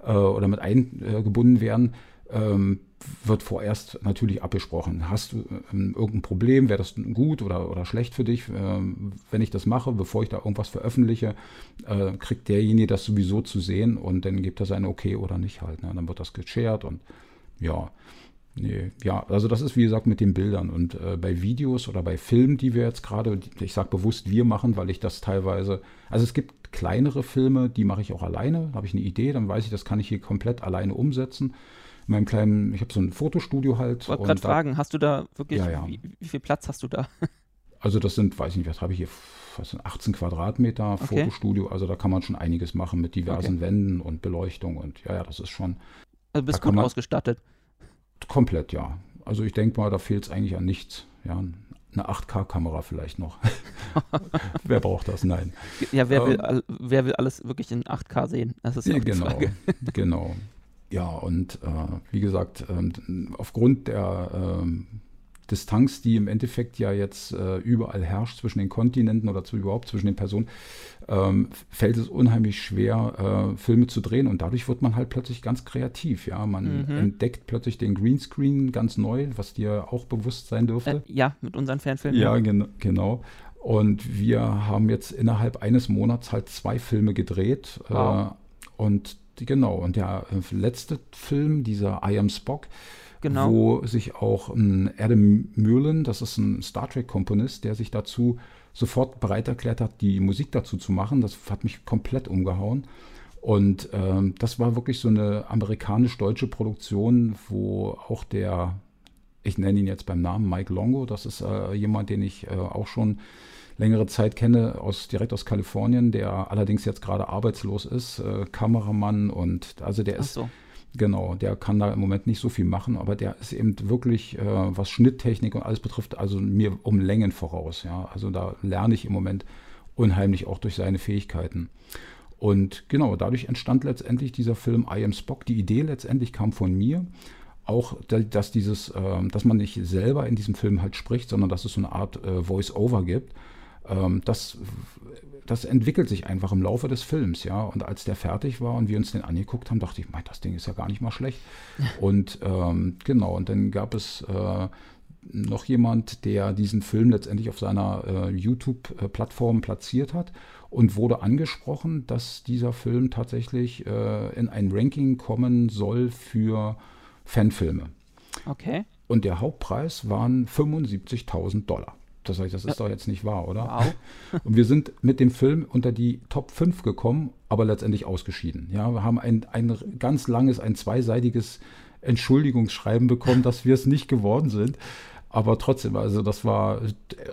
äh, oder mit eingebunden werden, ähm, wird vorerst natürlich abgesprochen. Hast du ähm, irgendein Problem? Wäre das gut oder, oder schlecht für dich, ähm, wenn ich das mache, bevor ich da irgendwas veröffentliche? Äh, kriegt derjenige das sowieso zu sehen und dann gibt er sein Okay oder nicht halt. Ne? Dann wird das geshared und ja. Nee, ja, also das ist wie gesagt mit den Bildern und äh, bei Videos oder bei Filmen, die wir jetzt gerade, ich sage bewusst wir machen, weil ich das teilweise, also es gibt kleinere Filme, die mache ich auch alleine, habe ich eine Idee, dann weiß ich, das kann ich hier komplett alleine umsetzen in meinem kleinen, ich habe so ein Fotostudio halt. Ich wollte gerade fragen, hast du da wirklich, ja, ja. Wie, wie, viel Platz hast du da? Also das sind, weiß ich nicht, was habe ich hier, was sind 18 Quadratmeter okay. Fotostudio, also da kann man schon einiges machen mit diversen okay. Wänden und Beleuchtung und ja, ja, das ist schon. Also bist gut man, ausgestattet? Komplett, ja. Also ich denke mal, da fehlt es eigentlich an nichts. Ja, eine 8K-Kamera vielleicht noch. wer braucht das? Nein. Ja, wer, ähm, will, wer will alles wirklich in 8K sehen? Das ist ja, genau, genau. Ja, und äh, wie gesagt, äh, aufgrund der äh, Distanz, die im Endeffekt ja jetzt äh, überall herrscht zwischen den Kontinenten oder zu, überhaupt zwischen den Personen, ähm, fällt es unheimlich schwer, äh, Filme zu drehen und dadurch wird man halt plötzlich ganz kreativ. Ja, man mhm. entdeckt plötzlich den Greenscreen ganz neu, was dir auch bewusst sein dürfte. Äh, ja, mit unseren Fernfilmen. Ja, gen genau. Und wir haben jetzt innerhalb eines Monats halt zwei Filme gedreht. Wow. und genau, und der äh, letzte Film, dieser I Am Spock, genau. wo sich auch ein Adam Merlin, das ist ein Star Trek-Komponist, der sich dazu sofort bereit erklärt hat, die Musik dazu zu machen. Das hat mich komplett umgehauen. Und ähm, das war wirklich so eine amerikanisch-deutsche Produktion, wo auch der, ich nenne ihn jetzt beim Namen Mike Longo, das ist äh, jemand, den ich äh, auch schon längere Zeit kenne, aus, direkt aus Kalifornien, der allerdings jetzt gerade arbeitslos ist, äh, Kameramann und also der ist, so. genau, der kann da im Moment nicht so viel machen, aber der ist eben wirklich, äh, was Schnitttechnik und alles betrifft, also mir um Längen voraus. Ja, also da lerne ich im Moment unheimlich auch durch seine Fähigkeiten. Und genau, dadurch entstand letztendlich dieser Film I Am Spock. Die Idee letztendlich kam von mir auch, dass dieses, äh, dass man nicht selber in diesem Film halt spricht, sondern dass es so eine Art äh, Voice-Over gibt das, das entwickelt sich einfach im Laufe des Films, ja. Und als der fertig war und wir uns den angeguckt haben, dachte ich, mein, das Ding ist ja gar nicht mal schlecht. und ähm, genau, und dann gab es äh, noch jemand, der diesen Film letztendlich auf seiner äh, YouTube-Plattform platziert hat und wurde angesprochen, dass dieser Film tatsächlich äh, in ein Ranking kommen soll für Fanfilme. Okay. Und der Hauptpreis waren 75.000 Dollar. Das das ist doch jetzt nicht wahr, oder? Wow. Und wir sind mit dem Film unter die Top 5 gekommen, aber letztendlich ausgeschieden. Ja, wir haben ein, ein ganz langes, ein zweiseitiges Entschuldigungsschreiben bekommen, dass wir es nicht geworden sind. Aber trotzdem, also das war,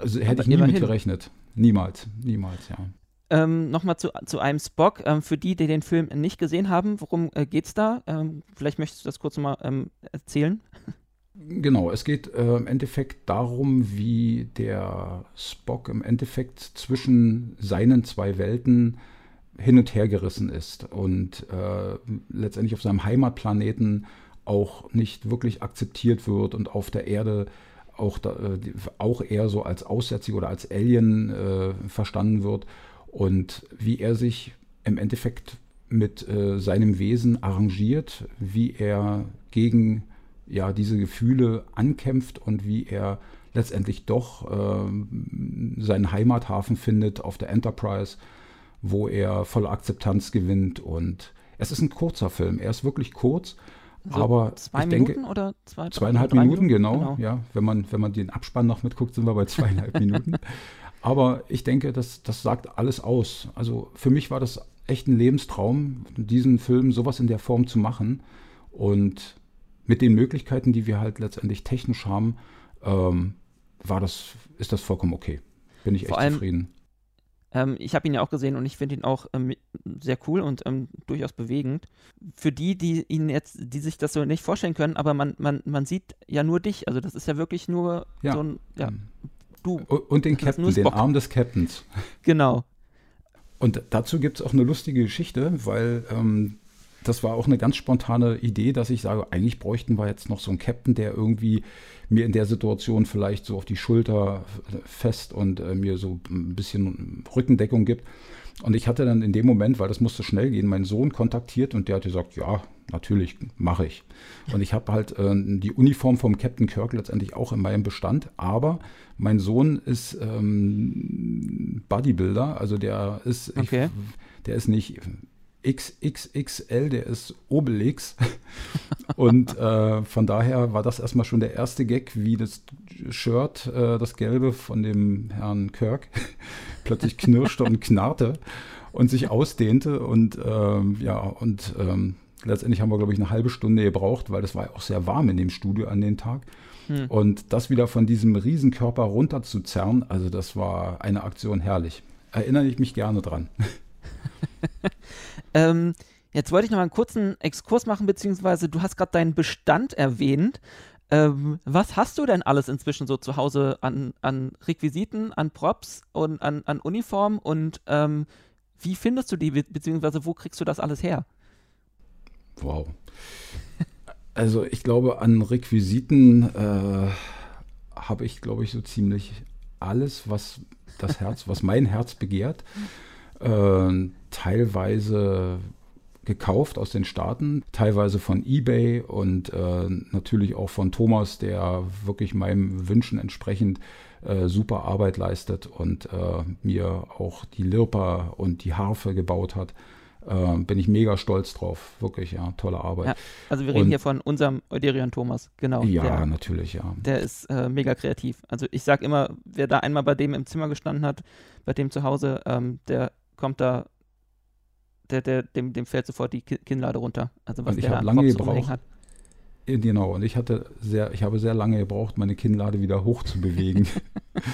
also hätte aber ich nie mit gerechnet. Niemals, niemals, ja. Ähm, Nochmal zu, zu einem Spock. Ähm, für die, die den Film nicht gesehen haben, worum äh, es da? Ähm, vielleicht möchtest du das kurz mal ähm, erzählen. Genau, es geht äh, im Endeffekt darum, wie der Spock im Endeffekt zwischen seinen zwei Welten hin und her gerissen ist und äh, letztendlich auf seinem Heimatplaneten auch nicht wirklich akzeptiert wird und auf der Erde auch, da, äh, auch eher so als Aussätzig oder als Alien äh, verstanden wird und wie er sich im Endeffekt mit äh, seinem Wesen arrangiert, wie er gegen ja, diese Gefühle ankämpft und wie er letztendlich doch äh, seinen Heimathafen findet auf der Enterprise, wo er volle Akzeptanz gewinnt. Und es ist ein kurzer Film. Er ist wirklich kurz, so aber zwei ich Minuten denke, oder zwei, zweieinhalb Minuten, Minuten, genau. genau. Ja, wenn man, wenn man den Abspann noch mitguckt, sind wir bei zweieinhalb Minuten. Aber ich denke, das, das sagt alles aus. Also für mich war das echt ein Lebenstraum, diesen Film sowas in der Form zu machen. Und mit den Möglichkeiten, die wir halt letztendlich technisch haben, ähm, war das, ist das vollkommen okay. Bin ich Vor echt zufrieden. Ähm, ich habe ihn ja auch gesehen und ich finde ihn auch ähm, sehr cool und ähm, durchaus bewegend. Für die, die ihn jetzt, die sich das so nicht vorstellen können, aber man, man, man sieht ja nur dich. Also das ist ja wirklich nur ja. so ein, ja, mhm. du. Und den Captain, den Arm des Captains. Genau. Und dazu gibt es auch eine lustige Geschichte, weil ähm, das war auch eine ganz spontane Idee, dass ich sage, eigentlich bräuchten wir jetzt noch so einen Captain, der irgendwie mir in der Situation vielleicht so auf die Schulter fest und äh, mir so ein bisschen Rückendeckung gibt. Und ich hatte dann in dem Moment, weil das musste schnell gehen, meinen Sohn kontaktiert und der hat gesagt, ja, natürlich, mache ich. Und ich habe halt äh, die Uniform vom Captain Kirk letztendlich auch in meinem Bestand, aber mein Sohn ist ähm, Bodybuilder, also der ist, okay. ich, der ist nicht XXXL, der ist Obelix. Und äh, von daher war das erstmal schon der erste Gag, wie das Shirt, äh, das gelbe von dem Herrn Kirk, plötzlich knirschte und knarrte und sich ausdehnte. Und ähm, ja, und ähm, letztendlich haben wir, glaube ich, eine halbe Stunde gebraucht, weil das war ja auch sehr warm in dem Studio an dem Tag. Hm. Und das wieder von diesem Riesenkörper runterzuzerren, also das war eine Aktion herrlich. Erinnere ich mich gerne dran. Ähm, jetzt wollte ich noch mal einen kurzen Exkurs machen, beziehungsweise du hast gerade deinen Bestand erwähnt. Ähm, was hast du denn alles inzwischen so zu Hause an, an Requisiten, an Props und an, an Uniformen und ähm, wie findest du die, beziehungsweise wo kriegst du das alles her? Wow. Also ich glaube, an Requisiten äh, habe ich, glaube ich, so ziemlich alles, was das Herz, was mein Herz begehrt. Äh, teilweise gekauft aus den Staaten, teilweise von eBay und äh, natürlich auch von Thomas, der wirklich meinem Wünschen entsprechend äh, super Arbeit leistet und äh, mir auch die Lirpa und die Harfe gebaut hat. Äh, bin ich mega stolz drauf, wirklich, ja, tolle Arbeit. Ja, also wir reden und, hier von unserem Euderian Thomas, genau. Ja, der, natürlich, ja. Der ist äh, mega kreativ. Also ich sag immer, wer da einmal bei dem im Zimmer gestanden hat, bei dem zu Hause, ähm, der kommt da, der, der, dem, dem fällt sofort die Kinnlade runter. Also was und ich habe lange gebraucht. Hat. Genau, und ich hatte sehr, ich habe sehr lange gebraucht, meine Kinnlade wieder hoch zu bewegen.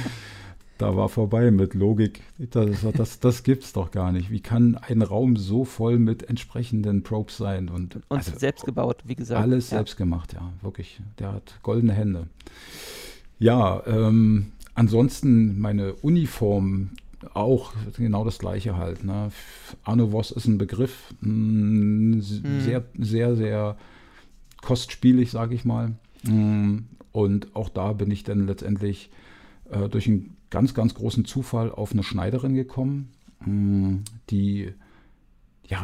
da war vorbei mit Logik. Das, das, das gibt's doch gar nicht. Wie kann ein Raum so voll mit entsprechenden Probes sein? Und, und also, selbst gebaut, wie gesagt. Alles ja. selbst gemacht, ja, wirklich. Der hat goldene Hände. Ja, ähm, ansonsten meine Uniform, auch genau das gleiche halt. Ne? Arno Voss ist ein Begriff, mh, mm, sehr, mhm. sehr, sehr kostspielig, sage ich mal. Mm, und auch da bin ich dann letztendlich äh, durch einen ganz, ganz großen Zufall auf eine Schneiderin gekommen, mh, mm, die, ja,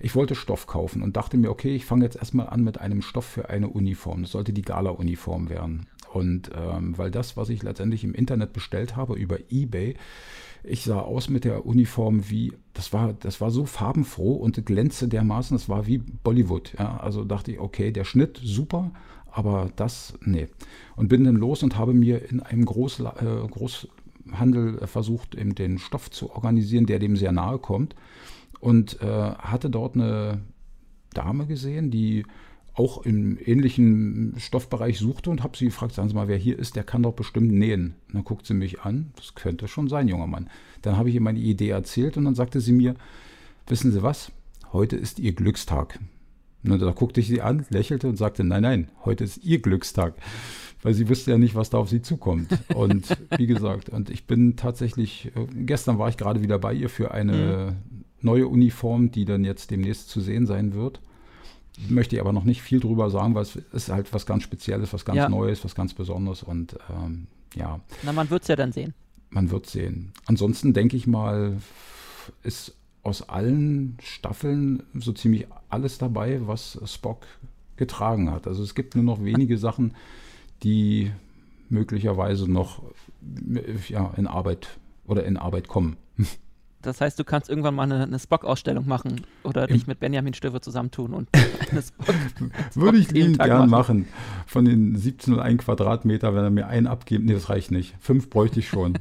ich wollte Stoff kaufen und dachte mir, okay, ich fange jetzt erstmal an mit einem Stoff für eine Uniform. Das sollte die Gala-Uniform werden. Und ähm, weil das, was ich letztendlich im Internet bestellt habe über eBay, ich sah aus mit der Uniform wie, das war, das war so farbenfroh und glänzte dermaßen, das war wie Bollywood. Ja. Also dachte ich, okay, der Schnitt super, aber das, nee. Und bin dann los und habe mir in einem Groß, äh, Großhandel versucht, eben den Stoff zu organisieren, der dem sehr nahe kommt. Und äh, hatte dort eine Dame gesehen, die auch im ähnlichen Stoffbereich suchte und habe sie gefragt, sagen Sie mal, wer hier ist, der kann doch bestimmt nähen. Und dann guckt sie mich an, das könnte schon sein, junger Mann. Dann habe ich ihr meine Idee erzählt und dann sagte sie mir, wissen Sie was, heute ist Ihr Glückstag. Und da guckte ich sie an, lächelte und sagte, nein, nein, heute ist ihr Glückstag. Weil sie wusste ja nicht, was da auf sie zukommt. Und wie gesagt, und ich bin tatsächlich, äh, gestern war ich gerade wieder bei ihr für eine mhm. neue Uniform, die dann jetzt demnächst zu sehen sein wird. Möchte ich aber noch nicht viel drüber sagen, weil es ist halt was ganz Spezielles, was ganz ja. Neues, was ganz Besonderes und ähm, ja. Na, man wird es ja dann sehen. Man wird sehen. Ansonsten denke ich mal, ist aus allen Staffeln so ziemlich alles dabei, was Spock getragen hat. Also es gibt nur noch wenige Sachen, die möglicherweise noch ja, in Arbeit oder in Arbeit kommen. Das heißt, du kannst irgendwann mal eine, eine Spock-Ausstellung machen oder dich mit Benjamin Stöwe zusammentun und eine Spock. Würde ich liebend gern machen. machen. Von den 1701 Quadratmeter, wenn er mir einen abgibt, nee, das reicht nicht. Fünf bräuchte ich schon.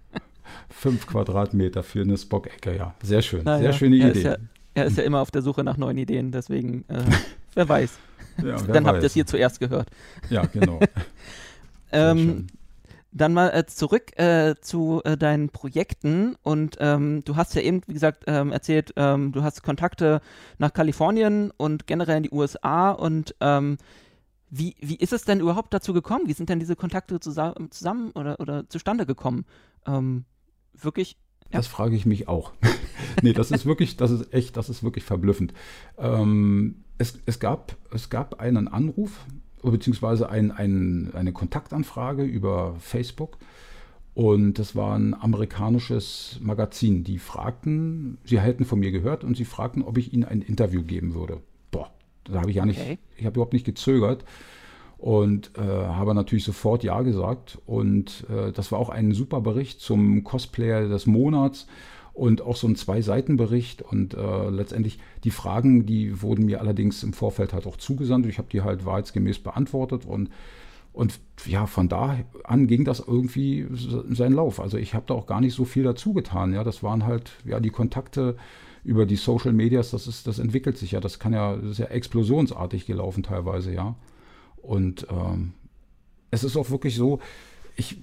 Fünf Quadratmeter für eine Spock-Ecke, ja. Sehr schön. Na, sehr ja. schöne er Idee. Ist ja, er ist ja immer auf der Suche nach neuen Ideen, deswegen, äh, wer weiß. Ja, wer Dann weiß. habt ihr es hier zuerst gehört. Ja, genau. ähm, dann mal äh, zurück äh, zu äh, deinen Projekten und ähm, du hast ja eben, wie gesagt, ähm, erzählt, ähm, du hast Kontakte nach Kalifornien und generell in die USA und ähm, wie, wie ist es denn überhaupt dazu gekommen? Wie sind denn diese Kontakte zusammen, zusammen oder, oder zustande gekommen? Ähm, wirklich? Ja. Das frage ich mich auch. nee, das ist wirklich, das ist echt, das ist wirklich verblüffend. Ähm, es, es, gab, es gab einen Anruf beziehungsweise ein, ein, eine Kontaktanfrage über Facebook. Und das war ein amerikanisches Magazin. Die fragten, sie hätten von mir gehört und sie fragten, ob ich ihnen ein Interview geben würde. Boah, da habe ich ja nicht, okay. ich habe überhaupt nicht gezögert und äh, habe natürlich sofort Ja gesagt. Und äh, das war auch ein super Bericht zum Cosplayer des Monats und auch so ein Zwei-Seiten-Bericht. Und äh, letztendlich die Fragen, die wurden mir allerdings im Vorfeld halt auch zugesandt. Ich habe die halt wahrheitsgemäß beantwortet und und ja, von da an ging das irgendwie seinen Lauf. Also ich habe da auch gar nicht so viel dazu getan. Ja, das waren halt ja die Kontakte über die Social Medias. Das ist, das entwickelt sich ja. Das kann ja, ist ja explosionsartig gelaufen teilweise, ja. Und ähm, es ist auch wirklich so. Ich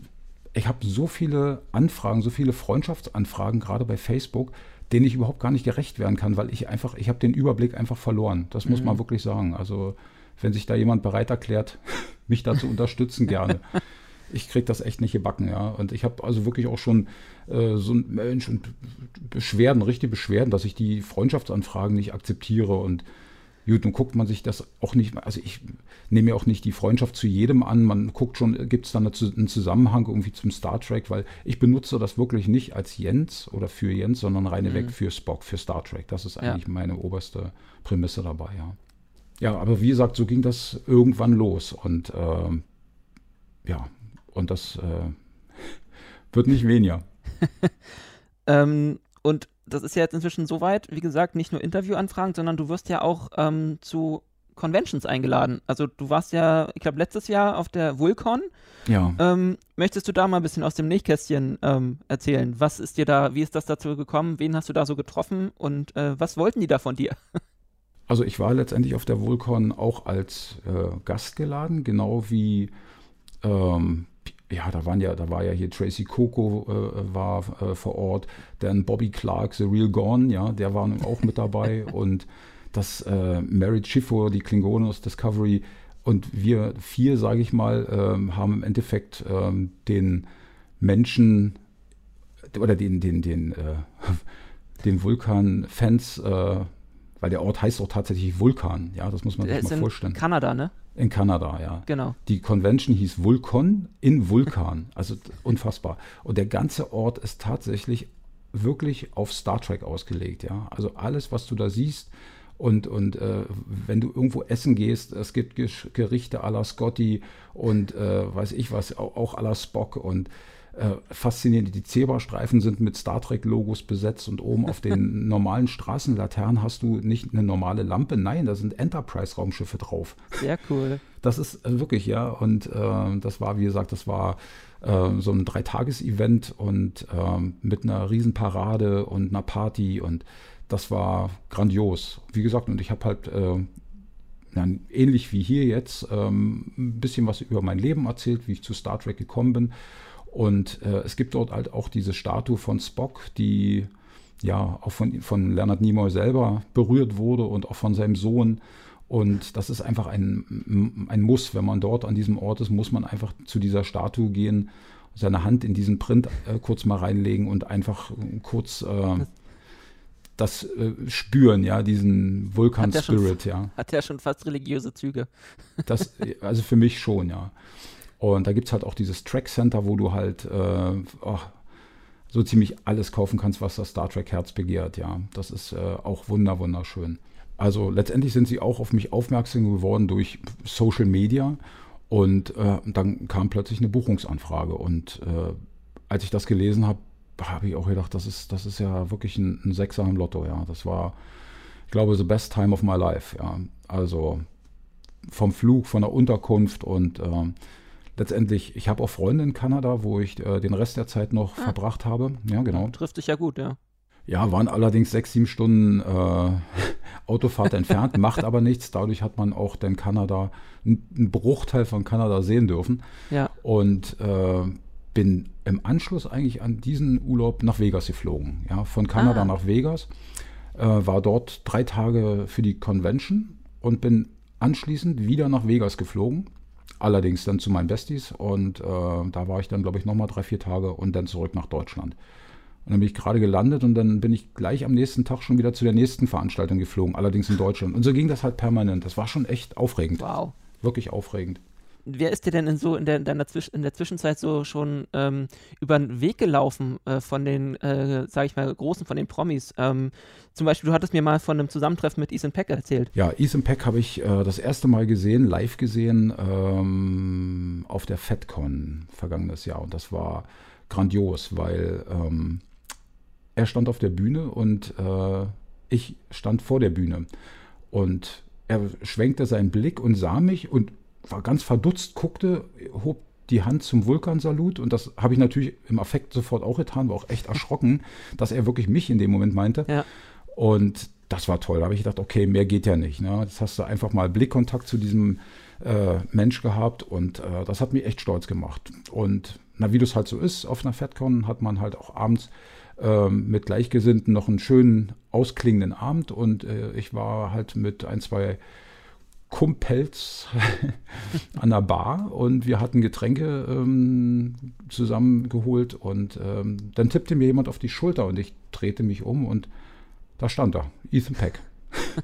ich habe so viele Anfragen, so viele Freundschaftsanfragen, gerade bei Facebook, denen ich überhaupt gar nicht gerecht werden kann, weil ich einfach, ich habe den Überblick einfach verloren. Das muss mhm. man wirklich sagen. Also wenn sich da jemand bereit erklärt, mich da zu unterstützen, gerne. Ich kriege das echt nicht gebacken, ja. Und ich habe also wirklich auch schon äh, so ein Mensch und Beschwerden, richtige Beschwerden, dass ich die Freundschaftsanfragen nicht akzeptiere und Gut, nun guckt man sich das auch nicht, also ich nehme ja auch nicht die Freundschaft zu jedem an. Man guckt schon, gibt es da eine, einen Zusammenhang irgendwie zum Star Trek, weil ich benutze das wirklich nicht als Jens oder für Jens, sondern reineweg mhm. für Spock, für Star Trek. Das ist eigentlich ja. meine oberste Prämisse dabei, ja. Ja, aber wie gesagt, so ging das irgendwann los und äh, ja, und das äh, wird nicht weniger. ähm, und das ist ja jetzt inzwischen so weit, wie gesagt, nicht nur Interviewanfragen, sondern du wirst ja auch ähm, zu Conventions eingeladen. Also du warst ja, ich glaube, letztes Jahr auf der Vulcon. Ja. Ähm, möchtest du da mal ein bisschen aus dem Nähkästchen ähm, erzählen? Was ist dir da, wie ist das dazu gekommen? Wen hast du da so getroffen und äh, was wollten die da von dir? Also ich war letztendlich auf der Vulcon auch als äh, Gast geladen, genau wie ähm, ja, da waren ja, da war ja hier Tracy Coco äh, war äh, vor Ort, dann Bobby Clark, The Real Gone, ja, der war auch mit dabei. Und das äh, Mary Schiffo, die Klingonen aus Discovery. Und wir vier, sage ich mal, ähm, haben im Endeffekt ähm, den Menschen oder den, den, den, äh, den Vulkan-Fans, äh, weil der Ort heißt auch tatsächlich Vulkan, ja, das muss man sich mal vorstellen. Kanada, ne? In Kanada, ja. Genau. Die Convention hieß Vulkan in Vulkan. Also unfassbar. Und der ganze Ort ist tatsächlich wirklich auf Star Trek ausgelegt, ja. Also alles, was du da siehst, und, und äh, wenn du irgendwo essen gehst, es gibt Gerichte à la Scotty und äh, weiß ich was, auch, auch à la Spock und äh, faszinierend. Die Zebrastreifen sind mit Star Trek-Logos besetzt und oben auf den normalen Straßenlaternen hast du nicht eine normale Lampe, nein, da sind Enterprise-Raumschiffe drauf. Sehr cool. Das ist äh, wirklich, ja, und äh, das war, wie gesagt, das war äh, so ein Dreitages-Event und ähm, mit einer Riesenparade und einer Party und das war grandios. Wie gesagt, und ich habe halt äh, ja, ähnlich wie hier jetzt, ähm, ein bisschen was über mein Leben erzählt, wie ich zu Star Trek gekommen bin. Und äh, es gibt dort halt auch diese Statue von Spock, die ja auch von, von Leonard Nimoy selber berührt wurde und auch von seinem Sohn. Und das ist einfach ein, ein Muss. Wenn man dort an diesem Ort ist, muss man einfach zu dieser Statue gehen, seine Hand in diesen Print äh, kurz mal reinlegen und einfach kurz äh, das äh, spüren, ja, diesen Vulkan-Spirit, ja. Hat ja schon fast religiöse Züge. Das, also für mich schon, ja. Und da gibt es halt auch dieses Track Center, wo du halt äh, oh, so ziemlich alles kaufen kannst, was das Star Trek Herz begehrt, ja. Das ist äh, auch wunder, wunderschön. Also letztendlich sind sie auch auf mich aufmerksam geworden durch Social Media und äh, dann kam plötzlich eine Buchungsanfrage und äh, als ich das gelesen habe, habe ich auch gedacht, das ist, das ist ja wirklich ein, ein Sechser im Lotto, ja. Das war, ich glaube, the best time of my life, ja. Also vom Flug, von der Unterkunft und äh, letztendlich, ich habe auch Freunde in Kanada, wo ich äh, den Rest der Zeit noch ah. verbracht habe. Ja, genau. Trifft dich ja gut, ja. Ja, waren allerdings sechs, sieben Stunden äh, Autofahrt entfernt, macht aber nichts. Dadurch hat man auch den Kanada, einen Bruchteil von Kanada sehen dürfen. Ja. Und äh, bin im Anschluss eigentlich an diesen Urlaub nach Vegas geflogen. Ja, von Kanada ah. nach Vegas. Äh, war dort drei Tage für die Convention und bin anschließend wieder nach Vegas geflogen. Allerdings dann zu meinen Besties und äh, da war ich dann, glaube ich, nochmal drei, vier Tage und dann zurück nach Deutschland. Und dann bin ich gerade gelandet und dann bin ich gleich am nächsten Tag schon wieder zu der nächsten Veranstaltung geflogen, allerdings in Deutschland. Und so ging das halt permanent. Das war schon echt aufregend. Wow. Wirklich aufregend wer ist dir denn in so in der, in der, in der Zwischenzeit so schon ähm, über den Weg gelaufen äh, von den, äh, sage ich mal, großen, von den Promis? Ähm, zum Beispiel, du hattest mir mal von einem Zusammentreffen mit Ethan Peck erzählt. Ja, Ethan Peck habe ich äh, das erste Mal gesehen, live gesehen, ähm, auf der FedCon vergangenes Jahr. Und das war grandios, weil ähm, er stand auf der Bühne und äh, ich stand vor der Bühne. Und er schwenkte seinen Blick und sah mich und war ganz verdutzt, guckte, hob die Hand zum Vulkansalut und das habe ich natürlich im Affekt sofort auch getan, war auch echt erschrocken, dass er wirklich mich in dem Moment meinte. Ja. Und das war toll. Da habe ich gedacht, okay, mehr geht ja nicht. Ne? Jetzt hast du einfach mal Blickkontakt zu diesem äh, Mensch gehabt und äh, das hat mich echt stolz gemacht. Und na, wie das halt so ist, auf einer FedCon hat man halt auch abends äh, mit Gleichgesinnten noch einen schönen ausklingenden Abend und äh, ich war halt mit ein, zwei Kumpels an der Bar und wir hatten Getränke ähm, zusammengeholt und ähm, dann tippte mir jemand auf die Schulter und ich drehte mich um und da stand er, Ethan Peck.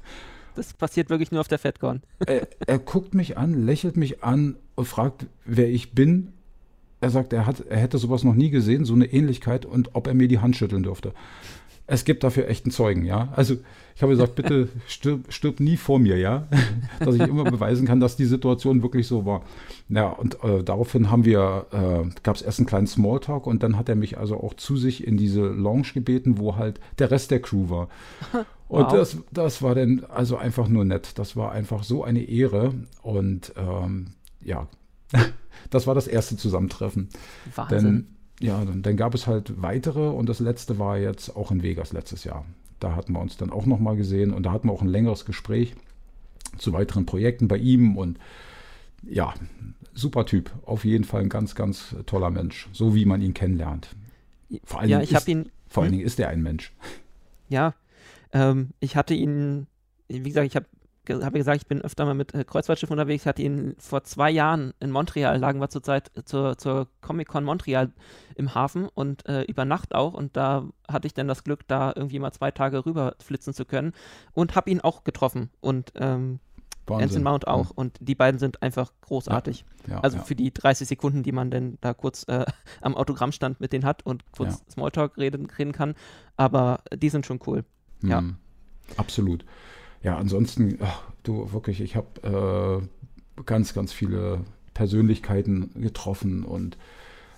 Das passiert wirklich nur auf der FedCon. er, er guckt mich an, lächelt mich an und fragt, wer ich bin. Er sagt, er, hat, er hätte sowas noch nie gesehen, so eine Ähnlichkeit und ob er mir die Hand schütteln dürfte es gibt dafür echten Zeugen, ja. Also ich habe gesagt, bitte stirb, stirb nie vor mir, ja. dass ich immer beweisen kann, dass die Situation wirklich so war. Ja, und äh, daraufhin haben wir, äh, gab es erst einen kleinen Smalltalk und dann hat er mich also auch zu sich in diese Lounge gebeten, wo halt der Rest der Crew war. Und wow. das, das war dann also einfach nur nett. Das war einfach so eine Ehre. Und ähm, ja, das war das erste Zusammentreffen. Wahnsinn. Denn ja, dann, dann, gab es halt weitere und das letzte war jetzt auch in Vegas letztes Jahr. Da hatten wir uns dann auch nochmal gesehen und da hatten wir auch ein längeres Gespräch zu weiteren Projekten bei ihm und ja, super Typ. Auf jeden Fall ein ganz, ganz toller Mensch, so wie man ihn kennenlernt. Vor allen ja, Dingen habe ihn. Vor allen hm? Dingen ist er ein Mensch. Ja, ähm, ich hatte ihn, wie gesagt, ich habe habe gesagt, ich bin öfter mal mit äh, Kreuzfahrtschiffen unterwegs. Ich hatte ihn vor zwei Jahren in Montreal, lagen wir zurzeit zur, zur Comic-Con Montreal im Hafen und äh, über Nacht auch. Und da hatte ich dann das Glück, da irgendwie mal zwei Tage rüber flitzen zu können und habe ihn auch getroffen. Und ähm, Anson Mount auch. Ja. Und die beiden sind einfach großartig. Ja, ja, also für die 30 Sekunden, die man denn da kurz äh, am Autogrammstand mit denen hat und kurz Smalltalk reden, reden kann. Aber die sind schon cool. Mhm. Ja. Absolut ja, ansonsten, ach, du wirklich, ich habe äh, ganz, ganz viele Persönlichkeiten getroffen und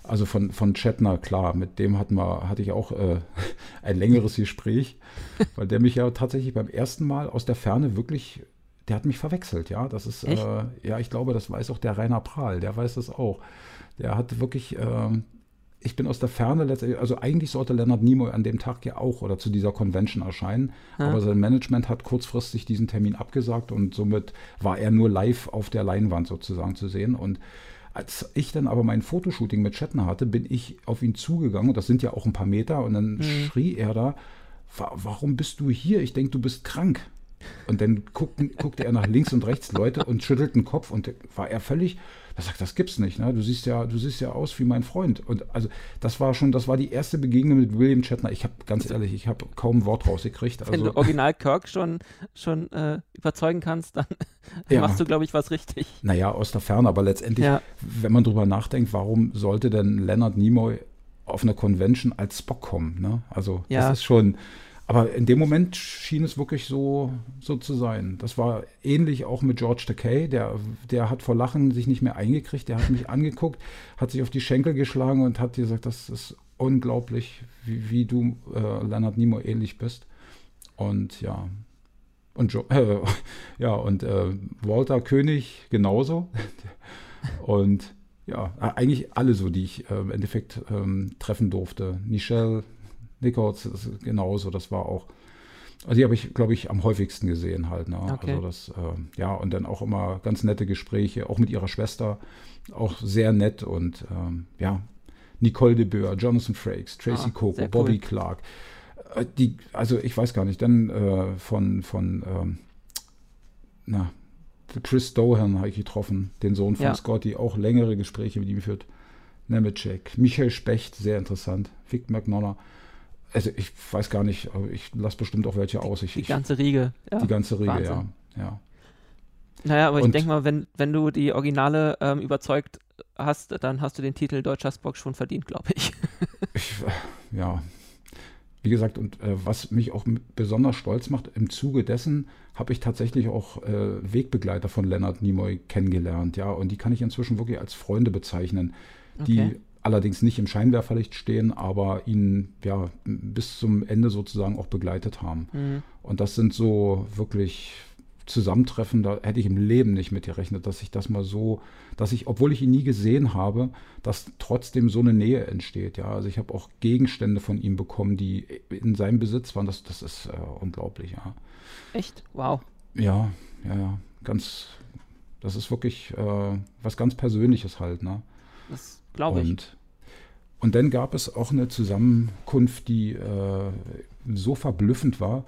also von, von Chetner, klar, mit dem hatten wir, hatte ich auch äh, ein längeres Gespräch, weil der mich ja tatsächlich beim ersten Mal aus der Ferne wirklich, der hat mich verwechselt, ja. Das ist, äh, ja, ich glaube, das weiß auch der Rainer Prahl, der weiß das auch. Der hat wirklich, äh, ich bin aus der Ferne letztendlich, also eigentlich sollte Leonard Nimoy an dem Tag ja auch oder zu dieser Convention erscheinen, ja. aber sein Management hat kurzfristig diesen Termin abgesagt und somit war er nur live auf der Leinwand sozusagen zu sehen und als ich dann aber mein Fotoshooting mit Shatner hatte, bin ich auf ihn zugegangen und das sind ja auch ein paar Meter und dann mhm. schrie er da, warum bist du hier? Ich denke, du bist krank. Und dann guckten, guckte er nach links und rechts Leute und schüttelt den Kopf und war er völlig, er sagt, das gibt's nicht, ne? Du siehst ja, du siehst ja aus wie mein Freund. Und also das war schon, das war die erste Begegnung mit William Shatner. Ich habe ganz ehrlich, ich habe kaum ein Wort rausgekriegt. Also, Wenn du Original Kirk schon, schon äh, überzeugen kannst, dann ja. machst du, glaube ich, was richtig. Naja, aus der Ferne, aber letztendlich, ja. wenn man drüber nachdenkt, warum sollte denn Leonard Nimoy auf einer Convention als Spock kommen? Ne? Also ja. das ist schon aber in dem Moment schien es wirklich so, so zu sein. Das war ähnlich auch mit George Takei. Der, der hat vor Lachen sich nicht mehr eingekriegt. Der hat mich angeguckt, hat sich auf die Schenkel geschlagen und hat gesagt, das ist unglaublich, wie, wie du äh, Leonard Nimoy ähnlich bist. Und ja, und jo äh, ja, und äh, Walter König genauso. und ja, eigentlich alle so, die ich äh, im Endeffekt ähm, treffen durfte. Michelle, Nichols genauso, das war auch, also die habe ich, glaube ich, am häufigsten gesehen halt. Ne? Okay. Also das, äh, ja, und dann auch immer ganz nette Gespräche, auch mit ihrer Schwester, auch sehr nett und ähm, ja, Nicole de Boer, Jonathan Frakes, Tracy ah, Coco, Bobby cool. Clark. Äh, die, also ich weiß gar nicht, dann äh, von, von ähm, na, Chris Dohan habe ich getroffen, den Sohn von ja. Scotty, auch längere Gespräche mit ihm geführt. Nemecek, Michael Specht, sehr interessant, Vic McNonner also ich weiß gar nicht, ich lasse bestimmt auch welche aus. Ich, die ganze Riege. Ja. Die ganze Riege, Wahnsinn. ja. ja. Naja, aber Und ich denke mal, wenn, wenn du die Originale ähm, überzeugt hast, dann hast du den Titel Deutscher Spock schon verdient, glaube ich. ich. Ja. Wie gesagt, und äh, was mich auch besonders stolz macht, im Zuge dessen habe ich tatsächlich auch äh, Wegbegleiter von Leonard Nimoy kennengelernt, ja, und die kann ich inzwischen wirklich als Freunde bezeichnen, die okay allerdings nicht im Scheinwerferlicht stehen, aber ihn ja bis zum Ende sozusagen auch begleitet haben. Mhm. Und das sind so wirklich Zusammentreffen, da hätte ich im Leben nicht mit gerechnet, dass ich das mal so, dass ich, obwohl ich ihn nie gesehen habe, dass trotzdem so eine Nähe entsteht. Ja, also ich habe auch Gegenstände von ihm bekommen, die in seinem Besitz waren. Das, das ist äh, unglaublich. Ja. Echt? Wow. Ja, ja, ja, ganz. Das ist wirklich äh, was ganz Persönliches halt. Ne? Das glaube ich. Und dann gab es auch eine Zusammenkunft, die äh, so verblüffend war,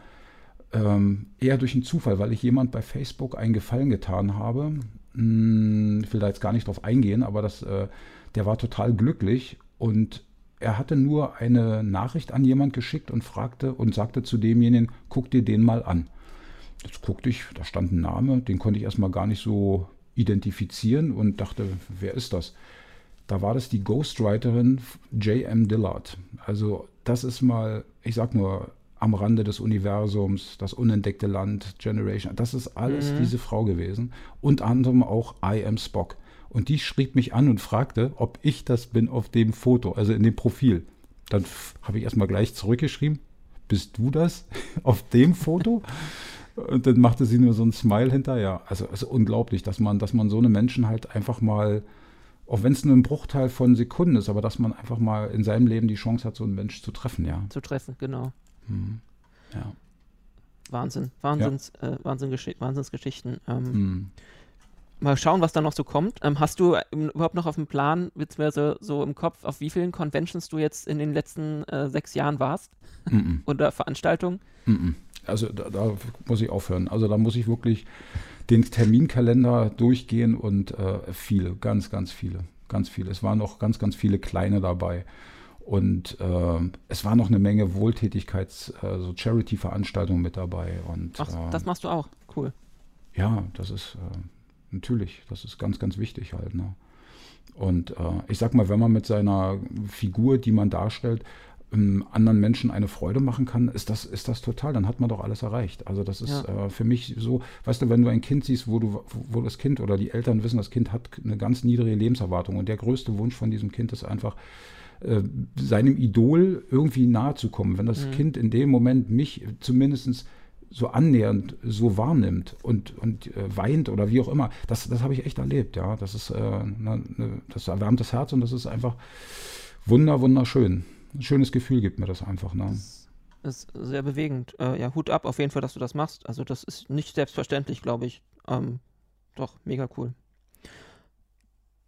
ähm, eher durch einen Zufall, weil ich jemand bei Facebook einen Gefallen getan habe. Hm, ich will da jetzt gar nicht drauf eingehen, aber das, äh, der war total glücklich und er hatte nur eine Nachricht an jemand geschickt und fragte und sagte zu demjenigen, guck dir den mal an. Jetzt guckte ich, da stand ein Name, den konnte ich erstmal gar nicht so identifizieren und dachte, wer ist das? Da war das die Ghostwriterin J.M. Dillard. Also das ist mal, ich sag nur, am Rande des Universums, das unentdeckte Land, Generation. Das ist alles mhm. diese Frau gewesen. Unter anderem auch I Am Spock. Und die schrieb mich an und fragte, ob ich das bin auf dem Foto, also in dem Profil. Dann habe ich erstmal gleich zurückgeschrieben, bist du das auf dem Foto? Und dann machte sie nur so ein Smile hinterher. Also, also unglaublich, dass man, dass man so eine Menschen halt einfach mal auch wenn es nur ein Bruchteil von Sekunden ist, aber dass man einfach mal in seinem Leben die Chance hat, so einen Mensch zu treffen, ja. Zu treffen, genau. Mhm. Ja. Wahnsinn, Wahnsinns, ja. Äh, Wahnsinnsgesch Wahnsinnsgeschichten. Ähm, mhm. Mal schauen, was da noch so kommt. Ähm, hast du ähm, überhaupt noch auf dem Plan, beziehungsweise so im Kopf, auf wie vielen Conventions du jetzt in den letzten äh, sechs Jahren warst? Mhm. Oder Veranstaltungen? Mhm. Also da, da, muss ich aufhören. Also da muss ich wirklich den Terminkalender durchgehen und äh, viele, ganz, ganz viele, ganz viele. Es waren noch ganz, ganz viele kleine dabei. Und äh, es war noch eine Menge Wohltätigkeits-, äh, so Charity-Veranstaltungen mit dabei. Und, Ach, äh, das machst du auch, cool. Ja, das ist äh, natürlich, das ist ganz, ganz wichtig halt. Ne? Und äh, ich sag mal, wenn man mit seiner Figur, die man darstellt, ähm, anderen Menschen eine Freude machen kann, ist das, ist das total, dann hat man doch alles erreicht. Also das ist ja. äh, für mich so, weißt du, wenn du ein Kind siehst, wo du, wo das Kind oder die Eltern wissen, das Kind hat eine ganz niedrige Lebenserwartung und der größte Wunsch von diesem Kind ist einfach, äh, seinem Idol irgendwie nahe zu kommen. Wenn das mhm. Kind in dem Moment mich zumindest so annähernd so wahrnimmt und, und äh, weint oder wie auch immer, das, das habe ich echt erlebt, ja. Das ist, äh, ne, ne, das erwärmt das Herz und das ist einfach wunder, wunderschön ein schönes Gefühl gibt mir das einfach. Ne? Das ist sehr bewegend. Äh, ja, Hut ab auf jeden Fall, dass du das machst. Also das ist nicht selbstverständlich, glaube ich. Ähm, doch, mega cool.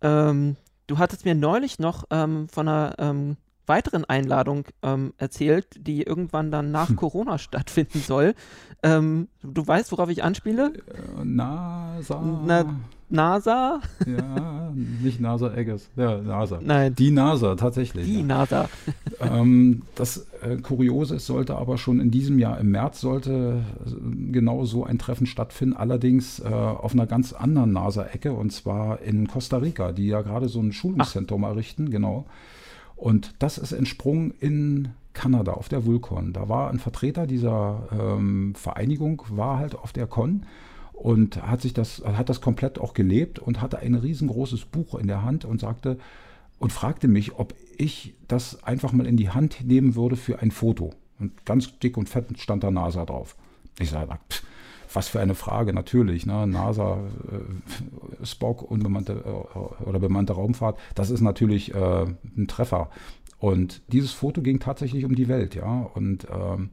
Ähm, du hattest mir neulich noch ähm, von einer ähm, weiteren Einladung ähm, erzählt, die irgendwann dann nach hm. Corona stattfinden soll. Ähm, du weißt, worauf ich anspiele? Äh, NASA. Na, NASA? Ja, nicht NASA Eggers. Ja, NASA. Nein. Die NASA, tatsächlich. Die ja. NASA. ähm, das äh, Kuriose ist, sollte aber schon in diesem Jahr im März sollte äh, genau so ein Treffen stattfinden, allerdings äh, auf einer ganz anderen NASA-Ecke und zwar in Costa Rica, die ja gerade so ein Schulungszentrum Ach. errichten, genau. Und das ist entsprungen in Kanada auf der Vulcan. Da war ein Vertreter dieser ähm, Vereinigung, war halt auf der Con und hat sich das, hat das komplett auch gelebt und hatte ein riesengroßes Buch in der Hand und sagte und fragte mich, ob ich das einfach mal in die Hand nehmen würde für ein Foto. Und ganz dick und fett stand da NASA drauf. Ich sage, was für eine Frage, natürlich. Ne? NASA, äh, Spock, unbemannte äh, oder bemannte Raumfahrt, das ist natürlich äh, ein Treffer. Und dieses Foto ging tatsächlich um die Welt, ja. Und ähm,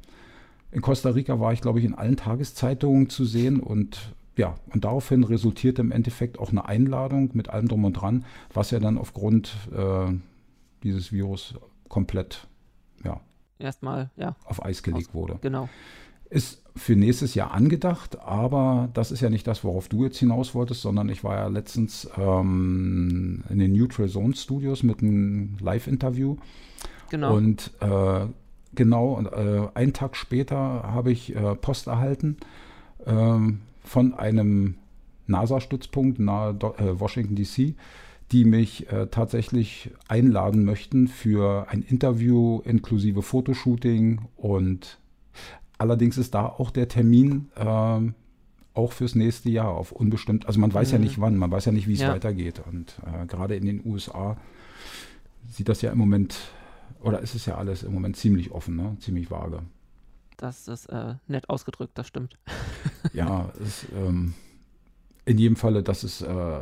in Costa Rica war ich, glaube ich, in allen Tageszeitungen zu sehen und ja, und daraufhin resultierte im Endeffekt auch eine Einladung mit allem drum und dran, was ja dann aufgrund äh, dieses Virus komplett ja, erstmal ja, auf Eis gelegt wurde. Genau. Ist für nächstes Jahr angedacht, aber das ist ja nicht das, worauf du jetzt hinaus wolltest, sondern ich war ja letztens ähm, in den Neutral Zone Studios mit einem Live-Interview. Genau. Und äh, genau, und, äh, einen Tag später habe ich äh, Post erhalten ähm, von einem NASA-Stützpunkt nahe äh, Washington DC, die mich äh, tatsächlich einladen möchten für ein Interview inklusive Fotoshooting und Allerdings ist da auch der Termin äh, auch fürs nächste Jahr auf unbestimmt. Also man weiß mhm. ja nicht wann, man weiß ja nicht, wie es ja. weitergeht. Und äh, gerade in den USA sieht das ja im Moment, oder ist es ja alles im Moment ziemlich offen, ne? ziemlich vage. Das ist äh, nett ausgedrückt, das stimmt. ja, ist, ähm, in jedem Falle, das ist äh,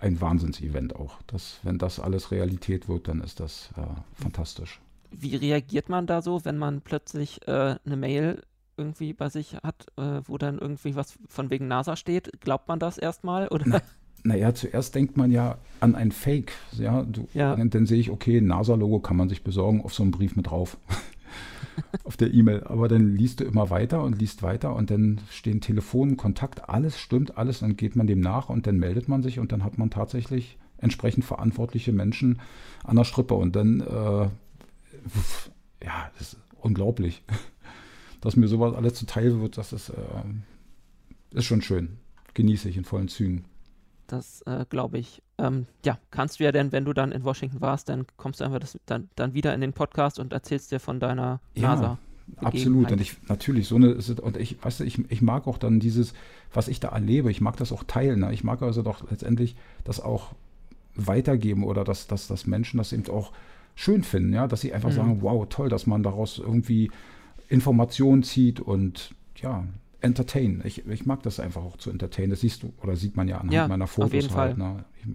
ein Wahnsinnsevent auch. Das, wenn das alles Realität wird, dann ist das äh, fantastisch wie reagiert man da so, wenn man plötzlich äh, eine Mail irgendwie bei sich hat, äh, wo dann irgendwie was von wegen NASA steht? Glaubt man das erstmal? Oder? Na, naja, zuerst denkt man ja an ein Fake. Ja, du, ja. Dann, dann, sehe ich, okay, NASA-Logo kann man sich besorgen, auf so einem Brief mit drauf. auf der E-Mail. Aber dann liest du immer weiter und liest weiter und dann stehen Telefonen, Kontakt, alles stimmt, alles. Dann geht man dem nach und dann meldet man sich und dann hat man tatsächlich entsprechend verantwortliche Menschen an der Strippe. Und dann äh, ja, das ist unglaublich. Dass mir sowas alles zuteil wird, das ist, äh, ist schon schön. Genieße ich in vollen Zügen. Das äh, glaube ich. Ähm, ja, kannst du ja denn, wenn du dann in Washington warst, dann kommst du einfach das, dann, dann wieder in den Podcast und erzählst dir von deiner ja, NASA. Absolut. Und ich natürlich so eine und ich weißt du, ich, ich mag auch dann dieses, was ich da erlebe, ich mag das auch teilen. Ne? Ich mag also doch letztendlich das auch weitergeben oder dass, dass, dass Menschen das eben auch schön finden, ja, dass sie einfach mhm. sagen, wow, toll, dass man daraus irgendwie Informationen zieht und ja, entertain. Ich, ich mag das einfach auch zu entertainen. Das siehst du oder sieht man ja anhand ja, meiner Fotos auf jeden halt. Fall. Ne? Ich,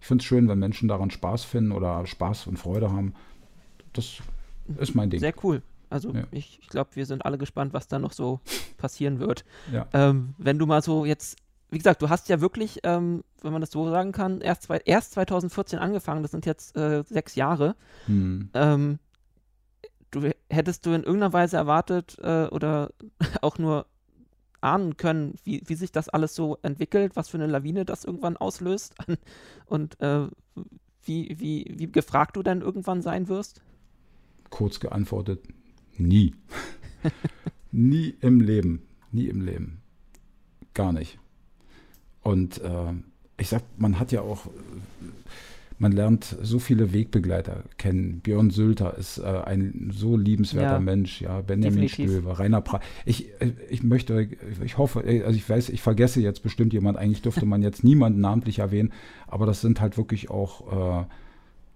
ich finde es schön, wenn Menschen daran Spaß finden oder Spaß und Freude haben. Das ist mein Ding. Sehr cool. Also ja. ich, ich glaube, wir sind alle gespannt, was da noch so passieren wird. Ja. Ähm, wenn du mal so jetzt wie gesagt, du hast ja wirklich, ähm, wenn man das so sagen kann, erst, zwei, erst 2014 angefangen, das sind jetzt äh, sechs Jahre. Hm. Ähm, du hättest du in irgendeiner Weise erwartet äh, oder auch nur ahnen können, wie, wie sich das alles so entwickelt, was für eine Lawine das irgendwann auslöst und äh, wie, wie, wie gefragt du dann irgendwann sein wirst? Kurz geantwortet, nie. nie im Leben. Nie im Leben. Gar nicht. Und äh, ich sag, man hat ja auch, man lernt so viele Wegbegleiter kennen. Björn Sülter ist äh, ein so liebenswerter ja, Mensch, ja, Benjamin definitiv. Stöver, Rainer Pra. Ich, ich möchte, ich hoffe, also ich weiß, ich vergesse jetzt bestimmt jemand, eigentlich dürfte man jetzt niemanden namentlich erwähnen, aber das sind halt wirklich auch äh,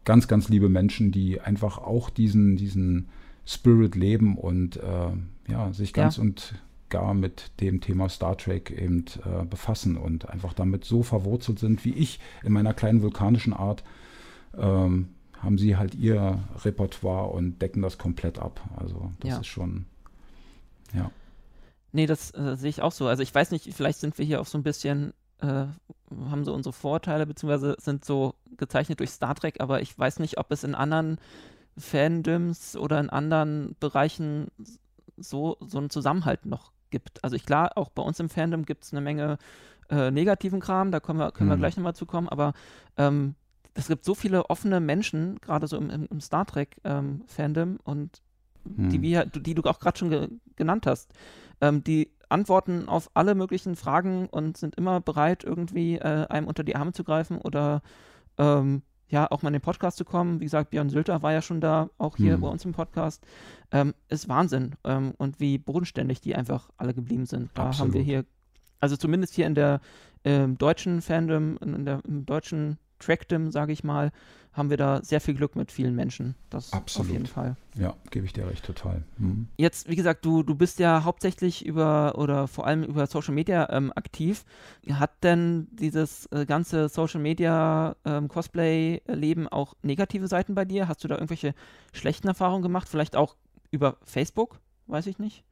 ganz, ganz liebe Menschen, die einfach auch diesen, diesen Spirit leben und äh, ja, sich ganz ja. und gar mit dem Thema Star Trek eben äh, befassen und einfach damit so verwurzelt sind wie ich in meiner kleinen vulkanischen Art, ähm, haben sie halt ihr Repertoire und decken das komplett ab. Also das ja. ist schon, ja. Nee, das äh, sehe ich auch so. Also ich weiß nicht, vielleicht sind wir hier auch so ein bisschen, äh, haben so unsere Vorteile, beziehungsweise sind so gezeichnet durch Star Trek, aber ich weiß nicht, ob es in anderen Fandoms oder in anderen Bereichen so, so einen Zusammenhalt noch gibt. Also ich klar, auch bei uns im Fandom gibt es eine Menge äh, negativen Kram, da können wir, können mhm. wir gleich nochmal zu kommen, aber ähm, es gibt so viele offene Menschen, gerade so im, im, im Star Trek-Fandom ähm, und mhm. die, wir, die du auch gerade schon ge genannt hast, ähm, die antworten auf alle möglichen Fragen und sind immer bereit, irgendwie äh, einem unter die Arme zu greifen oder ähm, ja, auch mal in den Podcast zu kommen. Wie gesagt, Björn Sülter war ja schon da, auch hier hm. bei uns im Podcast. Ähm, ist Wahnsinn. Ähm, und wie bodenständig die einfach alle geblieben sind. Da Absolut. haben wir hier, also zumindest hier in der ähm, deutschen Fandom, in der, im deutschen Trackdom, sage ich mal, haben wir da sehr viel Glück mit vielen Menschen. Das Absolut. auf jeden Fall. Ja, gebe ich dir recht, total. Mhm. Jetzt, wie gesagt, du, du bist ja hauptsächlich über oder vor allem über Social Media ähm, aktiv. Hat denn dieses äh, ganze Social Media ähm, Cosplay-Leben auch negative Seiten bei dir? Hast du da irgendwelche schlechten Erfahrungen gemacht? Vielleicht auch über Facebook? Weiß ich nicht.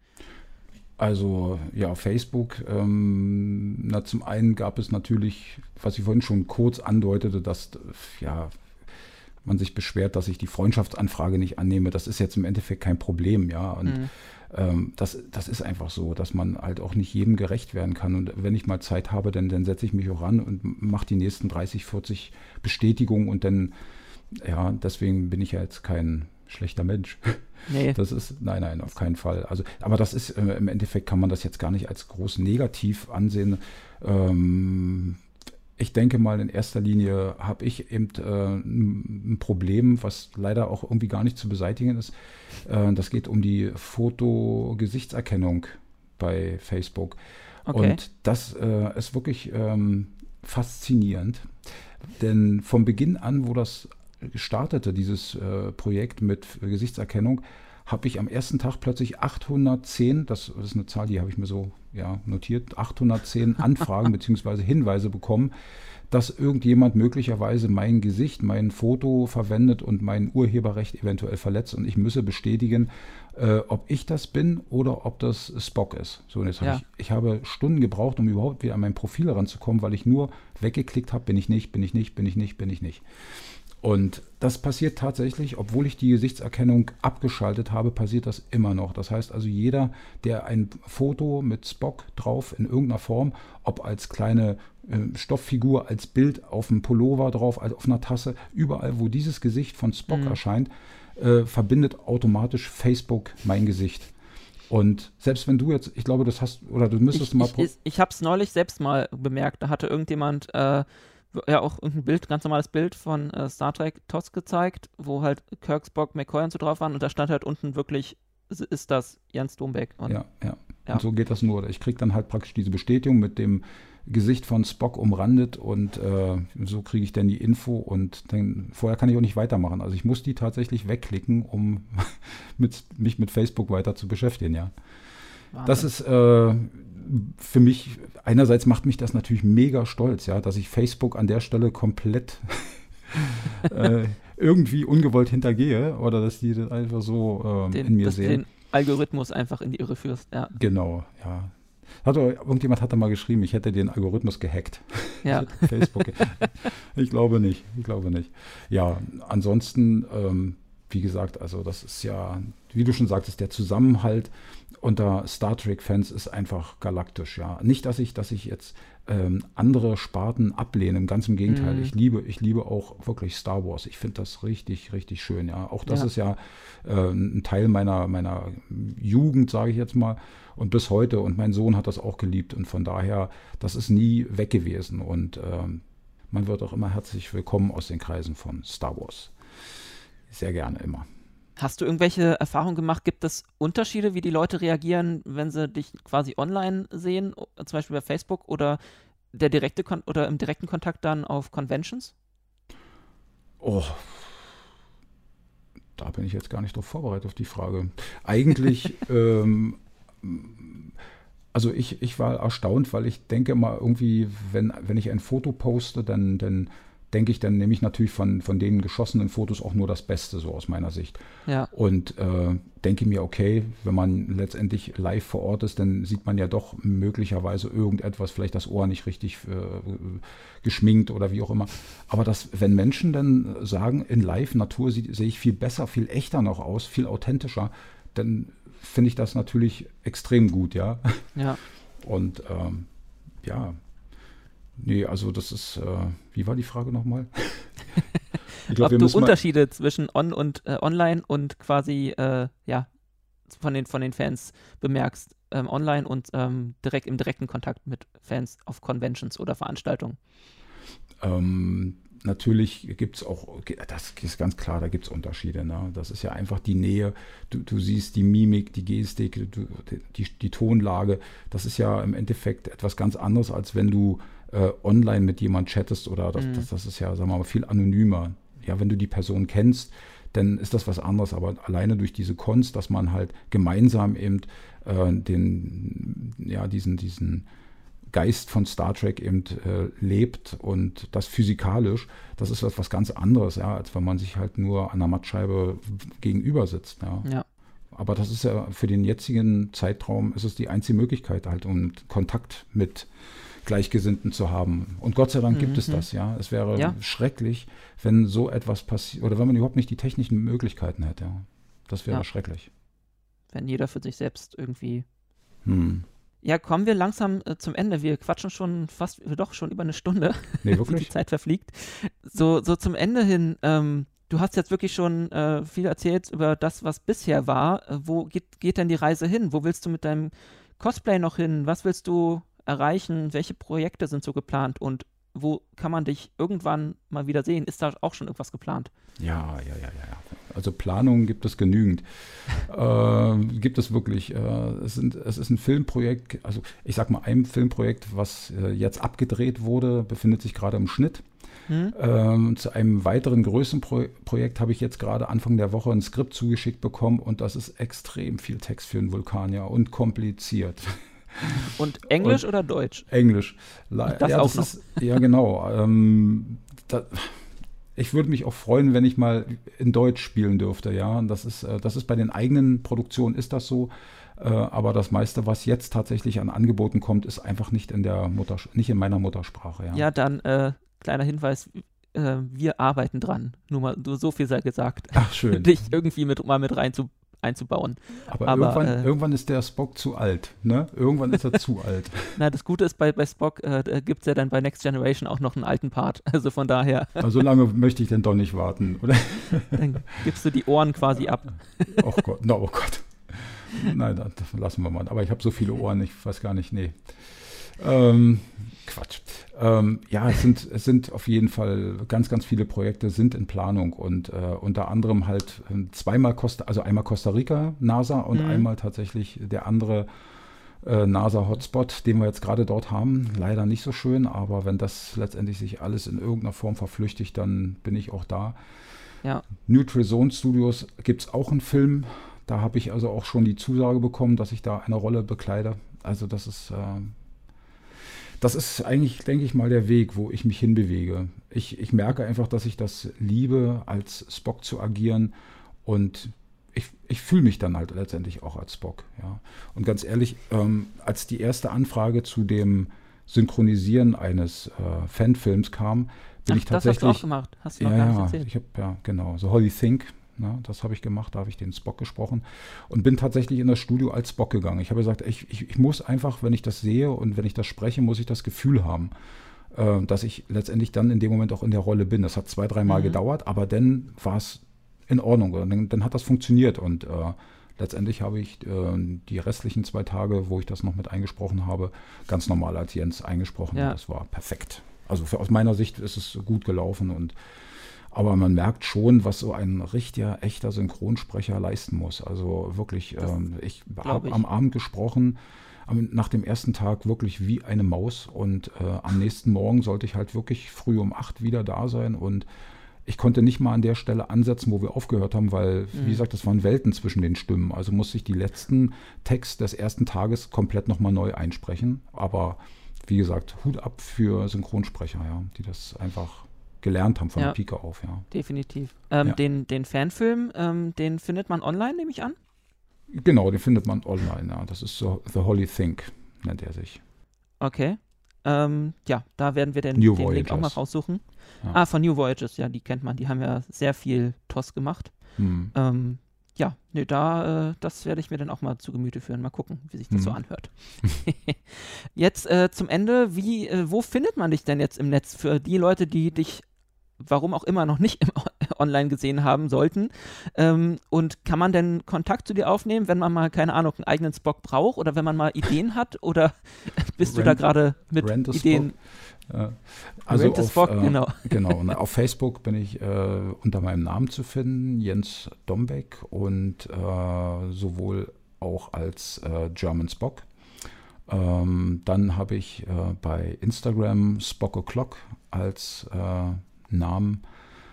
Also ja, Facebook, ähm, na, zum einen gab es natürlich, was ich vorhin schon kurz andeutete, dass ja, man sich beschwert, dass ich die Freundschaftsanfrage nicht annehme. Das ist jetzt im Endeffekt kein Problem, ja. Und mhm. ähm, das, das ist einfach so, dass man halt auch nicht jedem gerecht werden kann. Und wenn ich mal Zeit habe, dann, dann setze ich mich auch ran und mache die nächsten 30, 40 Bestätigungen und dann, ja, deswegen bin ich ja jetzt kein schlechter Mensch. Nee. Das ist, nein, nein, auf keinen Fall. Also, aber das ist, äh, im Endeffekt kann man das jetzt gar nicht als groß negativ ansehen. Ähm, ich denke mal, in erster Linie habe ich eben äh, ein Problem, was leider auch irgendwie gar nicht zu beseitigen ist. Äh, das geht um die Foto-Gesichtserkennung bei Facebook. Okay. Und das äh, ist wirklich ähm, faszinierend. Denn vom Beginn an, wo das startete, dieses äh, Projekt mit Gesichtserkennung, habe ich am ersten Tag plötzlich 810, das, ist eine Zahl, die habe ich mir so ja, notiert, 810 Anfragen bzw. Hinweise bekommen, dass irgendjemand möglicherweise mein Gesicht, mein Foto verwendet und mein Urheberrecht eventuell verletzt und ich müsse bestätigen, äh, ob ich das bin oder ob das Spock ist. So, jetzt ja. habe ich, ich habe Stunden gebraucht, um überhaupt wieder an mein Profil ranzukommen, weil ich nur weggeklickt habe, bin ich nicht, bin ich nicht, bin ich nicht, bin ich nicht. Und das passiert tatsächlich, obwohl ich die Gesichtserkennung abgeschaltet habe, passiert das immer noch. Das heißt also, jeder, der ein Foto mit Spock drauf in irgendeiner Form, ob als kleine äh, Stofffigur, als Bild auf dem Pullover drauf, auf einer Tasse, überall, wo dieses Gesicht von Spock mhm. erscheint, äh, verbindet automatisch Facebook mein Gesicht. Und selbst wenn du jetzt, ich glaube, das hast, oder du müsstest ich, mal. Ich, ich, ich habe es neulich selbst mal bemerkt. Da hatte irgendjemand äh, ja auch irgendein Bild, ganz normales Bild von äh, Star Trek TOS gezeigt, wo halt Kirk, Spock, McCoy und so drauf waren und da stand halt unten wirklich, ist das Jens Dombeck. Und, ja, ja, ja. Und so geht das nur. Ich kriege dann halt praktisch diese Bestätigung mit dem Gesicht von Spock umrandet und äh, so kriege ich dann die Info und dann, vorher kann ich auch nicht weitermachen. Also ich muss die tatsächlich wegklicken, um mit, mich mit Facebook weiter zu beschäftigen, ja. Wahnsinn. Das ist äh, für mich, einerseits macht mich das natürlich mega stolz, ja, dass ich Facebook an der Stelle komplett äh, irgendwie ungewollt hintergehe oder dass die das einfach so ähm, den, in mir sehen. Den Algorithmus einfach in die Irre führst, ja. Genau, ja. Hat, irgendjemand hat da mal geschrieben, ich hätte den Algorithmus gehackt. Ja. Facebook. ich glaube nicht, ich glaube nicht. Ja, ansonsten, ähm, wie gesagt, also das ist ja, wie du schon sagtest, der Zusammenhalt unter Star Trek-Fans ist einfach galaktisch, ja. Nicht, dass ich, dass ich jetzt ähm, andere Sparten ablehne, ganz im Gegenteil. Mhm. Ich liebe, ich liebe auch wirklich Star Wars. Ich finde das richtig, richtig schön, ja. Auch das ja. ist ja äh, ein Teil meiner, meiner Jugend, sage ich jetzt mal, und bis heute. Und mein Sohn hat das auch geliebt. Und von daher, das ist nie weg gewesen. Und ähm, man wird auch immer herzlich willkommen aus den Kreisen von Star Wars. Sehr gerne immer. Hast du irgendwelche Erfahrungen gemacht? Gibt es Unterschiede, wie die Leute reagieren, wenn sie dich quasi online sehen, zum Beispiel bei Facebook oder der direkte Kon oder im direkten Kontakt dann auf Conventions? Oh, da bin ich jetzt gar nicht drauf vorbereitet auf die Frage. Eigentlich, ähm, also ich, ich war erstaunt, weil ich denke mal irgendwie, wenn, wenn ich ein Foto poste, dann, dann denke ich, dann nehme ich natürlich von, von den geschossenen Fotos auch nur das Beste, so aus meiner Sicht. Ja. Und äh, denke mir, okay, wenn man letztendlich live vor Ort ist, dann sieht man ja doch möglicherweise irgendetwas, vielleicht das Ohr nicht richtig äh, geschminkt oder wie auch immer. Aber das, wenn Menschen dann sagen, in Live Natur sehe ich viel besser, viel echter noch aus, viel authentischer, dann finde ich das natürlich extrem gut, ja. Ja. Und ähm, ja, Nee, also das ist, äh, wie war die Frage nochmal? glaub, Ob du Unterschiede zwischen on und äh, online und quasi, äh, ja, von den, von den Fans bemerkst, ähm, online und ähm, direkt im direkten Kontakt mit Fans auf Conventions oder Veranstaltungen. Ähm, natürlich gibt es auch, das ist ganz klar, da gibt es Unterschiede. Ne? Das ist ja einfach die Nähe. Du, du siehst die Mimik, die Gestik, du, die, die Tonlage. Das ist ja im Endeffekt etwas ganz anderes, als wenn du äh, online mit jemand chattest oder das, mhm. das, das ist ja, sagen wir mal, viel anonymer. Ja, wenn du die Person kennst, dann ist das was anderes. Aber alleine durch diese Kunst, dass man halt gemeinsam eben äh, den, ja, diesen, diesen Geist von Star Trek eben äh, lebt und das physikalisch, das ist was, was ganz anderes, ja, als wenn man sich halt nur an der Mattscheibe gegenüber sitzt. Ja. ja. Aber das ist ja für den jetzigen Zeitraum ist es die einzige Möglichkeit, halt um Kontakt mit Gleichgesinnten zu haben. Und Gott sei Dank mhm. gibt es das, ja. Es wäre ja. schrecklich, wenn so etwas passiert, oder wenn man überhaupt nicht die technischen Möglichkeiten hätte. Ja. Das wäre ja. schrecklich. Wenn jeder für sich selbst irgendwie. Hm. Ja, kommen wir langsam äh, zum Ende. Wir quatschen schon fast, doch schon über eine Stunde. Nee, wirklich? die Zeit verfliegt. So, so zum Ende hin, ähm, du hast jetzt wirklich schon äh, viel erzählt über das, was bisher war. Äh, wo geht, geht denn die Reise hin? Wo willst du mit deinem Cosplay noch hin? Was willst du erreichen? Welche Projekte sind so geplant und wo kann man dich irgendwann mal wieder sehen? Ist da auch schon irgendwas geplant? Ja, ja, ja, ja. Also Planungen gibt es genügend. äh, gibt es wirklich. Äh, es, sind, es ist ein Filmprojekt, also ich sag mal ein Filmprojekt, was äh, jetzt abgedreht wurde, befindet sich gerade im Schnitt. Hm. Ähm, zu einem weiteren größeren Pro Projekt habe ich jetzt gerade Anfang der Woche ein Skript zugeschickt bekommen und das ist extrem viel Text für einen Vulkanier und kompliziert. Und Englisch und oder Deutsch? Englisch. Das ja, auch das noch. Ist, ja, genau. Ähm, da, ich würde mich auch freuen, wenn ich mal in Deutsch spielen dürfte. Ja, das ist, äh, das ist bei den eigenen Produktionen ist das so. Äh, aber das meiste, was jetzt tatsächlich an Angeboten kommt, ist einfach nicht in der Mutter, nicht in meiner Muttersprache. Ja, ja dann äh, kleiner Hinweis. Äh, wir arbeiten dran. Nur mal so viel sei gesagt. Ach schön. Dich irgendwie mit, mal mit reinzubringen einzubauen. Aber, Aber irgendwann, äh, irgendwann, ist der Spock zu alt, ne? Irgendwann ist er zu alt. Na, das Gute ist, bei, bei Spock äh, gibt es ja dann bei Next Generation auch noch einen alten Part. Also von daher. Aber so lange möchte ich denn doch nicht warten, oder? Dann gibst du die Ohren quasi ab. Oh Gott, no, oh Gott. Nein, das lassen wir mal. Aber ich habe so viele Ohren, ich weiß gar nicht, nee. Ähm, Quatsch. Ähm, ja, es sind, es sind auf jeden Fall ganz, ganz viele Projekte sind in Planung und äh, unter anderem halt äh, zweimal Costa, also einmal Costa Rica, NASA und mhm. einmal tatsächlich der andere äh, NASA-Hotspot, den wir jetzt gerade dort haben. Leider nicht so schön, aber wenn das letztendlich sich alles in irgendeiner Form verflüchtigt, dann bin ich auch da. Ja. Neutral Zone Studios gibt es auch einen Film. Da habe ich also auch schon die Zusage bekommen, dass ich da eine Rolle bekleide. Also das ist äh, das ist eigentlich, denke ich mal, der Weg, wo ich mich hinbewege. Ich, ich merke einfach, dass ich das liebe, als Spock zu agieren und ich, ich fühle mich dann halt letztendlich auch als Spock. Ja. Und ganz ehrlich, ähm, als die erste Anfrage zu dem Synchronisieren eines äh, Fanfilms kam, bin Ach, ich tatsächlich. Das hast du auch gemacht. Hast du noch ja, gar nicht erzählt. Ich habe ja genau so Holly Think ne, das habe ich gemacht, da habe ich den Spock gesprochen und bin tatsächlich in das Studio als Spock gegangen. Ich habe gesagt, ich, ich, ich, muss einfach, wenn ich das sehe und wenn ich das spreche, muss ich das Gefühl haben, äh, dass ich letztendlich dann in dem Moment auch in der Rolle bin. Das hat zwei, dreimal mhm. gedauert, aber dann war es in Ordnung. Dann, dann, hat das funktioniert und äh, letztendlich habe ich äh, die restlichen zwei Tage, wo ich das noch mit eingesprochen habe, ganz normal als Jens eingesprochen. Ja. Das war perfekt. Also für, aus meiner Sicht ist es gut gelaufen und aber man merkt schon, was so ein richtiger, echter Synchronsprecher leisten muss. Also wirklich, ähm, ich habe am Abend gesprochen, nach dem ersten Tag wirklich wie eine Maus und äh, am nächsten Morgen sollte ich halt wirklich früh um acht wieder da sein und ich konnte nicht mal an der Stelle ansetzen, wo wir aufgehört haben, weil, mhm. wie gesagt, das waren Welten zwischen den Stimmen. Also musste ich die letzten Text des ersten Tages komplett nochmal neu einsprechen. Aber wie gesagt, Hut ab für Synchronsprecher, ja, die das einfach gelernt haben von Ja. der Pike auf, ja. Definitiv. Ähm, Ja. den, den Fanfilm, ähm, den findet man online, nehme ich an. Genau, den findet man online, ja. Das ist so The Holy Think, nennt er sich. Okay. Ähm, ja, da werden wir den, den Link auch mal raussuchen. Ja. Ah, von New Voyages, ja, die kennt man. Die haben ja sehr viel TOS gemacht. Hm. Ähm, ja, nee, da, äh, das werde ich mir dann auch mal zu Gemüte führen. Mal gucken, wie sich das so Mhm. anhört. jetzt äh, zum Ende, wie, äh, wo findet man dich denn jetzt im Netz für die Leute, die dich, warum auch immer, noch nicht im online gesehen haben sollten? Ähm, und kann man denn Kontakt zu dir aufnehmen, wenn man mal, keine Ahnung, einen eigenen Spock braucht oder wenn man mal Ideen hat? Oder bist du da Rent- gerade mit Rent Ideen? Ja. Also Rent auf, Spock, äh, genau. genau. Und auf Facebook bin ich äh, unter meinem Namen zu finden, Jens Dombeck und äh, sowohl auch als äh, German Spock. Ähm, dann habe ich äh, bei Instagram Spock O'Clock als äh, Namen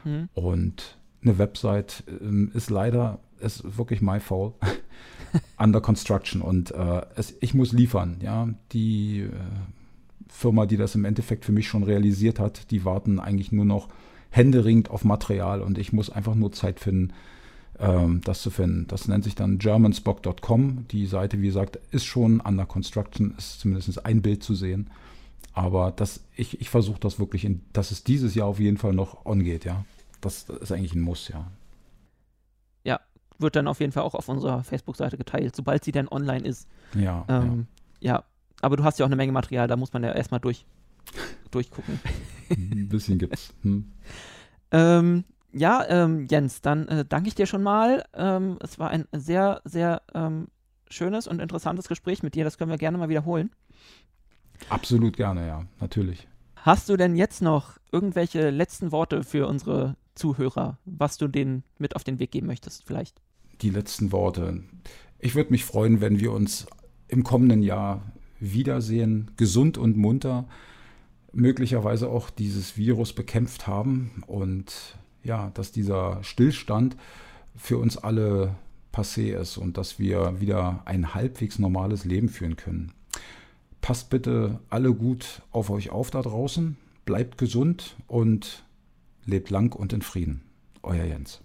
Hm? und eine Website ähm, ist leider, ist wirklich my fault, under construction und äh, es, ich muss liefern. Ja, die äh, Firma, die das im Endeffekt für mich schon realisiert hat, die warten eigentlich nur noch händeringend auf Material und ich muss einfach nur Zeit finden, ähm, das zu finden. Das nennt sich dann germanspock.com. Die Seite, wie gesagt, ist schon under construction, ist zumindest ein Bild zu sehen. Aber das, ich, ich versuche das wirklich, in, dass es dieses Jahr auf jeden Fall noch on geht, ja. Das ist eigentlich ein Muss, ja. Wird dann auf jeden Fall auch auf unserer Facebook-Seite geteilt, sobald sie dann online ist. Ja, Ähm, ja. aber du hast ja auch eine Menge Material, da muss man ja erstmal durch, durchgucken. ja. Ein bisschen gibt's. Hm. Ähm, ja, ähm, Jens, dann äh, danke ich dir schon mal. Ähm, es war ein sehr, sehr ähm, schönes und interessantes Gespräch mit dir. Das können wir gerne mal wiederholen. Absolut gerne, ja, natürlich. Hast du denn jetzt noch irgendwelche letzten Worte für unsere Zuhörer, was du denen mit auf den Weg geben möchtest, vielleicht? Die letzten Worte. Ich würde mich freuen, wenn wir uns im kommenden Jahr wiedersehen, gesund und munter, möglicherweise auch dieses Virus bekämpft haben und ja, dass dieser Stillstand für uns alle passé ist und dass wir wieder ein halbwegs normales Leben führen können. Passt bitte alle gut auf euch auf da draußen, bleibt gesund und lebt lang und in Frieden. Euer Jens.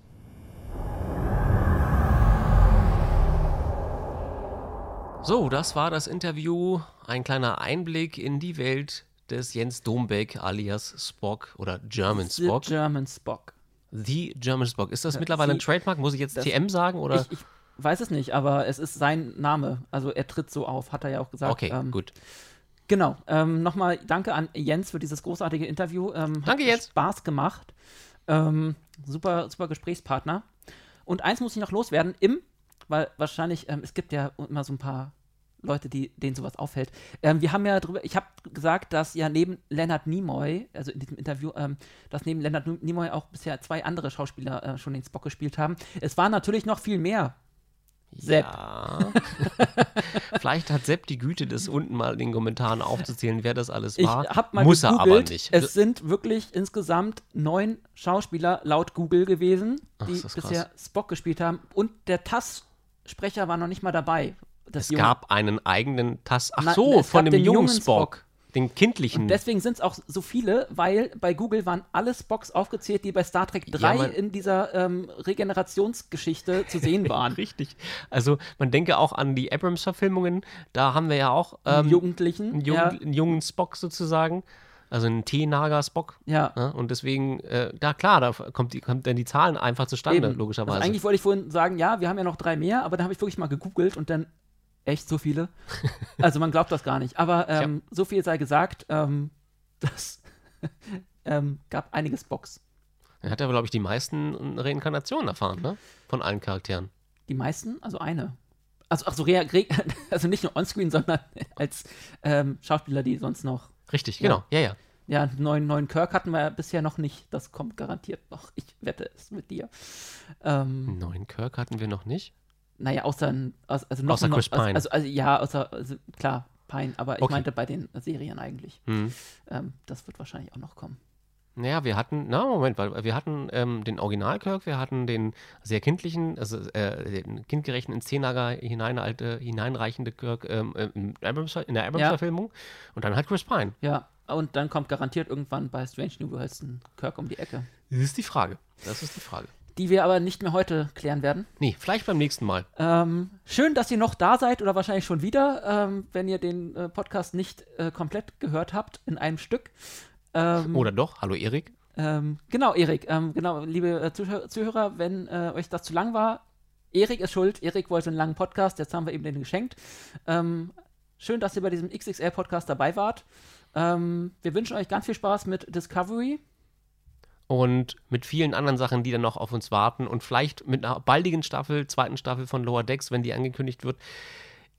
So, das war das Interview. Ein kleiner Einblick in die Welt des Jens Dombeck alias Spock oder German The Spock. German Spock. The German Spock. Ist das Ja, mittlerweile ein Trademark? Muss ich jetzt das- TM sagen? Oder? Ich, ich weiß es nicht, aber es ist sein Name. Also er tritt so auf, hat er ja auch gesagt. okay, Ähm, gut. Genau. Ähm, Nochmal danke an Jens für dieses großartige Interview. Ähm, hat Danke, Jens. Spaß gemacht. Ähm, super, super Gesprächspartner. Und eins muss ich noch loswerden, im, weil wahrscheinlich, ähm, es gibt ja immer so ein paar Leute, die, denen sowas auffällt. Ähm, wir haben ja drüber, ich habe gesagt, dass ja neben Leonard Nimoy, also in diesem Interview, ähm, dass neben Leonard Nimoy auch bisher zwei andere Schauspieler äh, schon den Spock gespielt haben. Es waren natürlich noch viel mehr. Sepp. Ja. Vielleicht hat Sepp die Güte, das unten mal in den Kommentaren aufzuzählen, wer das alles Ich war. habe mal Muss er gegoogelt. aber nicht. Es sind wirklich insgesamt neun Schauspieler laut Google gewesen, Ach, die krass. bisher Spock gespielt haben. Und der TAS-Sprecher war noch nicht mal dabei. Das es Junge. gab einen eigenen Tass. Ach so, von dem jungen jungen Spock. Den kindlichen. Und deswegen sind es auch so viele, weil bei Google waren alle Spocks aufgezählt, die bei Star Trek 3 man- in dieser ähm, Regenerationsgeschichte zu sehen waren. Richtig. Also man denke auch an die Abrams-Verfilmungen. Da haben wir ja auch ähm, Jugendlichen. einen, jungen, einen jungen Spock sozusagen. Also einen T-Nager-Spock. ja. ja. Ja, und deswegen, äh, da klar, da kommt, die, kommt dann die Zahlen einfach zustande, Eben. logischerweise. Also eigentlich wollte ich vorhin sagen, ja, wir haben ja noch drei mehr, aber dann habe ich wirklich mal gegoogelt und dann echt so viele. Also man glaubt das gar nicht. Aber ähm, so viel sei gesagt, ähm, das ähm, gab einiges Box. er hat ja, glaube ich, die meisten Reinkarnationen erfahren, ne? Von allen Charakteren. Die meisten, also eine. Also, ach so, re, re, also nicht nur onscreen, sondern als ähm, Schauspieler, die sonst noch. Richtig, Ja. genau. Ja, ja. Ja, einen neuen, neuen Kirk hatten wir bisher noch nicht. Das kommt garantiert noch. Ich wette es mit dir. Ähm, neuen Kirk hatten wir noch nicht. Naja, außer, also noch Außer noch, Chris Pine. Also, also, ja, außer, also, klar, Pine, aber ich Okay. meinte bei den Serien eigentlich. Hm. Ähm, das wird wahrscheinlich auch noch kommen. Naja, wir hatten, na Moment, weil wir hatten ähm, den Original-Kirk, wir hatten den sehr kindlichen, also äh, den kindgerechten in Szenager hineinalte, hineinreichende Kirk ähm, äh, in der Abrams-Verfilmung und dann halt Chris Pine. Ja, Und dann kommt garantiert irgendwann bei Strange New Worlds ein Kirk um die Ecke. Das ist die Frage. Das ist die Frage. Die wir aber nicht mehr heute klären werden. Nee, vielleicht beim nächsten Mal. Ähm, schön, dass ihr noch da seid oder wahrscheinlich schon wieder, ähm, wenn ihr den äh, Podcast nicht äh, komplett gehört habt in einem Stück. Ähm, Oder doch? Hallo Erik. Ähm, genau, Erik. Ähm, genau, liebe äh, Zuhör Zuhörer, wenn äh, euch das zu lang war, Erik ist schuld. Erik wollte einen langen Podcast, jetzt haben wir ihm den geschenkt. Ähm, schön, dass ihr bei diesem XXL-Podcast dabei wart. Wir wünschen euch ganz viel Spaß mit Discovery. Und mit vielen anderen Sachen, die dann noch auf uns warten. Und vielleicht mit einer baldigen Staffel, zweiten Staffel von Lower Decks, wenn die angekündigt wird.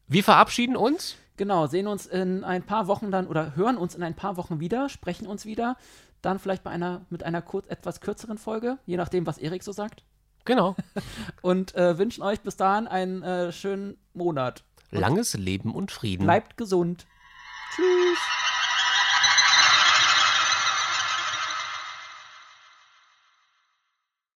Wir verabschieden uns. Genau, sehen uns in ein paar Wochen dann oder hören uns in ein paar Wochen wieder, sprechen uns wieder. Dann vielleicht bei einer, mit einer kurz, etwas kürzeren Folge, je nachdem, was Erik so sagt. Genau. Und äh, wünschen euch bis dahin einen äh, schönen Monat. Langes Leben und Frieden. Bleibt gesund. Tschüss.